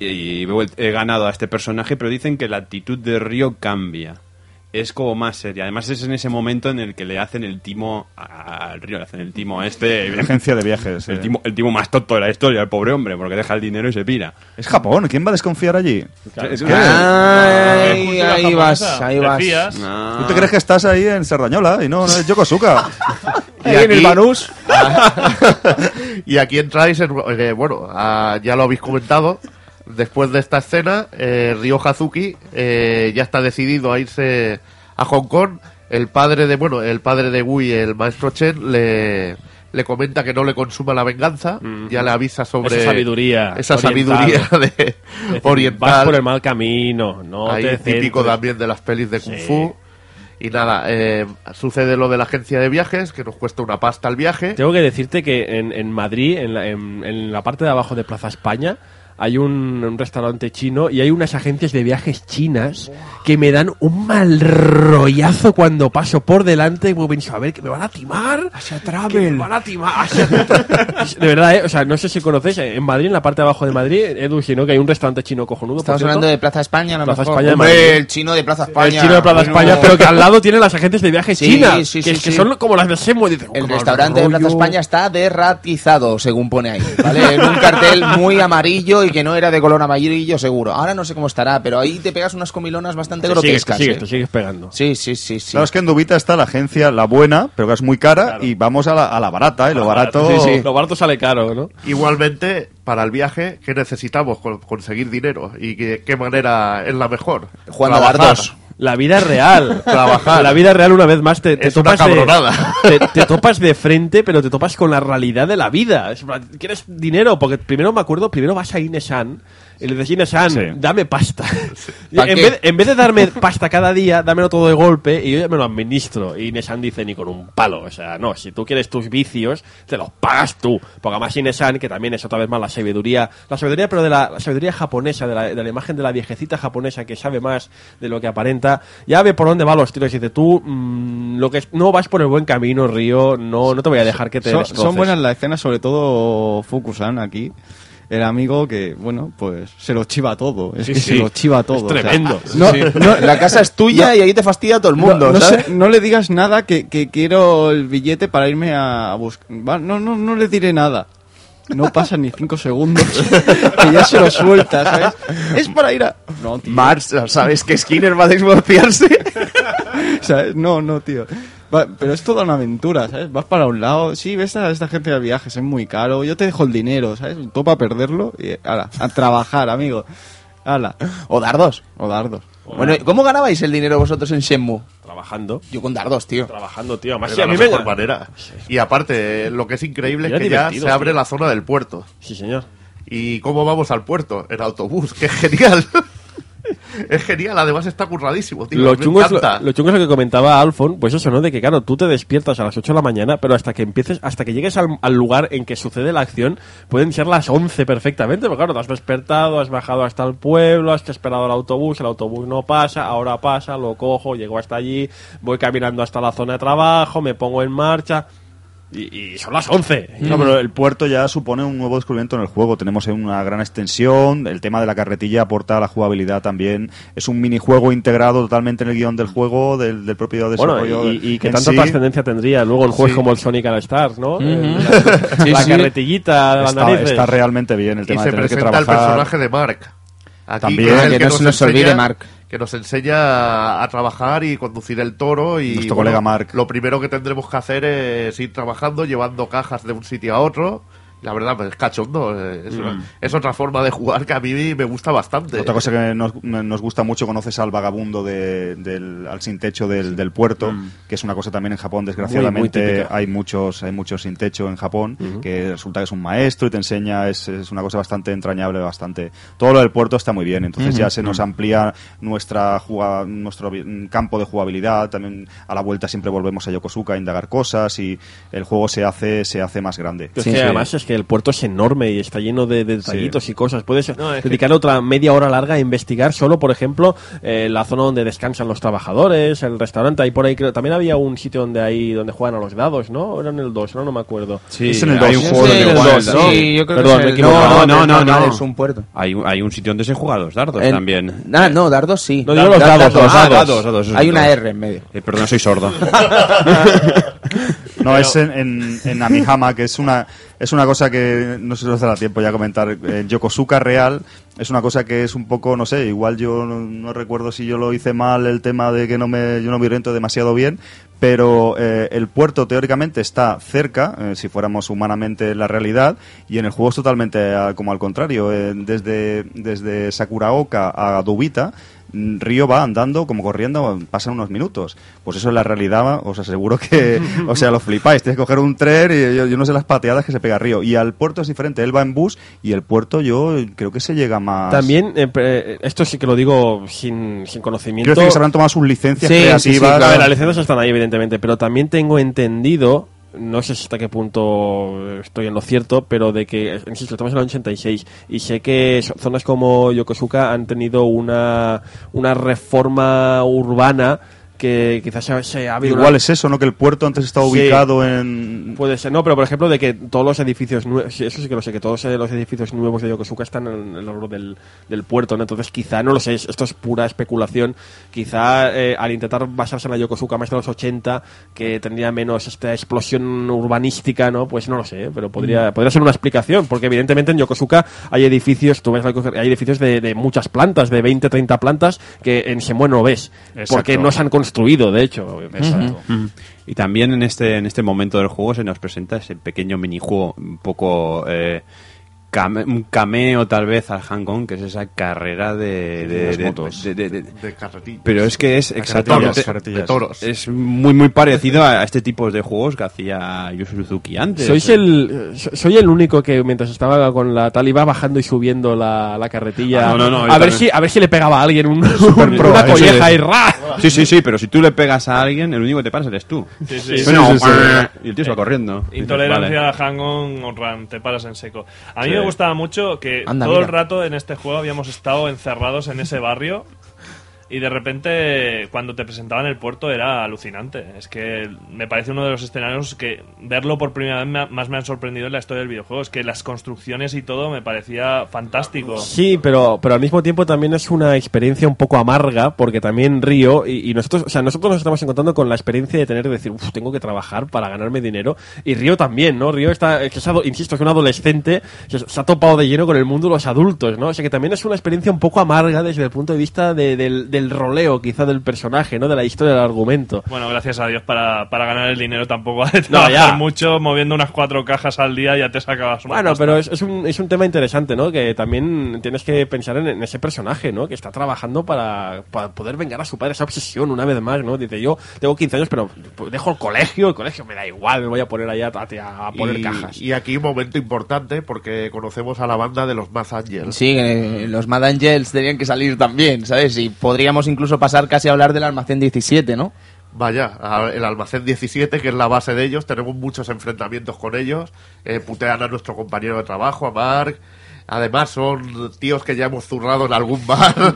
y, he ganado a este personaje, pero dicen que la actitud de Río cambia. Es como más seria. Además es en ese momento en el que le hacen el timo a- al Río, le hacen el timo a este... Agencia de viajes. El eh. timo, el timo más tonto de la historia, el pobre hombre, porque deja el dinero y se pira. Es Japón, ¿quién va a desconfiar allí? Es Ay, ahí vas, ahí vas. Ah. ¿Tú te crees que estás ahí en Serdañola? Y no, no es Yokosuka. Y en el aquí- Banús Y aquí entráis, en, eh, bueno, ah, ya lo habéis comentado. Después de esta escena, eh, Ryo Hazuki eh, ya está decidido a irse a Hong Kong. El padre de, bueno, el padre de Wui, el maestro Chen, le, le comenta que no le consuma la venganza. Ya le avisa sobre Esa sabiduría esa oriental. sabiduría de decir, oriental. vas por el mal camino no Ahí te típico también de las pelis de Kung Sí. Fu. Y nada, eh, sucede lo de la agencia de viajes, que nos cuesta una pasta el viaje. Tengo que decirte que en, en Madrid, en la, en- en la parte de abajo de Plaza España, hay un, un restaurante chino y hay unas agencias de viajes chinas que me dan un mal rollazo cuando paso por delante. Como pienso, a ver, que me van a timar. Que me van a timar. Asia- de verdad, ¿eh? O sea, no sé si conocéis, en Madrid, en la parte de abajo de Madrid, Edu, si no, que hay un restaurante chino cojonudo. Estamos hablando de Plaza España, a lo Plaza mejor. España Hombre, el chino de Plaza España. El chino de Plaza. España, pero que al lado tienen las agencias de viajes Sí, chinas, sí, que, sí, que sí. son como las de Semo. y El "Qué mal restaurante de Plaza rollo". España está derratizado, según pone ahí, ¿vale? En un cartel muy amarillo y que no era de color amarillo seguro. Ahora no sé cómo estará, pero ahí te pegas unas comilonas bastante Te sigues, te grotescas. sigues, ¿eh? te sigues pegando. Sí, sí, sí, sí. Claro, es que en Dubita está la agencia, la buena, pero que es muy cara, y vamos a la, a la barata, y lo barato... Sí, sí. Lo barato sale caro, ¿no? Igualmente, para el viaje, ¿qué necesitamos? Con- Conseguir dinero. ¿Y qué, qué manera es la mejor? Trabajar. dardos. La vida real. Trabajar. La vida real, una vez más, te, te Es una topas de, te, te topas de frente, pero te topas con la realidad de la vida. Es ¿Quieres dinero? Porque primero me acuerdo, primero vas a Inesan y le dices, Inesan, Sí. dame pasta. Y ¿Pa' en, vez, en vez de darme pasta cada día, dámelo todo de golpe y yo ya me lo administro. Y Inesan dice, ni con un palo. O sea, no, si tú quieres tus vicios, te los pagas tú. Porque además Inesan, que también es otra vez más la sabiduría, la sabiduría, pero de la, la sabiduría japonesa, de la, de la imagen de la viejecita japonesa que sabe más de lo que aparenta, ya ve por dónde van los tiros y dice, tú, mm, lo que es- no vas por el buen camino, Río, no, no te voy a dejar que te Son, destroces". son buenas las escenas, sobre todo Fukusan aquí. El amigo que, bueno, pues se lo chiva todo. Es Sí, que sí. se lo chiva todo. Es o sea, tremendo. no, Sí. no- la casa es tuya no- y ahí te fastidia todo el mundo, no, no ¿sabes? sé- no le digas nada que, que quiero el billete para irme a buscar. No, no, no le diré nada. No pasan ni cinco segundos que ya se lo suelta, ¿sabes? Es para ir a... No, tío. Mars, ¿sabes que Skinner va a? ¿Sabes? No, no, tío. Va- pero es toda una aventura, ¿sabes? Vas para un lado, sí, ves a esta agencia de viajes, es muy caro, yo te dejo el dinero, ¿sabes? Tú para perderlo y ala, a trabajar, amigo. Ala. o dardos. O dardos. Bueno, ¿y ¿cómo ganabais el dinero vosotros en Shenmue? Trabajando. Yo con dardos, tío. Trabajando, tío. Además, Era sí, a la me... mejor manera. Y aparte, lo que es increíble es que ya se abre tío. la zona del puerto. Sí, señor. ¿Y cómo vamos al puerto? En autobús. ¡Qué genial! es genial, además está curradísimo, tío. Lo Me chungo, es lo, encanta. lo chungo es lo que comentaba Alfon, pues eso, ¿no? De que, claro, tú te despiertas a las 8 de la mañana, pero hasta que empieces, hasta que llegues al, al lugar en que sucede la acción, pueden ser las 11 perfectamente, porque claro, te has despertado, has bajado hasta el pueblo, has esperado el autobús, el autobús no pasa, ahora pasa, lo cojo, llego hasta allí, voy caminando hasta la zona de trabajo, me pongo en marcha, y, y son las 11. No, pero el puerto ya supone un nuevo descubrimiento en el juego. Tenemos una gran extensión. El tema de la carretilla aporta a la jugabilidad también. Es un minijuego integrado totalmente en el guion del juego, del, del propio Bueno, desarrollo. y, y que tanta sí. trascendencia tendría luego en juegos Sí. como el Sonic All Stars, ¿no? El- Sí, la sí. carretillita Está, realmente bien el Y tema se de tener que presenta el trabajar. personaje de Mark. Aquí, También. el que no se nos olvide Mark. Que nos enseña a trabajar y conducir el toro. Y Nuestro colega Mark. Lo primero que tendremos que hacer es ir trabajando, llevando cajas de un sitio a otro. La verdad, pues es cachondo. eh, Es, una- es otra forma de jugar que a mí me gusta bastante. Otra cosa que nos, nos gusta mucho, conoces al vagabundo de- del, al sin techo del, del puerto, que es una cosa también en Japón, desgraciadamente Muy, muy típica. hay muchos hay muchos sin techo en Japón, que resulta que es un maestro y te enseña, es, es una cosa bastante entrañable, bastante. Todo lo del puerto está muy bien, entonces ya se nos amplía nuestra juga- nuestro campo de jugabilidad, también a la vuelta siempre volvemos a Yokosuka a indagar cosas y el juego se hace, se hace más grande. Sí. además es que el puerto es enorme y está lleno de, de detallitos y cosas. Puedes No, es que- dedicar otra media hora larga a investigar solo, por ejemplo, eh, la zona donde descansan los trabajadores, el restaurante. Ahí por ahí creo. También había un sitio donde ahí donde juegan a los dados, ¿no? ¿O Era en el 2, no, no me acuerdo. Sí, Es en el hay dos. un Sí, juego Sí, donde juegan dado. sí, yo creo Perdón, que me he es el- equivocado. no, No, no, no, no, no. es un puerto. Hay, un- hay un sitio donde se juegan los dardos En- también. Ah, no, dardos sí. No, digo los Da- dados, los Ah, dados. Hay una R en medio. Eh, perdón, soy sordo. No, es en, en, en Amihama, que es una, es una cosa que no sé si nos dará tiempo ya a comentar. En Yokosuka Real es una cosa que es un poco, no sé, igual yo no, no recuerdo si yo lo hice mal el tema de que no me, yo no me oriento demasiado bien, pero eh, el puerto teóricamente está cerca, eh, si fuéramos humanamente la realidad, y en el juego es totalmente ah, como al contrario. eh, desde, desde Sakuraoka a Dubita, mm, Río va andando como corriendo, pasan unos minutos. Pues eso en la realidad, os aseguro que, o sea, lo flipáis. Tienes que coger un tren y yo, yo no sé las pateadas que se pega Río. Y al puerto es diferente, él va en bus y el puerto yo creo que se llega más... También, eh, pre- esto sí que lo digo sin, sin conocimiento. Decir que se habrán tomado sus licencias Sí, sí, sí, creativas. A claro. ver, las licencias están ahí, evidentemente, pero también tengo entendido no sé hasta qué punto estoy en lo cierto, pero de que, insisto, estamos en el 86 y sé que zonas como Yokosuka han tenido una, una reforma urbana que quizás se, se ha habido Igual una- es eso, ¿no? Que el puerto antes estaba Sí. ubicado en... Puede ser, no, pero por ejemplo, de que todos los edificios nuevos, eso sí que lo sé, que todos eh, los edificios nuevos de Yokosuka están en el lado del, del puerto, ¿no? Entonces, quizá, no lo sé, es- esto es pura especulación. Quizá eh, al intentar basarse en la Yokosuka más de los 80, que tendría menos esta explosión urbanística, ¿no? Pues no lo sé, pero podría, podría ser una explicación, porque evidentemente en Yokosuka hay edificios, tú ves, hay edificios de, de muchas plantas, de 20, 30 plantas, que en Semue no ves, Exacto. porque no se han construido, de hecho. Exacto. Y también en este, en este momento del juego se nos presenta ese pequeño minijuego un poco eh, came- un cameo tal vez al Hang Kong, que es esa carrera de, de, las de- motos. de- de- de- De carretillas. pero es que es De exactamente de toros. es muy muy parecido a este tipo de juegos que hacía Yu Suzuki antes. Sois el, so- soy el único que mientras estaba con la tal iba bajando y subiendo la, la carretilla Ah, no, no, no, a ver también. si a ver si le pegaba a alguien un, un- pro, una eh, colleja sí. y ra. Sí, sí, sí, pero si tú le pegas a alguien, el único que te paras eres tú. Sí, sí. Bueno, Sí, sí, sí. Y el tío se va corriendo. Intolerancia vale. a Hang-On o Run, te paras en seco. A mí Sí. Me gustaba mucho que Anda, todo el rato en este juego habíamos estado encerrados en ese barrio y de repente cuando te presentaban el puerto era alucinante. Es que me parece uno de los escenarios que verlo por primera vez me ha- más me han sorprendido en la historia del videojuego. Es que las construcciones y todo me parecía fantástico. Sí, pero, pero al mismo tiempo también es una experiencia un poco amarga, porque también Río, y, y nosotros, o sea, nosotros nos estamos encontrando con la experiencia de tener que decir, uff, tengo que trabajar para ganarme dinero, y Río también, ¿no? Río está, que es insisto, es un adolescente, se, se ha topado de lleno con el mundo de los adultos, ¿no? O sea que también es una experiencia un poco amarga desde el punto de vista de- del, del roleo, quizá, del personaje, ¿no? De la historia del argumento. Bueno, gracias a Dios para, para ganar el dinero tampoco hay que No, ya. mucho, moviendo unas cuatro cajas al día ya te sacabas una Bueno, pasta. pero es, es un, es un tema interesante, ¿no? Que también tienes que pensar en, en ese personaje, ¿no? Que está trabajando para, para poder vengar a su padre, esa obsesión una vez más, ¿no? Dice, yo tengo 15 años, pero dejo el colegio, el colegio me da igual, me voy a poner allá a, a poner y, cajas. y aquí un momento importante porque conocemos a la banda de los Mad Angels. Sí, eh, los Mad Angels tenían que salir también, ¿sabes? Y podríamos incluso pasar casi a hablar del almacén 17, ¿no? Vaya, el almacén 17, que es la base de ellos, tenemos muchos enfrentamientos con ellos, eh, putean a nuestro compañero de trabajo, a Mark. Además son tíos que ya hemos zurrado en algún bar.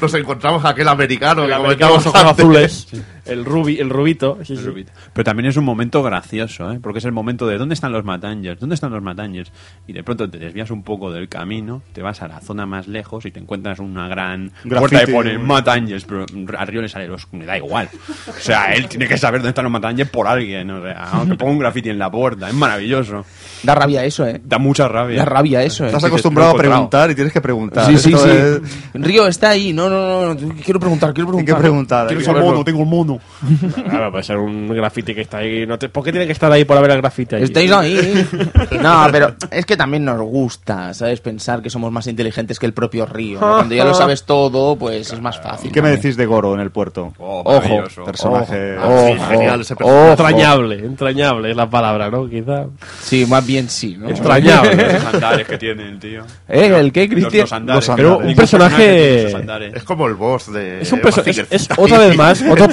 Nos encontramos a aquel americano El que americano comentamos ojos antes. azules, el rubi, el rubito, sí, sí. Pero también es un momento gracioso, ¿eh? porque es el momento de ¿dónde están los Matangers? ¿Dónde están los Matangers? Y de pronto te desvías un poco del camino, te vas a la zona más lejos y te encuentras una gran Graffiti. puerta que pone Matangers, pero a Río le sale los... Me da igual. O sea, él tiene que saber dónde están los Matangers por alguien. O sea, aunque ponga un graffiti en la puerta, es maravilloso. Da rabia eso, ¿eh? Da mucha rabia. Da rabia eso, ¿eh? Estás acostumbrado a preguntar y tienes que preguntar. Sí, sí, Esto sí. es- Río está ahí. No, no, no. Quiero preguntar, quiero Hay preguntar. que preguntar. Quiero mono, tengo un mono. Claro, puede ser un graffiti que está ahí. No te- ¿Por qué tiene que estar ahí por haber el graffiti ahí? Estáis ahí. No, pero es que también nos gusta, ¿sabes? Pensar que somos más inteligentes que el propio Río. ¿no? Cuando ya lo sabes todo, pues es más fácil. ¿Y qué me decís de Goro en el puerto? Oh, Ojo. Personaje. Ojo, Sí, genial ese ojo. personaje. Entrañable, entrañable es la palabra, ¿no? Quizá. Sí, más bien sí, ¿no? Extrañable. Los andares que tiene el tío. ¿Eh? ¿El qué, Cristian? los andares. Los Pero andares. un Ningún personaje- andares. Es como el boss de. Es un es, es otra vez más otro,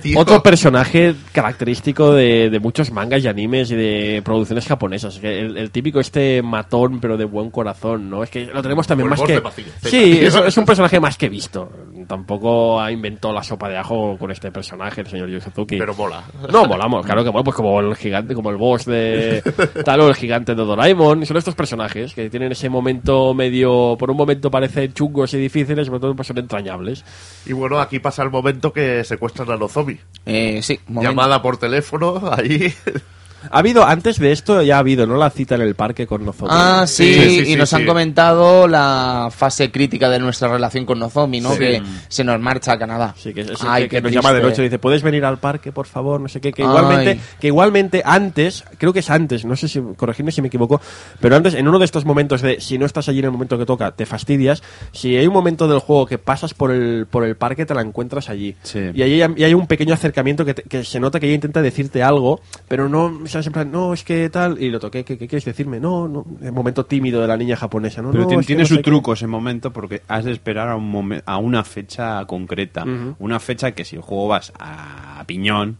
tío. otro personaje característico de, de muchos mangas y animes y de producciones japonesas. El, el típico este matón pero de buen corazón, ¿no? Es que lo tenemos también el más que... Sí, es, es un personaje más que visto. Tampoco ha inventado la sopa de ajo con este personaje, el señor Yu Suzuki. Pero mola. No, molamos, claro que mola, pues como el gigante, como el boss de tal o el gigante de Doraemon, son estos personajes que tienen ese momento medio, por un momento parecen chungos y difíciles, pero todo son entrañables. Y bueno, aquí pasa el momento que secuestran a Nozomi. Eh, sí, momento. Llamada por teléfono, ahí. Ha habido, antes de esto ya ha habido, ¿no? La cita en el parque con Nozomi. Ah, sí, Sí, sí, y sí, nos sí. han comentado la fase crítica de nuestra relación con Nozomi, ¿no? Sí. Que se nos marcha a Canadá. Sí, que, es Ay, que, que nos llama de noche y dice, ¿puedes venir al parque, por favor? No sé qué. Que Ay. igualmente, que igualmente antes, creo que es antes, no sé si, corregirme si me equivoco, pero antes, en uno de estos momentos de, si no estás allí en el momento que toca, te fastidias, si hay un momento del juego que pasas por el, por el parque, te la encuentras allí. Sí. Y hay, y hay un pequeño acercamiento que, te- que se nota que ella intenta decirte algo, pero no, sea, en plan, no, es que tal, y lo toqué, ¿qué, qué quieres decirme? No, no, el momento tímido de la niña japonesa, ¿no? Pero no, tiene, tiene no su sé qué. truco ese momento porque has de esperar a, un momen- a una fecha concreta. Ujú. Una fecha que si el juego vas a piñón,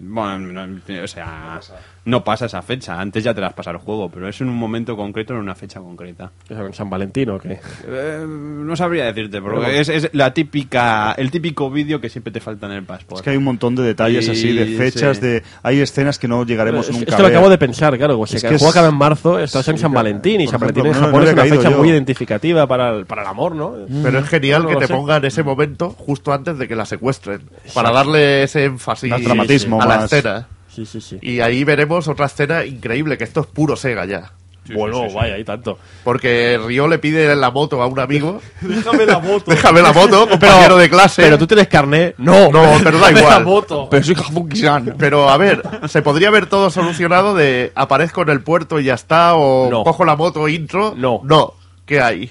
Bueno, no, o sea, no pasa esa fecha. Antes ya te las pasa el juego, pero es en un momento concreto, en una fecha concreta. ¿Es en San Valentín o qué? Eh, no sabría decirte, porque es, es la típica, el típico vídeo que siempre te falta en el passport. Es que hay un montón de detalles Sí, así, de fechas, sí. de hay escenas que no llegaremos es, nunca es a que lo acabo de pensar, claro. pues, Es que el juego es- acaba en marzo, estás en Sí, San claro. Valentín y San Valentín en no- Japón no es había una fecha yo. muy identificativa para el, para el amor, ¿no? Pero es genial No que te pongan ese momento justo antes de que la secuestren. Para darle ese énfasis A la más- escena. Sí, sí, sí. Y ahí veremos otra escena increíble, que esto es puro Sega ya. bueno, vaya, y tanto. Porque Ryo le pide la moto a un amigo. Déjame la moto. Déjame la moto, compañero de clase. Pero tú tienes carné. No, No, pero da igual. la moto. Pero soy Hafuki-san. Pero a ver, se podría haber todo solucionado de aparezco en el puerto y ya está, o No. cojo la moto intro. No. No. ¿Qué hay?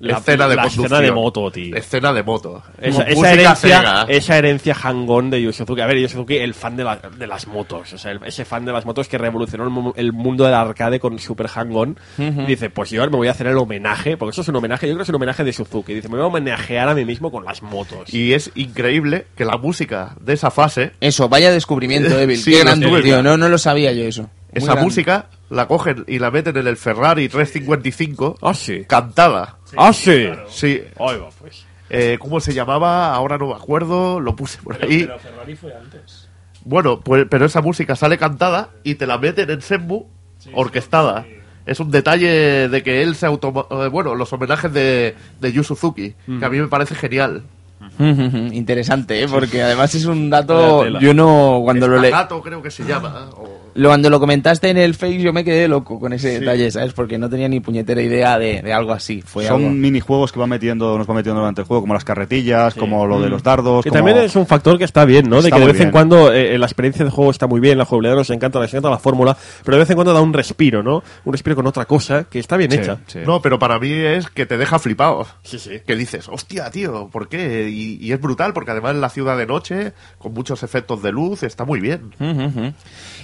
La- escena de la conducción. escena de moto, tío. Escena de moto. Esa, herencia, esa herencia hangón de Yu Suzuki. A ver, Yu Suzuki, el fan de, la- de las motos. O sea, el- ese fan de las motos que revolucionó el, mu- el mundo del arcade con Super Hang-On. Dice, pues yo ahora me voy a hacer el homenaje, porque eso es un homenaje, yo creo que es un homenaje de Suzuki. Dice, me voy a homenajear a mí mismo con las motos. Y es increíble que la música de esa fase, Eso, vaya descubrimiento, Evil. Sí, tío. viendo. No, no lo sabía yo eso. Muy esa grande. música la cogen y la meten en el Ferrari 355 Ah, sí. cantada. ah, sí. Sí. Ahí va, pues. Eh, ¿Cómo se llamaba? Ahora no me acuerdo, lo puse por ahí. Pero Ferrari fue antes. Bueno, pues, pero esa música sale cantada y te la meten en Senmu orquestada. Es un detalle de que él se automa... eh, Bueno, los homenajes de, de Yu Suzuki, que a mí me parece genial. Interesante, ¿eh? porque además es un dato. Yo no. Cuando lo, le, Spagato, creo que se llama. o- lo- cuando lo comentaste en el Face, yo me quedé loco con ese detalle, ¿sabes? Porque no tenía ni puñetera idea de, de algo así. Fue Son algo- minijuegos que va metiendo, nos va metiendo durante el juego, como las carretillas, como lo de los dardos. Que como- también es un factor que está bien, ¿no? de que de vez en cuando eh, la experiencia de juego está muy bien, la jugabilidad nos encanta, nos encanta la fórmula, pero de vez en cuando da un respiro, ¿no? Un respiro con otra cosa que está bien Sí, hecha. sí. No, pero para mí es que te deja flipado. Sí, sí. Que dices, hostia, tío, ¿por qué? Y, y es brutal, porque además en la ciudad de noche, con muchos efectos de luz, está muy bien. Ujú.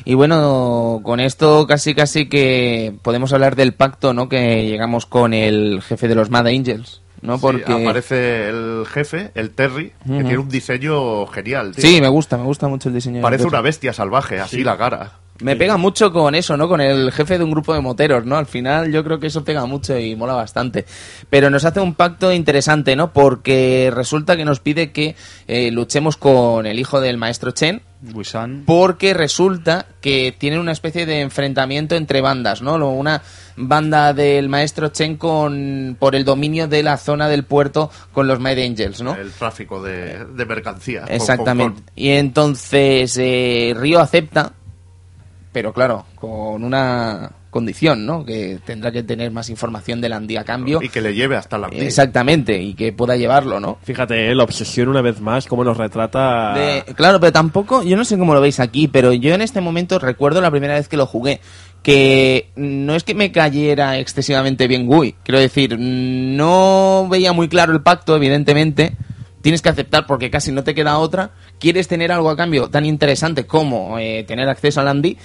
Y bueno, con esto casi casi que podemos hablar del pacto, ¿no? Que llegamos con el jefe de los Mad Angels, ¿no? Sí, Porque aparece el jefe, el Terry, que tiene un diseño genial. tío. sí, me gusta, me gusta mucho el diseño. Parece una bestia salvaje, así la cara. Me pega mucho con eso, ¿no? Con el jefe de un grupo de moteros, ¿no? Al final yo creo que eso pega mucho y mola bastante. Pero nos hace un pacto interesante, ¿no? Porque resulta que nos pide que eh, luchemos con el hijo del maestro Chen, Porque resulta que tienen una especie de enfrentamiento entre bandas, ¿no? Una banda del maestro Chen con por el dominio de la zona del puerto con los Mad Angels, ¿no? El tráfico de, de mercancía. con Exactamente. Y entonces eh, Río acepta, pero claro, con una condición, ¿no? Que tendrá que tener más información del Andí a cambio. Y que le lleve hasta la Exactamente, y que pueda llevarlo, ¿no? Fíjate, eh, la obsesión una vez más, cómo nos retrata... De- claro, pero tampoco, yo no sé cómo lo veis aquí, pero yo en este momento recuerdo la primera vez que lo jugué, que no es que me cayera excesivamente bien Gui, quiero decir, no veía muy claro el pacto, evidentemente, tienes que aceptar porque casi no te queda otra, quieres tener algo a cambio tan interesante como eh, tener acceso al Andy,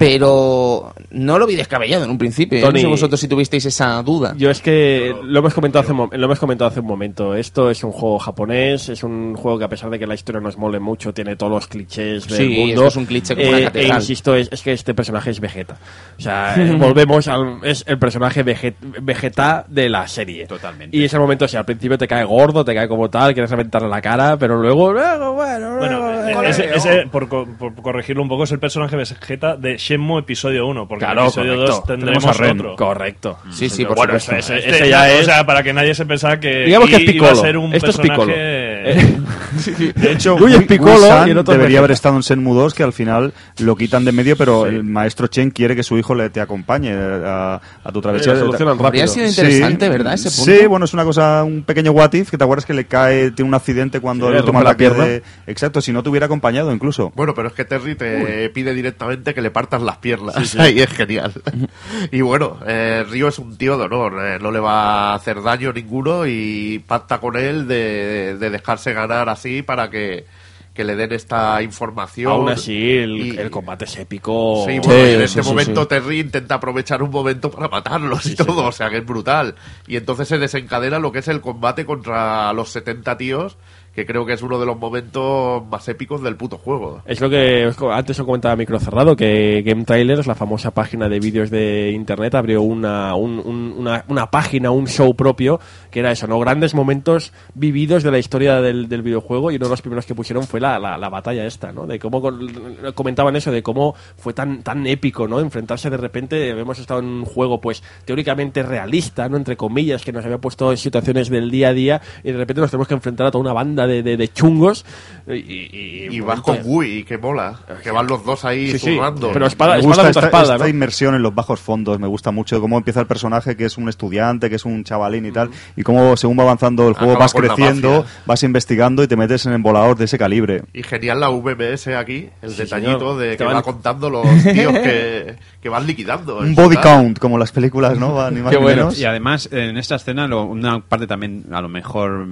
pero no lo vi descabellado en un principio, yo no Tony, sé vosotros si tuvisteis esa duda. Yo es que lo hemos comentado hace lo hemos comentado hace un momento. Esto es un juego japonés, es un juego que a pesar de que la historia nos mole mucho, tiene todos los clichés del Sí, mundo. esto es un cliché como una Eh, catedral. e insisto, es, es que este personaje es Vegeta. O sea, eh, volvemos al es el personaje Veget- Vegeta de la serie. Totalmente. Y ese momento, o sea, al principio te cae gordo, te cae como tal, quieres reventarle la cara, pero luego, luego bueno, Bueno, luego, eh, ese, por, por corregirlo un poco, es el personaje Vegeta de Shenmue episodio 1, porque en Claro, episodio correcto. 2 tendremos a Ren. otro. Correcto. Sí, sí, por bueno, supuesto. ese, ese- Este, ya o es... sea, para que nadie se pensara que Digamos que es iba Piccolo. a ser un Esto es Piccolo. personaje... De hecho, Uy, es Piccolo Wi-San y el otro es debería haber estado en Senmu 2, que al final lo quitan de medio, pero el maestro Chen quiere que su hijo le te acompañe a, a tu travesía. Habría sido interesante, ¿verdad? Ese punto. Sí, bueno, es una cosa, un pequeño what if, que te acuerdas que le cae, tiene un accidente cuando Sí, le toma la pierna. Exacto, si no te hubiera acompañado incluso. Bueno, pero es que Terry te pide directamente que le partas las piernas. y es genial. y bueno, eh, Río es un tío de honor. eh, no le va a hacer daño ninguno y pacta con él de, de dejarse ganar así para que, que le den esta información. Aún así, el, Y- el combate es épico. Sí, bueno, en sí, este sí, momento sí. Terry intenta aprovechar un momento para matarlos y todo, o sea que es brutal. Y entonces se desencadena lo que es el combate contra los 70 tíos que creo que es uno de los momentos más épicos del puto juego. Es lo que antes os comentaba Micro Cerrado, que Game Trailers, la famosa página de vídeos de internet, abrió una, un- un- una, una página, un show propio, que era eso, ¿no? Grandes momentos vividos de la historia del, del videojuego y uno de los primeros que pusieron fue la, la, la batalla esta, ¿no? De cómo con- comentaban eso, de cómo fue tan, tan épico, ¿no? Enfrentarse de repente, hemos estado en un juego, pues, teóricamente realista, ¿no? Entre comillas, que nos había puesto en situaciones del día a día y de repente nos tenemos que enfrentar a toda una banda de, de, de chungos y, y, Y vas con Gui, que mola. Que van los dos ahí Sí, sí, pero espada, me espada gusta esta, espada, esta ¿no? inmersión en los bajos fondos, me gusta mucho cómo empieza el personaje que es un estudiante, que es un chavalín y tal, y cómo según va avanzando el juego Acaba vas creciendo, vas investigando y te metes en embolador de ese calibre. Y genial la VMS aquí, el Sí, detallito señor. de que van- va contando los tíos que, que van liquidando. Un body count, como las películas, ¿no? Ni más Qué ni bueno. menos. Y además, en esta escena, lo- una parte también, a lo mejor,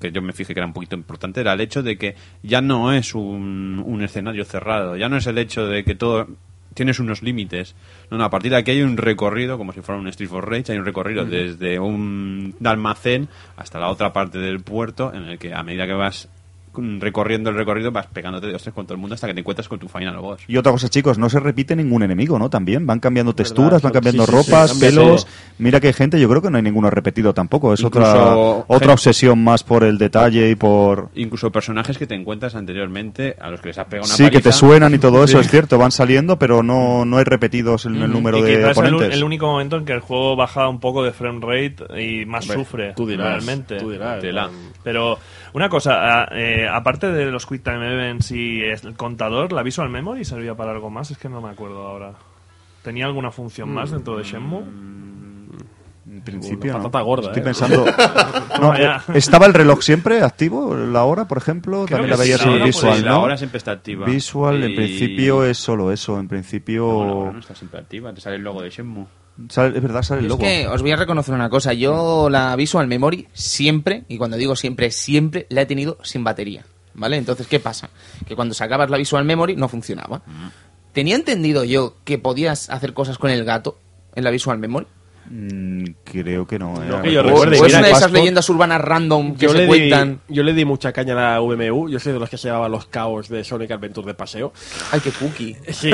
que yo me fijé que era un poquito importante, era el hecho de que ya no es un, un escenario cerrado, ya no es el hecho de que todo tienes unos límites. No, no, a partir de aquí hay un recorrido, como si fuera un Street for Rage, hay un recorrido desde un almacén hasta la otra parte del puerto, en el que a medida que vas recorriendo el recorrido vas pegándote de hostias con todo el mundo hasta que te encuentras con tu final boss. Y otra cosa, chicos, no se repite ningún enemigo, ¿no? También van cambiando texturas, van cambiando sí, sí, sí, ropas, pelos. Mira que hay gente, yo creo que no hay ninguno repetido tampoco. Es Incluso otra otra gente- obsesión más por el detalle y por... Incluso personajes que te encuentras anteriormente, a los que les has pegado una Sí, que te suenan y todo eso, Sí. es cierto, van saliendo, pero no, no hay repetidos en el número y de quizás es el, oponentes. el único momento en que el juego baja un poco de frame rate y más Hombre, sufre tú dirás, realmente. tú dirás. Pero una cosa, eh, aparte de los Quick Time Events y el contador, ¿la Visual Memory servía para algo más? Es que no me acuerdo ahora. ¿Tenía alguna función más dentro de Shenmue? En principio, Una no. patata gorda, Estoy ¿eh? pensando... No, eh, ¿Estaba el reloj siempre activo? ¿La hora, por ejemplo? Creo También la sí, veías en hora visual, la ¿no? hora siempre está activa. Visual, en principio, es solo eso. En principio... No, la hora no está siempre activa, te sale el logo de Shenmue. Sale- es verdad, sale el Es logo. que os voy a reconocer una cosa. Yo la Visual Memory siempre, y cuando digo siempre, siempre la he tenido sin batería. ¿Vale? Entonces, ¿qué pasa? Que cuando sacabas la Visual Memory no funcionaba. Tenía entendido yo que podías hacer cosas con el gato en la Visual Memory. Mm, creo que no. ¿eh? No, que yo O, recuerde, o es mira, una de esas leyendas urbanas random que Yo se le, di, cuentan. yo le di mucha caña a la VMU. Yo soy de los que se llevaba los caos de Sonic Adventure de paseo. Ay, qué cookie. Sí,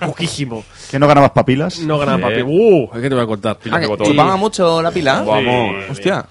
cuquísimo. ¿Que no ganabas papilas? No ganaba Sí. papi. Uh, es que te voy a contar. Ah, chupaba mucho la pila. Vamos. Hostia.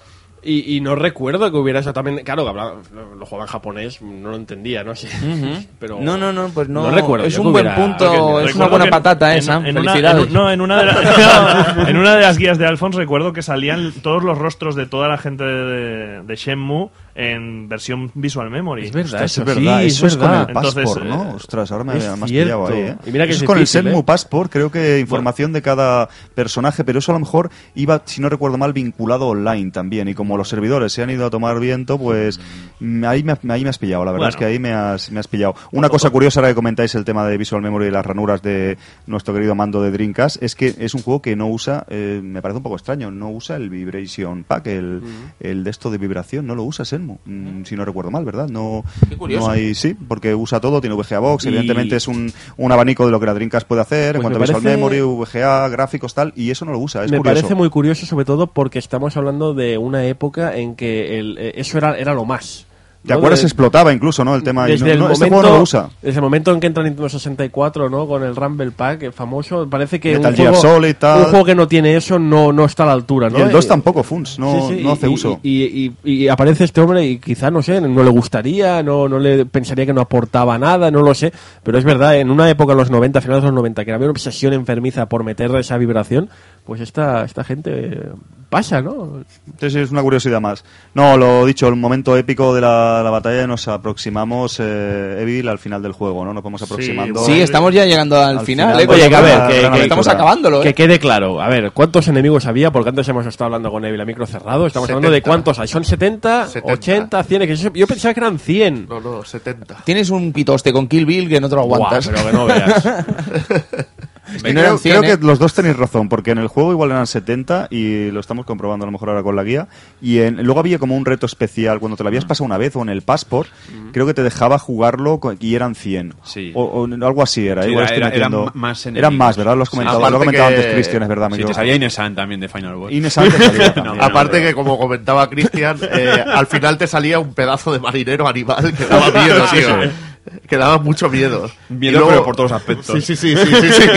Y, y no recuerdo que hubiera eso también. Claro, que hablaba, lo, jugaba en japonés, no lo entendía, ¿no? Sí. Pero No, no, no, pues no. recuerdo. Es un buen hubiera- punto, es una buena patata en- esa. en una- Felicidades. en no, en una, de la- en una de las guías de Alphonse recuerdo que salían todos los rostros de toda la gente de, de Shenmue en versión Visual Memory. Es verdad, Ostras, eso es verdad, sí, eso es con verdad. el Passport, Entonces, ¿no? eh, Ostras, ahora me, has pillado ahí, ¿eh? Y mira que Eso es es con el Senmu ¿eh? Passport, creo que información de cada personaje, pero eso a lo mejor iba, si no recuerdo mal, vinculado online también. Y como los servidores se han ido a tomar viento, pues mm, ahí, me, ahí me has pillado, la verdad Bueno. es que ahí me has, me has pillado. Una cosa curiosa ahora que comentáis el tema de Visual Memory y las ranuras de nuestro querido mando de Dreamcast, es que es un juego que no usa, eh, me parece un poco extraño, no usa el Vibration Pack, el, el de esto de vibración, no lo usa Senmu, mm, si no recuerdo mal, ¿verdad? No, Qué curioso. no hay, sí, porque usa todo, tiene VGA Box, Y- evidentemente es un, un abanico de lo que la Dreamcast puede hacer en Pues cuanto a Visual parece- Memory, VGA, gráficos, tal, y eso no lo usa, es me curioso. parece muy curioso, sobre todo porque estamos hablando de una época en que el- eh, eso era, era lo más. ¿Te ¿no? acuerdas? De- Explotaba incluso, ¿no? El tema. Desde no- el no, momento, este juego no lo usa. Desde el momento en que entra Nintendo 64, ¿no? Con el Rumble Pack, el famoso, parece que Metal un Gear juego, Solid, tal. un juego que no tiene eso no, no está a la altura, ¿no? Y el 2 Eh, tampoco, Funs, no, Sí, sí, no hace y- uso. Y, y- y aparece este hombre y quizá, no sé, no le gustaría, no, no le pensaría que no aportaba nada, no lo sé. Pero es verdad, en una época, en los 90, finales de los 90, que había una obsesión enfermiza por meter esa vibración, pues esta, esta gente eh, pasa, ¿no? Sí, sí, es una curiosidad más. No, lo dicho, el momento épico de la, la batalla nos aproximamos, eh, Evil, al final del juego, ¿no? Nos vamos aproximando. Sí, estamos ya llegando al, Al final, final, ¿eh? Oye, que a ver, que- que- estamos acabándolo, ¿eh? Que quede claro, a ver, ¿cuántos enemigos había? Porque antes hemos estado hablando con Evil a micro cerrado, estamos hablando de 70. cuántos hay, ¿son 70, 70. 80, 100? Que yo, yo pensaba que eran 100. No, no, 70. Tienes un pitoste con Kill Bill que no te lo Buah, aguantas. pero que no veas. Creo, no eran 100, creo ¿eh? que los dos tenéis razón, porque en el juego igual eran 70 y lo estamos comprobando a lo mejor ahora con la guía. Y en- luego había como un reto especial, cuando te lo habías pasado una vez o en el Passport, creo que te dejaba jugarlo y eran 100. Sí. O, o algo así era. Sí, igual era- era- eran metiendo- más Eran enemigos. más, ¿verdad? Lo has comentado, lo comentado que- antes Cristian, es verdad. me Sí, te salía Inesan también de Final Boss. Ines antes salía también. Aparte que, como comentaba Cristian, eh, al final te salía un pedazo de marinero animal que daba miedo, tío. Que daba mucho miedo. Miedo, luego- pero por todos los aspectos. Sí, sí, sí, sí, sí, sí.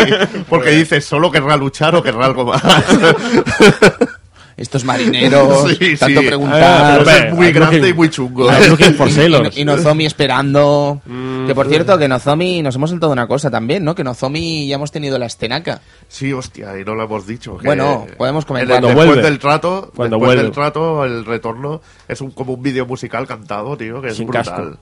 Porque dices, ¿solo querrá luchar o querrá algo más? Estos marineros, Sí, tanto sí. preguntar. Pero es muy grande looking- y muy chungo. Y, y Nozomi esperando. que por cierto, que Nozomi, nos hemos saltado una cosa también, ¿no? Que Nozomi ya hemos tenido la estenaca. Sí, hostia, y no lo hemos dicho. que- Bueno, podemos en comentar. después vuelve. del trato, Cuando después vuelve. del trato, el retorno es un, como un vídeo musical cantado, tío, que es Sin brutal. casco.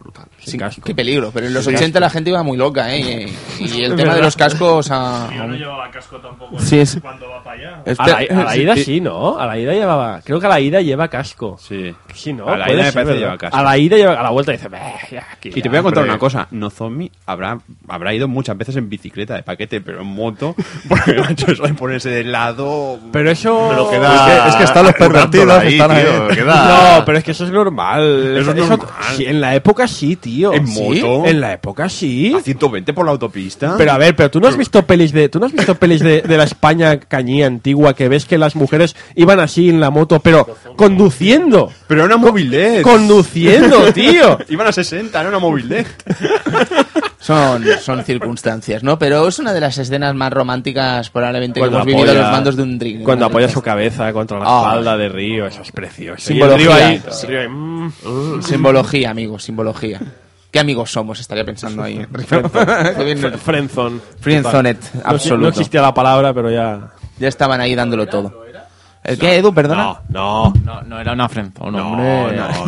Brutal. Sin casco. Qué peligro, pero en los Sin 80 casco. la gente iba muy loca, ¿eh? Y, y el Es tema de los cascos a... Yo no llevaba casco tampoco Sí, es- cuando va para allá. A la, a la ida sí, ¿no? A la ida llevaba. Creo que a la ida lleva casco. Sí. Sí, ¿no? A la Puede ida me ser, parece lleva casco. A la ida lleva. A la vuelta dice. "Bah, ya, aquí Y ya". te voy a contar hombre. una cosa. Nozomi habrá, habrá ido muchas veces en bicicleta de paquete, pero en moto. Porque, macho, eso de ponerse de lado... Pero eso. Pero Es queda que- es que están los pervertidos, ahí, están ahí. tío, queda- No, pero es que eso es normal. Eso es normal. sí, en la época sí, tío. ¿En ¿Sí? moto? En la época sí. A 120 por la autopista. Pero a ver, pero tú no has visto pelis de, tú no has visto pelis de, de la España cañí antigua que ves que las mujeres iban así en la moto, pero conduciendo, Pero era una moviled. conduciendo, tío. Iban a 60, era una moviled. Son, son circunstancias, ¿no? Pero es una de las escenas más románticas probablemente Cuando que hemos vivido apoya- los mandos de un drink. Cuando apoya su cabeza contra la Ah. espalda de Río, eso es precioso. Simbología. Ahí, Sí. ahí, mm. Simbología, amigos, simbología. ¿Qué amigos somos? Estaría pensando ahí. Fue bien- Fre- Friendzone. Friendzonet, No, absoluto. no existía la palabra, pero ya. Ya estaban ahí dándolo todo. ¿El qué, Edu? Perdona. No, no. No, no era una friendzone, No, hombre. no,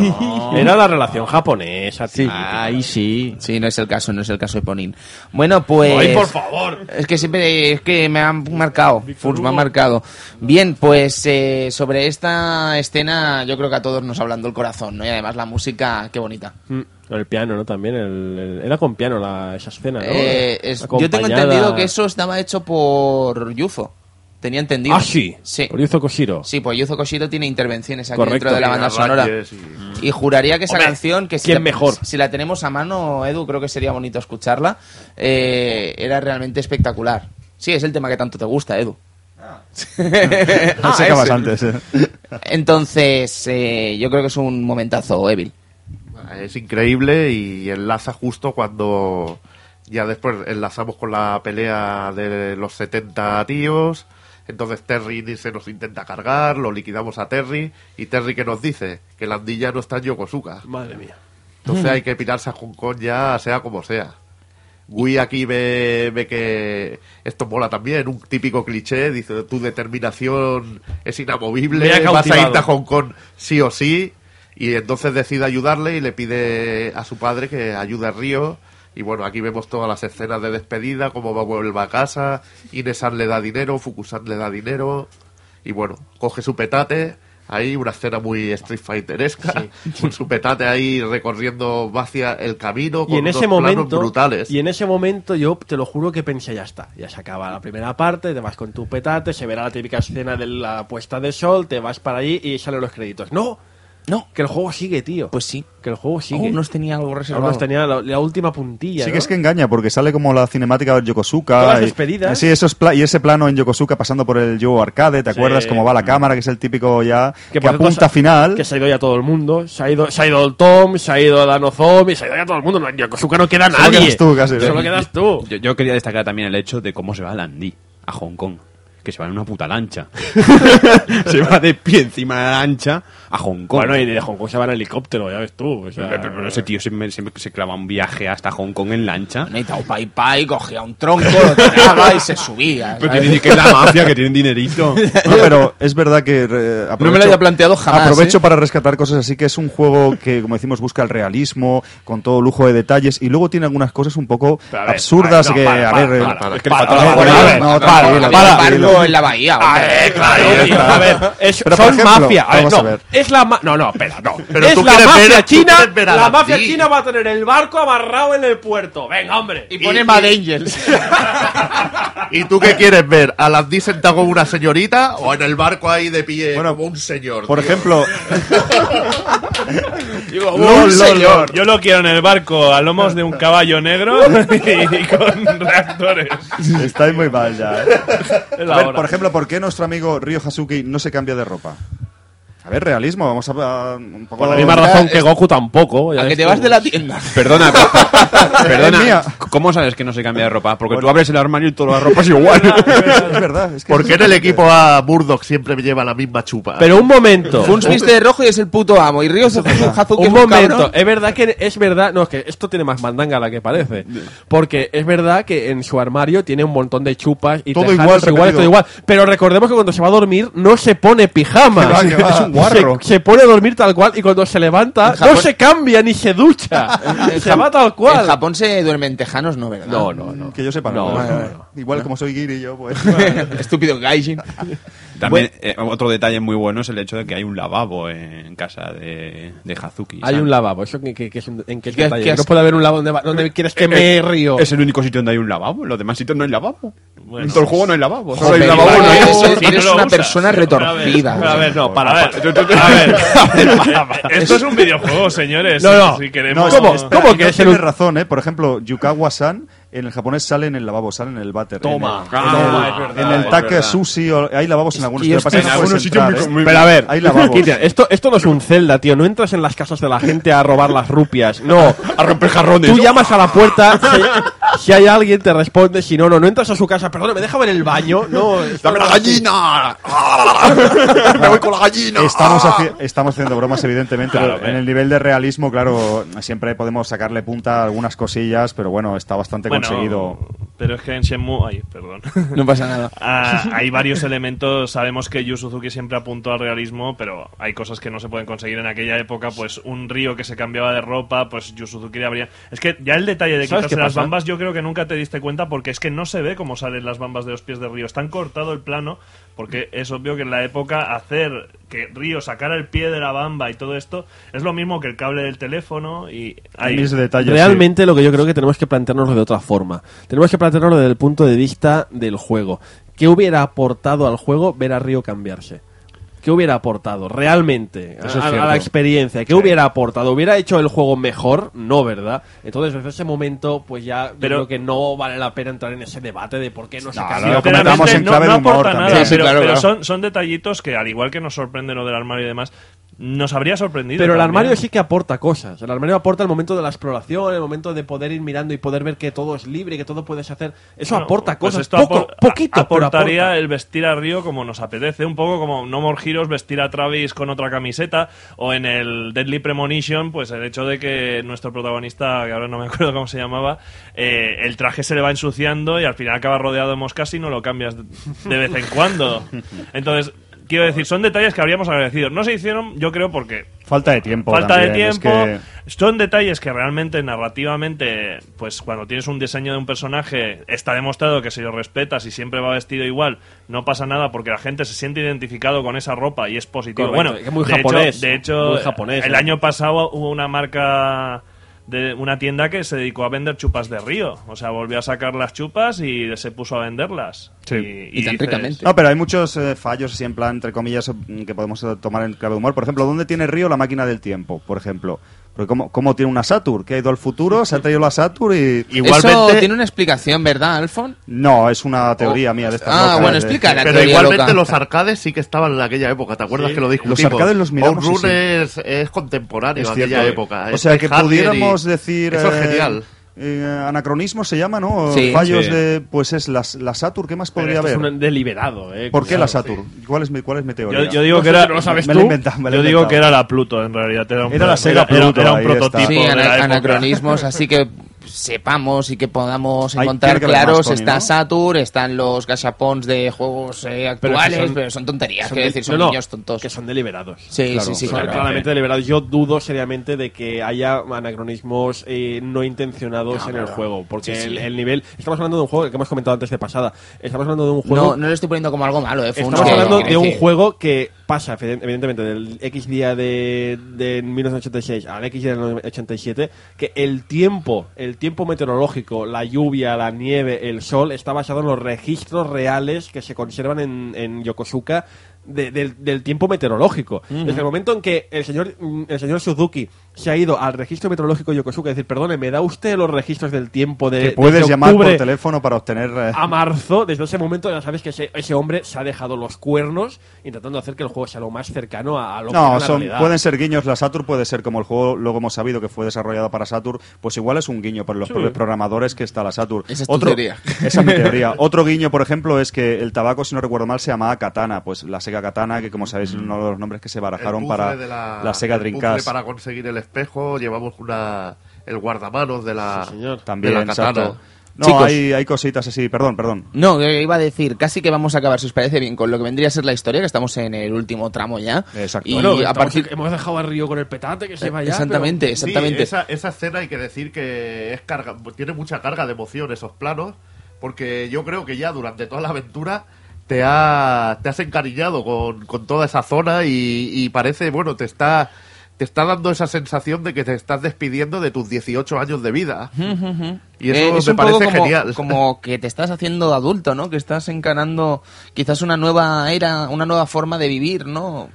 no. Era la relación japonesa, tío. Ahí sí. Sí, no es el caso, no es el caso de Ponín. Bueno, pues... Ay, por favor. Es que siempre, es que me han marcado, Furs, me han marcado. Bien, pues eh, sobre esta escena yo creo que a todos nos hablando el corazón, ¿no? Y además la música, qué bonita. Mm, El piano, ¿no? También. el- el- era con piano la, esa escena, ¿no? Eh, es- yo tengo entendido que eso estaba hecho por Yuzo. Tenía entendido. Ah, sí. Sí. Por Yuzo Koshiro. Sí, pues Yuzo Koshiro tiene intervenciones aquí Correcto. dentro de la banda sonora. Y- Y juraría que esa Hombre, canción, que si ¿quién la, mejor? si la tenemos a mano, Edu, creo que sería bonito escucharla, eh, era realmente espectacular. Sí, es el tema que tanto te gusta, Edu. Ah, vas ese. antes, eh. Entonces, eh, yo creo que es un momentazo, Evil. Es increíble y enlaza justo cuando ya después enlazamos con la pelea de los 70 tíos. Entonces Terry se nos intenta cargar, lo liquidamos a Terry y Terry que nos dice que la andilla no está en Yokosuka. Madre mía. Entonces hay que pirarse a Hong Kong ya sea como sea. Gui aquí ve, ve que esto mola también, un típico cliché, dice tu determinación es inamovible, vas a irte a Hong Kong sí o sí, y entonces decide ayudarle y le pide a su padre que ayude a Río. Y bueno, aquí vemos todas las escenas de despedida, cómo va vuelve a casa, Inesan le da dinero, Fukusan le da dinero, y bueno, coge su petate, ahí una escena muy Street Fighteresca, con su petate ahí recorriendo hacia el camino, con Y en unos ese planos momento, brutales. y en ese momento yo te lo juro que pensé ya está, ya se acaba la primera parte, te vas con tu petate, se verá la típica escena de la puesta de sol, te vas para allí y salen los créditos. No, No, que el juego sigue, tío. pues sí. que el juego sigue. Aún nos tenía algo Aún reservado. nos tenía la, la última puntilla. Sí ¿no? que es que engaña, porque sale como la cinemática de Yokosuka. Todas las y- despedidas. Sí, y ese plano en Yokosuka pasando por el Yo Arcade, ¿te Sí. acuerdas cómo va la cámara? Que es el típico ya que, por cierto, apunta final. Que se ha ido ya todo el mundo. Se ha ido, se ha ido el Tom, se ha ido la Nozomi, se ha ido ya todo el mundo. No, en Yokosuka no queda Solo nadie. quedas tú, casi, ¿no? Solo quedas tú. Yo, yo quería destacar también el hecho de cómo se va Landy a Hong Kong. Que se va en una puta lancha. se va de pie encima de la lancha a Hong Kong. Bueno, y de Hong Kong se va en helicóptero, ya ves tú. o sea- pero, pero- pero ese tío se, me- se se clava un viaje hasta Hong Kong en lancha. Y Tao Pai Pai cogía un tronco, lo tiraba y se subía. Pero que es la mafia, que tienen dinerito. No, pero es verdad que eh, No me lo había planteado jamás, Aprovecho ¿eh? para rescatar cosas así que es un juego que, como decimos, busca el realismo, con todo lujo de detalles, y luego tiene algunas cosas un poco ver, absurdas a ver, que, no, para, a ver, para, eh, para, Es que para, le faltaba para, por para, ahí. para, No, para, para, Había para, barco para. en la bahía. Ah, hombre. eh, claro, tío, a ver, es- son mafia. A ver, no. Es la ma- no no espera no Pero es tú la quieres mafia ver- tú china quieres ver a la la mafia china va a tener el barco amarrado en el puerto venga hombre Y pone Mad Angels. ¿Y tú qué quieres ver? ¿A las 10 sentado como una señorita o en el barco ahí de pie Bueno, como un señor? Por tío? ejemplo, Un señor. Yo lo quiero en el barco a lomos de un caballo negro y con reactores. estáis muy mal ya. ¿eh? Es la A ver, hora. por ejemplo, ¿por qué nuestro amigo Ryo Hasuki no se cambia de ropa? A ver, realismo, vamos a, a- un poco por la misma razón que Goku tampoco A que te vas de la tienda. Perdona, Es perdona. mía. ¿Cómo sabes que no se cambia de ropa? Porque tú abres el armario y toda la ropa es igual. es verdad, es que ¿Por qué en el equipo A Murdoch siempre me lleva la misma chupa? pero un momento Funs viste de rojo y es el puto amo. Y Río Hazuki es un un momento, cabrón. es verdad que es verdad, no, es que esto tiene más mandanga la que parece. Porque es verdad que en su armario tiene un montón de chupas y Todo tejanos igual, repetido. todo igual. Pero recordemos que cuando se va a dormir no se pone pijama. Que va, que va. Es un guarro. Se, se pone a dormir tal cual y cuando se levanta Japón- no se cambia ni se ducha. se va tal cual. En Japón se duermen tejanos, ¿no, verdad? No, no, no. Que yo sepa, No, no. no, Bueno, no. Igual como soy guiri yo, pues... Estúpido gaijin. También eh, otro detalle muy bueno es el hecho de que hay un lavabo en casa de, de Hazuki. Hay ¿sabes? un lavabo, eso que, que- que es un- en qué, ¿Qué- detalle? qué no puede haber un lavabo donde, va- donde quieres que me río. Es el único sitio donde hay un lavabo. En los demás sitios no hay lavabo. Bueno, en todo el juego no hay lavabo. Solo hay lavabo. No hay- eres, Si una persona retorcida. a ver, no, para, A ver, esto es un videojuego, señores. No, no. Si queremos... ¿Cómo? ¿Cómo que no es el tienes razón, ¿eh? Por ejemplo, Yukawa-san en el japonés sale en el lavabo, sale en el váter. Toma. En el, Ah, en el- verdad, en el es take verdad. sushi, o- hay lavabos en algunos sitios. en algunos sitios ¿eh? muy- Pero a ver, Hay lavabos. Cristian, esto, esto no es un Zelda, tío. No entras en las casas de la gente a robar las rupias. No. A romper jarrones. Tú llamas a la puerta, si hay, si hay alguien te responde, si no, no, no entras a su casa. Perdón, me deja ver el baño. No, ¡Dame la gallina! ¡Me voy con la gallina! Estamos, haci- estamos haciendo bromas, evidentemente, Claro, pero en el nivel de realismo, claro, siempre podemos sacarle punta a algunas cosillas, pero bueno, está bastante Bueno, conseguido. pero es que en Shenmue... Ay, perdón. No pasa nada. Ah, hay varios elementos. Sabemos que Yu Suzuki siempre apuntó al realismo, pero hay cosas que no se pueden conseguir en aquella época. Pues un río que se cambiaba de ropa, pues Yu Suzuki le habría. Es que ya el detalle de ¿Sabes quitarse las bambas, yo creo que nunca te diste cuenta porque es que no se ve cómo salen las bambas de los pies de Río. Están cortado el plano porque es obvio que en la época hacer que Río sacara el pie de la bamba y todo esto es lo mismo que el cable del teléfono y Hay de detalles. Realmente lo que yo creo que tenemos que plantearnos de otra forma. Tenemos que plantearnos desde el punto de vista del juego. ¿Qué hubiera aportado al juego ver a Río cambiarse? ¿Qué hubiera aportado realmente a, Eso es a- a cierto. la experiencia? ¿Qué hubiera aportado? ¿Hubiera hecho el juego mejor? No, ¿verdad? Entonces, desde ese momento, pues ya yo Pero- creo que no vale la pena entrar en ese debate de por qué no se cambió. lo comentamos en no, clave no aporta nada, Sí, sí, pero, claro, pero claro. Son, son detallitos que, al igual que nos sorprenden lo del armario y demás, nos habría sorprendido. Pero el también. armario sí que aporta cosas. El armario aporta el momento de la exploración, el momento de poder ir mirando y poder ver que todo es libre, que todo puedes hacer. Eso Bueno, aporta pues cosas. esto Poco, apor- poquito, aportaría aporta. el vestir a Río como nos apetece. Un poco como No More Heroes vestir a Travis con otra camiseta. O en el Deadly Premonition, pues el hecho de que nuestro protagonista, que ahora no me acuerdo cómo se llamaba, eh, el traje se le va ensuciando y al final acaba rodeado de moscas y no lo cambias de vez en cuando. Entonces. Quiero decir, son detalles que habríamos agradecido. No se hicieron, yo creo, porque Falta de tiempo. falta de es tiempo. que- Son detalles que realmente narrativamente, pues cuando tienes un diseño de un personaje, está demostrado que si lo respetas y siempre va vestido igual, no pasa nada porque la gente se siente identificado con esa ropa y es positivo. Correcto, bueno, es muy de japonés, Hecho, de hecho, muy japonés, el ¿eh? año pasado hubo una marca de una tienda que se dedicó a vender chupas de río. O sea, volvió a sacar las chupas y se puso a venderlas. Sí. Y tan ricamente. No, pero hay muchos eh, fallos así en plan, entre comillas, mm, que podemos tomar en clave de humor. Por ejemplo, ¿dónde tiene Río la máquina del tiempo? Por ejemplo. Porque ¿cómo, cómo tiene una Saturn? Que ha ido al futuro, se ha traído la Saturn y... Igualmente, Eso tiene una explicación, ¿verdad, Alfon? No, es una teoría Oh, mía de estas ah, locas bueno, de- explica la pero teoría igualmente loca. los arcades sí que estaban en aquella época, ¿te acuerdas que lo discutimos? Los arcades los miramos, Home sí, Run sí. Es, es contemporáneo Es a aquella cierto. época. O Es sea, que Hardware y- pudiéramos decir... Eso es eh, genial. eh, anacronismo se llama, ¿no? Sí. Fallos Sí. de... Pues es las- la Saturn, ¿qué más podría esto es haber? un deliberado, ¿eh? ¿Por qué la sí. Saturn? ¿Cuál es mi, cuál es mi teoría? Yo, yo digo No que era. lo sabes me tú. me Yo digo que era la Pluto, en realidad. Era, un, Era la Sega era- Pluto, era un ahí está. prototipo. Sí, de ana- la época. anacronismos, así que sepamos y que podamos Hay- encontrar que claros. Tony, está ¿no? Saturn, están los gachapons de juegos eh, actuales, pero son- son, tonterías, Son quiero decir, son no, niños tontos. Que son deliberados. Sí, Claro, sí, sí, Son claro. claramente deliberados. Yo dudo seriamente de que haya anacronismos eh, no intencionados en el juego. Porque El, el nivel. Estamos hablando de un juego que hemos comentado antes de pasada. Estamos hablando de un juego. No, no lo estoy poniendo como algo malo, eh, Estamos hablando de un juego que pasa, evident- evidentemente, del X día de, de 1986 al X día del 87, que el tiempo, el tiempo meteorológico, la lluvia, la nieve, el sol, está basado en los registros reales que se conservan en Yokosuka de- del, del tiempo meteorológico. Desde el momento en que el señor, mm, el señor Suzuki se ha ido al registro meteorológico de Yokosuka y decir, perdone, ¿me da usted los registros del tiempo de Que puedes desde llamar por teléfono para obtener... eh, a marzo, desde ese momento ya sabes que ese, ese hombre se ha dejado los cuernos intentando hacer que el juego sea lo más cercano a, a lo que No, la son, realidad. pueden ser guiños. La Saturn puede ser como el juego, luego hemos sabido que fue desarrollado para Saturn, pues igual es un guiño para los propios programadores que está la Saturn. Esa es tu Otro, teoría. Esa es mi teoría. Otro guiño, por ejemplo, es que el tabaco, si no recuerdo mal, se llamaba Katana. Pues la Sega Katana, que como sabéis es uno de los nombres que se barajaron para de la, Sega Dreamcast. para conseguir el espejo, llevamos una el guardamanos de la, Sí, señor. También, de la katana. exacto. No, Chicos. hay, hay cositas así. Perdón, perdón. No, que iba a decir, casi que vamos a acabar, si os parece bien, con lo que vendría a ser la historia, que estamos en el último tramo ya. Exacto. Y Bueno, a estamos- partir... hemos dejado a Río con el petate que se vaya. exactamente, Sí, exactamente. esa, esa escena hay que decir que es carga, tiene mucha carga de emoción esos planos, porque yo creo que ya durante toda la aventura te, ha, te has encariñado con, con toda esa zona y, y parece, bueno, te está, te está dando esa sensación de que te estás despidiendo de tus 18 años de vida. Y eso Eh, es me poco parece como, genial. como que te estás haciendo adulto, ¿no? Que estás encarando quizás una nueva era, una nueva forma de vivir, ¿no?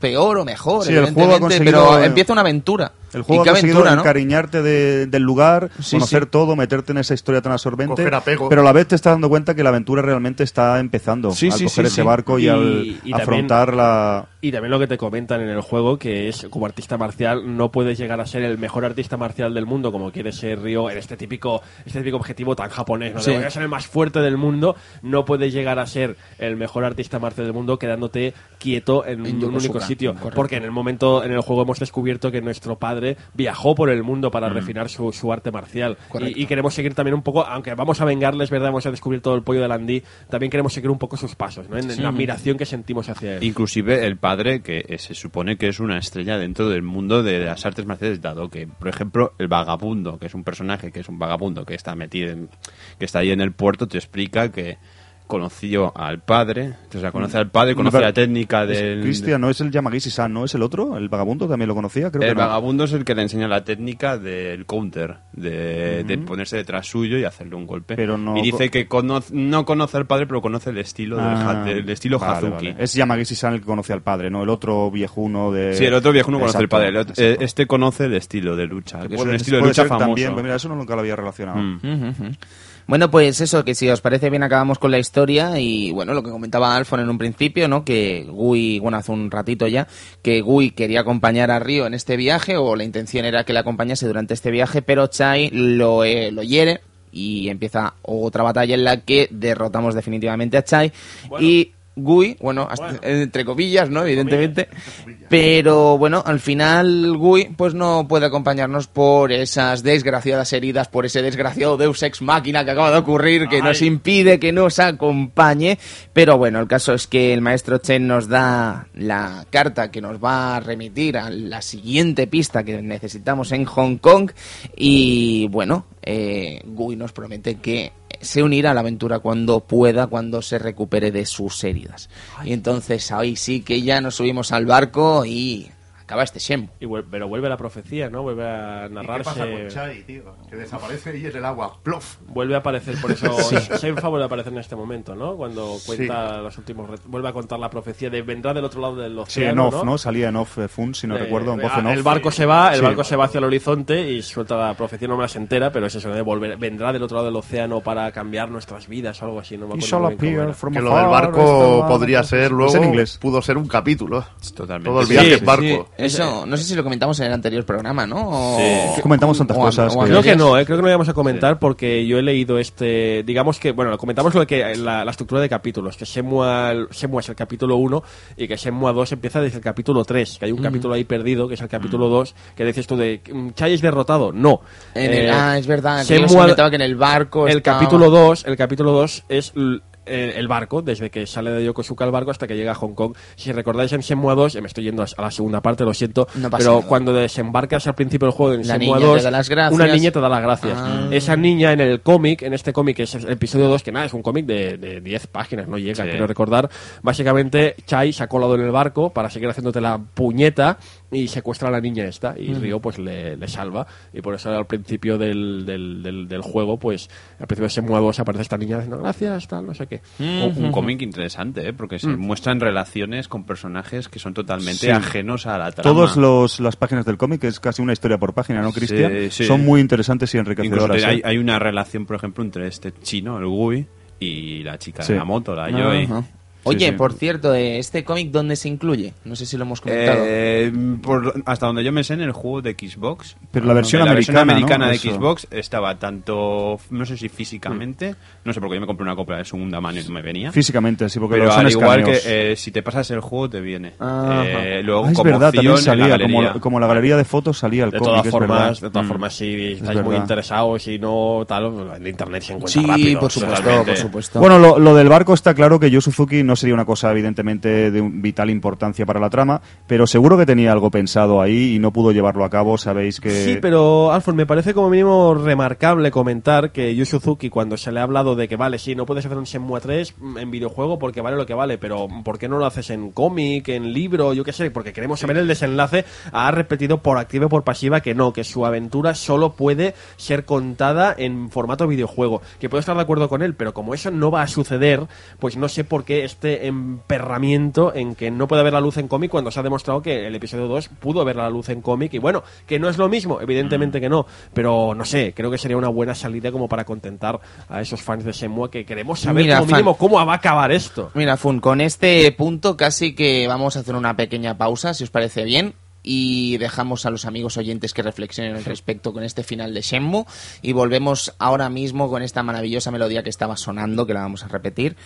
Peor o mejor, Sí, evidentemente, pero eh, empieza una aventura. El juego y qué ha conseguido aventura, ¿no? encariñarte de- del lugar, Sí, conocer sí. todo, meterte en esa historia tan absorbente, pero a la vez te estás dando cuenta que la aventura realmente está empezando Sí, al sí, coger sí, ese sí. barco y, Y- al y también- afrontar la... Y también lo que te comentan en el juego, que es como artista marcial, no puedes llegar a ser el mejor artista marcial del mundo, como quiere ser Ryo, en este típico, este típico objetivo tan japonés, ¿no? Sí. De voy a ser el más fuerte del mundo, no puedes llegar a ser el mejor artista marcial del mundo quedándote quieto en, En un Yokosuka, único sitio. correcto. Porque en el momento, en el juego hemos descubierto que nuestro padre viajó por el mundo para refinar su, su arte marcial. Y, y queremos seguir también un poco, aunque vamos a vengarles, ¿verdad? Vamos a descubrir todo el pollo de Landí, también queremos seguir un poco sus pasos, ¿no? En, en la admiración que sentimos hacia él. Inclusive el padre, que eh, se supone que es una estrella dentro del mundo de las artes marciales, dado que, por ejemplo, el vagabundo, que es un personaje que es un vagabundo que está metido, en- que está ahí en el puerto, te explica que conoció al padre, o sea, conoce al padre, conoce pero- la técnica del... Cristian, no es el Yamagisi-san, ¿no es el otro? ¿El vagabundo también lo conocía? Creo El que no. vagabundo es el que le enseña la técnica del counter, de, de ponerse detrás suyo y hacerle un golpe. Pero no- y dice que cono- no conoce al padre, pero conoce el estilo del, Ah, del estilo vale, Hazuki. vale. Es Yamagisi-san el que conoce al padre, ¿no? El otro viejuno de... Sí, el otro viejo no conoce el Exacto, padre. el otro- eh, este conoce el estilo de lucha, que es un estilo de lucha famoso. También, pues mira, eso no nunca lo había relacionado. Mm. Ujú, ujú. Bueno, pues eso, que si os parece bien acabamos con la historia y bueno, lo que comentaba Alfon en un principio, ¿no? Que Gui, bueno, hace un ratito ya, que Gui quería acompañar a Río en este viaje o la intención era que le acompañase durante este viaje, pero Chai lo, eh, lo hiere y empieza otra batalla en la que derrotamos definitivamente a Chai y Gui, bueno, entre comillas, ¿no? Evidentemente. Pero bueno, al final Gui pues no puede acompañarnos por esas desgraciadas heridas, por ese desgraciado Deus Ex Máquina que acaba de ocurrir, que nos impide que nos acompañe. Pero bueno, el caso es que el maestro Chen nos da la carta que nos va a remitir a la siguiente pista que necesitamos en Hong Kong. Y bueno, eh, Gui nos promete que se unirá a la aventura cuando pueda, cuando se recupere de sus heridas. Y entonces ahí sí que ya nos subimos al barco y acaba este Shenmue. Y pero vuelve la profecía, ¿no? Vuelve a ¿Y ¿Qué narrarse. pasa con Chai, tío? Que desaparece ahí en el agua. ¡Plof! Vuelve a aparecer, por eso Shenfa vuelve a aparecer en este momento, ¿no? Cuando cuenta los últimos... Vuelve a contar la profecía de vendrá del otro lado del Sí, en océano, off, ¿no? Salía en off eh, Fun, si no Eh, recuerdo, en voz ah, en off. El barco se va, el Sí. barco se va hacia el horizonte y suelta la profecía, no me la se entera, pero es eso, de volver, vendrá del otro lado del océano para cambiar nuestras vidas o algo así, no me acuerdo bien Que lo del barco podría ser luego. Es en inglés. Pudo ser un capítulo. Totalmente. Todo el Sí, viaje sí, en barco. Eso, no sé si lo comentamos en el anterior programa, ¿no? O- Sí. Comentamos tantas o cosas o que- Creo que no, eh, creo que no lo íbamos a comentar porque yo he leído este, digamos que, bueno, comentamos lo de que la, la estructura de capítulos, que Shenmue, Shenmue es el capítulo 1 y que Shenmue 2 empieza desde el capítulo 3, que hay un capítulo ahí perdido, que es el capítulo 2, que dices tú de, mm, ¿Chai es derrotado? No. En el- Eh, ah, es verdad. comentaba que en el barco el estaba- capítulo 2, el capítulo 2 es eh, el barco, desde que sale de Yokosuka el barco hasta que llega a Hong Kong. Si recordáis en Shenmue 2, eh, me estoy yendo a la segunda parte, lo siento, No pero nada. cuando desembarcas al principio del juego en La Shenmue niña te 2, da las gracias. una niña te da las gracias. Ah. Esa niña en el cómic, en este cómic, que es el episodio 2, que nada, es un cómic de, de 10 páginas, no llega, Sí. quiero recordar. Básicamente, Chai se ha colado en el barco para seguir haciéndote la puñeta y secuestra a la niña esta y Ryo pues le, le salva y por eso al principio del, del, del, del juego pues al principio de Shenmue 2 aparece esta niña diciendo gracias tal no sé qué Un, un cómic interesante, ¿eh? porque se muestran relaciones con personajes que son totalmente Sí. ajenos a la trama. Todas las páginas del cómic, que es casi una historia por página, ¿no, Cristian? Sí, sí. Son muy interesantes y enriquecedoras. hay, ¿eh? hay una relación, por ejemplo, entre este chino, el Gui, y la chica Sí. de la moto, la Joy. Ajá. Oye, sí. por cierto, eh, ¿este cómic dónde se incluye? No sé si lo hemos comentado. Eh, por- hasta donde yo me sé en el juego de Xbox. Pero la versión En la americana, ¿no? americana de Eso. Xbox estaba tanto, no sé si físicamente, no sé porque yo me compré una copia de segunda mano y no me venía. Físicamente, sí, porque Pero son al igual que escaneos. eh, si te pasas el juego te viene. Ajá. Eh, luego Ah, es como verdad, también la salía, como, como la galería de fotos salía el de cómic, todas formas de todas Mm. formas si estáis muy interesados y no tal en internet se encuentra sí, rápido por supuesto, totalmente. por supuesto. Bueno, lo, lo del barco está claro que Yu Suzuki no sería una cosa evidentemente de vital importancia para la trama, pero seguro que tenía algo pensado ahí y no pudo llevarlo a cabo. Sabéis que Sí, pero Alfred, me parece como mínimo remarcable comentar que Yu Suzuki, cuando se le ha hablado de que vale, sí, no puedes hacer un Shenmue 3 en videojuego porque vale lo que vale, pero ¿por qué no lo haces en cómic, en libro, yo qué sé? Porque queremos saber el desenlace. Ha repetido por activa y por pasiva que no, que su aventura solo puede ser contada en formato videojuego. Que puedo estar de acuerdo con él, pero como eso no va a suceder, pues no sé por qué este emperramiento en que no puede haber la luz en cómic cuando se ha demostrado que el episodio 2 pudo ver la luz en cómic y bueno, que no es lo mismo, evidentemente que no, pero no sé, creo que sería una buena salida como para contentar a esos fans de Shenmue que queremos saber Mira, como fan- mínimo cómo va a acabar esto. Mira, Fun, con este punto casi que vamos a hacer una pequeña pausa, si os parece bien, y dejamos a los amigos oyentes que reflexionen al respecto con este final de Shenmue y volvemos ahora mismo con esta maravillosa melodía que estaba sonando, que la vamos a repetir.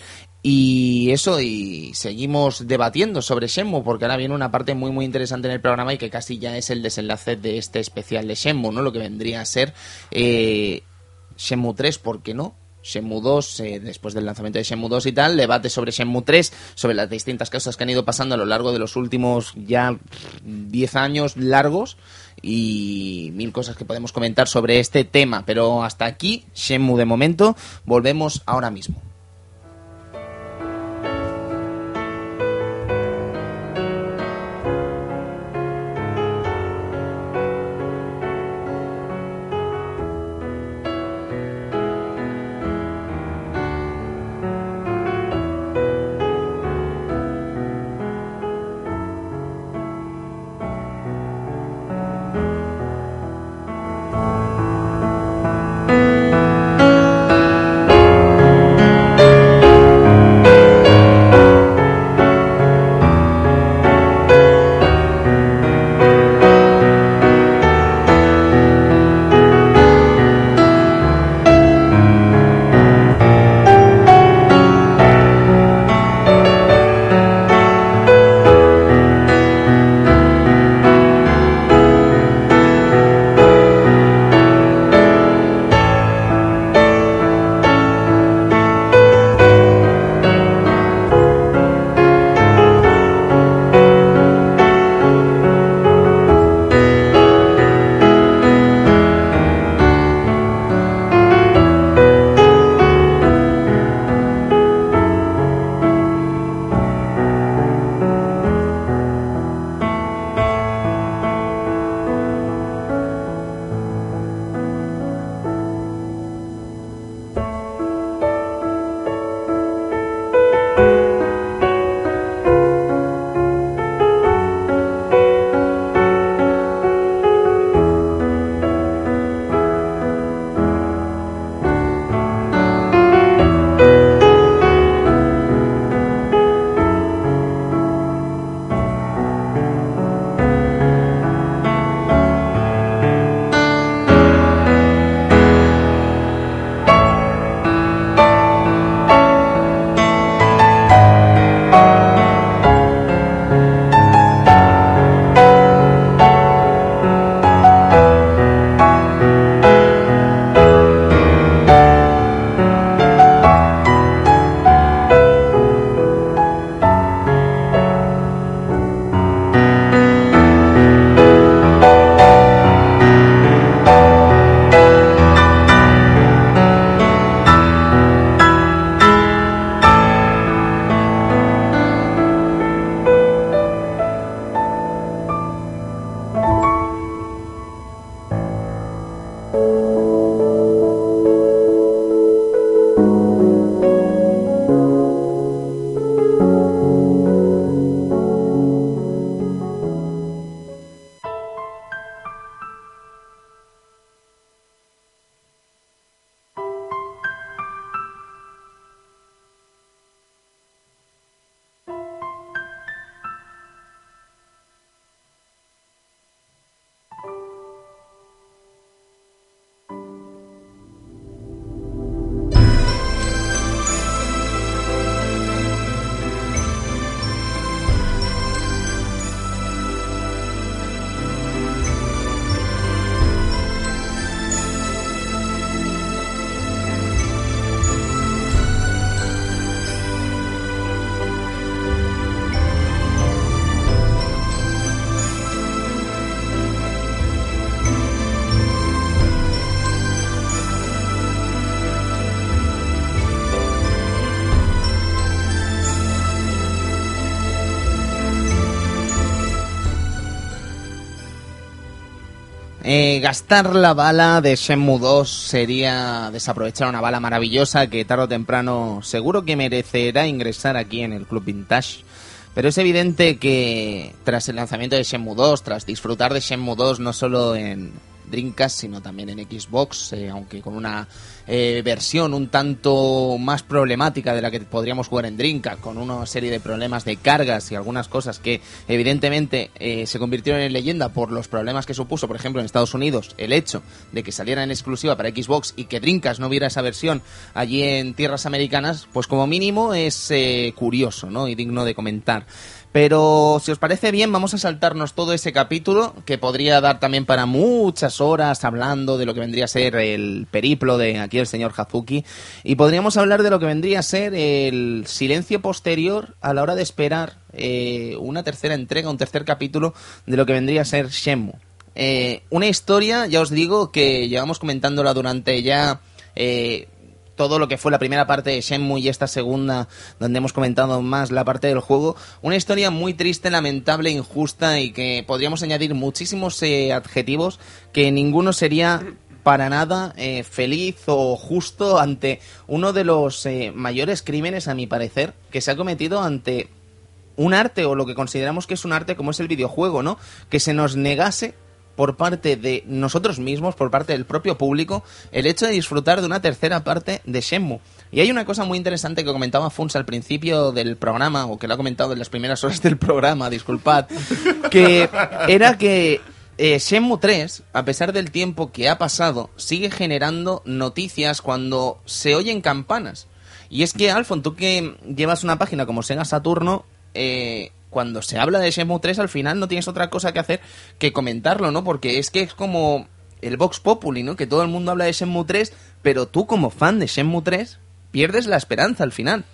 Y eso, y seguimos debatiendo sobre Shenmue, porque ahora viene una parte muy muy interesante en el programa y que casi ya es el desenlace de este especial de Shenmue, ¿no? Lo que vendría a ser eh, Shenmue 3, ¿por qué no? Shenmue 2, eh, después del lanzamiento de Shenmue 2 y tal, debate sobre Shenmue 3, sobre las distintas cosas que han ido pasando a lo largo de los últimos ya pff, 10 años largos y mil cosas que podemos comentar sobre este tema. Pero hasta aquí, Shenmue de momento, volvemos ahora mismo. Eh, gastar la bala de Shenmue 2 sería desaprovechar una bala maravillosa que tarde o temprano seguro que merecerá ingresar aquí en el Club Vintage. Pero es evidente que tras el lanzamiento de Shenmue 2, tras disfrutar de Shenmue 2 no solo en Dreamcast, sino también en Xbox, eh, aunque con una eh, versión un tanto más problemática de la que podríamos jugar en Dreamcast, con una serie de problemas de cargas y algunas cosas que evidentemente eh, se convirtieron en leyenda por los problemas que supuso, por ejemplo, en Estados Unidos, el hecho de que saliera en exclusiva para Xbox y que Dreamcast no hubiera esa versión allí en tierras americanas, pues como mínimo es eh, curioso ¿no? y digno de comentar. Pero si os parece bien, vamos a saltarnos todo ese capítulo que podría dar también para muchas horas hablando de lo que vendría a ser el periplo de aquí el señor Hazuki y podríamos hablar de lo que vendría a ser el silencio posterior a la hora de esperar eh, una tercera entrega, un tercer capítulo de lo que vendría a ser Shenmue. Eh, una historia, ya os digo, que llevamos comentándola durante ya eh, todo lo que fue la primera parte de Shenmue y esta segunda, donde hemos comentado más la parte del juego. Una historia muy triste, lamentable, injusta y que podríamos añadir muchísimos eh, adjetivos que ninguno sería para nada eh, feliz o justo ante uno de los eh, mayores crímenes, a mi parecer, que se ha cometido ante un arte o lo que consideramos que es un arte como es el videojuego, ¿no? Que se nos negase por parte de nosotros mismos, por parte del propio público, el hecho de disfrutar de una tercera parte de Shenmue. Y hay una cosa muy interesante que comentaba Funs al principio del programa, o que lo ha comentado en las primeras horas del programa, disculpad, que era que eh, Shenmue 3, a pesar del tiempo que ha pasado, sigue generando noticias cuando se oyen campanas. Y es que, Alfon, tú que llevas una página como Sega Saturno, eh, cuando se habla de Shenmue 3 al final no tienes otra cosa que hacer que comentarlo, ¿no? Porque es que es como el Vox Populi, ¿no? Que todo el mundo habla de Shenmue 3, pero tú como fan de Shenmue 3 pierdes la esperanza al final.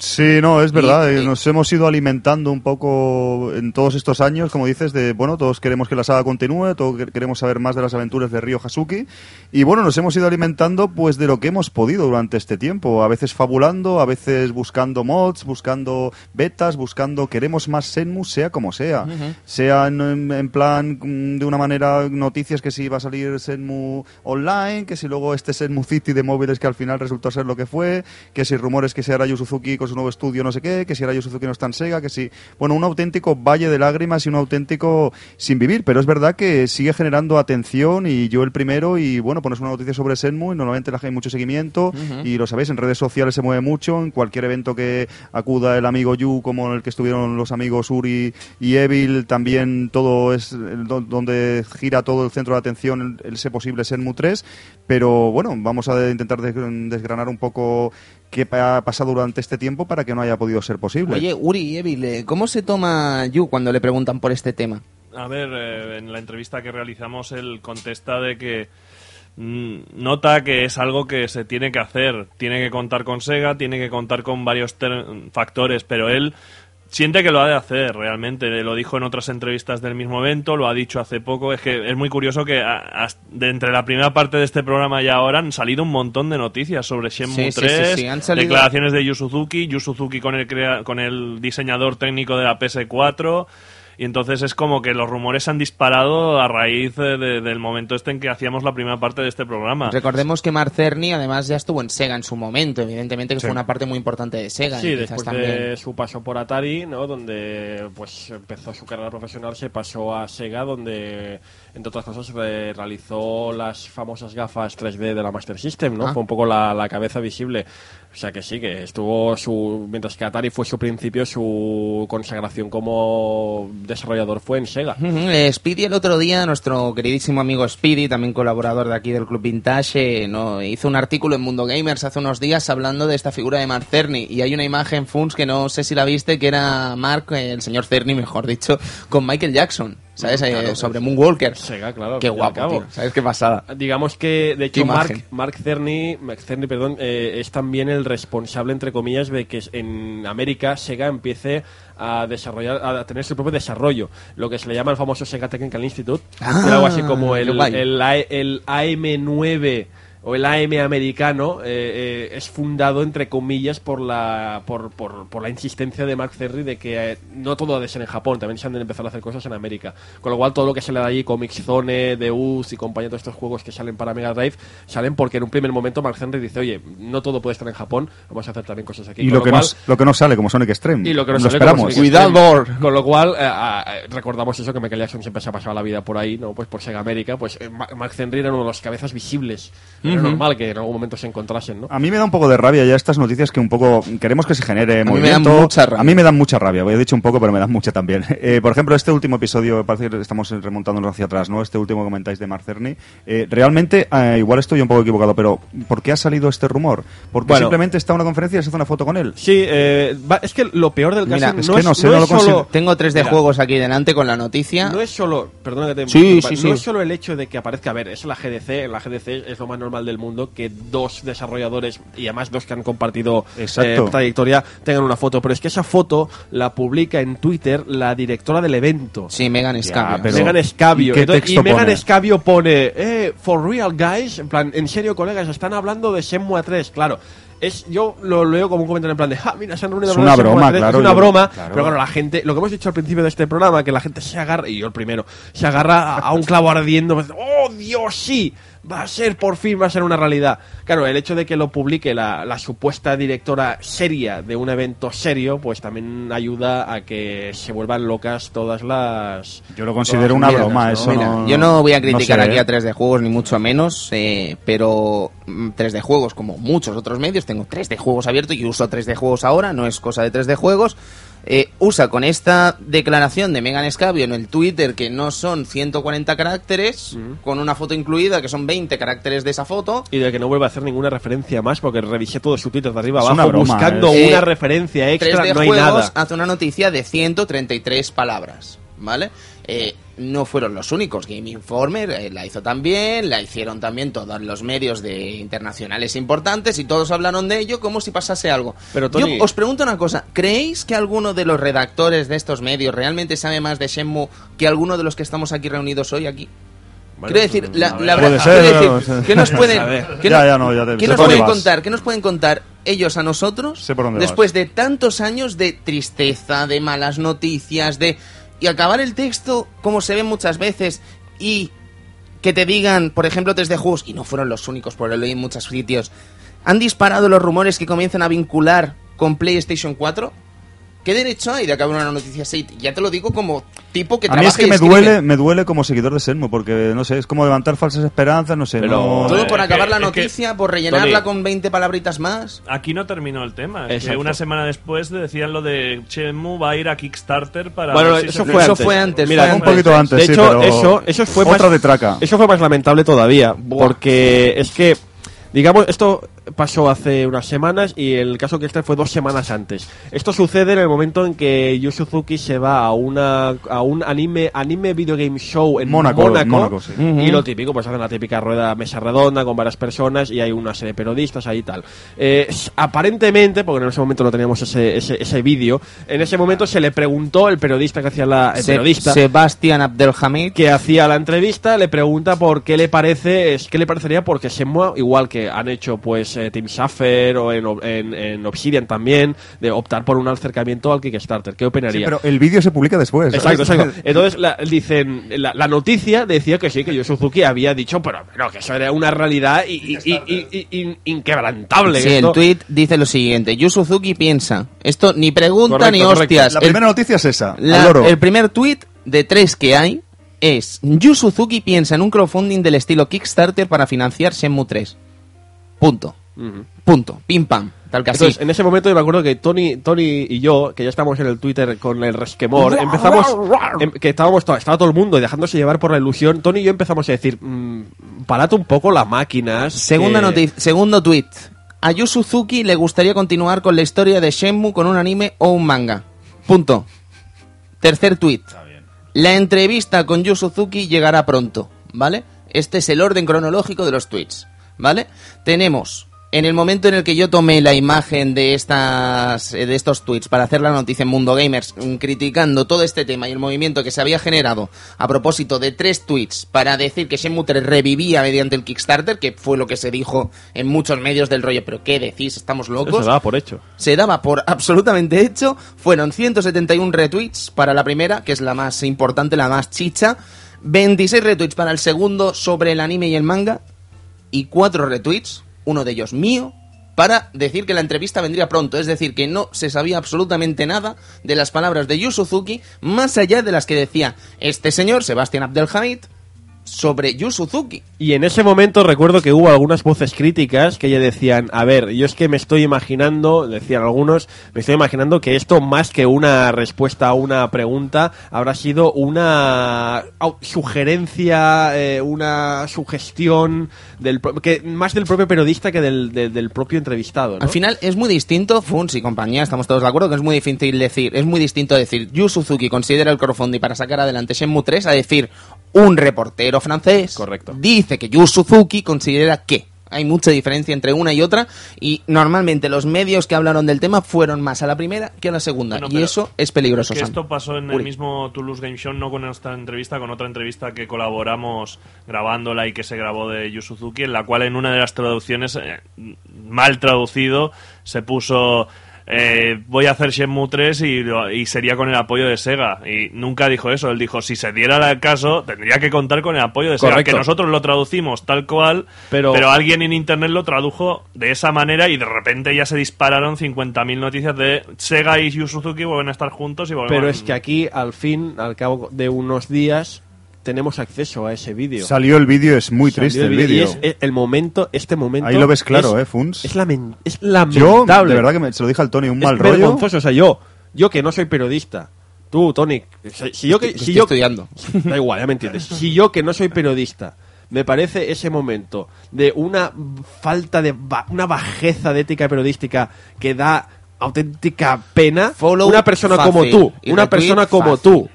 Sí, no, es verdad. Y- eh, y- Nos hemos ido alimentando un poco en todos estos años, como dices, de, bueno, todos queremos que la saga continúe, todos que- queremos saber más de las aventuras de Ryo Hasuki. Y bueno, nos hemos ido alimentando pues de lo que hemos podido durante este tiempo. A veces fabulando, a veces buscando mods, buscando betas, buscando, queremos más Senmu, sea como sea. Sea en, en plan, mm, de una manera, noticias que si va a salir Senmu online, que si luego este Senmu City de móviles que al final resultó ser lo que fue, que si rumores que si ahora Yu Suzuki con su nuevo estudio no sé qué, que si ahora Yu Suzuki no está en Sega, que si... Bueno, un auténtico valle de lágrimas y un auténtico sin vivir, pero es verdad que sigue generando atención y yo el primero y bueno, pones una noticia sobre Senmu y normalmente la hay mucho seguimiento y lo sabéis, en redes sociales se mueve mucho, en cualquier evento que acuda el amigo Yu como en el que estuvieron los amigos Uri y Evil, también todo es donde gira todo el centro de atención el- ese posible Senmu 3, pero bueno, vamos a intentar des- desgranar un poco qué ha pasado durante este tiempo para que no haya podido ser posible. Oye, Uri y Evil, ¿cómo se toma Yu cuando le preguntan por este tema? A ver, eh, en la entrevista que realizamos, él contesta de que mm, nota que es algo que se tiene que hacer. Tiene que contar con Sega, tiene que contar con varios ter- factores, pero él siente que lo ha de hacer realmente. Lo dijo en otras entrevistas del mismo evento, lo ha dicho hace poco. Es que es muy curioso que a- de entre la primera parte de este programa y ahora han salido un montón de noticias sobre Shenmue Sí, sí, 3, sí, sí, han salido- declaraciones de Yu Suzuki, Yu Suzuki con el, crea- con el diseñador técnico de la PS4. Y entonces es como que los rumores se han disparado a raíz de- de- del momento este en que hacíamos la primera parte de este programa. Recordemos que Mark Cerny además ya estuvo en Sega en su momento, evidentemente que fue una parte muy importante de Sega. Sí, después también... de su paso por Atari, ¿no? donde pues empezó su carrera profesional, se pasó a Sega, donde entre otras cosas re- realizó las famosas gafas 3D de la Master System, ¿no? Ah. Fue un poco la, la cabeza visible. O sea que sí, que estuvo su. Mientras que Atari fue su principio, su consagración como desarrollador fue en Sega. Eh, Speedy el otro día, nuestro queridísimo amigo Speedy, también colaborador de aquí del Club Vintage, hizo un artículo en Mundo Gamers hace unos días hablando de esta figura de Mark Cerny y hay una imagen, Funs, que no sé si la viste, que era Mark, el señor Cerny, mejor dicho, con Michael Jackson, ¿sabes? Eh, Claro, sobre Moonwalker. Sega, claro. Qué guapo, tío. ¿Sabes qué pasada? Digamos que, de hecho, Mark. Mark Cerny, Mark Cerny, perdón, eh, es también el responsable, entre comillas, de que en América Sega empiece a desarrollar, a tener su propio desarrollo, lo que se le llama el famoso Sega Technical Institute, Ah, algo así como qué el, el, A- el AM9 o el AM americano eh, eh, es fundado entre comillas por la por, por, por la insistencia de Mark Cerny de que eh, no todo ha de ser en Japón, también se han de empezar a hacer cosas en América. Con lo cual todo lo que sale de allí, Comics Zone, Deus y compañía, todos estos juegos que salen para Mega Drive, salen porque en un primer momento Mark Cerny dice, oye, no todo puede estar en Japón, vamos a hacer también cosas aquí. Y Con lo que, cual- nos, lo que no sale, como Sonic Extreme. y lo que nos lo sale como esperamos. Sonic Cuidado. Extreme. Con lo cual, eh, ah, recordamos eso, que Michael Jackson siempre se ha pasado la vida por ahí, ¿no? Pues por Sega América, pues eh, Ma- Mark Henry era uno de los cabezas visibles. Era normal que en algún momento se encontrasen, ¿no? A mí me da un poco de rabia ya estas noticias que un poco queremos que se genere mí me dan movimiento. mucha rabia. A mí me dan mucha rabia. He dicho un poco, pero me dan mucha también. Eh, por ejemplo, este último episodio, parece que estamos remontándonos hacia atrás, ¿no? Este último que comentáis de Mark Cerny. Eh, realmente, eh, igual estoy un poco equivocado, pero ¿por qué ha salido este rumor? Porque Bueno. simplemente está en una conferencia y se hace una foto con él. Sí, eh, va- es que lo peor del caso Mira, no es que no sé, no es lo solo... consigo. Tengo tres de Mira. juegos aquí delante con la noticia. No es solo, perdona que te Sí, sí, no sí. es solo el hecho de que aparezca, a ver, es la GDC, la GDC es lo más normal del mundo que dos desarrolladores y además dos que han compartido eh, trayectoria tengan una foto, pero es que esa foto la publica en Twitter la directora del evento. Sí, Megan Scabio. pero- Megan Escabio. ¿y qué Entonces, texto y Megan pone? Escabio pone, eh, for real guys, en plan, en serio colegas, están hablando de Shenmue 3, claro. Es, yo lo leo como un comentario en plan de, ah, mira, se han reunido Es una broma, 3". claro, Es una yo- broma, claro. pero claro, la gente, lo que hemos dicho al principio de este programa, que la gente se agarra, y yo el primero, se agarra a, a un clavo ardiendo, pues, oh Dios, sí, va a ser, por fin va a ser una realidad. Claro, el hecho de que lo publique la, la supuesta directora seria de un evento serio, pues también ayuda a que se vuelvan locas todas las... Yo lo considero una broma, no, eso mira, no- yo no voy a criticar sé, aquí ¿eh? a 3D Juegos, ni mucho menos, eh, pero mm, 3D Juegos, como muchos otros medios, tengo 3D Juegos abierto y uso 3D Juegos ahora, no es cosa de 3D Juegos. Eh, usa con esta declaración de Megan Scabio en el Twitter que no son 140 caracteres, con una foto incluida que son 20 caracteres de esa foto. Y de que no vuelva a hacer ninguna referencia más, porque revisé todo su Twitter de arriba abajo una broma, buscando ¿eh? una Eh, referencia extra, 3D no hay Juegos nada. hace una noticia de 133 palabras, ¿vale? Eh, no fueron los únicos. Game Informer eh, la hizo también, la hicieron también todos los medios de internacionales importantes y todos hablaron de ello como si pasase algo. Pero, Tony- Yo os pregunto una cosa, ¿creéis que alguno de los redactores de estos medios realmente sabe más de Shenmue que alguno de los que estamos aquí reunidos hoy aquí? Bueno, quiero decir, la, la verdad- ser, quiero decir, no. ¿qué nos pueden, qué Ya, no- ya, no, ya te- qué sé nos pueden contar? ¿Qué nos pueden contar ellos a nosotros Sé por dónde después vas. de tantos años de tristeza, de malas noticias, de y acabar el texto como se ve muchas veces y que te digan, por ejemplo, desde juegos y no fueron los únicos, por lo leí en muchos sitios, han disparado los rumores que comienzan a vincular con PlayStation 4. ¿Qué derecho hay de acabar una noticia así? Ya te lo digo como tipo que A mí es que me escribe. duele, me duele como seguidor de Senmo, porque no sé, es como levantar falsas esperanzas, no sé. Pero- no- Todo Eh, por acabar la noticia, por rellenarla Tony. con 20 palabritas más. Aquí no terminó el tema. Es que Exacto. una semana después decían lo de Chemu va a ir a Kickstarter para. Bueno, ver si eso se- fue Eso antes. fue antes, Mira, fue un poquito antes, de sí, hecho, pero eso, eso fue otra más, de traca. Eso fue más lamentable todavía, porque es que, digamos, esto pasó hace unas semanas y el caso que este fue dos semanas antes. Esto sucede en el momento en que Yu Suzuki se va a una a un anime anime video game show en Mónaco, Mónaco, Mónaco, sí. y lo típico, pues hacen la típica rueda mesa redonda con varias personas y hay una serie de periodistas ahí y tal. Eh, aparentemente, porque en ese momento no teníamos ese, ese, ese vídeo, en ese momento se le preguntó el periodista que hacía la el Se- periodista Sebastián Abdelhamid. que hacía la entrevista le pregunta por qué le parece es qué le parecería porque Shenmue igual que han hecho pues eh, Team Suffer o en, Ob- en- en Obsidian también, de optar por un acercamiento al Kickstarter. ¿Qué opinaría? Sí, pero el vídeo se publica después. Exacto, ¿sabes? exacto. Entonces la, dicen, la, la noticia decía que sí, que Yu Suzuki había dicho, pero, pero que eso era una realidad y, y- y- y- y- in- inquebrantable. Sí, Esto- el tweet dice lo siguiente. Yu Suzuki piensa. Esto ni pregunta Correcto, ni correcto. hostias. La El- primera noticia es esa, la- al loro. el primer tweet de tres que hay es Yu Suzuki piensa en un crowdfunding del estilo Kickstarter para financiar Shenmue 3. Punto. Punto. Pim pam. Tal que así. Entonces, en ese momento yo me acuerdo que Tony, Tony y yo, que ya estábamos en el Twitter con el resquemor, empezamos, em- que estábamos, to- estaba todo el mundo dejándose llevar por la ilusión, Tony y yo empezamos a decir, mm, parate un poco las máquinas. Segunda que- noticia, segundo tweet. A Yu Suzuki le gustaría continuar con la historia de Shenmue con un anime o un manga. Punto. Tercer tweet. La entrevista con Yu Suzuki llegará pronto, ¿vale? Este es el orden cronológico de los tweets, ¿vale? Tenemos en el momento en el que yo tomé la imagen de estas eh, de estos tweets para hacer la noticia en Mundo Gamers mm, criticando todo este tema y el movimiento que se había generado a propósito de tres tweets para decir que Shenmue 3 revivía mediante el Kickstarter, que fue lo que se dijo en muchos medios del rollo, pero ¿qué decís? ¿Estamos locos? Se daba por hecho. se daba por absolutamente hecho. Fueron 171 retweets para la primera, que es la más importante, la más chicha. 26 retweets para el segundo sobre el anime y el manga. Y 4 retweets, uno de ellos mío, para decir que la entrevista vendría pronto. Es decir, que no se sabía absolutamente nada de las palabras de Yu Suzuki, más allá de las que decía este señor, Sebastián Abdelhamid, sobre Yu Suzuki. Y en ese momento recuerdo que hubo algunas voces críticas que ya decían, a ver, yo es que me estoy imaginando, decían algunos, me estoy imaginando que esto más que una respuesta a una pregunta habrá sido una sugerencia, eh, una sugestión del que más del propio periodista que del, del- del propio entrevistado. ¿no? Al final es muy distinto, Funs y compañía, estamos todos de acuerdo que es muy difícil decir, es muy distinto decir Yu Suzuki considera el crowdfunding para sacar adelante Shenmue 3 a decir un reportero francés Correcto. dice que Yu Suzuki considera que hay mucha diferencia entre una y otra y normalmente los medios que hablaron del tema fueron más a la primera que a la segunda Bueno, y eso es peligroso. Que Sam. esto pasó en el mismo Toulouse Game Show, no con esta entrevista, con otra entrevista que colaboramos grabándola y que se grabó de Yu Suzuki, en la cual en una de las traducciones, eh, mal traducido, se puso eh, voy a hacer Shenmue 3 y, y sería con el apoyo de Sega. Y nunca dijo eso, él dijo, si se diera el caso, tendría que contar con el apoyo de Sega. Que nosotros lo traducimos tal cual, Pero- pero, alguien en internet lo tradujo de esa manera y de repente ya se dispararon 50.000 noticias de Sega y Yu Suzuki vuelven a estar juntos y volvemos Pero es que aquí, al fin, al cabo de unos días, tenemos acceso a ese vídeo. Salió el vídeo, es muy Salió triste el Y vídeo. es, es el momento, este momento. Ahí lo ves claro, es- ¿eh, Funs? Es, lamen- es Yo, lamentable. de verdad que me, se lo dije al Tony, un es mal rollo. vergonzoso. O sea, yo, yo que no soy periodista, tú, Tony, si, yo que. Si estoy yo, estudiando. Da igual, ya me entiendes. Si yo que no soy periodista, me parece ese momento de una falta de. ba- una bajeza de ética periodística que da auténtica pena. Follow una persona fácil como tú, y una persona como fácil. tú,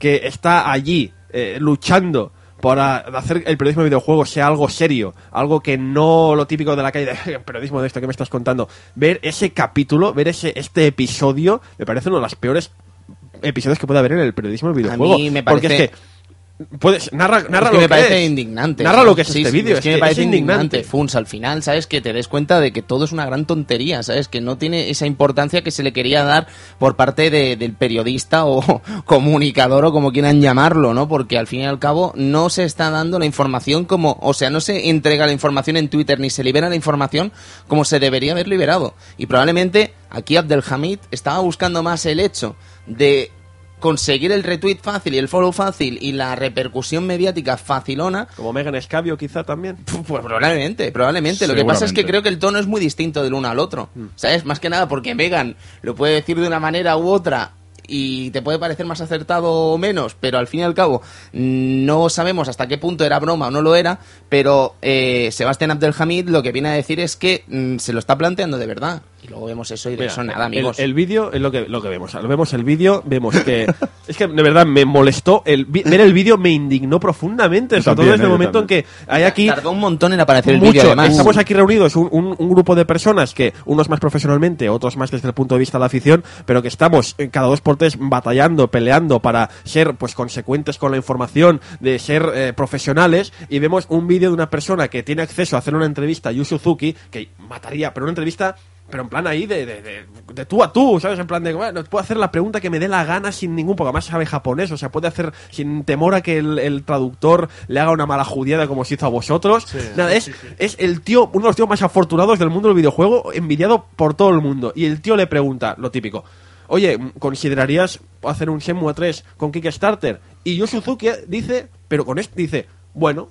que está allí eh, luchando para hacer el periodismo de videojuegos sea algo serio, algo que no lo típico de la calle de periodismo de esto que me estás contando. Ver ese capítulo, ver ese este episodio, me parece uno de los peores episodios que puede haber en el periodismo del videojuego. mí me Porque parece- es que puedes narra, narra Es que lo me que parece es. indignante. Narra lo que es Sí, este sí, vídeo. Es que me parece indignante, indignante. Funs. Al final, ¿sabes? Que te des cuenta de que todo es una gran tontería, ¿sabes? Que no tiene esa importancia que se le quería dar por parte de- del periodista o comunicador o como quieran llamarlo, ¿no? Porque al fin y al cabo no se está dando la información como, o sea, no se entrega la información en Twitter ni se libera la información como se debería haber liberado. Y probablemente aquí Abdelhamid estaba buscando más el hecho de conseguir el retweet fácil y el follow fácil y la repercusión mediática facilona Como Megan Escabio quizá también. pues probablemente, probablemente. Lo que pasa es que creo que el tono es muy distinto del uno al otro. Mm. ¿Sabes? Más que nada porque Megan lo puede decir de una manera u otra y te puede parecer más acertado o menos, pero al fin y al cabo mm, no sabemos hasta qué punto era broma o no lo era, pero eh, Sebastián Abdelhamid lo que viene a decir es que mm, se lo está planteando de verdad. Y luego vemos eso y de Mira, eso nada, el- amigos. El, vídeo es lo que, lo que vemos. Lo vemos el vídeo, vemos que. es que de verdad me molestó. El, ver el vídeo me indignó profundamente. Yo Sobre todo también, desde el eh, momento en que hay aquí. Tardó un montón en aparecer el mucho. vídeo, además. Estamos aquí reunidos, un, un- un grupo de personas que, unos más profesionalmente, otros más desde el punto de vista de la afición, pero que estamos eh, cada dos por tres batallando, peleando para ser pues consecuentes con la información, de ser eh, profesionales, y vemos un vídeo de una persona que tiene acceso a hacer una entrevista a Yu Suzuki, que mataría, pero una entrevista pero en plan ahí de, de, de- de tú a tú, ¿sabes? En plan de, bueno, puedo hacer la pregunta que me dé la gana sin ningún, porque además sabe japonés, o sea, puede hacer sin temor a que el, el traductor le haga una mala judiada como se hizo a vosotros. Nada, es, es el tío, uno de los tíos más afortunados del mundo del videojuego, envidiado por todo el mundo. Y el tío le pregunta, lo típico, oye, ¿considerarías hacer un Shenmue 3 con Kickstarter? Y Yu Suzuki dice, pero con esto, dice, bueno,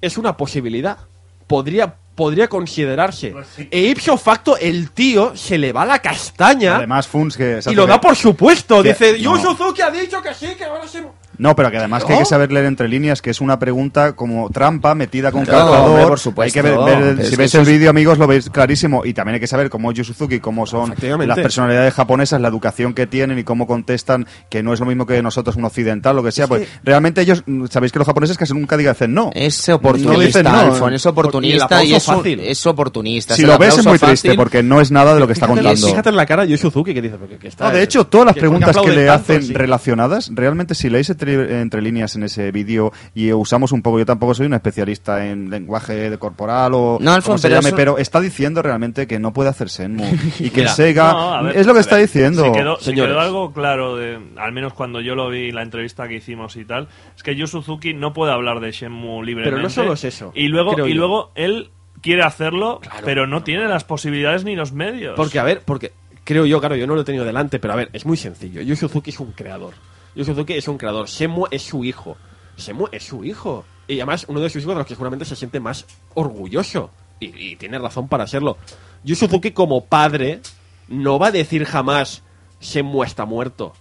es una posibilidad. Podría, podría considerarse. E ipso facto, el tío se le va la castaña Además, Funs, que... y lo da por supuesto. que- Dice, no. Suzuki ha dicho que sí, que ahora se... No, pero que además que hay que saber leer entre líneas, que es una pregunta como trampa metida con Claro, calzador. hombre, por supuesto. Hay que ver, ver- si que veis el es- vídeo, amigos, lo veis clarísimo. Y también hay que saber cómo es Yu Suzuki, cómo son las personalidades japonesas, la educación que tienen y cómo contestan, que no es lo mismo que nosotros, un occidental, lo que sea. pues realmente ellos, sabéis que los japoneses casi nunca dicen no. Es No oportunista, dicen no. Alfon, es oportunista y es, un- fácil. es oportunista. Si lo ves es muy triste, porque no es nada de lo que está Fíjate, contando. fíjate en la cara de Yu Suzuki que dice "Pero que- está... No, de hecho, todas las que- ¿por qué preguntas que le hacen relacionadas, realmente si leéis entre, entre líneas en ese vídeo y usamos un poco, yo tampoco soy un especialista en lenguaje de corporal o No, Alfon, como se pero llame, eso- pero está diciendo realmente que no puede hacer Senmu y que Mira. Sega No, a ver, es lo que está diciendo. Si quedó, algo claro, de, al menos cuando yo lo vi, la entrevista que hicimos y tal, es que Yu Suzuki no puede hablar de Shenmue libremente. Pero no solo es eso, Y luego, y yo. luego él quiere hacerlo, Claro. pero no tiene las posibilidades ni los medios. Porque, a ver, porque creo yo, claro, yo no lo he tenido delante, pero a ver, es muy sencillo. Yu Suzuki es un creador. Yu Suzuki es un creador. Shenmue es su hijo. Shenmue es su hijo. Y además, uno de sus hijos de los que seguramente se siente más orgulloso. Y, tiene razón para serlo. Yu Suzuki, como padre, no va a decir jamás Shenmue está muerto.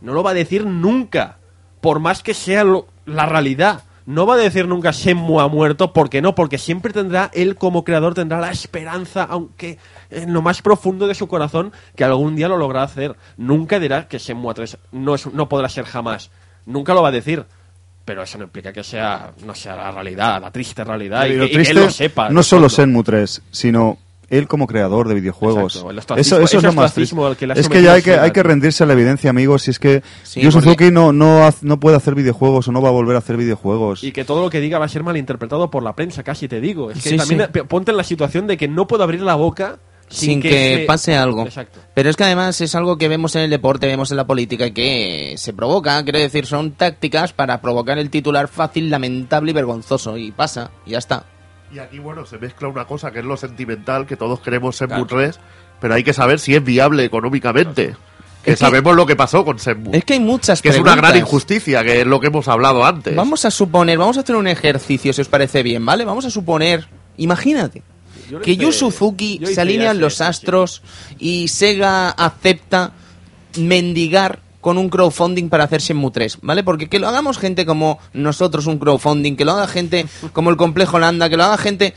No lo va a decir nunca. Por más que sea la realidad. No va a decir nunca Shenmue ha muerto. ¿Por qué no? Porque siempre tendrá, él como creador, tendrá la esperanza, aunque en lo más profundo de su corazón, que algún día lo logrará hacer. Nunca dirá que Shenmue 3 no, es, no podrá ser jamás. Nunca lo va a decir. Pero eso no implica que sea, no sea la realidad, la triste realidad. Y, que él lo sepa. no solo. Senmu 3, sino él como creador de videojuegos. Exacto, el eso, eso es lo más ostracismo triste. al que le Es que ya hay que, hay que rendirse a la evidencia, amigos, si es que Sí, Yu porque- Suzuki no, no, no puede hacer videojuegos o no va a volver a hacer videojuegos. Y que todo lo que diga va a ser malinterpretado por la prensa, casi te digo. Es que Sí, también sí. ponte en la situación de que no puedo abrir la boca sin, sin que, se- pase algo. Exacto. Pero es que además es algo que vemos en el deporte, vemos en la política que se provoca, quiero decir, son tácticas para provocar el titular fácil, lamentable y vergonzoso. Y pasa, y ya está. Y aquí, bueno, se mezcla una cosa que es lo sentimental, que todos queremos Senmu 3, pero hay que saber si es viable económicamente. Que Es que- sabemos lo que pasó con Senmu. Es que hay muchas que es una gran injusticia, que es lo que hemos hablado antes. Vamos a suponer, vamos a hacer un ejercicio, si os parece bien, ¿vale? Vamos a suponer, imagínate, Yo que hice- Yu Suzuki yo se alinean los sí. astros y Sega acepta mendigar con un crowdfunding para hacer Shenmue 3, ¿vale? Porque que lo hagamos gente como nosotros un crowdfunding, que lo haga gente como el Complejo Holanda, que lo haga gente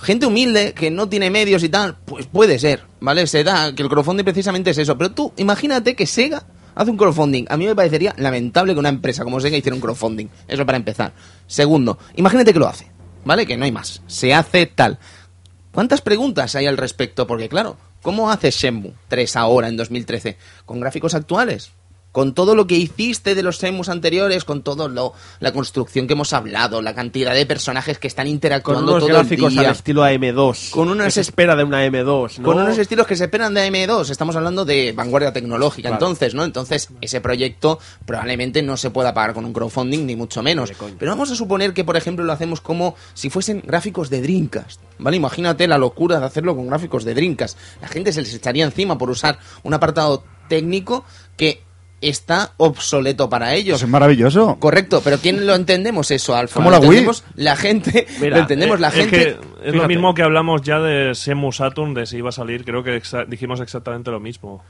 gente humilde que no tiene medios y tal, pues puede ser, ¿vale? Se da que el crowdfunding precisamente es eso, pero tú imagínate que Sega hace un crowdfunding. A mí me parecería lamentable que una empresa como Sega hiciera un crowdfunding. Eso para empezar. Segundo, imagínate que lo hace, ¿vale? Que no hay más. Se hace tal. ¿Cuántas preguntas hay al respecto? Porque claro, ¿cómo hace Shenmue 3 ahora en 2013? ¿Con gráficos actuales? Con todo lo que hiciste de los Shenmues anteriores, con todo lo la construcción que hemos hablado, la cantidad de personajes que están Con interactuando unos todo gráficos el al día. estilo AM2. Con unas que se es- espera de una M2, ¿no? Con unos estilos que se esperan de AM2, estamos hablando de vanguardia tecnológica, Claro. entonces, ¿no? Entonces, ese proyecto probablemente no se pueda pagar con un crowdfunding, ni mucho menos. Pero vamos a suponer que, por ejemplo, lo hacemos como si fuesen gráficos de Dreamcast, ¿vale? Imagínate la locura de hacerlo con gráficos de Dreamcast. La gente se les echaría encima por usar un apartado técnico que está obsoleto para ellos. Eso es maravilloso. Correcto, pero ¿quién lo entendemos eso, Alfa? Como ¿Lo la Wii. entendemos? La gente, Mira, lo entendemos Eh, la es gente. que es lo mismo que hablamos ya de Semu Saturn, de si iba a salir. Creo que exa- dijimos exactamente lo mismo.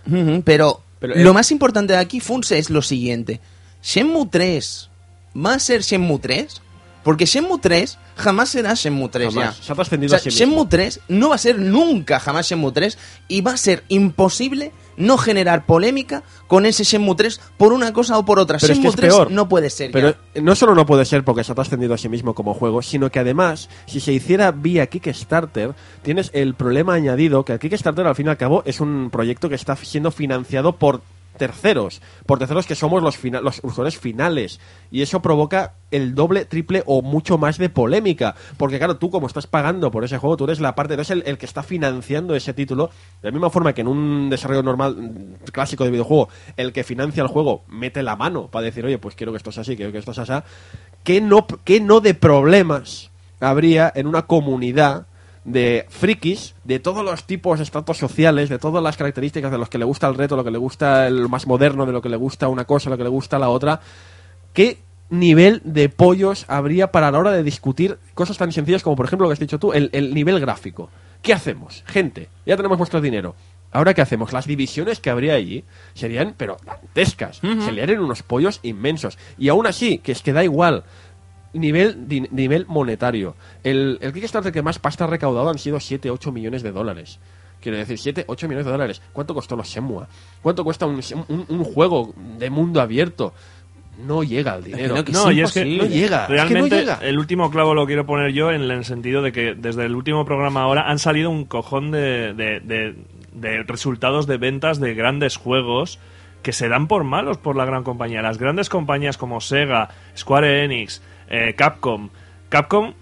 Pero, Pero, lo eh, más importante de aquí, Funse, es lo siguiente. Shenmue 3 va a ser Shenmue 3 Porque Shenmue 3 jamás será Shenmue 3 Jamás. ya. Se ha O sea, a sí. Shenmue 3 no va a ser nunca jamás Shenmue 3 y va a ser imposible no generar polémica con ese Shenmue 3 por una cosa o por otra. Pero es que Shenmue es 3 peor. no puede ser Pero ya. no solo no puede ser porque se ha trascendido a sí mismo como juego, sino que además, si se hiciera vía Kickstarter, tienes el problema añadido que el Kickstarter al fin y al cabo es un proyecto que está siendo financiado por terceros, por terceros que somos los, fina- los usuarios finales. Y eso provoca el doble, triple o mucho más de polémica. Porque claro, tú como estás pagando por ese juego, tú eres la parte, eres el, el que está financiando ese título. De la misma forma que en un desarrollo normal, mm, clásico de videojuego, el que financia el juego mete la mano para decir, oye, pues quiero que esto sea así, quiero que esto sea así. ¿Qué no, qué no de problemas habría en una comunidad de frikis de todos los tipos de estratos sociales, de todas las características de los que le gusta el reto, lo que le gusta el más moderno, de lo que le gusta una cosa, lo que le gusta la otra. ¿Qué nivel de pollos habría para la hora de discutir cosas tan sencillas como, por ejemplo, lo que has dicho tú, el, el nivel gráfico? ¿Qué hacemos? Gente, ya tenemos vuestro dinero. Ahora, ¿qué hacemos? Las divisiones que habría allí serían, pero dantescas. Se le harían unos pollos inmensos. Y aún así, que es que da igual nivel, di- nivel monetario. El, el Kickstarter que más pasta ha recaudado han sido 7, 8 millones de dólares. Quiero decir, 7, 8 millones de dólares. ¿Cuánto costó los Shenmue? ¿Cuánto cuesta un, un- un juego de mundo abierto? No llega el dinero. Que No, es y es que no llega. Realmente, es que no llega. el último clavo lo quiero poner yo en el sentido de que desde el último programa ahora han salido un cojón de, de- de- de resultados de ventas de grandes juegos que se dan por malos por la gran compañía. Las grandes compañías como Sega, Square Enix, eh, Capcom. Capcom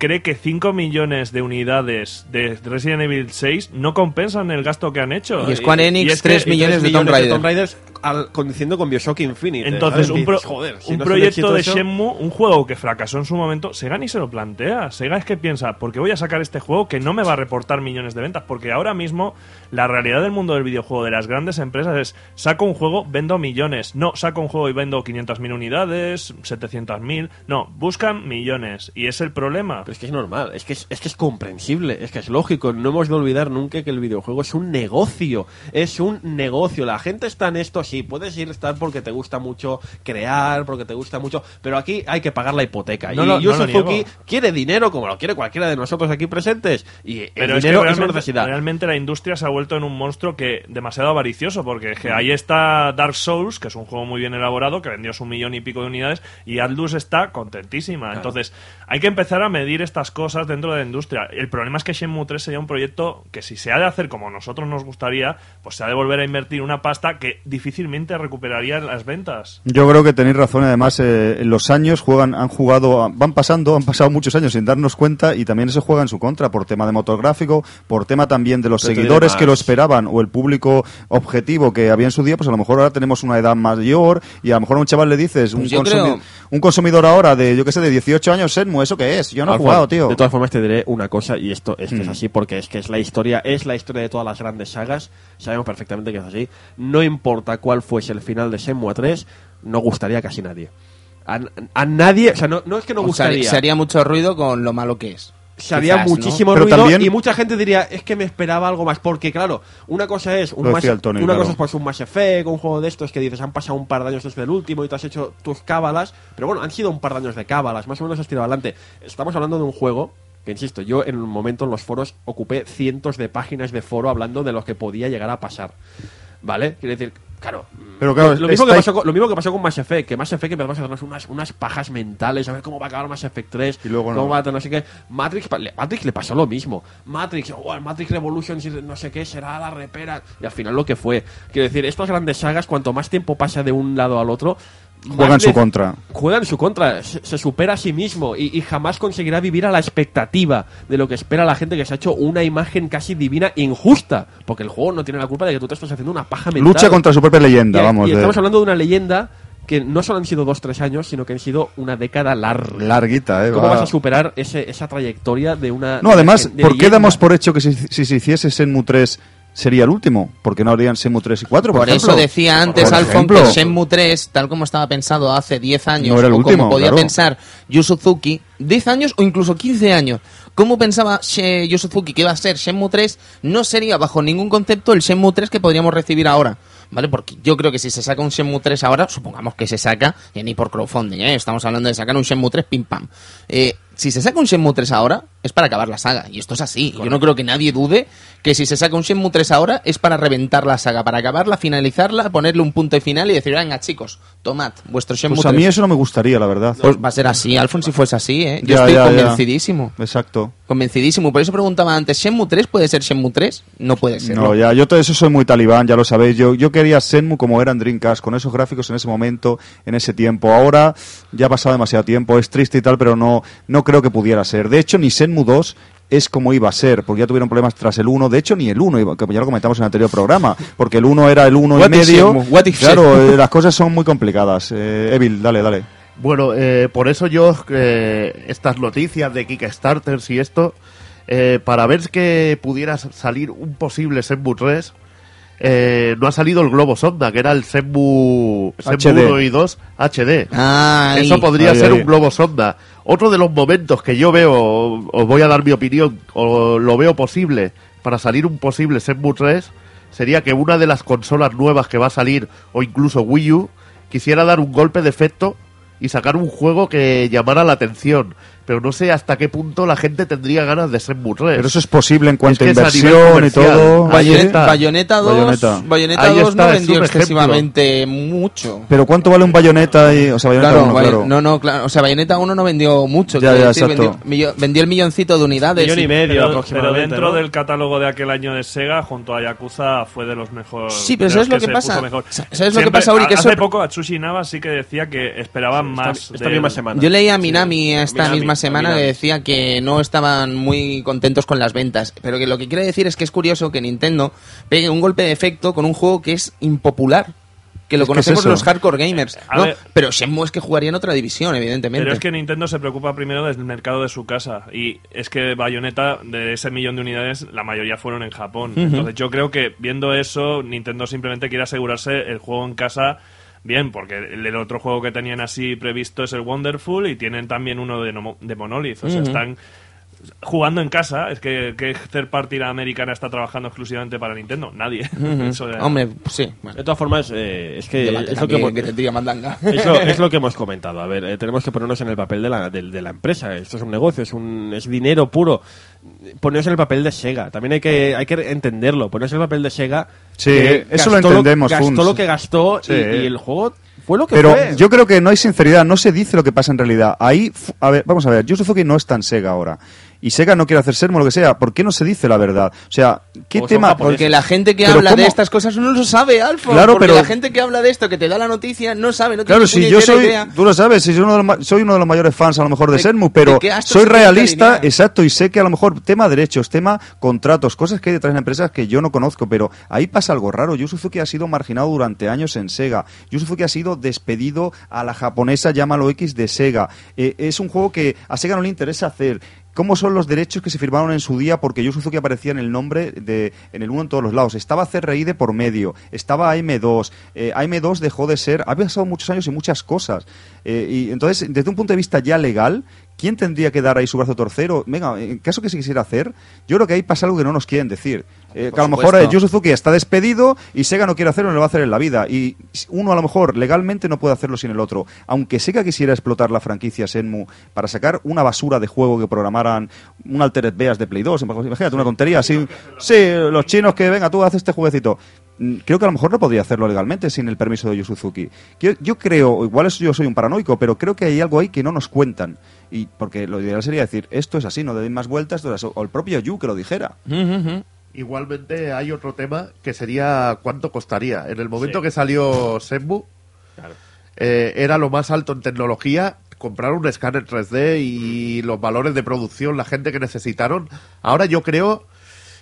cree que 5 millones de unidades de Resident Evil 6 no compensan el gasto que han hecho. Y Square Enix, es que- 3 y millones de Tomb Raider. Raiders al, conduciendo con Bioshock Infinite. Entonces, ¿sabes? un, pro- Dices, joder, si un no es un proyecto de Shenmue, un juego que fracasó en su momento, Sega ni se lo plantea. Sega es que piensa, ¿por qué voy a sacar este juego que no me va a reportar millones de ventas? Porque ahora mismo la realidad del mundo del videojuego de las grandes empresas es, saco un juego, vendo millones. No, saco un juego y vendo 500.000 unidades, 700.000. No, buscan millones. Y es el problema. Pero es que es normal, es que es, es que es comprensible, es que es lógico. No hemos de olvidar nunca que el videojuego es un negocio, es un negocio. La gente está en esto, sí, puedes ir a estar porque te gusta mucho crear, porque te gusta mucho, pero aquí hay que pagar la hipoteca. No y no Yu lo Suzuki niego. quiere dinero como lo quiere cualquiera de nosotros aquí presentes. Y el Pero es que dinero es, una realmente, necesidad. realmente la industria se ha vuelto en un monstruo que demasiado avaricioso, porque es que ahí está Dark Souls, que es un juego muy bien elaborado, que vendió su millón y pico de unidades, y Atlus está contentísima. Entonces, hay que empezar a medir estas cosas dentro de la industria. El problema es que Shenmue 3 sería un proyecto que si se ha de hacer como nosotros nos gustaría, pues se ha de volver a invertir una pasta que difícilmente recuperaría en las ventas. Yo creo que tenéis razón. Además, eh, en los años juegan, han jugado, van pasando, han pasado muchos años sin darnos cuenta y también eso juega en su contra por tema de motor gráfico, por tema también de los Pero seguidores que lo esperaban o el público objetivo que había en su día. Pues a lo mejor ahora tenemos una edad mayor y a lo mejor a un chaval le dices, un, Pues yo consumi- creo- un consumidor ahora de, yo qué sé, de 18 años, Senmu, ¿eso qué es? Yo no he Tío. De todas formas te diré una cosa y esto es que es Mm. así porque es que es la historia, es la historia de todas las grandes sagas. Sabemos perfectamente que es así. No importa cuál fuese el final de Shenmue 3, no gustaría a casi nadie. A, a nadie, o sea, no, no es que no O gustaría. se haría mucho ruido con lo malo que es. Se haría Quizás, ¿no? muchísimo ruido también- y mucha gente diría es que me esperaba algo más porque claro una cosa es un Mass- Tony, una claro. cosa es pues un Mass Effect un juego de estos que dices han pasado un par de años desde el último y te has hecho tus cábalas pero bueno han sido un par de años de cábalas más o menos has tirado adelante estamos hablando de un juego que insisto yo en un momento en los foros ocupé cientos de páginas de foro hablando de lo que podía llegar a pasar vale quiere decir Claro, Pero claro, lo, mismo que pasó con, lo mismo que pasó con Mass Effect, que Mass Effect empezamos a hacernos unas, unas pajas mentales, a ver cómo va a acabar Mass Effect 3, Y luego no. cómo va a no sé qué. Matrix, Matrix le pasó lo mismo. Matrix, oh, el Matrix Revolution, no sé qué, será la repera. Y al final lo que fue. Quiero decir, estas grandes sagas, cuanto más tiempo pasa de un lado al otro, Juega en su contra. Juega en su contra, se, se supera a sí mismo y, y jamás conseguirá vivir a la expectativa de lo que espera la gente que se ha hecho una imagen casi divina injusta. Porque el juego no tiene la culpa de que tú te estás haciendo una paja mental. Lucha contra su propia leyenda, Y- vamos. Y de- estamos hablando de una leyenda que no solo han sido dos, tres años, sino que han sido una década larga. Larguita, ¿eh? ¿Cómo Va- vas a superar ese- esa trayectoria de una. No, además, de- de ¿por qué damos por hecho que si, si se hiciese Senmu 3 sería el último? ¿Por qué no habrían Senmu 3 y 4? Por, Por, eso decía antes Por Alfon ejemplo. que Shenmue 3, tal como estaba pensado hace 10 años, No era el o último, como podía claro. pensar Yu Suzuki, 10 años o incluso 15 años, ¿cómo pensaba She- Yu Suzuki que iba a ser Shenmue 3? No sería bajo ningún concepto el Shenmue 3 que podríamos recibir ahora. ¿vale? Porque yo creo que si se saca un Shenmue 3 ahora, supongamos que se saca, y ni por crowdfunding, ¿eh? Estamos hablando de sacar un Shenmue 3 pim pam. Eh, si se saca un Shenmue 3 ahora, es para acabar la saga. Y esto es así. Yo no creo que nadie dude que si se saca un Shenmue 3 ahora, es para reventar la saga, para acabarla, finalizarla, ponerle un punto de final y decir, venga, chicos, tomad vuestro Shenmue Pues a 3. mí eso no me gustaría, la verdad. Pues va a ser así, Alfon, si fuese así, ¿eh? Yo Ya, estoy ya, ya. convencidísimo. Exacto. Convencidísimo. Por eso preguntaba antes, ¿Shenmue 3 puede ser Shenmue 3? No puede ser. No, ya, yo todo eso soy muy talibán, ya lo sabéis. Yo, yo quería Senmu como era en Dreamcast, con esos gráficos en ese momento, en ese tiempo. Ahora ya ha pasado demasiado tiempo, es triste y tal, pero no, no creo que pudiera ser. De hecho, ni Senmu 2 es como iba a ser, porque ya tuvieron problemas tras el 1. De hecho, ni el 1, iba- que ya lo comentamos en el anterior programa, porque el 1 era el 1 y medio. What if Claro, eh, las cosas son muy complicadas. Eh, Evil, dale, dale. Bueno, eh, por eso yo, eh, estas noticias de Kickstarters y esto, eh, para ver que pudiera salir un posible Senmu 3, eh, no ha salido el globo sonda, que era el Senmu, Senmu HD. 1 y 2 HD. Ay. Eso podría Ahí, ser ahí. un globo sonda. Otro de los momentos que yo veo, os voy a dar mi opinión, o lo veo posible para salir un posible Senmu 3, sería que una de las consolas nuevas que va a salir, o incluso Wii U, quisiera dar un golpe de efecto y sacar un juego que llamara la atención. Pero no sé hasta qué punto la gente tendría ganas de Senmu 3. Pero eso es posible en cuanto que a inversión y todo. Está. Bayonetta 2, Bayonetta. Bayonetta Ahí 2 está, no vendió excesivamente mucho. Pero ¿cuánto vale un bayoneta? Y, o sea, bayoneta Claro, uno, Bay- claro. no, no, claro. O sea, Bayonetta 1 no vendió mucho. Ya, quiero ya, decir, exacto. vendió, millo- vendió el milloncito de unidades. Millón y y- medio Pero, pero dentro ¿no? del catálogo de aquel año de Sega, junto a Yakuza, fue de los mejores. Sí, pero ¿sabes lo que pasa? ¿Sabes lo que pasa, Uri? Que hace eso- poco Atsushi Nava sí que decía que esperaban más. Esta, misma semana. Yo leí a Minami esta misma a semana que decía que no estaban muy contentos con las ventas. Pero que lo que quiere decir es que es curioso que Nintendo pegue un golpe de efecto con un juego que es impopular. Que lo Es que es conocemos los hardcore gamers. ¿no? ver- Pero Shenmue es que jugaría en otra división, evidentemente. Pero es que Nintendo se preocupa primero del mercado de su casa. Y es que Bayonetta, de ese millón de unidades, la mayoría fueron en Japón. Entonces yo creo que viendo eso, Nintendo simplemente quiere asegurarse el juego en casa bien, porque el, otro juego que tenían así previsto es el Wonderful y tienen también uno de, Monolith. O sea, están jugando en casa. Es que, que third party americana está trabajando exclusivamente para Nintendo. Nadie. Hombre, sí. Bueno, De todas formas, eh, es que debate es lo que, hemos, que mandanga. es, lo, es lo que hemos comentado. A ver, eh, tenemos que ponernos en el papel de la, de, de la empresa. Esto es un negocio, es, un, es dinero puro. Ponernos en el papel de Sega. También hay que, hay que entenderlo. Ponernos en el papel de Sega. Sí, que eso lo gastó entendemos, Gastó Funs. lo que gastó Sí. y, y el juego fue lo que Pero fue. yo creo que no hay sinceridad, no se dice lo que pasa en realidad. Ahí, a ver, vamos a ver, Yu Suzuki no está en Sega ahora. Y Sega no quiere hacer Sermo lo que sea. ¿Por qué no se dice la verdad? O sea, ¿qué O son tema? Porque la gente que Pero habla de estas cosas no lo sabe, Alfo. Claro, porque pero- la gente que habla de esto, que te da la noticia, no sabe. No Claro, tiene si yo soy, idea. tú lo sabes, si soy uno de los, soy uno de los mayores fans a lo mejor de, ¿De- Sermu, pero soy realista, exacto, y sé que a lo mejor tema derechos, tema contratos, cosas que hay detrás de empresas que yo no conozco, pero ahí pasa algo raro. Yu Suzuki ha sido marginado durante años en Sega. Yu Suzuki ha sido despedido a la japonesa, llámalo X, de Sega. Eh, es un juego que a Sega no le interesa hacer. ¿Cómo son los derechos que se firmaron en su día? Porque Yu Suzuki aparecía en el nombre de, en el uno en todos los lados. Estaba CRI de por medio, estaba AM2. Eh, AM2 dejó de ser, ha pasado muchos años y muchas cosas. Eh, y entonces, desde un punto de vista ya legal, ¿quién tendría que dar ahí su brazo torcero? Venga, en caso que se quisiera hacer, yo creo que ahí pasa algo que no nos quieren decir. Eh, que a lo mejor eh, Yu Suzuki está despedido y Sega no quiere hacerlo, no lo va a hacer en la vida. Y uno a lo mejor legalmente no puede hacerlo sin el otro. Aunque Sega quisiera explotar la franquicia Senmu para sacar una basura de juego que programaran un Altered Beas de Play 2, imagínate una tontería así. Sí, los chinos que venga, tú haces este jueguecito. Mm, Creo que a lo mejor no podría hacerlo legalmente sin el permiso de Yu Suzuki. Yo, yo creo, igual eso yo soy un paranoico, pero creo que hay algo ahí que no nos cuentan. Y porque lo ideal sería decir, esto es así, no le den más vueltas, es o el propio Yu que lo dijera. Igualmente hay otro tema que sería cuánto costaría. En el momento que salió Senmu, eh, era lo más alto en tecnología comprar un escáner 3D y los valores de producción, la gente que necesitaron. Ahora yo creo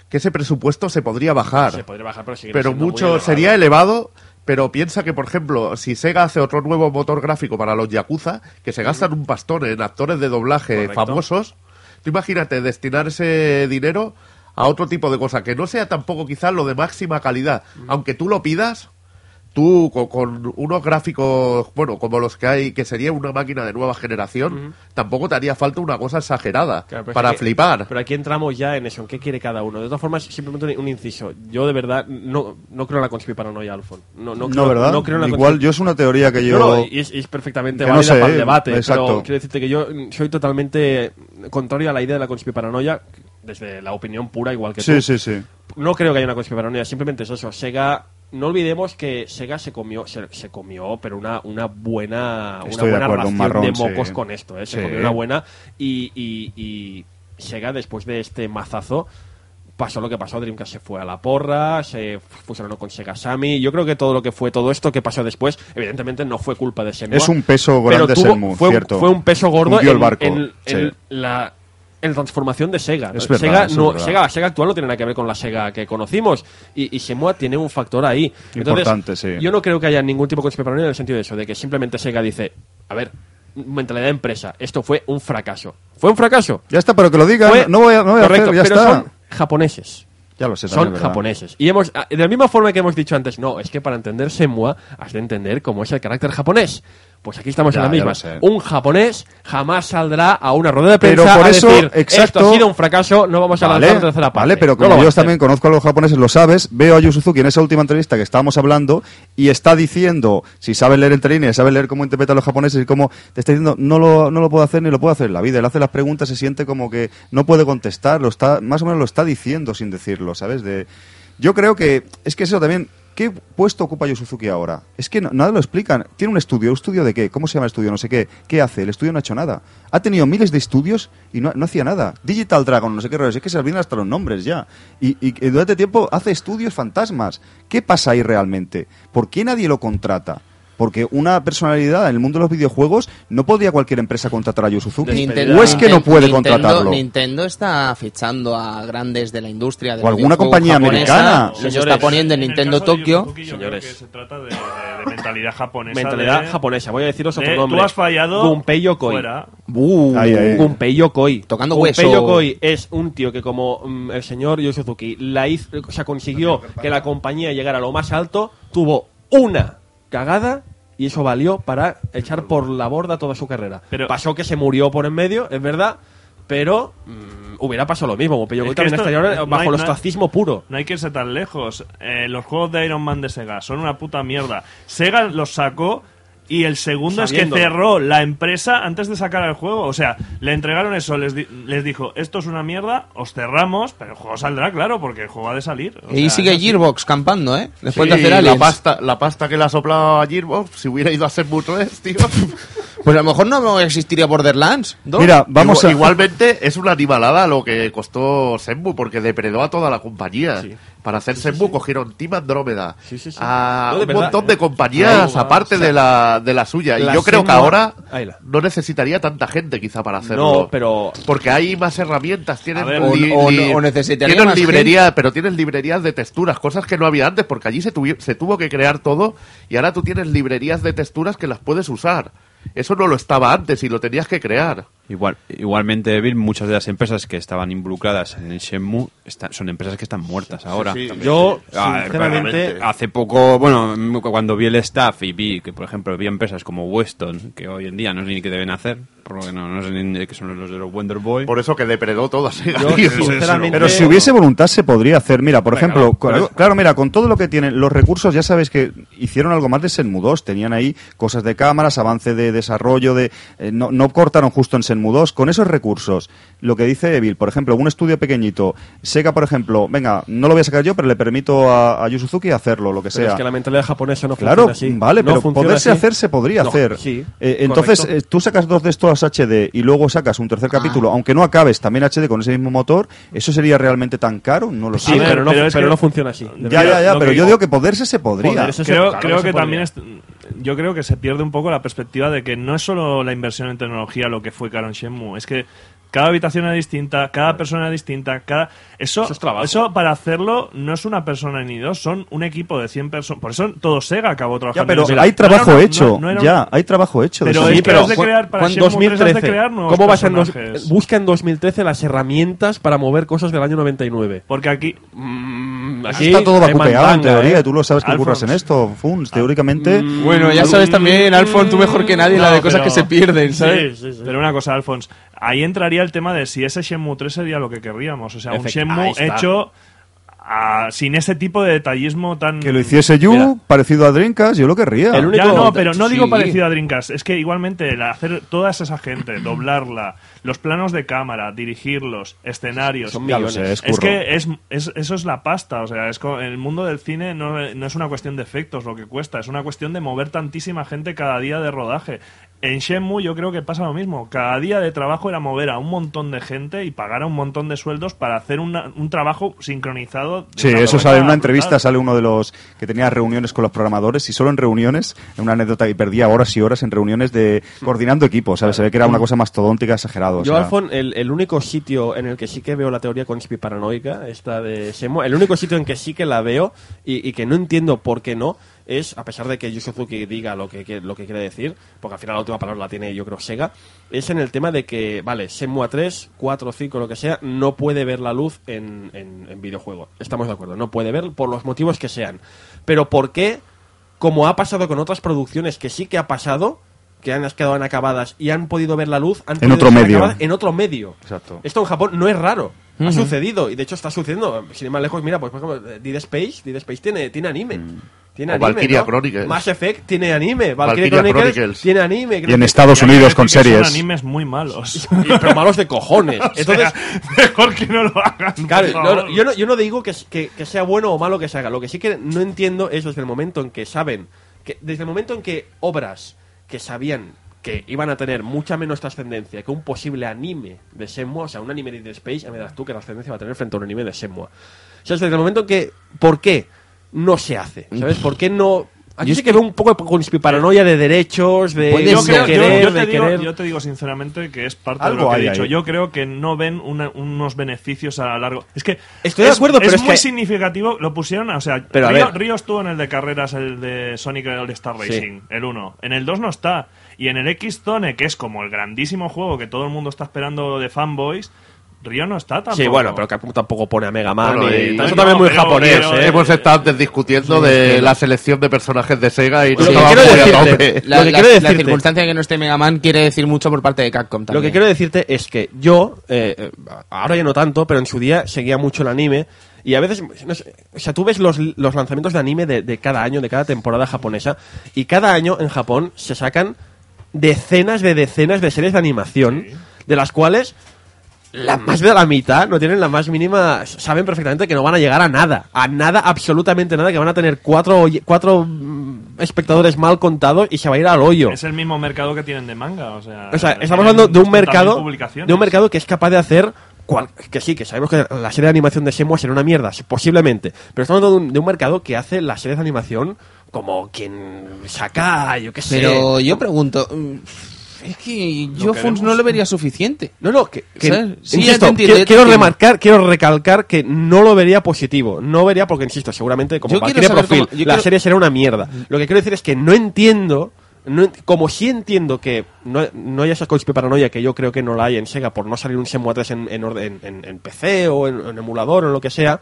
que ese presupuesto se podría bajar, Se podría bajar, pero pero mucho elevado. sería elevado. Pero piensa que, por ejemplo, si Sega hace otro nuevo motor gráfico para los Yakuza, que se gastan un pastón en actores de doblaje Correcto. famosos, tú imagínate destinar ese dinero a otro tipo de cosa, que no sea tampoco quizás lo de máxima calidad, aunque tú lo pidas, tú co- con, unos gráficos, bueno, como los que hay, que sería una máquina de nueva generación, tampoco te haría falta una cosa exagerada Claro, pero es para que- flipar. Pero aquí entramos ya en eso, en qué quiere cada uno. De todas formas, simplemente un, un inciso. Yo de verdad no, no creo en la conspiparanoia, Alfon. No, no, creo, No, ¿verdad? No creo en la Igual yo es una teoría que yo... No, y es, y es perfectamente válida sé, para el debate. exacto. Pero quiero decirte que yo soy totalmente contrario a la idea de la conspiparanoia, desde la opinión pura, igual que Sí, tú. sí, sí. No creo que haya una conspiranoia, simplemente es eso. Sega, no olvidemos que Sega se comió, se, se comió, pero una, una buena, una Estoy de buena acuerdo, un ración marrón, de sí. mocos con esto, ¿eh? Se Sí. comió una buena y, y, y Sega después de este mazazo pasó lo que pasó, Dreamcast se fue a la porra, se fusionó con Sega Sammy. Yo creo que todo lo que fue todo esto que pasó después, evidentemente no fue culpa de Shenmue. Es un peso pero grande tuvo- Shenmue, fue, cierto. fue un peso gordo el barco, en- en sí. la en la transformación de Sega. Es verdad, Sega, no, es verdad. Sega, Sega actual no tiene nada que ver con la Sega que conocimos. Y, y Shenmue tiene un factor ahí. Entonces, Importante, sí. Yo no creo que haya ningún tipo de conspiranoia en el sentido de eso, de que simplemente Sega dice, a ver, mentalidad de empresa, esto fue un fracaso. ¿Fue un fracaso? Ya está, pero que lo digan, Fue- no voy a, no voy a hacer, ya pero está. son japoneses. Ya lo sé, Son japoneses. Y hemos, ah, de la misma forma que hemos dicho antes, no, es que para entender Semua has de entender cómo es el carácter japonés. Pues aquí estamos Ya, en la misma. Un japonés jamás saldrá a una rueda de Pero prensa por a eso, decir, exacto. esto ha sido un fracaso, no vamos a Vale, lanzar la tercera parte. Vale, pero como yo también conozco a los japoneses, lo sabes, veo a Yu Suzuki en esa última entrevista que estábamos hablando y está diciendo, si sabes leer entre líneas, sabes leer cómo interpretan los japoneses y cómo te está diciendo, no lo, no lo puedo hacer ni lo puedo hacer en la vida. Él hace las preguntas, se siente como que no puede contestar, lo está, más o menos lo está diciendo sin decirlo, ¿sabes? De, yo creo que, es que eso también, ¿qué puesto ocupa Yu Suzuki ahora? Es que nada lo explican. Tiene un estudio, ¿un estudio de qué? ¿Cómo se llama el estudio? No sé qué. ¿Qué hace? El estudio no ha hecho nada. Ha tenido miles de estudios y no, hacía nada. Digital Dragon, no sé qué rollos, es que se olvidan hasta los nombres ya. Y, y durante tiempo hace estudios fantasmas. ¿Qué pasa ahí realmente? ¿Por qué nadie lo contrata? Porque una personalidad en el mundo de los videojuegos no podría cualquier empresa contratar a Yu Suzuki. Nintendo- ¿O es que no puede Nintendo- contratarlo? Nintendo está fichando a grandes de la industria de O alguna compañía americana. Se Señores, está poniendo en el Nintendo Tokyo. Yuzuki, yo Señores. creo que se trata de, de- de mentalidad japonesa. Mentalidad de- japonesa. Voy a deciros otro de, nombre. Tú has fallado. Gunpei Yokoi. Fuera. Uh, Ahí, ahí. Gunpei Yokoi. Tocando Gunpei hueso. Yokoi es un tío que como mm, el señor Yu Suzuki la hizo, o sea, consiguió que la compañía llegara a lo más alto, tuvo una cagada y eso valió para echar por la borda toda su carrera. Pero- Pasó que se murió por en medio, es verdad, pero mm, hubiera pasado lo mismo. Es que también esto- estaría ahora no bajo hay- el ostracismo puro. No hay que irse tan lejos. Eh, los juegos de Iron Man de Sega son una puta mierda. Sega los sacó y el segundo es que cerró la empresa antes de sacar el juego. O sea, le entregaron eso, les, di- les dijo, esto es una mierda, os cerramos, pero el juego saldrá, claro, porque el juego ha de salir. O Y sea, sigue. Gearbox campando, ¿eh? Después Sí, de hacer la pasta, la pasta que le ha soplado a Gearbox, si hubiera ido a ser Mutues, tío. Pues a lo mejor no existiría Borderlands. ¿no? Mira, vamos Igual- a... Igualmente es una animalada lo que costó Senmu, porque depredó a toda la compañía. Para hacer Senmu cogieron Team Andrómeda, Sí, sí, sí. a No, un verdad, montón ¿eh? de compañías aparte o sea, de, la, de la suya. Y yo creo que ahora no necesitaría tanta gente quizá para hacerlo. No, pero Porque hay más herramientas, tienen, ver, li- o- o- li- o necesitaría tienen más librería, pero tienes librerías de texturas, cosas que no había antes, porque allí se, tuvi- se tuvo que crear todo y ahora tú tienes librerías de texturas que las puedes usar. Eso no lo estaba antes y lo tenías que crear. Igual, igualmente, Bill, muchas de las empresas que estaban involucradas en el Shenmue están- son empresas que están muertas ahora. sí, yo, Ah, sinceramente, hace poco, bueno, cuando vi el staff y vi que, por ejemplo, vi empresas como Weston, que hoy en día no sé ni qué deben hacer, porque no, no sé ni qué son los de los Wonder Boy. Por eso que depredó Yo, sinceramente- Pero si hubiese voluntad se podría hacer. Mira, por Venga, ejemplo, por claro, mira, con todo lo que tienen los recursos, ya sabes que hicieron algo más de Senmu 2. Tenían ahí cosas de cámaras, avance de desarrollo, de eh, no, no cortaron justo en Senmu 2. Con esos recursos, lo que dice Evil, por ejemplo, un estudio pequeñito, Sega, por ejemplo, venga, no lo voy a sacar yo, pero le permito a, a Yu Suzuki hacerlo, lo que pero sea. es que la mentalidad japonesa no Claro, funciona así. vale, No pero poderse así. hacer se podría No, hacer. sí, Eh, entonces, eh, tú sacas dos de estos HD y luego sacas un tercer Ah. capítulo, aunque no acabes también HD con ese mismo motor, ¿eso sería realmente tan caro? No lo sé. Sí, pero, no, pero es pero que- no funciona así. Ya, ya, ya, pero que yo digo- que poderse se podría. Poderse se- creo claro, creo se que podría. también es- yo creo que se pierde un poco la perspectiva de que no es solo la inversión en tecnología lo que fue Karon Shenmue, es que cada habitación era distinta, cada persona era distinta, cada eso Eso es trabajo. eso para hacerlo no es una persona ni dos, son un equipo de 100 personas. Por eso todo Sega acabó trabajando Ya, pero en hay trabajo No, no, no, hecho. no ya, un- hay trabajo hecho. Pero Sí, pero de crear para fue en Shenmue 3 has de 2013. crear nuevos ¿Cómo en dos, personajes. busca en 2013 las herramientas para mover cosas del año 99? Porque aquí Mm, aquí está todo vacupeado en teoría. ¿eh? Tú lo sabes que ocurras en Alphonse. esto, Funs. Teóricamente. Bueno, ya sabes también, Alfon, tú mejor que nadie, la de cosas pero- que se pierden, ¿sabes? Sí, Pero una cosa, Alfons, ahí entraría el tema de si ese Shenmue 3 sería lo que querríamos. O sea, un Shenmue hecho ah, sin ese tipo de detallismo tan... Que lo hiciese Yu, Mira. parecido a Dreamcast, yo lo querría. El único- Ya no, pero no Sí. digo parecido a Dreamcast. Es que igualmente el hacer toda esa gente, doblarla, los planos de cámara, dirigirlos, escenarios... Son millones. sé, es que es, es- eso es la pasta, o sea, es co- el mundo del cine no, no es una cuestión de efectos lo que cuesta, es una cuestión de mover tantísima gente cada día de rodaje. En Shenmue yo creo que pasa lo mismo, cada día de trabajo era mover a un montón de gente y pagar a un montón de sueldos para hacer una- un trabajo sincronizado. Sí, eso sale en una brutal. entrevista, sale uno de los que tenía reuniones con los programadores y solo en reuniones, en una anécdota y perdía horas y horas en reuniones de coordinando equipos, ¿sabes? Se ve que era una cosa mastodóntica, exagerado. o Yo, sea, Alfon, el, el único sitio en el que sí que veo la teoría conspiranoica, esta de Shenmue, el único sitio en que sí que la veo y, y que no entiendo por qué no, es, a pesar de que Yu Suzuki diga lo que, que- lo que quiere decir, porque al final la última palabra la tiene yo creo Sega, es en el tema de que, vale, Shenmue 3, 4, 5, lo que sea, no puede ver la luz en, en, en videojuego. Estamos de acuerdo, no puede ver por los motivos que sean. Pero ¿por qué, como ha pasado con otras producciones que sí que ha pasado, que han quedado inacabadas y han podido ver la luz, han En otro medio. en otro medio. Exacto. Esto en Japón no es raro. Ha sucedido y de hecho está sucediendo. Sin ir más lejos, mira, pues por ejemplo, Dead Space, Dead Space tiene, tiene anime. Tiene O anime, Valkyria ¿no? Chronicles. Mass Effect tiene anime. Valkyria, Valkyria Chronicles, Chronicles. tiene anime. creo Y en que- Estados Unidos con series. Son animes muy malos. y- pero malos de cojones. Entonces, mejor que no lo hagan. Claro, no, favor. no, yo, no, yo no digo que, que- que sea bueno o malo que se haga. Lo que sí que no entiendo es desde el momento en que saben, que desde el momento en que obras que sabían que iban a tener mucha menos trascendencia que un posible anime de Shenmue, o sea, un anime de Dead Space, ya me das tú que trascendencia va a tener frente a un anime de Shenmue. O sea, desde el momento en que, ¿por qué no se hace? ¿Sabes? ¿Por qué no...? Aquí sí que veo un poco de paranoia de derechos, de, yo, creo- yo- querer, yo te de digo, querer... yo te digo sinceramente que es parte Algo de lo que he dicho. ahí. Yo creo que no ven una- unos beneficios a largo. Es que Estoy de es- acuerdo, pero es muy que- significativo. Lo pusieron, o sea, Pero a Río. Río estuvo en el de carreras, el de Sonic All Star Sí. Racing, el 1. En el 2 no está. Y en el X-Zone, que es como el grandísimo juego que todo el mundo está esperando de fanboys, Río no está tampoco. Sí, bueno, pero Capcom tampoco pone a Mega Man. Bueno, y- y- eso no, también es muy pero- japonés, pero- ¿eh? Hemos estado antes discutiendo de la selección de personajes de Sega y no Lo que quiero muy a decirte- tope. La, Lo que la- quiero la decirte- circunstancia de que no esté Mega Man quiere decir mucho por parte de Capcom también. Lo que quiero decirte es que yo, eh, eh, ahora ya no tanto, pero en su día seguía mucho el anime. Y a veces, no sé, o sea, tú ves los, los lanzamientos de anime de, de cada año, de cada temporada japonesa, y cada año en Japón se sacan decenas de decenas de series de animación, de las cuales la más de la mitad no tienen la más mínima. Saben perfectamente que no van a llegar a nada. A nada, absolutamente nada. Que van a tener cuatro, cuatro mm, espectadores mal contados y se va a ir al hoyo. Es el mismo mercado que tienen de manga. O sea, O sea, estamos tienen hablando de un 80.000 mercado de un mercado que es capaz de hacer cual- que sí, que sabemos que la serie de animación de Shenmue será una mierda, posiblemente, pero estamos hablando de un, de un mercado que hace las series de animación como quien saca, yo qué sé. Pero yo pregunto, mm, es que yo Fons no lo vería suficiente. No, no, que, que- ¿Sabes? Sí, insisto, ya te entiendo, quiero, ya te quiero entiendo. remarcar, quiero recalcar que no lo vería positivo. No vería porque, insisto, seguramente como Yo cómo- yo la quiero- serie será una mierda. Lo que quiero decir es que no entiendo, no como sí entiendo que no, no haya esa paranoia que yo creo que no la hay en Sega por no salir un Shenmue 3 en, en, orden- en- en PC o en, en emulador o en lo que sea,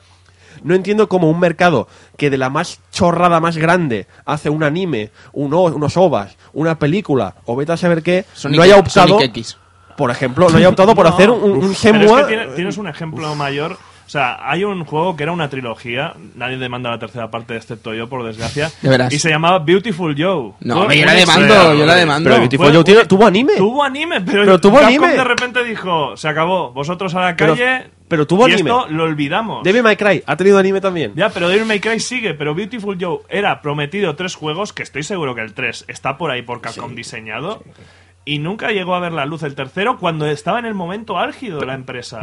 no entiendo cómo un mercado que de la más chorrada más grande hace un anime, uno- unos ovas, una película o vete a saber qué, Sonic- no haya optado, por ejemplo, no haya optado por No, hacer un, un es que tiene- tienes un ejemplo mayor. O sea, hay un juego que era una trilogía. Nadie demanda la tercera parte, excepto yo, por desgracia. Verás. Y se llamaba Beautiful Joe. No, yo un la demando, yo la demando. Pero Beautiful Joe un- tuvo anime. Tuvo anime, pero, Pero tuvo Capcom anime. de repente dijo, se acabó, vosotros a la calle. pero tuvo y anime. esto lo olvidamos. Devil May Cry ha tenido anime también. Ya, pero Devil May Cry sigue, pero Beautiful Joe era prometido tres juegos, que estoy seguro que el 3 está por ahí por Capcom diseñado, y nunca llegó a ver la luz el tercero cuando estaba en el momento álgido de la empresa.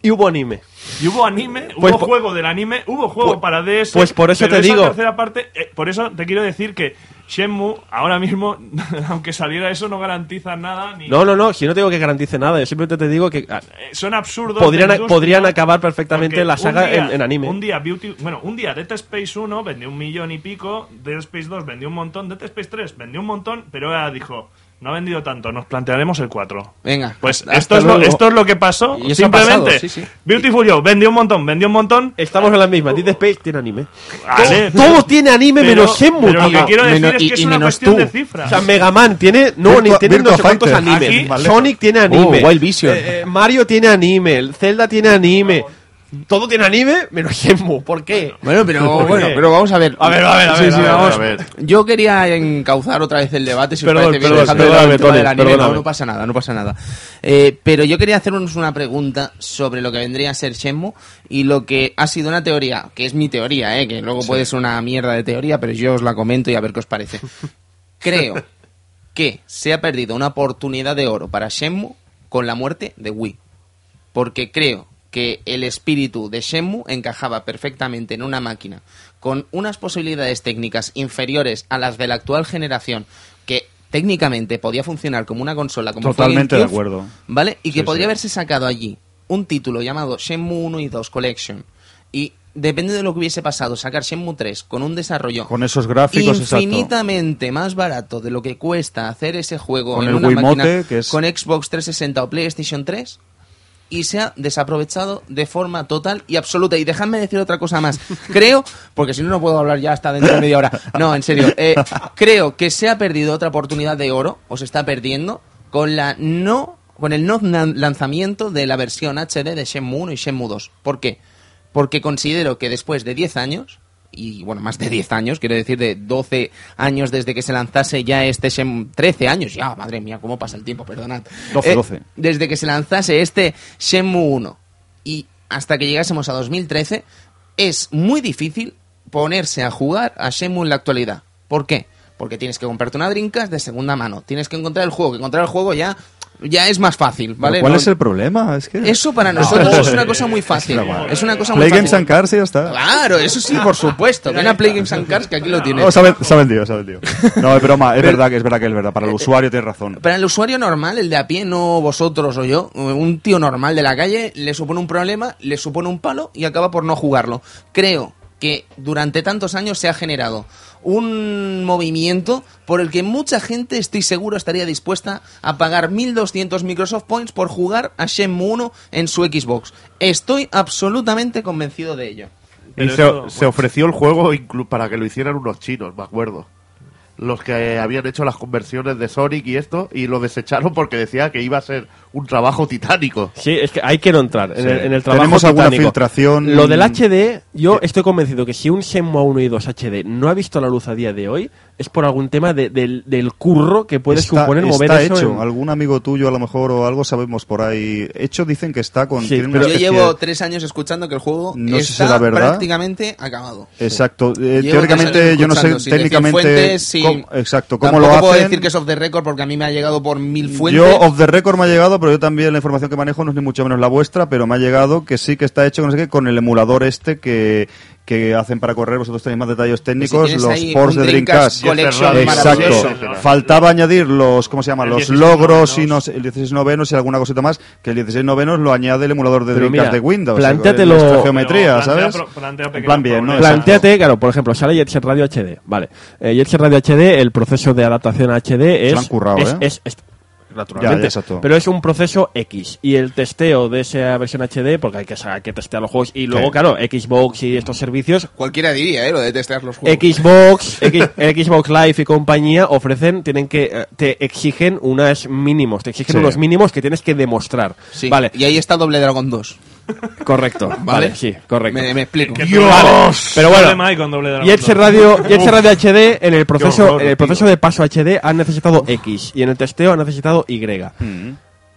Y hubo anime. Y hubo anime, Pues hubo po- juego del anime, hubo juego Pues- para DS. pues por eso te digo- tercera parte, eh, por eso te quiero decir que Shenmue ahora mismo, aunque saliera eso, no garantiza nada. Ni, No, no, no, si no te digo que garantice nada, yo simplemente te digo que ah, Eh, son absurdos. podrían, acabar perfectamente la saga día- en, en anime. Un día, Beauty, bueno, un día Dead Space 1 vendió un millón y pico, Dead Space 2 vendió un montón, Dead Space 3 vendió un montón, pero ahora dijo, No ha vendido tanto, nos plantearemos el 4. Venga. Pues hasta esto es, lo, esto es lo que pasó. Y Simplemente, pasado, sí, sí. Beautiful Joe vendió un montón, vendió un montón. Estamos en la misma. Dead Space tiene anime. Vale. Todo, todo tiene anime Pero- menos Shenmue, pero lo que quiero decir Menos- es y- que es y una menos cuestión tú. de cifras. O sea, Mega Man tiene. No, Virtua- ni tiene no sé Virtua cuántos animes. Aquí-. Sonic tiene anime. Oh, Wild Vision. Eh, eh, Mario tiene anime. el Zelda tiene anime. Todo tiene anime menos Shenmue. ¿Por qué? Bueno, pero ¿Por bueno, pero vamos a ver. A ver, a ver, a ver, sí, a ver, vamos. a ver. Yo quería encauzar otra vez el debate, si Perdón, os parece bien, perdón, dejando de lado el perdóname, tema Tony, del anime. No, pasa nada, no pasa nada. Eh, pero yo quería haceros una pregunta sobre lo que vendría a ser Shenmue y lo que ha sido una teoría, que es mi teoría, eh, que luego puede ser una mierda de teoría, pero yo os la comento y a ver qué os parece. Creo que se ha perdido una oportunidad de oro para Shenmue con la muerte de Wii. Porque creo que el espíritu de Shenmue encajaba perfectamente en una máquina con unas posibilidades técnicas inferiores a las de la actual generación que técnicamente podía funcionar como una consola como Totalmente de acuerdo. ¿Vale? Y que Sí, podría sí. haberse sacado allí un título llamado Shenmue 1 y 2 Collection y depende de lo que hubiese pasado, sacar Shenmue 3 con un desarrollo Con esos gráficos, exacto. infinitamente más barato de lo que cuesta hacer ese juego Con en el una Wiimote, máquina que es- con Xbox 360 o PlayStation 3 y se ha desaprovechado de forma total y absoluta. Y dejadme decir otra cosa más. Creo, porque si no, no puedo hablar ya hasta dentro de media hora. No, en serio. eh, creo que se ha perdido otra oportunidad de oro, o se está perdiendo, con la no con el no lanzamiento de la versión HD de Shenmue 1 y Shenmue 2. ¿Por qué? Porque considero que después de 10 años, y bueno, más de 10 años, quiero decir de 12 años desde que se lanzase ya este Shenmue, 13 años ya, madre mía, cómo pasa el tiempo, perdonad. 12, Eh, 12. Desde que se lanzase este Shenmue 1 y hasta que llegásemos a 2013, es muy difícil ponerse a jugar a Shenmue en la actualidad. ¿Por qué? Porque tienes que comprarte una Dreamcast de segunda mano, tienes que encontrar el juego, que encontrar el juego ya, ya es más fácil, ¿vale? ¿Cuál No- es el problema? Es que... Eso para nosotros es una cosa muy fácil. Es una cosa muy Play fácil. Games and Cars y ya está. Claro, eso sí, por supuesto. Ven a Play Games and Cars que aquí lo tienes. Ha vendido, se ha vendido. No, es broma, es verdad que es verdad que es verdad. Para el usuario tienes razón. Para el usuario normal, el de a pie, no vosotros o yo, un tío normal de la calle, le supone un problema, le supone un palo y acaba por no jugarlo. Creo que durante tantos años se ha generado un movimiento por el que mucha gente, estoy seguro, estaría dispuesta a pagar 1200 Microsoft Points por jugar a Shenmue 1 en su Xbox. Estoy absolutamente convencido de ello. Y se, eso- se ofreció el juego inclu- para que lo hicieran unos chinos, me acuerdo. Los que habían hecho las conversiones de Sonic y esto, y lo desecharon porque decía que iba a ser un trabajo titánico. Sí, es que hay que no entrar en, Sí. el, en el trabajo Tenemos alguna titánico. filtración- Lo del HD, yo estoy convencido que si un Shenmue 1 y 2 HD no ha visto la luz a día de hoy, es por algún tema de- del, del curro que puede está, suponer mover está eso. hecho. en- Algún amigo tuyo a lo mejor o algo sabemos por ahí. Hecho dicen que está con... Sí, una pero Yo llevo tres años escuchando que el juego No sé si está será verdad. prácticamente acabado. Exacto. Eh, teóricamente, yo no sé sin técnicamente... fuentes, sin- cómo- exacto, cómo Tampoco lo puedo hacen. decir que es off the record porque a mí me ha llegado por mil fuentes. Yo, off the record me ha llegado, pero yo también la información que manejo no es ni mucho menos la vuestra, pero me ha llegado que sí que está hecho no sé qué, con el emulador este que, que hacen para correr. Vosotros tenéis más detalles técnicos, tienes los ports de Dreamcast. Collection Exacto. Faltaba añadir los, ¿cómo se llaman? El Los 16 logros y no el 16 novenos y alguna cosita más, que el 16 novenos lo añade el emulador de Dreamcast mira, de Windows. plantéatelo- geometría, plantea ¿sabes? plantea en plan bien, ¿no? Plantéate, claro, por ejemplo, sale Jet Set Radio HD, vale. Eh, Jet Set Radio HD, el proceso de adaptación a HD es... lo han currado, es, ¿eh? es- es- naturalmente, Ya, pero es un proceso X y el testeo de esa versión HD, porque hay que, hay que testear los juegos y luego, Sí. claro, Xbox y estos servicios Cualquiera diría, ¿eh? Lo de testear los juegos. Xbox, X- Xbox Live y compañía ofrecen, tienen que, eh, te exigen unos mínimos, te exigen Sí. unos mínimos que tienes que demostrar. Sí. Vale, Y ahí está Doble Dragon 2. Correcto. Vale, sí, correcto. Me, me explico. Vale, pero bueno, con doble. Jet Set Radio, Jet Set Radio HD en el proceso, horror, en el tío. proceso de paso HD han necesitado X y en el testeo han necesitado Y. Mm.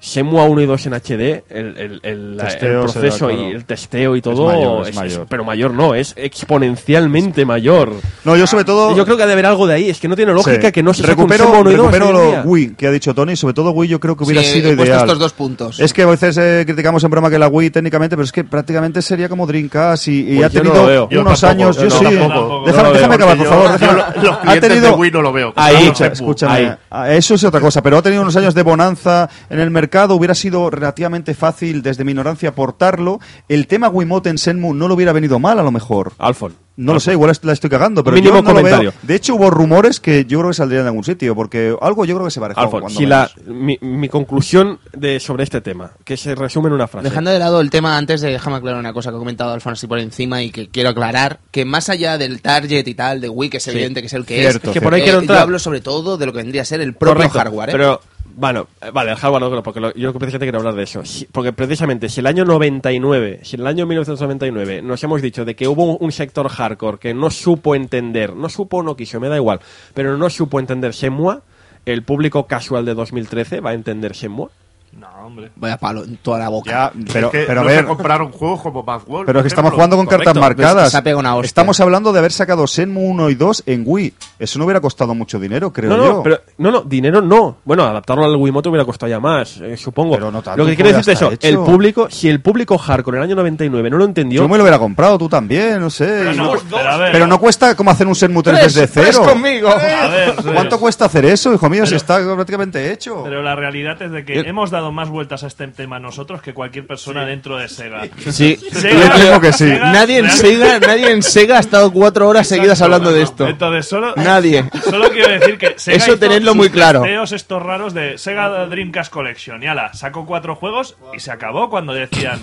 Semua 1 y 2 en HD, el, el- el- el proceso claro. y el testeo y todo, mayor, es mayor. pero mayor no, es exponencialmente mayor. No, yo sobre todo... Yo creo que ha de haber algo de ahí, es que no tiene lógica Sí. que no se recupero, Semua 1 y 2 recupero lo. Wii que ha dicho Tony, sobre todo Wii yo creo que hubiera Sí, sido he puesto ideal. estos dos puntos. Es que a veces eh, criticamos en broma que la Wii técnicamente, pero es que prácticamente sería como Dreamcast y, y Pues ha no tenido. Yo unos tampoco, años. yo Yo, no, sí. tampoco. Déjame, No déjame acabar, por favor. yo- déjame- yo los ha tenido, de Wii no lo veo. Ahí, escúchame. Ah, Eso es otra cosa, pero ha tenido unos años de bonanza en el mercado mercado, hubiera sido relativamente fácil desde mi ignorancia portarlo. El tema Wiimote en Senmu no le hubiera venido mal a lo mejor. Alfon. No lo sé, igual la estoy cagando, pero Mínimo yo no lo comentario. veo. De hecho, hubo rumores que yo creo que saldrían de algún sitio, porque algo yo creo que se barajó. Alfon, si la, mi, mi conclusión de, sobre este tema, que se resume en una frase. Dejando de lado el tema, antes de déjame aclarar una cosa que ha comentado Alfonso así por encima y que quiero aclarar, que más allá del target y tal de Wii, que es evidente que es el que Cierto, es, que por ahí eh, quiero yo entrar. hablo sobre todo de lo que vendría a ser el propio Correcto, hardware. ¿eh? Pero, bueno, vale, el hardware porque lo- yo precisamente quiero hablar de eso. Porque precisamente, si el año 99, si en el año 1999 nos hemos dicho de que hubo un, un sector hardcore que no supo entender, no supo o no quiso, me da igual, pero no supo entender Shenmue, el público casual de 2013 va a entender Shenmue. No, hombre. Vaya palo en toda la boca. Ya, pero, Es que pero a ver, se compraron juegos como Mad World. pero es que estamos jugando con Correcto, cartas marcadas. se ha pegado una. Estamos hablando de haber sacado Senmu 1 y 2 en Wii. Eso no hubiera costado mucho dinero, creo No, yo. no, pero, no, no, dinero no. Bueno, adaptarlo al Wiimote hubiera costado ya más, eh, supongo. Pero no tanto, lo que quiero decirte eso, el público, si el público hardcore en el año 99 no lo entendió, Yo me lo hubiera comprado, tú también, no sé. Pero, No- no, pero a ver, pero no cuesta como hacer un Senmu 3 desde cero. conmigo! a ver, ¿Cuánto cuesta hacer eso, hijo mío? si está prácticamente hecho. Pero la realidad es de que hemos dado más vueltas a este tema nosotros que cualquier persona dentro de Sega. Sí, Sega- Yo temo que sí. Sega nadie en Sega, nadie en Sega ha estado cuatro horas seguidas hablando de esto. Entonces, solo, Nadie. solo quiero decir que Sega Eso tenedlo muy claro. estos raros de Sega Dreamcast Collection. Y ala, sacó cuatro juegos y se acabó cuando decían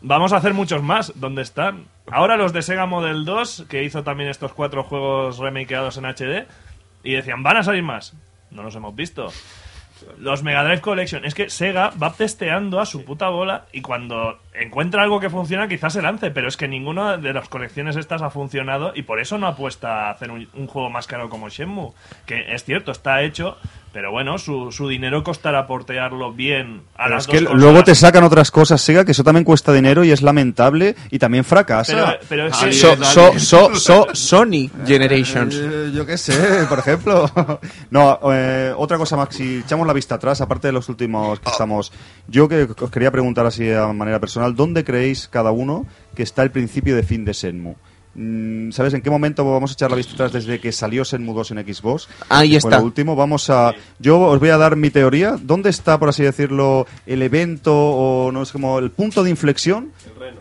vamos a hacer muchos más. ¿Dónde están? Ahora los de Sega Model 2, que hizo también estos cuatro juegos remakeados en HD, y decían, van a salir más. No los hemos visto. Los Mega Drive Collection. Es que Sega va testeando a su puta bola y cuando encuentra algo que funciona quizás se lance, pero es que ninguna de las colecciones estas ha funcionado y por eso no apuesta a hacer un, un juego más caro como Shenmue. Que es cierto, está hecho, pero bueno, su, su dinero costará portearlo bien a Pero las es que dos luego te sacan otras cosas, Sega, que eso también cuesta dinero y es lamentable y también fracasa. Pero, pero es que... So, so, so, so- Sony Generations. Eh, yo qué sé, por ejemplo. no, eh, otra cosa más, si echamos la vista atrás, aparte de los últimos que estamos, yo que os quería preguntar así a manera personal, ¿dónde creéis cada uno que está el principio de fin de Senmu? Mm, ¿Sabes en qué momento vamos a echar la vista atrás desde que salió Senmu 2 en Xbox? Ahí está. lo último, vamos a. Yo os voy a dar mi teoría. ¿Dónde está, por así decirlo, el evento o no es como el punto de inflexión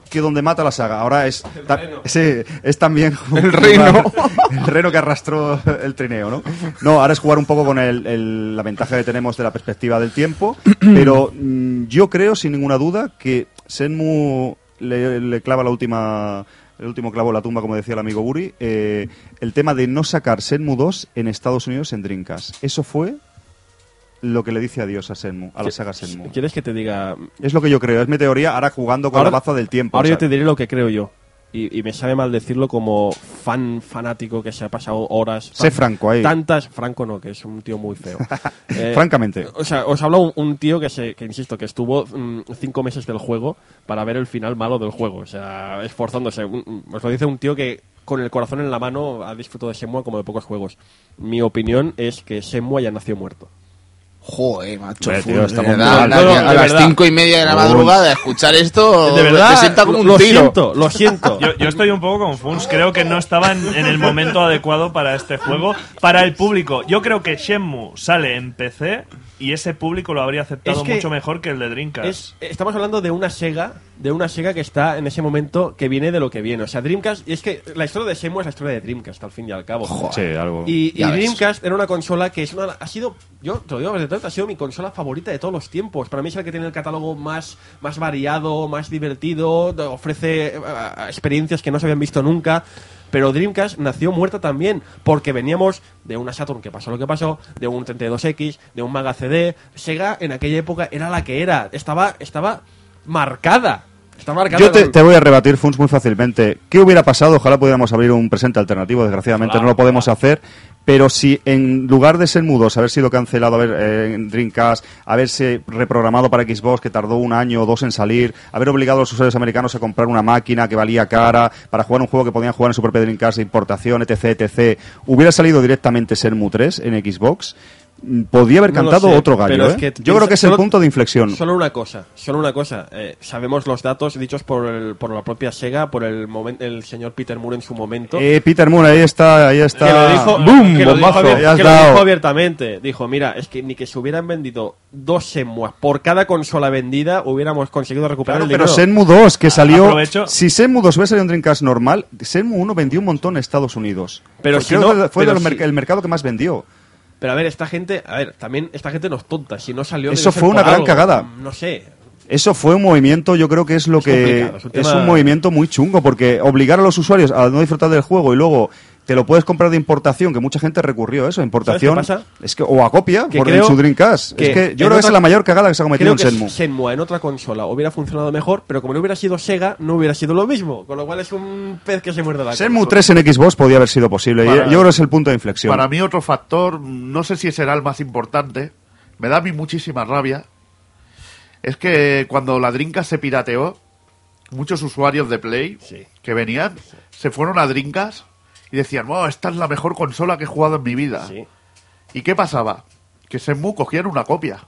que donde mata la saga? Ahora es. ta- sí, es también. El reno. el reno que arrastró el trineo, ¿no? No, ahora es jugar un poco con el- el- la ventaja que tenemos de la perspectiva del tiempo. pero mm, yo creo, sin ninguna duda, que Senmu le, le clava la última. El último clavo en la tumba, como decía el amigo Buri. eh, el tema de no sacar Senmu 2 en Estados Unidos en Dreamcast. Eso fue lo que le dice adiós a Senmu, a la saga Senmu. ¿quieres que te diga? Es lo que yo creo, es mi teoría, ahora jugando con Ahora- la baza del tiempo. Ahora o yo te diré lo que creo yo. Y, y me sabe mal decirlo como fan fanático que se ha pasado horas. Sé franco ahí. Tantas. Franco no, que es un tío muy feo. Eh, Francamente. O sea, os habla un, un tío que, se, que, insisto, que estuvo mm, cinco meses del juego para ver el final malo del juego. O sea, esforzándose. Un- os lo dice un tío que con el corazón en la mano ha disfrutado de Shenmue como de pocos juegos. Mi opinión es que Shenmue ya nació muerto. Joder, macho. Tío, verdad, a, No, no, a de las verdad. cinco y media de la madrugada, escuchar esto De verdad, te sienta como un lo tiro. siento, lo siento. Yo, yo estoy un poco confuso. Creo que no estaba en, en el momento adecuado para este juego, para el público. Yo creo que Shenmue sale en PC y ese público lo habría aceptado Es que mucho mejor que el de Dreamcast. Es- estamos hablando de una Sega, de una Sega que está en ese momento que viene de lo que viene. O sea, Dreamcast, y es que la historia de Shenmue es la historia de Dreamcast, al fin y al cabo. Sí, algo. Y, y Ya ves. Dreamcast era una consola que es una, ha sido, yo te lo digo desde tanto, ha sido mi consola favorita de todos los tiempos. Para mí es la que tiene el catálogo más, más variado, más divertido, ofrece eh, experiencias que no se habían visto nunca. Pero Dreamcast nació muerta también, porque veníamos de una Saturn que pasó lo que pasó, de un 32X, de un Maga CD. Sega en aquella época era la que era, estaba, estaba marcada. Está Yo te, te voy a rebatir, Funs, muy fácilmente. ¿Qué hubiera pasado? Ojalá pudiéramos abrir un presente alternativo, desgraciadamente no lo podemos hacer. Pero si en lugar de ser mudos, haber sido cancelado haber, eh, en Dreamcast, haberse reprogramado para Xbox, que tardó un año o dos en salir, haber obligado a los usuarios americanos a comprar una máquina que valía cara para jugar un juego que podían jugar en su propio Dreamcast de importación, etc., etc., hubiera salido directamente Sermu 3 en Xbox, podía haber No cantado sé, otro gallo. pero es ¿eh? que Yo creo que es el punto de inflexión. Solo una cosa, solo una cosa. eh, sabemos los datos dichos por, el- por la propia Sega, por el, momen- el señor Peter Moore en su momento. Eh, Peter Moore, ahí está, ahí está. que lo dijo, ¡Boom! que lo dijo que lo dijo abiertamente. Dijo, mira, es que ni que se hubieran vendido dos Semuas por cada consola vendida, hubiéramos conseguido recuperar Claro, el pero dinero. Shenmue 2, que salió. aprovecho. Si Shenmue 2 hubiera salido en Dreamcast normal, Shenmue 1 vendió un montón en Estados Unidos. Pero Porque si no- fue pero si- el mercado que más vendió. Pero a ver, esta gente, a ver, también esta gente no es tonta. Si no salió, Eso fue una gran algo. cagada. No sé. Eso fue un movimiento, yo creo que es lo Es que es un es un movimiento muy chungo, porque obligar a los usuarios a no disfrutar del juego y luego te lo puedes comprar de importación, que mucha gente recurrió a eso, importación, ¿Sabes qué pasa? es que o a copia Que por creo en su Dreamcast. que es que yo creo que es la mayor cagada que se ha cometido Creo en que Shenmue. Shenmue en otra consola hubiera funcionado mejor, pero como no hubiera sido Sega, no hubiera sido lo mismo. Con lo cual es un pez que se muerde la Shenmue cola. 3 en Xbox podía haber sido posible. Para- yo creo que es el punto de inflexión. Para mí otro factor, no sé si será el más importante, me da a mí muchísima rabia, es que cuando la Dreamcast se pirateó, muchos usuarios de Play Sí. que venían se fueron a Dreamcast y decían, wow, esta es la mejor consola que he jugado en mi vida. Sí. ¿Y qué pasaba? Que Shenmue cogían una copia.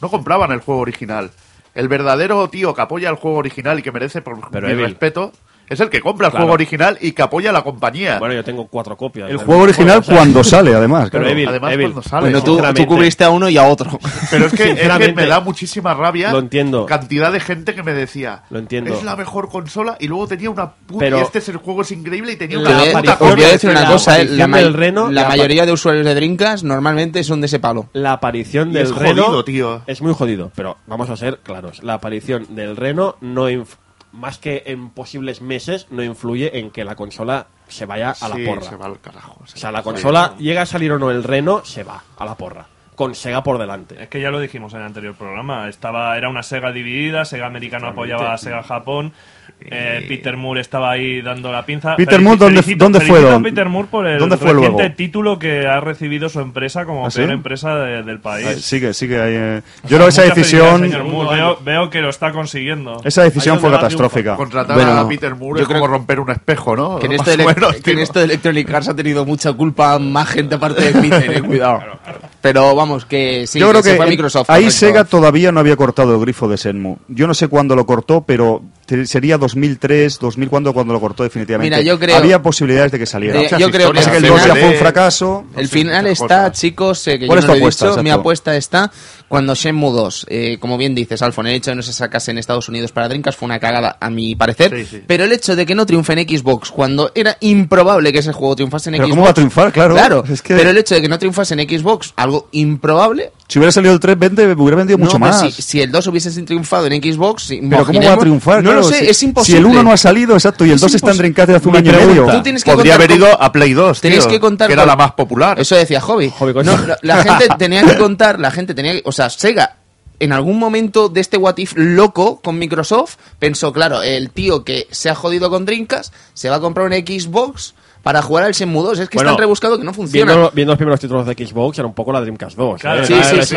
No compraban el juego original. El verdadero tío que apoya el juego original y que merece por Pero, mi Evil. respeto es el que compra el Claro. juego original y que apoya a la compañía. Bueno, yo tengo cuatro copias. el del juego original o sea, cuando sale, además. Pero claro. Evil, Además, Evil. cuando sale. Bueno, tú, cubriste a uno y a otro. Pero es que, es que Sinceramente, me da muchísima rabia lo entiendo. cantidad de gente que me decía Lo entiendo. es la mejor consola y luego tenía una puta Pero- y este es el juego es increíble y tenía La una puta os voy a copia decir de una la cosa, eh, la, ma- del Reno, la la mayoría de usuarios de Dreamcast normalmente son de ese palo. La aparición del es Reno jodido, tío. es muy jodido, pero vamos a ser claros. La aparición del Reno no más que en posibles meses no influye en que la consola se vaya a la Sí, porra. se va al carajo. O sea, la consola llega a salir o no el Reno, se va a la porra. Con Sega por delante. Es que ya lo dijimos en el anterior programa. Estaba, era una Sega dividida, Sega americano apoyaba a Sega Japón. Eh, Peter Moore estaba ahí dando la pinza. Peter Moore, ¿dónde- felicito- dónde fue, a Peter Moore por el dónde fue reciente luego? título que ha recibido su empresa como ¿Ah, sí? peor empresa de- del país. Ay, Sigue, sigue ahí. eh. O Yo creo que esa decisión, señor Moore. Veo, veo que lo está consiguiendo. esa decisión fue catastrófica. Contratar Bueno, a Peter Moore yo es creo como romper un espejo, ¿no? Que en, esto de, que en esto de Electronic Arts ha tenido mucha culpa más gente aparte de Peter, eh, cuidado. Pero vamos, que sí, Yo creo se que fue a en- Microsoft. ahí correcto. Sega todavía no había cortado el grifo de Shenmue. Yo no sé cuándo lo cortó, pero sería 2003, 2000 cuando cuando lo cortó definitivamente. Mira, yo creo- había posibilidades de que saliera. De- yo creo que que el al 2 ya final- fue un fracaso. El Sí, final muchas está, cosas. chicos, eh, que ¿Cuál yo no lo he apuesta, dicho, mi apuesta está cuando Shenmue 2, eh, como bien dices, Alfon, el hecho de no se sacase en Estados Unidos para Dreamcast fue una cagada, a mi parecer, Sí, sí. pero el hecho de que no triunfe en Xbox, cuando era improbable que ese juego triunfase en Pero Xbox... ¿cómo va a triunfar? Claro. Claro, Es que- pero el hecho de que no triunfase en Xbox, algo improbable... Si hubiera salido el 320 hubiera vendido mucho no, más. Si, si el 2 hubiese triunfado en Xbox, Pero ¿cómo va a triunfar? No Claro, lo sé, si, es imposible. Si el 1 no ha salido, exacto, y el Es 2 está en Dreamcast hace un año y medio. Tú tienes que Podría contar haber con- ido a Play 2, Tenéis que contar era con- la más popular. Eso decía Hobby. Hobby. No, la, la gente tenía que contar, la gente tenía que, o sea, Sega en algún momento de este what if loco con Microsoft pensó, claro, el tío que se ha jodido con Dreamcast se va a comprar una Xbox para jugar al Shenmue 2. Es que Bueno, es tan rebuscado que no funciona. Viendo, viendo los primeros títulos de Xbox, era un poco la Dreamcast 2. Claro, ¿eh? sí, sí, sí.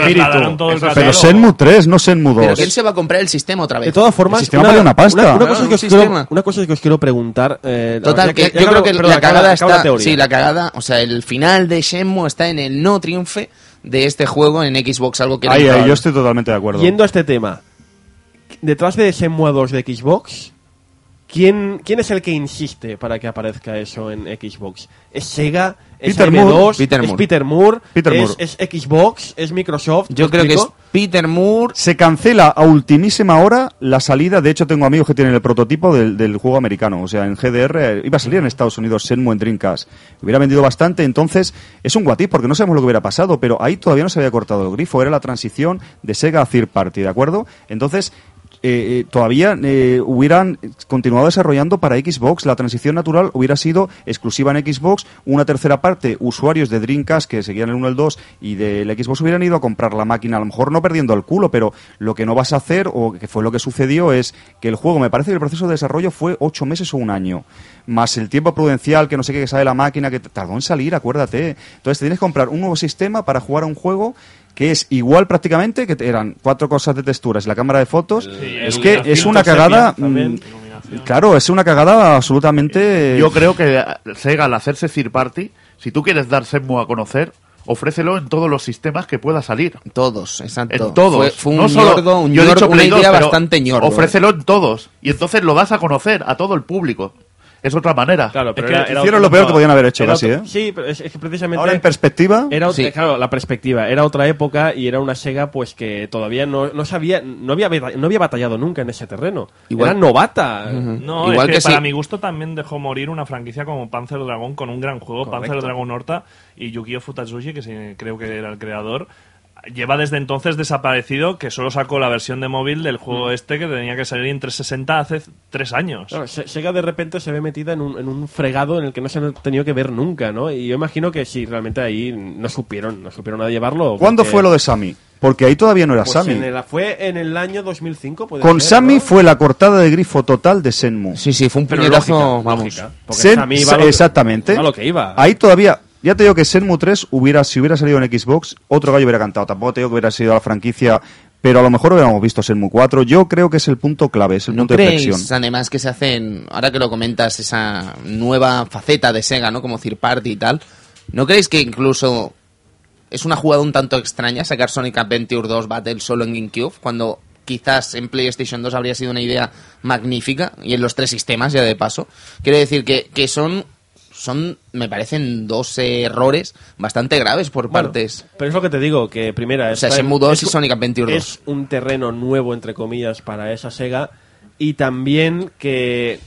Pero. Shenmue 3, no Shenmue 2. Pero ¿quién se va a comprar el sistema otra vez? De todas formas, El sistema vale una pasta. Una, una Claro, cosa un que quiero, una cosa que os quiero preguntar. eh, Total, que yo creo que perdón, la acaba- cagada acaba está. teoría. sí, la cagada, o sea, el final de Shenmue está en el no triunfe de este juego en Xbox, algo que era Ahí, ahí, improbable. yo estoy totalmente de acuerdo. Yendo a este tema, detrás de Shenmue 2 de Xbox, ¿quién, ¿quién es el que insiste para que aparezca eso en Xbox? ¿Es Sega? ¿Es Peter AM2? Moore. Peter ¿Es Moore. Peter Moore? Peter ¿Es, Moore. es Xbox? ¿Es Microsoft? Yo ¿Me creo que es? Peter Moore. Se cancela a ultimísima hora la salida. De hecho, tengo amigos que tienen el prototipo del, del juego americano. O sea, en GDR eh, iba a salir en Estados Unidos Shenmue en Dreamcast. Hubiera vendido bastante. Entonces, es un guatí porque no sabemos lo que hubiera pasado. Pero ahí todavía no se había cortado el grifo. Era la transición de Sega a Third Party, ¿de acuerdo? Entonces, eh, eh, todavía eh, hubieran continuado desarrollando para Xbox. La transición natural hubiera sido exclusiva en Xbox. Una tercera parte, usuarios de Dreamcast que seguían el 1 el 2 y del Xbox hubieran ido a comprar la máquina, a lo mejor no perdiendo el culo, pero lo que no vas a hacer, o que fue lo que sucedió, es que el juego, me parece que el proceso de desarrollo fue ocho meses o un año. Más el tiempo prudencial, que no sé qué, que sabe la máquina, que tardó en salir, acuérdate. Entonces te tienes que comprar un nuevo sistema para jugar a un juego que es igual prácticamente, que eran cuatro cosas de texturas y la cámara de fotos. es el que es una cagada. también, mm. Claro, es una cagada absolutamente. Yo creo que Sega, al hacerse third party, si tú quieres dar Shenmue a conocer, ofrécelo en todos los sistemas que pueda salir. Todos, exacto. En todos. Fue, fue un No solo- ñordo, un yo he dicho una Play 2, idea bastante ñordo. Ofrécelo en todos. Y entonces lo das a conocer a todo el público. Es otra manera. Claro, Es pero que era- era hicieron otro- lo peor que podían haber hecho casi, otro- ¿eh? Sí, pero es, es que precisamente... Ahora en perspectiva, Era, Sí. claro, la perspectiva. Era otra época y era una Sega pues que todavía no, no sabía, no había, no había batallado nunca en ese terreno. Igual- Era novata. No, Igual es que, que para sí. mi gusto también dejó morir una franquicia como Panzer Dragon con un gran juego, Panzer Dragon Horta y Yukio Futatsushi, que creo que era el creador. Lleva desde entonces desaparecido, que solo sacó la versión de móvil del juego este que tenía que salir en 360 hace tres años. Claro, Se- Sega de repente se ve metida en un, en un fregado en el que no se han tenido que ver nunca, ¿no? Y yo imagino que sí, realmente ahí no supieron, no supieron a llevarlo. ¿cuándo porque- fue lo de Sammy? Porque ahí todavía no era Pues Sammy. en el- fue en el año 2005, puede Con ser, Sammy ¿no? fue la cortada de grifo total de Senmu. Sí, sí, fue un Pero puñetazo, lógica, vamos. lógica, porque Sen- Sammy iba a lo que- exactamente. iba a lo que iba. Ahí todavía, ya te digo que Senmu 3 hubiera, si hubiera salido en Xbox, otro gallo hubiera cantado. Tampoco te digo que hubiera sido la franquicia, pero a lo mejor hubiéramos visto Senmu 4. Yo creo que es el punto clave, es el ¿No punto de creéis, inflexión. además, que se hacen, ahora que lo comentas, esa nueva faceta de Sega, ¿no? Como Third Party y tal, ¿no creéis que incluso es una jugada un tanto extraña sacar Sonic Adventure 2 Battle solo en GameCube, cuando quizás en PlayStation 2 habría sido una idea magnífica, y en los tres sistemas, ya de paso? Quiero decir que, que son, son, me parecen dos errores bastante graves por Bueno, partes. Pero es lo que te digo, que primera... O sea, Shenmue 2 es y Sonic Adventure 2. Es un terreno nuevo, entre comillas, para esa Sega. Y también que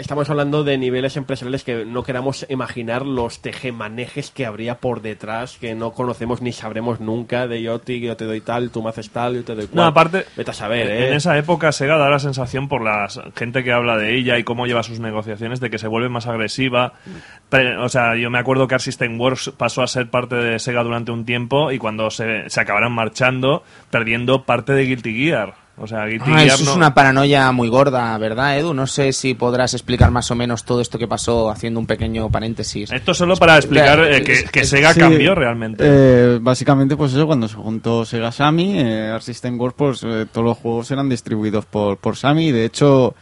estamos hablando de niveles empresariales que no queramos imaginar los tejemanejes que habría por detrás, que no conocemos ni sabremos nunca, de yo, te- yo te doy tal, tú me haces tal, yo te doy cual. No, aparte, Vete a saber, en ¿eh? esa época Sega da la sensación por la gente que habla de ella y cómo lleva sus negociaciones de que se vuelve más agresiva. O sea, yo me acuerdo que System Works pasó a ser parte de Sega durante un tiempo y cuando se, se acabaron marchando, perdiendo parte de Guilty Gear. O sea, Guilty Ah, Gear eso no- es una paranoia muy gorda, ¿verdad, Edu? No sé si podrás explicar más o menos todo esto que pasó haciendo un pequeño paréntesis. Esto solo para explicar eh, que, que Sega Sí, cambió realmente. eh, básicamente, pues eso, cuando se juntó Sega Sammy, eh, Arc System Works, pues eh, todos los juegos eran distribuidos por, por Sammy. Y de hecho,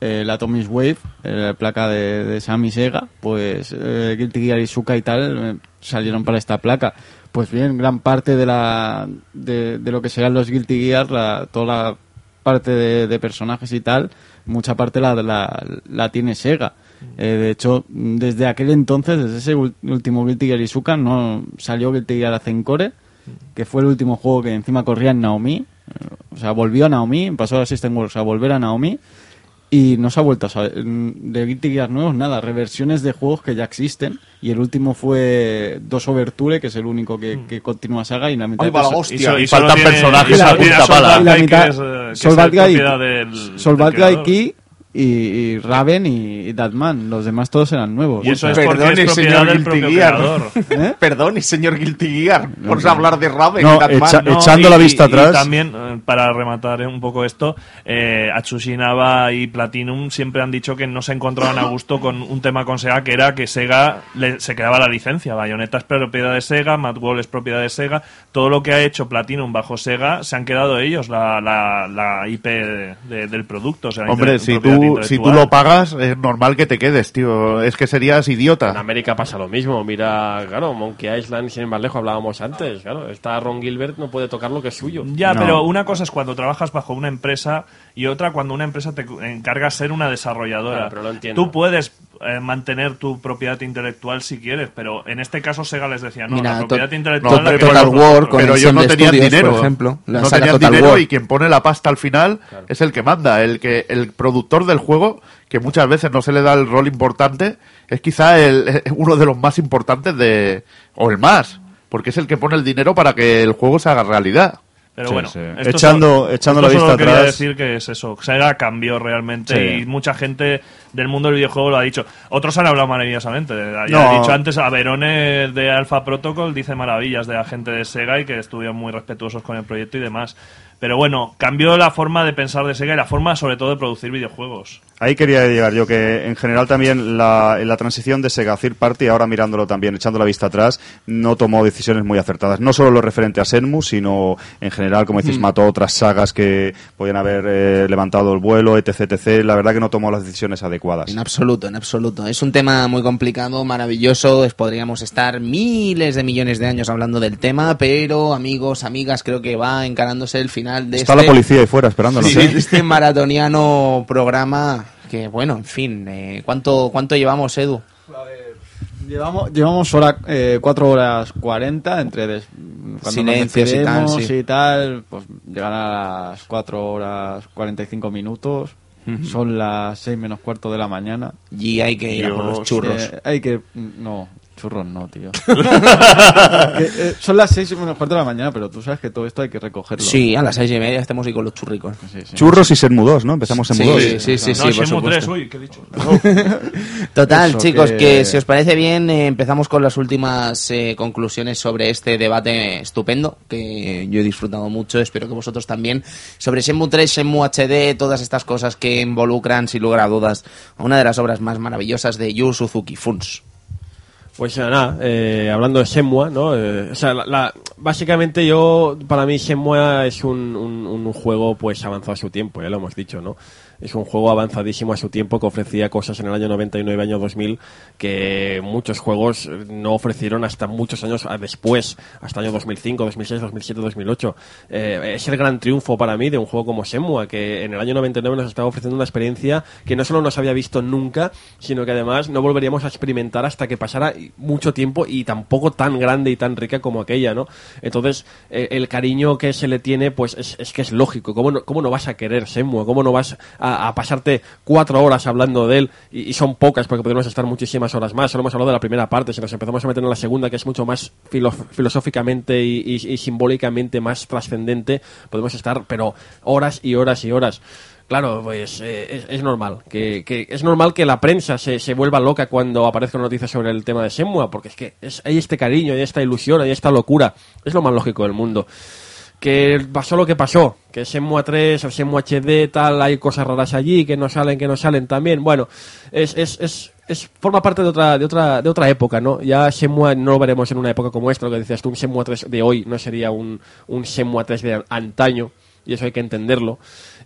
eh, la Atomic Wave, eh, la placa de, de Sammy Sega, pues eh, Guilty Gear y Suka y tal eh, salieron para esta placa. Pues bien, gran parte de la de, de lo que serán los Guilty Gear, la- toda la parte de, de personajes y tal, mucha parte la, la, la tiene Sega. Eh, de hecho, desde aquel entonces, desde ese último Guilty Gear Isuka, no salió Guilty Gear Azencore, que fue el último juego que encima corría en Naomi. Eh, O sea, volvió a Naomi, pasó a System Works a volver a Naomi. Y no se ha vuelto a saber. mm, De Guilty Gear nuevos, nada. Reversiones de juegos que ya existen. Y el último fue Dos Overture, que es el único que, que continúa saga. Y la mitad va la de- hostia. Y faltan tiene- personajes y a punta pala. Y la mitad- que es, eh, que Sol es la Badguy- propiedad del- Sol del Bad Guy. Key y, y Raven y, y Datman. Los demás todos eran nuevos. Y eso es Perdone, porque es propiedad señor del Guilty Gear. ¿Eh? Perdón, señor Guilty Gear, por no. hablar de Raven No, y echa- No, echando y- la vista y- atrás. Y también, eh, para rematar un poco esto, eh, Atsushi Naba y Platinum siempre han dicho que no se encontraban a gusto con un tema con Sega, que era que Sega le- se quedaba la licencia. Bayonetta es propiedad de Sega, Mad World es propiedad de Sega. Todo lo que ha hecho Platinum bajo Sega se han quedado ellos la, la, la IP de- de- del producto. o sea, Hombre, si propiedad tú, si tú lo pagas, es normal que te quedes, tío. Es que serías En idiota. América pasa lo mismo. Mira, claro, Monkey Island, sin ir más lejos, hablábamos antes. Claro, está Ron Gilbert, no puede tocar lo que es suyo. Ya, No. pero una cosa es cuando trabajas bajo una empresa y otra cuando una empresa te encarga ser una desarrolladora. Claro, pero lo entiendo. Tú puedes eh, mantener tu propiedad intelectual si quieres, pero en este caso Sega les decía, no, Mira, la propiedad intelectual no, la Total. War con pero ellos no tenían Studios, dinero. por ejemplo. La no tenían Total dinero War. y quien pone la pasta al final es el que manda. El que el productor del juego, que muchas veces no se le da el rol importante, es quizá el, uno de los más importantes de o el más, porque es el que pone el dinero para que el juego se haga realidad. Pero Sí, bueno, sí. Echando- solo- echando la solo vista quería atrás. decir que es eso, Sega cambió realmente Sí. y mucha gente del mundo del videojuego lo ha dicho. Otros han hablado maravillosamente. Ya No. he dicho antes, a Verone de Alpha Protocol dice maravillas de la gente de Sega y que estuvieron muy respetuosos con el proyecto y demás. Pero bueno, cambió la forma de pensar de Sega y la forma sobre todo de producir videojuegos. Ahí quería llegar yo, que en general también la, la transición de Sega Third Party, ahora mirándolo también, echando la vista atrás, no tomó decisiones muy acertadas. No solo lo referente a Senmu, sino en general, como decís, mató otras sagas que podían haber eh, levantado el vuelo, etc, etc. La verdad que no tomó las decisiones adecuadas. En absoluto, en absoluto. Es un tema muy complicado, maravilloso. Podríamos estar miles de millones de años hablando del tema, pero amigos, amigas, creo que va encarándose el final de Está este, la policía ahí fuera esperándonos. sí, ¿eh? este maratoniano programa. Que bueno, en fin, eh, ¿cuánto, ¿cuánto llevamos, Edu? Llevamos, llevamos hora, eh, 4 horas 40 entre des- cuando nos Silencios y tal, sí. y tal, pues llegan a las 4 horas 45 minutos. Son las 6 menos cuarto de la mañana. Y hay que ir a por los churros. Eh, hay que. No, churros no, tío. Que, eh, son las 6 menos cuarto de la mañana, pero tú sabes que todo esto hay que recogerlo. Sí, a las seis y media estamos ahí con los churricos. Sí, sí. Churros y Senmu 2, ¿no? Empezamos Senmu 2. Sí, sí, sí, sí, no, por Shenmue 3, supuesto. uy, ¿qué he dicho? Total, Eso, chicos, que... que- si os parece bien, eh, empezamos con las últimas eh, conclusiones sobre este debate estupendo, que yo he disfrutado mucho, espero que vosotros también, sobre Shenmue 3, Shenmue HD, todas estas cosas que involucran, sin lugar a dudas, a una de las obras más maravillosas de Yu Suzuki Funs. Pues nada, eh, hablando de Shenmue, ¿no? Eh, o sea, la- la- básicamente yo, para mí Shenmue es un, un- un juego pues avanzado a su tiempo, ya lo hemos dicho, ¿no? Es un juego avanzadísimo a su tiempo que ofrecía cosas en el año 99, año 2000, que muchos juegos no ofrecieron hasta muchos años después, hasta el año 2005, 2006, 2007, 2008. Eh, es el gran triunfo para mí de un juego como Shenmue, que en el año 99 nos estaba ofreciendo una experiencia que no solo nos había visto nunca, sino que además no volveríamos a experimentar hasta que pasara mucho tiempo y tampoco tan grande y tan rica como aquella, ¿no? Entonces, eh, el cariño que se le tiene, pues es, que es lógico. ¿Cómo no, cómo no vas a querer Shenmue? ¿Cómo no vas a, a pasarte cuatro horas hablando de él? Y, son pocas, porque podemos estar muchísimas horas más. Solo hemos hablado de la primera parte. Si nos empezamos a meter en la segunda, que es mucho más filo- filosóficamente y, simbólicamente más trascendente, podemos estar, pero horas y horas y horas. Claro, pues eh, es, normal. Que, que es normal que la prensa se, se vuelva loca cuando aparezca una noticia sobre el tema de Shenmue, porque es que es, hay este cariño, hay esta ilusión, hay esta locura. Es lo más lógico del mundo. Que pasó lo que pasó, que Shenmue 3 o Shenmue HD, tal, hay cosas raras allí que no salen, que no salen también. Bueno, es, es, es, es forma parte de otra, de otra, de otra época, ¿no? Ya Shenmue no lo veremos en una época como esta, lo que decías tú, un Shenmue 3 de hoy no sería un, un Shenmue 3 de antaño, y eso hay que entenderlo.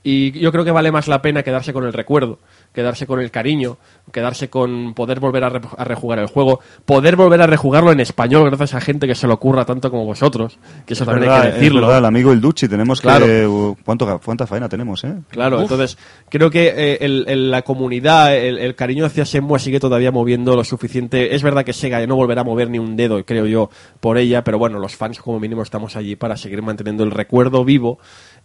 Y yo creo que vale más la pena quedarse con el recuerdo, quedarse con el cariño, quedarse con poder volver a, re- a rejugar el juego, poder volver a rejugarlo en español gracias a gente que se lo ocurra tanto como vosotros, que eso Es también verdad, hay que es decirlo. verdad, el amigo el Duchi, tenemos Claro. que... uh, ¿cuánto, ¿Cuánta faena tenemos, eh? Claro, entonces creo que eh, el- el- la comunidad, el, el cariño hacia Shenmue sigue todavía moviendo lo suficiente. Es verdad que Sega no volverá a mover ni un dedo, creo yo, por ella, pero bueno, los fans como mínimo estamos allí para seguir manteniendo el recuerdo vivo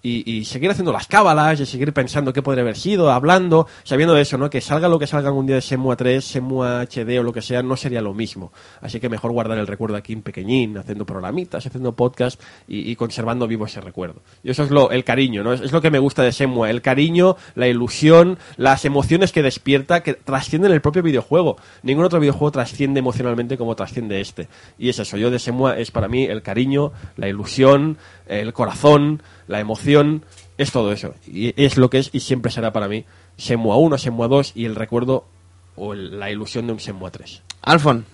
y, seguir haciendo las cábalas y seguir pensando qué podría haber sido, hablando, sabiendo de eso, ¿no? Que salga lo que salga algún día de Shenmue 3, Shenmue HD o lo que sea, no sería lo mismo. Así que mejor guardar el recuerdo aquí en pequeñín, haciendo programitas, haciendo podcast y, conservando vivo ese recuerdo. Y eso es lo, el cariño, ¿no? Es, es lo que me gusta de Shenmue, el cariño, la ilusión, las emociones que despierta, que trascienden el propio videojuego. Ningún otro videojuego trasciende emocionalmente como trasciende este. Y es eso, yo de Shenmue es para mí el cariño, la ilusión, el corazón, la emoción, es todo eso. Y es lo que es y siempre será para mí Shenmue 1, Shenmue 2 y el recuerdo o el- la ilusión de un Shenmue 3. Alfon,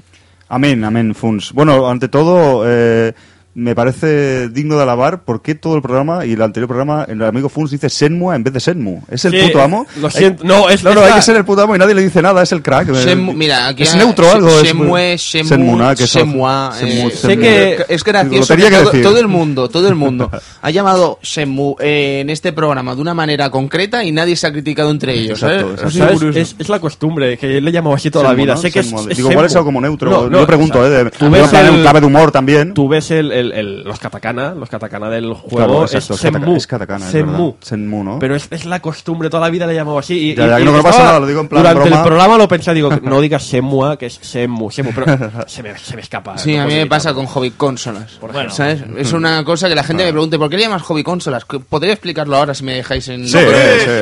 Amén, amén, Funs. Bueno, ante todo, eh, me parece digno de alabar por qué todo el programa y el anterior programa, el amigo Funs dice Senmue en vez de Senmu. ¿Es el Sí, puto amo? lo Hay- siento. No, es- no, es no, hay la- que ser el puto amo y nadie le dice nada, es el crack. Shenmue- mira, aquí ¿Es neutro algo? Es- Shenmue, Shenmue, Senmuna, que es- Shenmue, Senmu- eh, sé Senmu. que- es gracioso que que todo, todo el mundo, todo el mundo ha llamado Shenmue eh, en este programa de una manera concreta y nadie se ha criticado entre ellos. Exacto, ¿sabes? exacto. Es, es la costumbre, que le he llamado así toda la Senmu, vida. ¿no? Sé que es, Senmu. es Digo, igual es Senmu. algo como neutro. No, no, Yo pregunto, eh, tú ves el- clave de humor también. Tú ves el, el- el- los katakana, los katakana del juego, Claro, es es Senmu. kataka- es katakana, es Senmu. Senmu, ¿no? Pero es, es la costumbre, toda la vida le he llamado así. Y, Ya, y- ya, que y no me pasa estaba- nada, lo digo en plan Durante broma. el programa lo pensé, digo, no digas Semua, que es Semu, Semu, pero se me, se me escapa. Sí, a mí me pasa con hobby consolas. Bueno. ¿sabes? Es una cosa que la gente me pregunte, ¿por qué le llamas hobby consolas? Podría explicarlo ahora si me dejáis en... Sí, No, pero-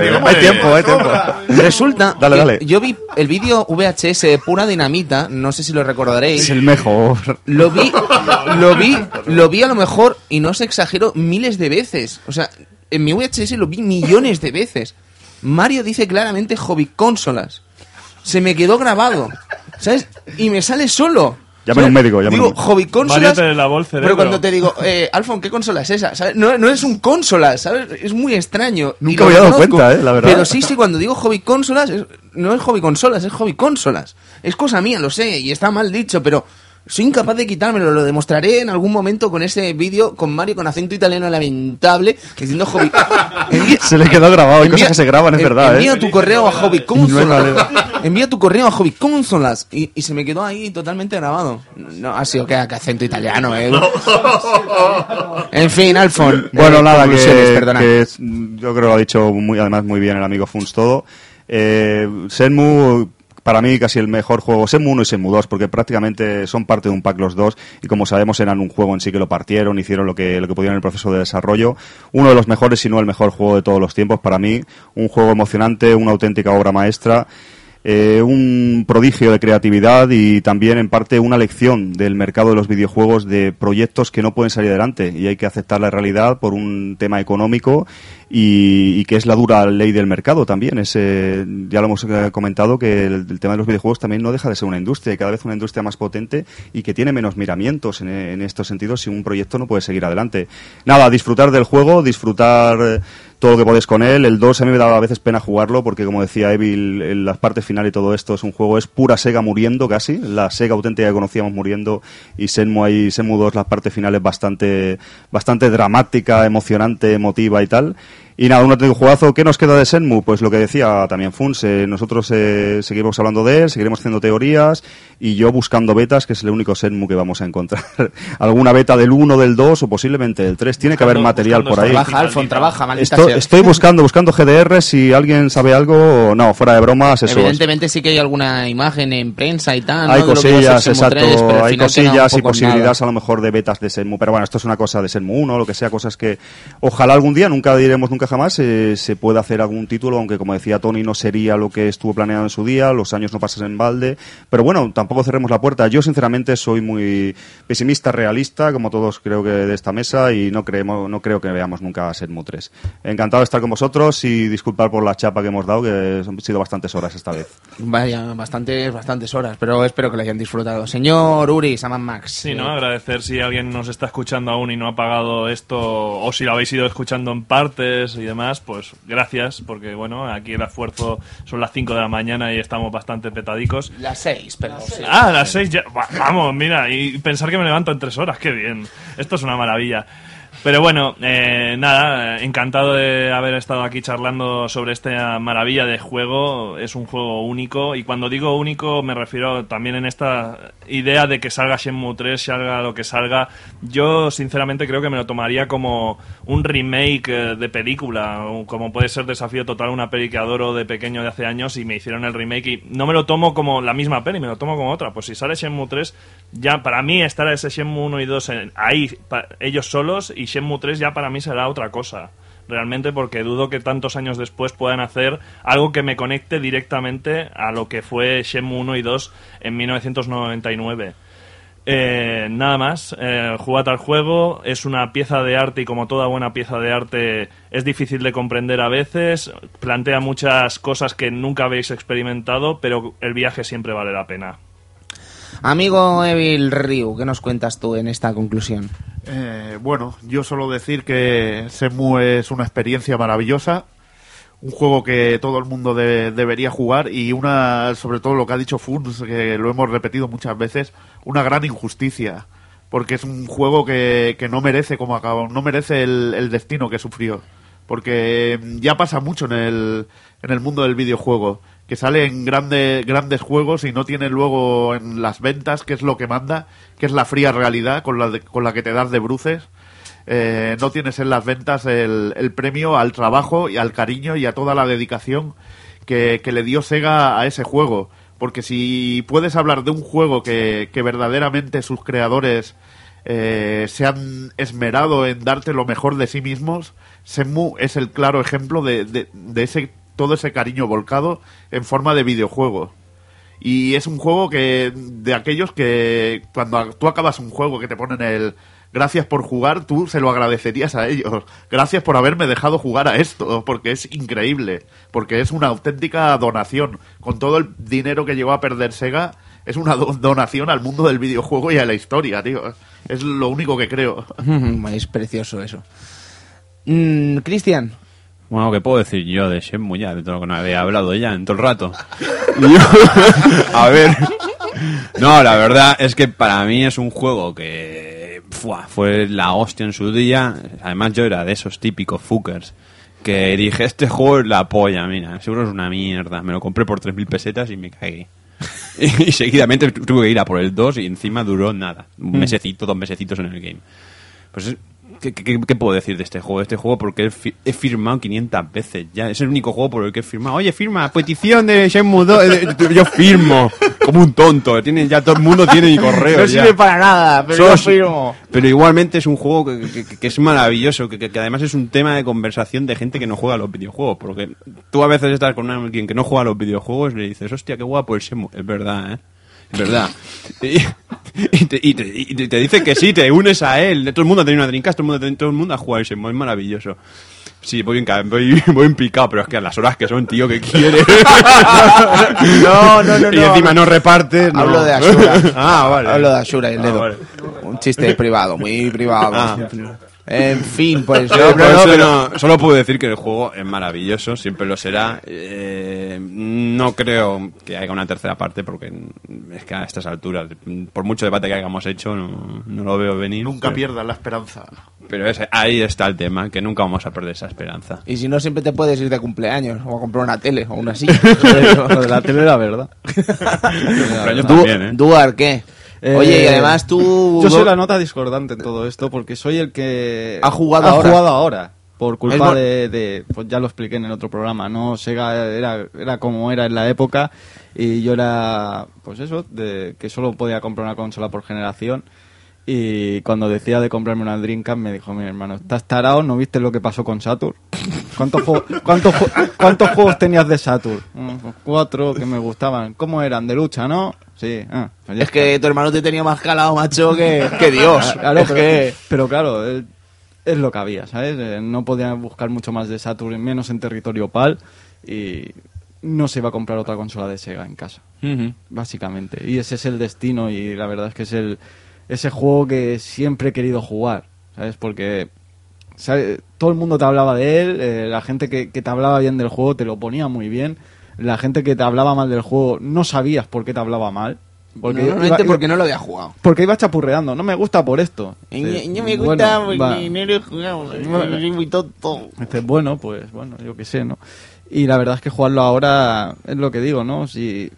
sí. hombre, Hay tiempo, hay tiempo. Resulta Dale, que dale. yo vi el vídeo VHS de Pura Dinamita, no sé si lo recordaréis. Es el mejor. Lo vi, lo vi, lo vi a lo mejor, y no se exagero, miles de veces. O sea, en mi VHS lo vi millones de veces. Mario dice claramente hobby consolas. Se me quedó grabado, ¿sabes? Y me sale solo. Llamen a un médico, llamen Digo, un- hobby consolas. Mario te lavó el cerebro. Pero cuando te digo, eh, Alfon, ¿qué consola es esa? ¿Sabes? No, no es un consola, ¿sabes? Es muy extraño. Y Nunca lo me había dado cuenta, eh, la verdad. Pero sí, sí, cuando digo hobby consolas, es- no es hobby consolas, es hobby consolas. Es cosa mía, lo sé, y está mal dicho, pero soy incapaz de quitármelo. Lo demostraré en algún momento con ese vídeo con Mario con acento italiano lamentable, diciendo hobby. Envía- Se le quedó grabado, hay envía- cosas que se graban, es en- verdad, Envía ¿eh? tu correo a hobby consolas. envía tu correo a hobby consolas. Y, y se me quedó ahí totalmente grabado. No, ha sido que, acento italiano, eh. En fin, Alfon. Bueno, eh, nada, que, perdona. que es- yo creo que lo ha dicho muy, además muy bien el amigo Funs todo. Eh, Shenmue, para mí, casi el mejor juego, Shenmue 1 y Shenmue 2, porque prácticamente son parte de un pack los dos, y como sabemos eran un juego en sí que lo partieron, hicieron lo que, lo que pudieron en el proceso de desarrollo. Uno de los mejores, si no el mejor juego de todos los tiempos, para mí, un juego emocionante, una auténtica obra maestra. Eh, un prodigio de creatividad y también en parte una lección del mercado de los videojuegos de proyectos que no pueden salir adelante y hay que aceptar la realidad por un tema económico y, que es la dura ley del mercado también. Es, eh, ya lo hemos eh, comentado que el, tema de los videojuegos también no deja de ser una industria y cada vez una industria más potente y que tiene menos miramientos en, estos sentidos si un proyecto no puede seguir adelante. Nada, disfrutar del juego, disfrutar todo lo que podéis con él. El 2 a mí me daba a veces pena jugarlo porque, como decía Evil, en las partes final y todo esto es un juego, es pura Sega muriendo casi. La Sega auténtica que conocíamos muriendo y Senmu ahí, Senmu 2, las partes finales bastante, bastante dramática, emocionante, emotiva y tal. Y nada, un auténtico juegazo. ¿Qué nos queda de Senmu? Pues lo que decía también Funs, eh, nosotros eh, seguimos hablando de él, seguiremos haciendo teorías y yo buscando betas, que es el único Senmu que vamos a encontrar. Alguna beta del 1, del 2 o posiblemente del 3. Tiene que haber material por ahí. Trabaja, Alfon, trabaja, maldita Estoy, sea. estoy buscando, buscando GDR, si alguien sabe algo, no, fuera de bromas, eso es. Evidentemente sí que hay alguna imagen en prensa y tal. Hay cosillas, Shenmue 3, exacto, hay cosillas y posibilidades nada. a lo mejor de betas de Senmu, pero bueno, esto es una cosa de Senmu 1, lo que sea, cosas que ojalá algún día, nunca diremos nunca jamás, eh, se pueda hacer algún título, aunque como decía Tony, no sería lo que estuvo planeado en su día, los años no pasan en balde, pero bueno, tampoco cerremos la puerta. Yo sinceramente soy muy pesimista, realista, como todos creo que de esta mesa, y no creemos, no creo que veamos nunca Senmu 3. Encantado de estar con vosotros y disculpar por la chapa que hemos dado, que han sido bastantes horas esta vez. Vaya, bastantes, bastantes horas, pero espero que lo hayan disfrutado. Señor Uri, Saman Max. Sí, eh, ¿no? Agradecer si alguien nos está escuchando aún y no ha pagado esto, o si lo habéis ido escuchando en partes y demás, pues gracias, porque bueno, aquí el esfuerzo son las 5 de la mañana y estamos bastante petadicos. Las seis, pero... sí. Ah, a las 6 ya. Va- Vamos, mira, y pensar que me levanto en 3 horas, qué bien. Esto es una maravilla. Pero bueno, eh, nada, eh, encantado de haber estado aquí charlando sobre esta maravilla de juego. Es un juego único y cuando digo único me refiero también en esta idea de que salga Shenmue 3, salga lo que salga. Yo sinceramente creo que me lo tomaría como un remake eh, de película, como puede ser Desafío Total, una peli que adoro de pequeño de hace años y me hicieron el remake y no me lo tomo como la misma peli, me lo tomo como otra. Pues si sale Shenmue 3, ya para mí estará ese Shenmue 1 y 2 en- ahí, ellos solos, y Shenmue 3 ya para mí será otra cosa. Realmente porque dudo que tantos años después puedan hacer algo que me conecte directamente a lo que fue Shenmue 1 y 2 en 1999. Eh, nada más, eh, jugad al juego, es una pieza de arte y como toda buena pieza de arte es difícil de comprender a veces, plantea muchas cosas que nunca habéis experimentado, pero el viaje siempre vale la pena. Amigo Evil Ryu, ¿qué nos cuentas tú en esta conclusión? Eh, bueno, yo solo decir que Shenmue es una experiencia maravillosa, un juego que todo el mundo de- debería jugar y una, sobre todo lo que ha dicho Funs, que lo hemos repetido muchas veces, una gran injusticia, porque es un juego que, que no merece como acabó, no merece el, el destino que sufrió, porque ya pasa mucho en el, en el mundo del videojuego, que salen grande, grandes juegos y no tiene luego en las ventas, que es lo que manda, que es la fría realidad con la, de- con la que te das de bruces. Eh, no tienes en las ventas el, el premio al trabajo y al cariño y a toda la dedicación que, le dio Sega a ese juego. Porque si puedes hablar de un juego que, que verdaderamente sus creadores eh, se han esmerado en darte lo mejor de sí mismos, Shenmue es el claro ejemplo de, de- de ese todo ese cariño volcado en forma de videojuego. Y es un juego que de aquellos que cuando tú acabas un juego que te ponen el gracias por jugar, tú se lo agradecerías a ellos. Gracias por haberme dejado jugar a esto, porque es increíble, porque es una auténtica donación. Con todo el dinero que llegó a perder Sega, es una do- donación al mundo del videojuego y a la historia, tío. Es lo único que creo. es precioso eso. Mm, Cristian, Bueno, ¿qué puedo decir yo de Shenmue ya? De todo lo que no había hablado ya en todo el rato. Yo- a ver. No, la verdad es que para mí es un juego que fue la hostia en su día. Además yo era de esos típicos fuckers que dije, este juego es la polla, mira, seguro es una mierda. Me lo compré por 3.000 pesetas y me cagué. Y, seguidamente tuve que ir a por el 2 y encima duró nada. Un mesecito, dos mesecitos en el game. Pues es- ¿qué, qué- qué puedo decir de este juego? Este juego porque he, fi- he firmado 500 veces ya. Es el único juego por el que he firmado. Oye, firma, petición de Shenmue 2. Eh, Yo firmo. Como un tonto. Tienen, ya todo el mundo tiene mi correo. no ya. sirve para nada, pero yo firmo. Pero igualmente es un juego que, que- que es maravilloso, que además es un tema de conversación de gente que no juega a los videojuegos. Porque tú a veces estás con alguien que no juega a los videojuegos y le dices, hostia, qué guapo el Shenmue. Es verdad, ¿eh? Verdad. Y, y te, y te- y te- dice que sí, te unes a él. Todo el mundo tiene una Dreamcast, todo el mundo, todo el mundo ha jugado Shenmue. Es maravilloso. Sí, voy en, voy, voy en picado, pero es que a las horas que son, tío, que quieres. No, no, no, Y no, encima hablo- no repartes. no. Hablo de Ashura. ah, vale. Hablo de Ashura y el Ah, dedo. vale. Un chiste privado, muy privado. Ah. En fin, pues yo por creo eso que- no- solo puedo decir que el juego es maravilloso, siempre lo será. Eh, no creo que haya una tercera parte porque es que a estas alturas, por mucho debate que hayamos hecho, no, no lo veo venir. Nunca pero, pierdas la esperanza. Pero ahí está el tema, que nunca vamos a perder esa esperanza. Y si no, siempre te puedes ir de cumpleaños o a comprar una tele o una silla. Lo de la tele era verdad. ¿eh? Duar, ¿qué? Eh, Oye, y además tú... Yo soy la nota discordante en todo esto porque soy el que Ha jugado ha ahora. jugado ahora. Por culpa de, de- Pues ya lo expliqué en el otro programa, ¿no? Sega era, era como era en la época y yo era. Pues eso, de que solo podía comprar una consola por generación. Y cuando decía de comprarme una Dreamcast me dijo mi hermano, ¿estás tarado? ¿No viste lo que pasó con Saturn? ¿Cuántos, juegos, cuántos, ju- cuántos juegos tenías de Saturn? "Mm, pues cuatro que me gustaban. ¿Cómo eran? ¿De lucha, no? Sí. ah, pues ya Es que tu hermano te tenía más calado, macho, que, que Dios. Claro, Es pero, que- pero claro, es lo que había, ¿sabes? Eh, No podía buscar mucho más de Saturn, menos en territorio PAL, y no se iba a comprar otra consola de Sega en casa, básicamente. Y ese es el destino, y la verdad es que es el ese juego que siempre he querido jugar, ¿sabes? Porque ¿sabes? todo el mundo te hablaba de él, eh, la gente que, que te hablaba bien del juego te lo ponía muy bien, la gente que te hablaba mal del juego no sabías por qué te hablaba mal. Porque Normalmente iba- porque no lo había jugado. porque iba chapurreando, no me gusta por esto. Dices, no me bueno, gusta va. porque no lo he jugado. Soy muy tonto. Dices, bueno, pues bueno, yo qué sé, ¿no? Y la verdad es que jugarlo ahora es lo que digo, ¿no? Si,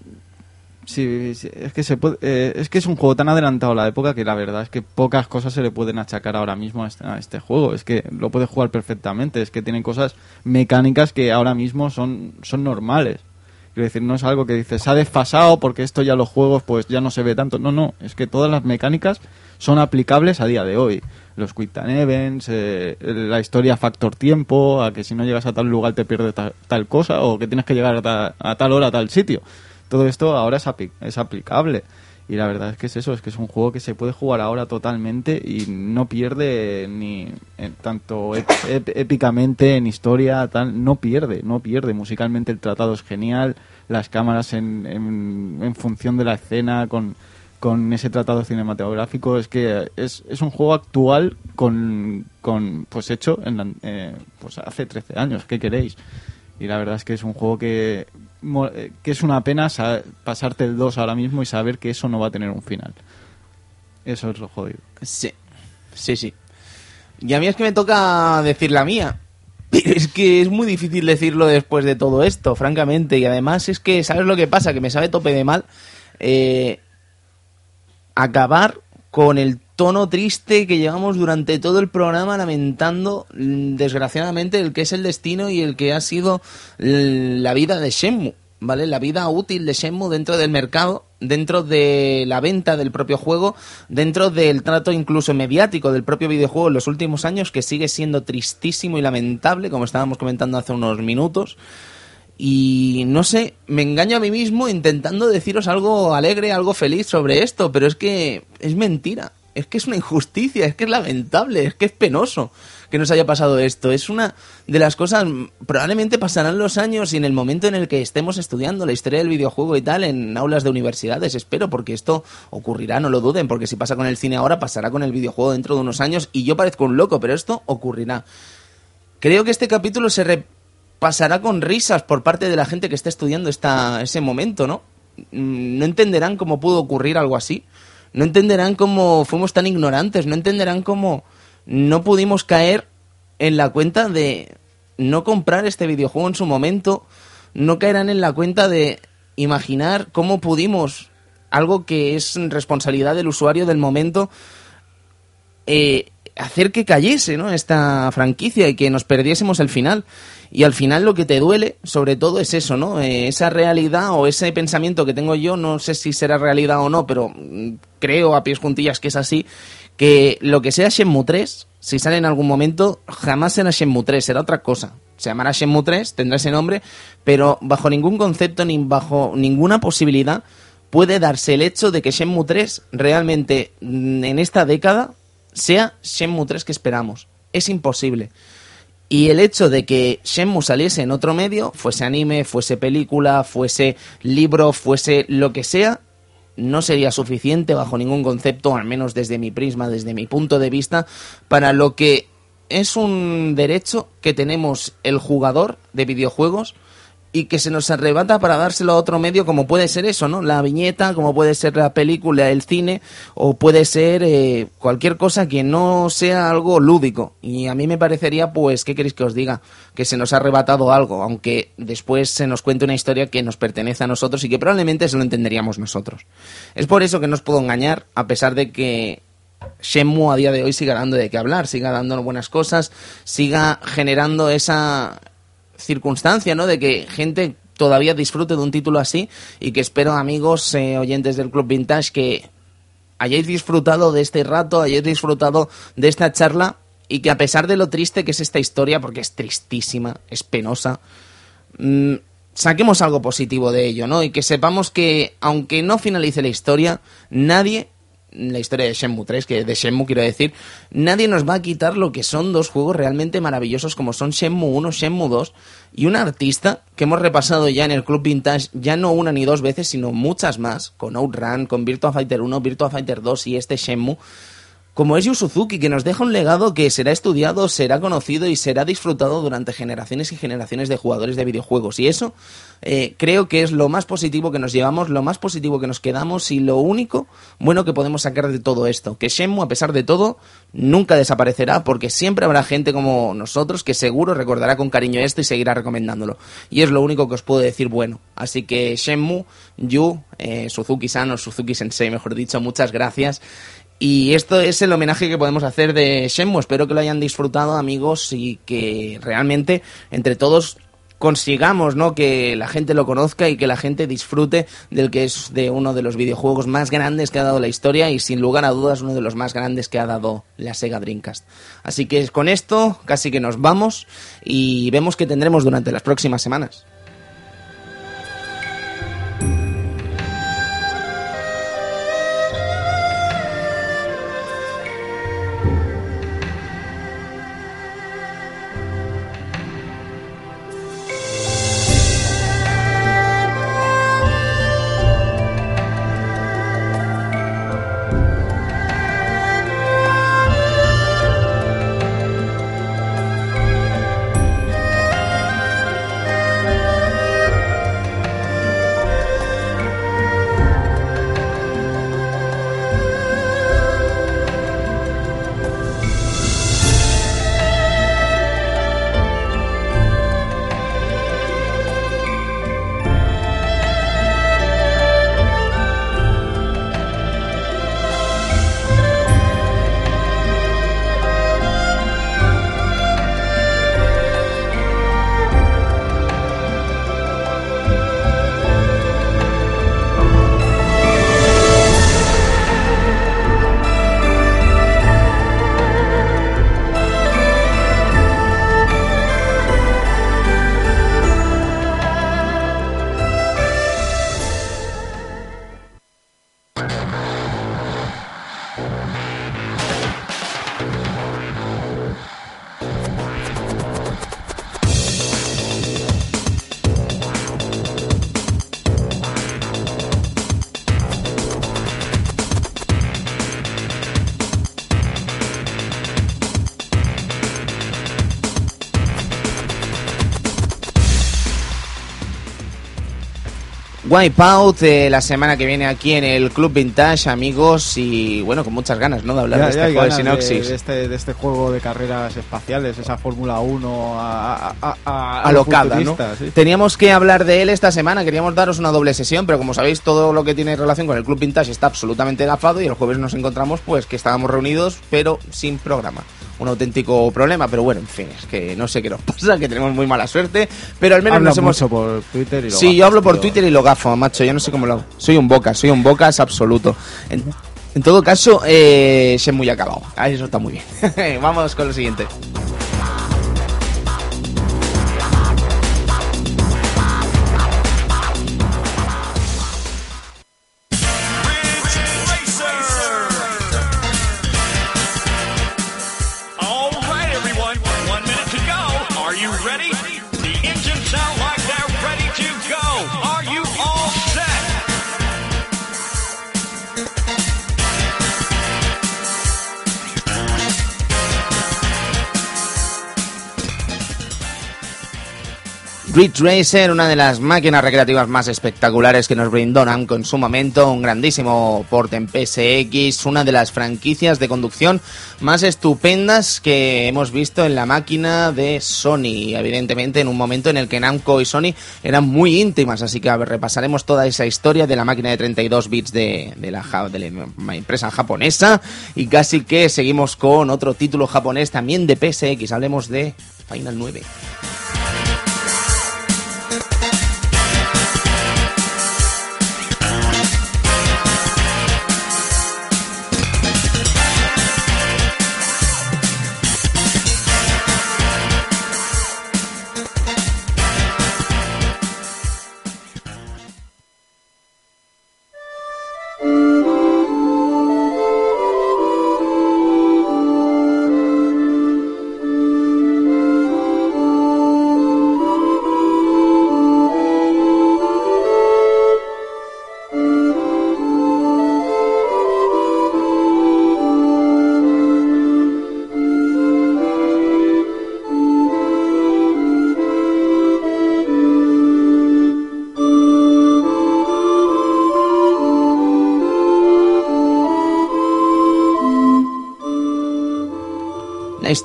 si, si- es que se puede, eh, es que es un juego tan adelantado a la época que la verdad es que pocas cosas se le pueden achacar ahora mismo a este, a este juego. Es que lo puede jugar perfectamente, es que tiene cosas mecánicas que ahora mismo son, son normales. Quiero decir, no es algo que dices, se ha desfasado porque esto ya los juegos pues ya no se ve tanto. No, no, es que todas las mecánicas son aplicables a día de hoy. Los quick time events, eh, la historia factor tiempo, a que si no llegas a tal lugar te pierdes ta- tal cosa, o que tienes que llegar a, ta- a tal hora a tal sitio. Todo esto ahora es, apli- es aplicable. Y la verdad es que es eso, es que es un juego que se puede jugar ahora totalmente y no pierde ni en tanto épicamente en historia, tal, no pierde, no pierde. Musicalmente el tratado es genial, las cámaras en, en, función de la escena, con, con ese tratado cinematográfico, es que es, es un juego actual con, con pues hecho en la- eh, pues hace 13 años, ¿qué queréis? Y la verdad es que es un juego que, eh, que es una pena sa- pasarte el 2 ahora mismo y saber que eso no va a tener un final. Eso es lo jodido. Sí, sí, sí. Y a mí es que me toca decir la mía. Es que es muy difícil decirlo después de todo esto, francamente. Y además es que, ¿sabes lo que pasa? Que me sabe tope de mal. Eh, acabar con el tono triste que llevamos durante todo el programa lamentando mm, desgraciadamente el que es el destino y el que ha sido la vida de Shenmue, ¿vale? La vida útil de Shenmue dentro del mercado, dentro de la venta del propio juego, dentro del trato incluso mediático del propio videojuego en los últimos años que sigue siendo tristísimo y lamentable, como estábamos comentando hace unos minutos. Y no sé, me engaño a mí mismo intentando deciros algo alegre, algo feliz sobre esto, pero es que es mentira. Es que es una injusticia, es que es lamentable, es que es penoso que nos haya pasado esto. Es una de las cosas, probablemente pasarán los años y en el momento en el que estemos estudiando la historia del videojuego y tal en aulas de universidades, espero, porque esto ocurrirá, no lo duden, porque si pasa con el cine ahora, pasará con el videojuego dentro de unos años y yo parezco un loco, pero esto ocurrirá. Creo que este capítulo se repasará con risas por parte de la gente que está estudiando esta, ese momento, ¿no? Mm, No entenderán cómo pudo ocurrir algo así. No entenderán cómo fuimos tan ignorantes. No entenderán cómo no pudimos caer en la cuenta de no comprar este videojuego en su momento. No caerán en la cuenta de imaginar cómo pudimos algo que es responsabilidad del usuario del momento eh, hacer que cayese ¿no? esta franquicia y que nos perdiésemos el final. Y al final lo que te duele, sobre todo, es eso, ¿no? Eh, esa realidad o ese pensamiento que tengo yo, no sé si será realidad o no, pero mm, creo a pies juntillas que es así, que lo que sea Shenmue 3, si sale en algún momento, jamás será Shenmue 3, será otra cosa. Se llamará Shenmue 3, tendrá ese nombre, pero bajo ningún concepto ni bajo ninguna posibilidad puede darse el hecho de que Shenmue 3 realmente mm, en esta década sea Shenmue 3 que esperamos. Es imposible. Y el hecho de que Shenmue saliese en otro medio, fuese anime, fuese película, fuese libro, fuese lo que sea, no sería suficiente bajo ningún concepto, al menos desde mi prisma, desde mi punto de vista, para lo que es un derecho que tenemos el jugador de videojuegos y que se nos arrebata para dárselo a otro medio como puede ser eso, ¿no? La viñeta, como puede ser la película, el cine, o puede ser eh, cualquier cosa que no sea algo lúdico. Y a mí me parecería, pues, ¿qué queréis que os diga? Que se nos ha arrebatado algo, aunque después se nos cuente una historia que nos pertenece a nosotros y que probablemente se lo entenderíamos nosotros. Es por eso que no os puedo engañar, a pesar de que Shenmue a día de hoy siga dando de qué hablar, siga dando buenas cosas, siga generando esa circunstancia, ¿no? De que gente todavía disfrute de un título así y que espero, amigos eh, oyentes del Club Vintage, que hayáis disfrutado de este rato, hayáis disfrutado de esta charla y que a pesar de lo triste que es esta historia, porque es tristísima, es penosa, mm, saquemos algo positivo de ello, ¿no? Y que sepamos que, aunque no finalice la historia, nadie la historia de Shenmue 3, que de Shenmue quiero decir, nadie nos va a quitar lo que son dos juegos realmente maravillosos como son Shenmue 1, Shenmue 2 y un artista que hemos repasado ya en el Club Vintage ya no una ni dos veces, sino muchas más, con Outrun, con Virtua Fighter 1, Virtua Fighter 2 y este Shenmue, como es Yu Suzuki, que nos deja un legado que será estudiado, será conocido y será disfrutado durante generaciones y generaciones de jugadores de videojuegos. Y eso eh, creo que es lo más positivo que nos llevamos, lo más positivo que nos quedamos y lo único bueno que podemos sacar de todo esto. Que Shenmue, a pesar de todo, nunca desaparecerá porque siempre habrá gente como nosotros que seguro recordará con cariño esto y seguirá recomendándolo. Y es lo único que os puedo decir bueno. Así que Shenmue, Yu, eh, Suzuki-san o Suzuki-sensei, mejor dicho, muchas gracias. Y esto es el homenaje que podemos hacer de Shenmue. Espero que lo hayan disfrutado, amigos, y que realmente entre todos consigamos ¿no? que la gente lo conozca y que la gente disfrute del que es de uno de los videojuegos más grandes que ha dado la historia y sin lugar a dudas uno de los más grandes que ha dado la Sega Dreamcast. Así que con esto casi que nos vamos y vemos que tendremos durante las próximas semanas. Wipeout eh, la semana que viene aquí en el Club Vintage, amigos, y bueno, con muchas ganas, ¿no? De hablar Ya- de este juego de ganas Synoxis. de este, de este juego de carreras espaciales, esa Fórmula 1 a, a. Teníamos que hablar de él esta semana, queríamos daros una doble sesión, pero como sabéis, todo lo que tiene relación con el Club Vintage está absolutamente gafado y el jueves nos encontramos pues que estábamos reunidos, pero sin programa. Un auténtico problema, pero bueno, en fin, es que no sé qué nos pasa, que tenemos muy mala suerte, pero al menos Habla nos hemos... mucho por Twitter y lo Sí, gafas, yo hablo por tío. Twitter y lo gafo, macho, yo no sé cómo lo hago. Soy un bocas, soy un bocas absoluto. En, en todo caso, eh, se muy acabado. Ah, eso está muy bien. Vamos con lo siguiente. Ridge Racer, una de las máquinas recreativas más espectaculares que nos brindó Namco en su momento, un grandísimo porte en PSX, una de las franquicias de conducción más estupendas que hemos visto en la máquina de Sony, evidentemente en un momento en el que Namco y Sony eran muy íntimas, así que a ver, repasaremos toda esa historia de la máquina de 32 bits de, de de la empresa japonesa. Y casi que seguimos con otro título japonés también de PSX, hablemos de Final 9.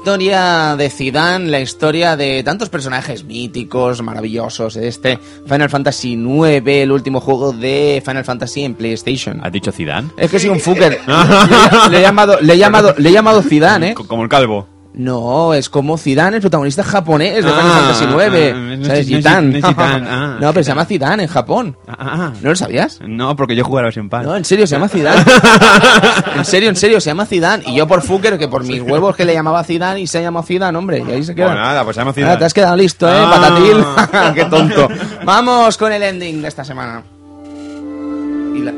Historia de Zidane, la historia de tantos personajes míticos, maravillosos, este Final Fantasy IX, el último juego de Final Fantasy en PlayStation. ¿Has dicho Zidane? Es que soy un fucker. le, le he llamado, le he llamado, le he llamado Zidane, ¿eh? Co- Como el calvo. No, es como Zidane, el protagonista japonés de Final Ah, Fantasy IX. ah, ¿Sabes? es- no ah, no, pero se llama Zidane en Japón. Ah, ¿No lo sabías? no, porque yo jugué a los paz. No, en serio, se llama Zidane. en serio, en serio, se llama Zidane. Y yo por fucker, que por mis huevos que le llamaba Zidane y se llamó Zidane, hombre. Y ahí se queda. Pues nada, pues se llama Ah, Zidane. te has quedado listo, ¿eh, Ah. patatil? Qué tonto. Vamos con el ending de esta semana. Y la-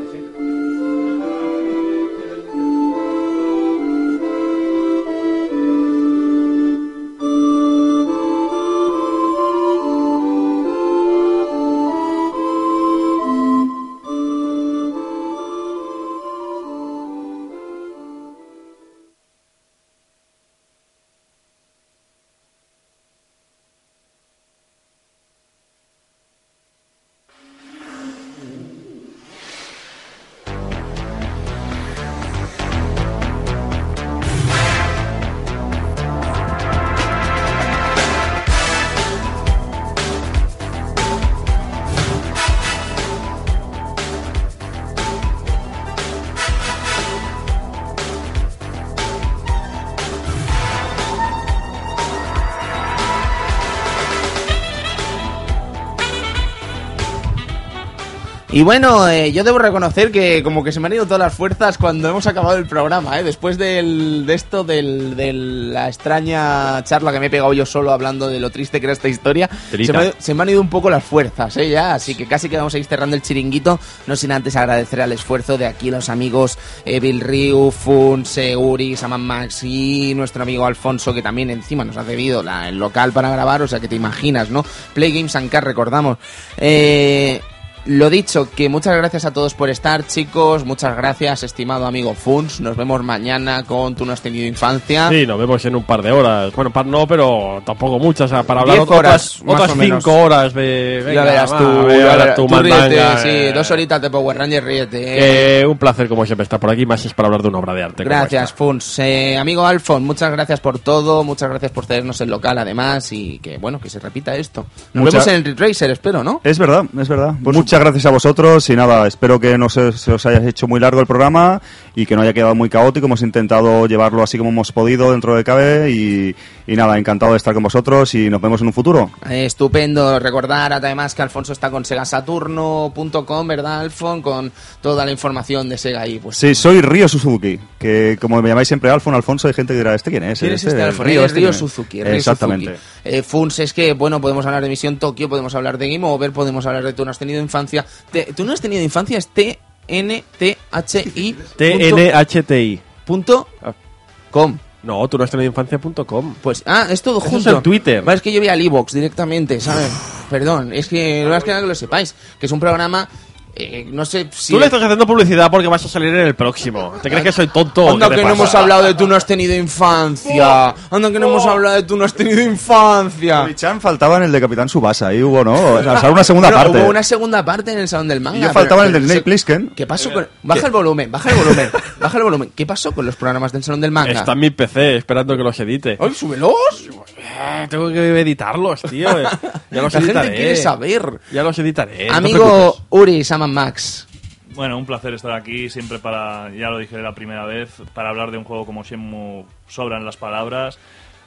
Y bueno, eh, yo debo reconocer que como que se me han ido todas las fuerzas cuando hemos acabado el programa, ¿eh? Después del, de esto, del, de la extraña charla que me he pegado yo solo hablando de lo triste que era esta historia, se me, ha- se me han ido un poco las fuerzas, ¿eh? Ya, así que casi que vamos a ir cerrando el chiringuito, no sin antes agradecer al esfuerzo de aquí los amigos eh, Bill Ryu, Fun, Seguri, Saman Max y nuestro amigo Alfonso, que también encima nos ha cedido la- el local para grabar, o sea que te imaginas, ¿no? Play Games and Car, recordamos. Eh, Lo dicho, que muchas gracias a todos por estar, chicos. Muchas gracias, estimado amigo Funs. Nos vemos mañana con Tú no has tenido infancia. Sí, nos vemos en un par de horas. Bueno, par no, pero tampoco muchas. O sea, para hablar Diez otras, horas, otras o menos. cinco horas de. Venga, ya verás tú, ya ya verás tú, tú, mandanga, ríete, sí, dos horitas de Power Ranger, ríete. Eh, un placer, como siempre, estar por aquí. Más es para hablar de una obra de arte. Gracias. Funs. Eh, amigo Alfon, muchas gracias por todo, muchas gracias por tenernos el local además y que, bueno, que se repita esto. Nos Mucha- vemos en el Rit Racer, espero, ¿no? Es verdad, es verdad. Muchas gracias a vosotros y nada, espero que no se, se os haya hecho muy largo el programa y que no haya quedado muy caótico. Hemos intentado llevarlo así como hemos podido dentro de cabe y, y nada, encantado de estar con vosotros y nos vemos en un futuro. Eh, estupendo. Recordar además que Alfonso está con segasaturno.com, ¿verdad, Alfon? Con toda la información de Sega ahí. Pues, Sí, soy Río Suzuki, que como me llamáis siempre Alfon, Alfonso, hay gente que dirá, ¿este quién es? ¿Quién es este Alfon? Río, ¿este Río quién es?". Suzuki. Río Exactamente. Suzuki. Eh, Funs, es que, bueno, podemos hablar de Misión Tokio, podemos hablar de Game Over, podemos hablar de Tú no has tenido infancia. Te- Tú no has tenido infancia, es T-N-T-H-I. TNHTI. Punto com. No, tú no has tenido infancia.com. Pues, ah, es todo Eso junto. es en Twitter. Va, es que yo vi al Evox directamente, ¿sabes? Perdón, es que no es que, que lo sepáis, que es un programa, eh, no sé si... Tú le estás haciendo publicidad porque vas a salir en el próximo. ¿Te crees que soy tonto? o Anda qué que no hemos hablado de tú no has tenido infancia. Anda que no hemos hablado de tú no has tenido infancia. Chan faltaba en el de Capitán Subasa, ahí hubo, ¿no? O sea, una segunda Bueno, parte. Hubo una segunda parte en el salón del manga. Y yo pero- faltaba en el Nate Plisken. ¿Qué pasó con.? Baja el volumen, baja el volumen, baja el volumen. ¿Qué pasó con los programas del salón del manga? Está en mi PC esperando que los edite. ¡Ay, súbelos! Eh, tengo que editarlos, tío. eh. Ya los La gente editaré. quiere saber. Ya los editaré. no Amigo preocupes. Uri Max. Bueno, un placer estar aquí, siempre para, ya lo dije la primera vez, para hablar de un juego como Shenmue sobran las palabras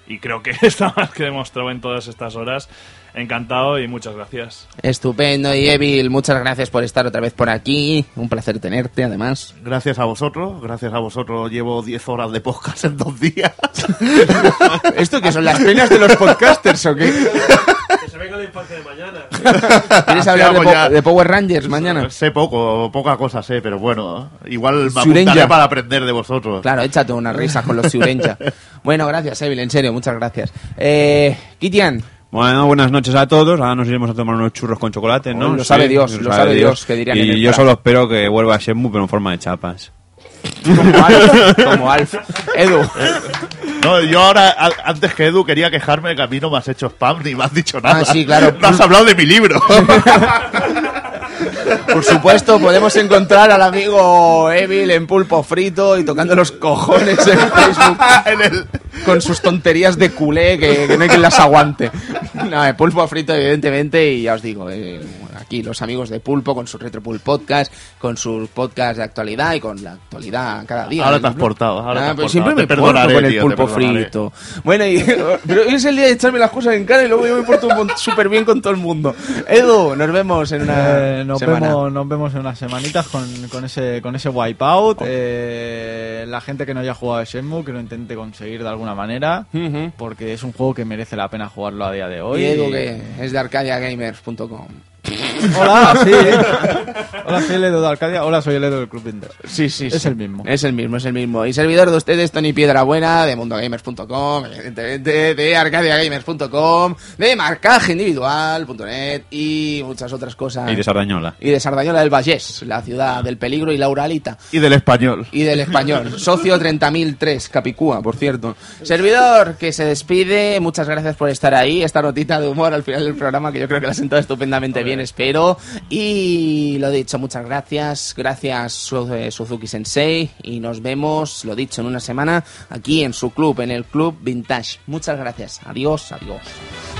y creo que está más que demostrado en todas estas horas. Encantado y muchas gracias. Estupendo. Y Evil, muchas gracias por estar otra vez por aquí. Un placer tenerte, además. Gracias a vosotros, gracias a vosotros llevo 10 horas de podcast en dos días. ¿Esto que son las penas de los podcasters o qué? Venga la infancia de mañana. ¿Quieres hablar de, Po- de Power Rangers mañana? Sé poco, poca cosa sé, pero bueno, igual me apuntaré para aprender de vosotros. Claro, échate una risa con los Siurencha. bueno, gracias, Evil, en serio, muchas gracias. Eh, Kitian, Bueno, buenas noches a todos. Ahora nos iremos a tomar unos churros con chocolate, ¿no? Lo sabe Dios, lo sabe Dios, que dirían en Y el yo solo espero que vuelva a Shenmue, pero en forma de chapas. Como Alf, como Alf. Edu, No, yo ahora, a- antes que Edu, quería quejarme que a mí no me has hecho spam ni me has dicho nada. Ah, sí, claro. No has hablado de mi libro. por supuesto, podemos encontrar al amigo Evil en pulpo frito y tocando los cojones en Facebook En el- con sus tonterías de culé que, que no hay quien las aguante. No, eh, pulpo frito, evidentemente, y ya os digo, eh, aquí los amigos de Pulpo con su Retropul Podcast, con sus podcast de actualidad y con la actualidad cada día. Ahora te ¿no? has portado, ahora te has pero portado. siempre Te me porto con el tío, te pulpo frito. Bueno, y, pero hoy es el día de echarme las cosas en cara y luego yo me porto súper bien con todo el mundo. Edu, nos vemos en una Eh, nos, semana. vemos, nos vemos en unas semanitas con, con ese con ese wipeout. Eh, la gente que no haya jugado a Shenmue, que lo intente conseguir de alguna manera, porque es un juego que merece la pena jugarlo a día de hoy. Edu, que es de arcadiagamers.com. Hola, sí. Hola, soy el Edu de Arcadia. Hola, soy el del Club Vinter. Sí, sí, Es sí. el mismo. Es el mismo, es el mismo. Y servidor de ustedes, Tony Piedrabuena, de mundogamers.com, evidentemente, de arcadiagamers.com, de marcaje individual.net y muchas otras cosas. Y de Sardañola. Y de Sardañola del Vallés, la ciudad del peligro y la Uralita. y del español. Y del español. Socio 30.003, Capicúa, por cierto. Servidor que se despide. Muchas gracias por estar ahí. Esta notita de humor al final del programa que yo creo que la ha sentado estupendamente bien, espero. Y lo dicho, muchas gracias. Gracias eh, Suzuki Sensei. Y nos vemos, lo dicho, en una semana aquí en su club, en el Club Vintage. Muchas gracias. Adiós, adiós.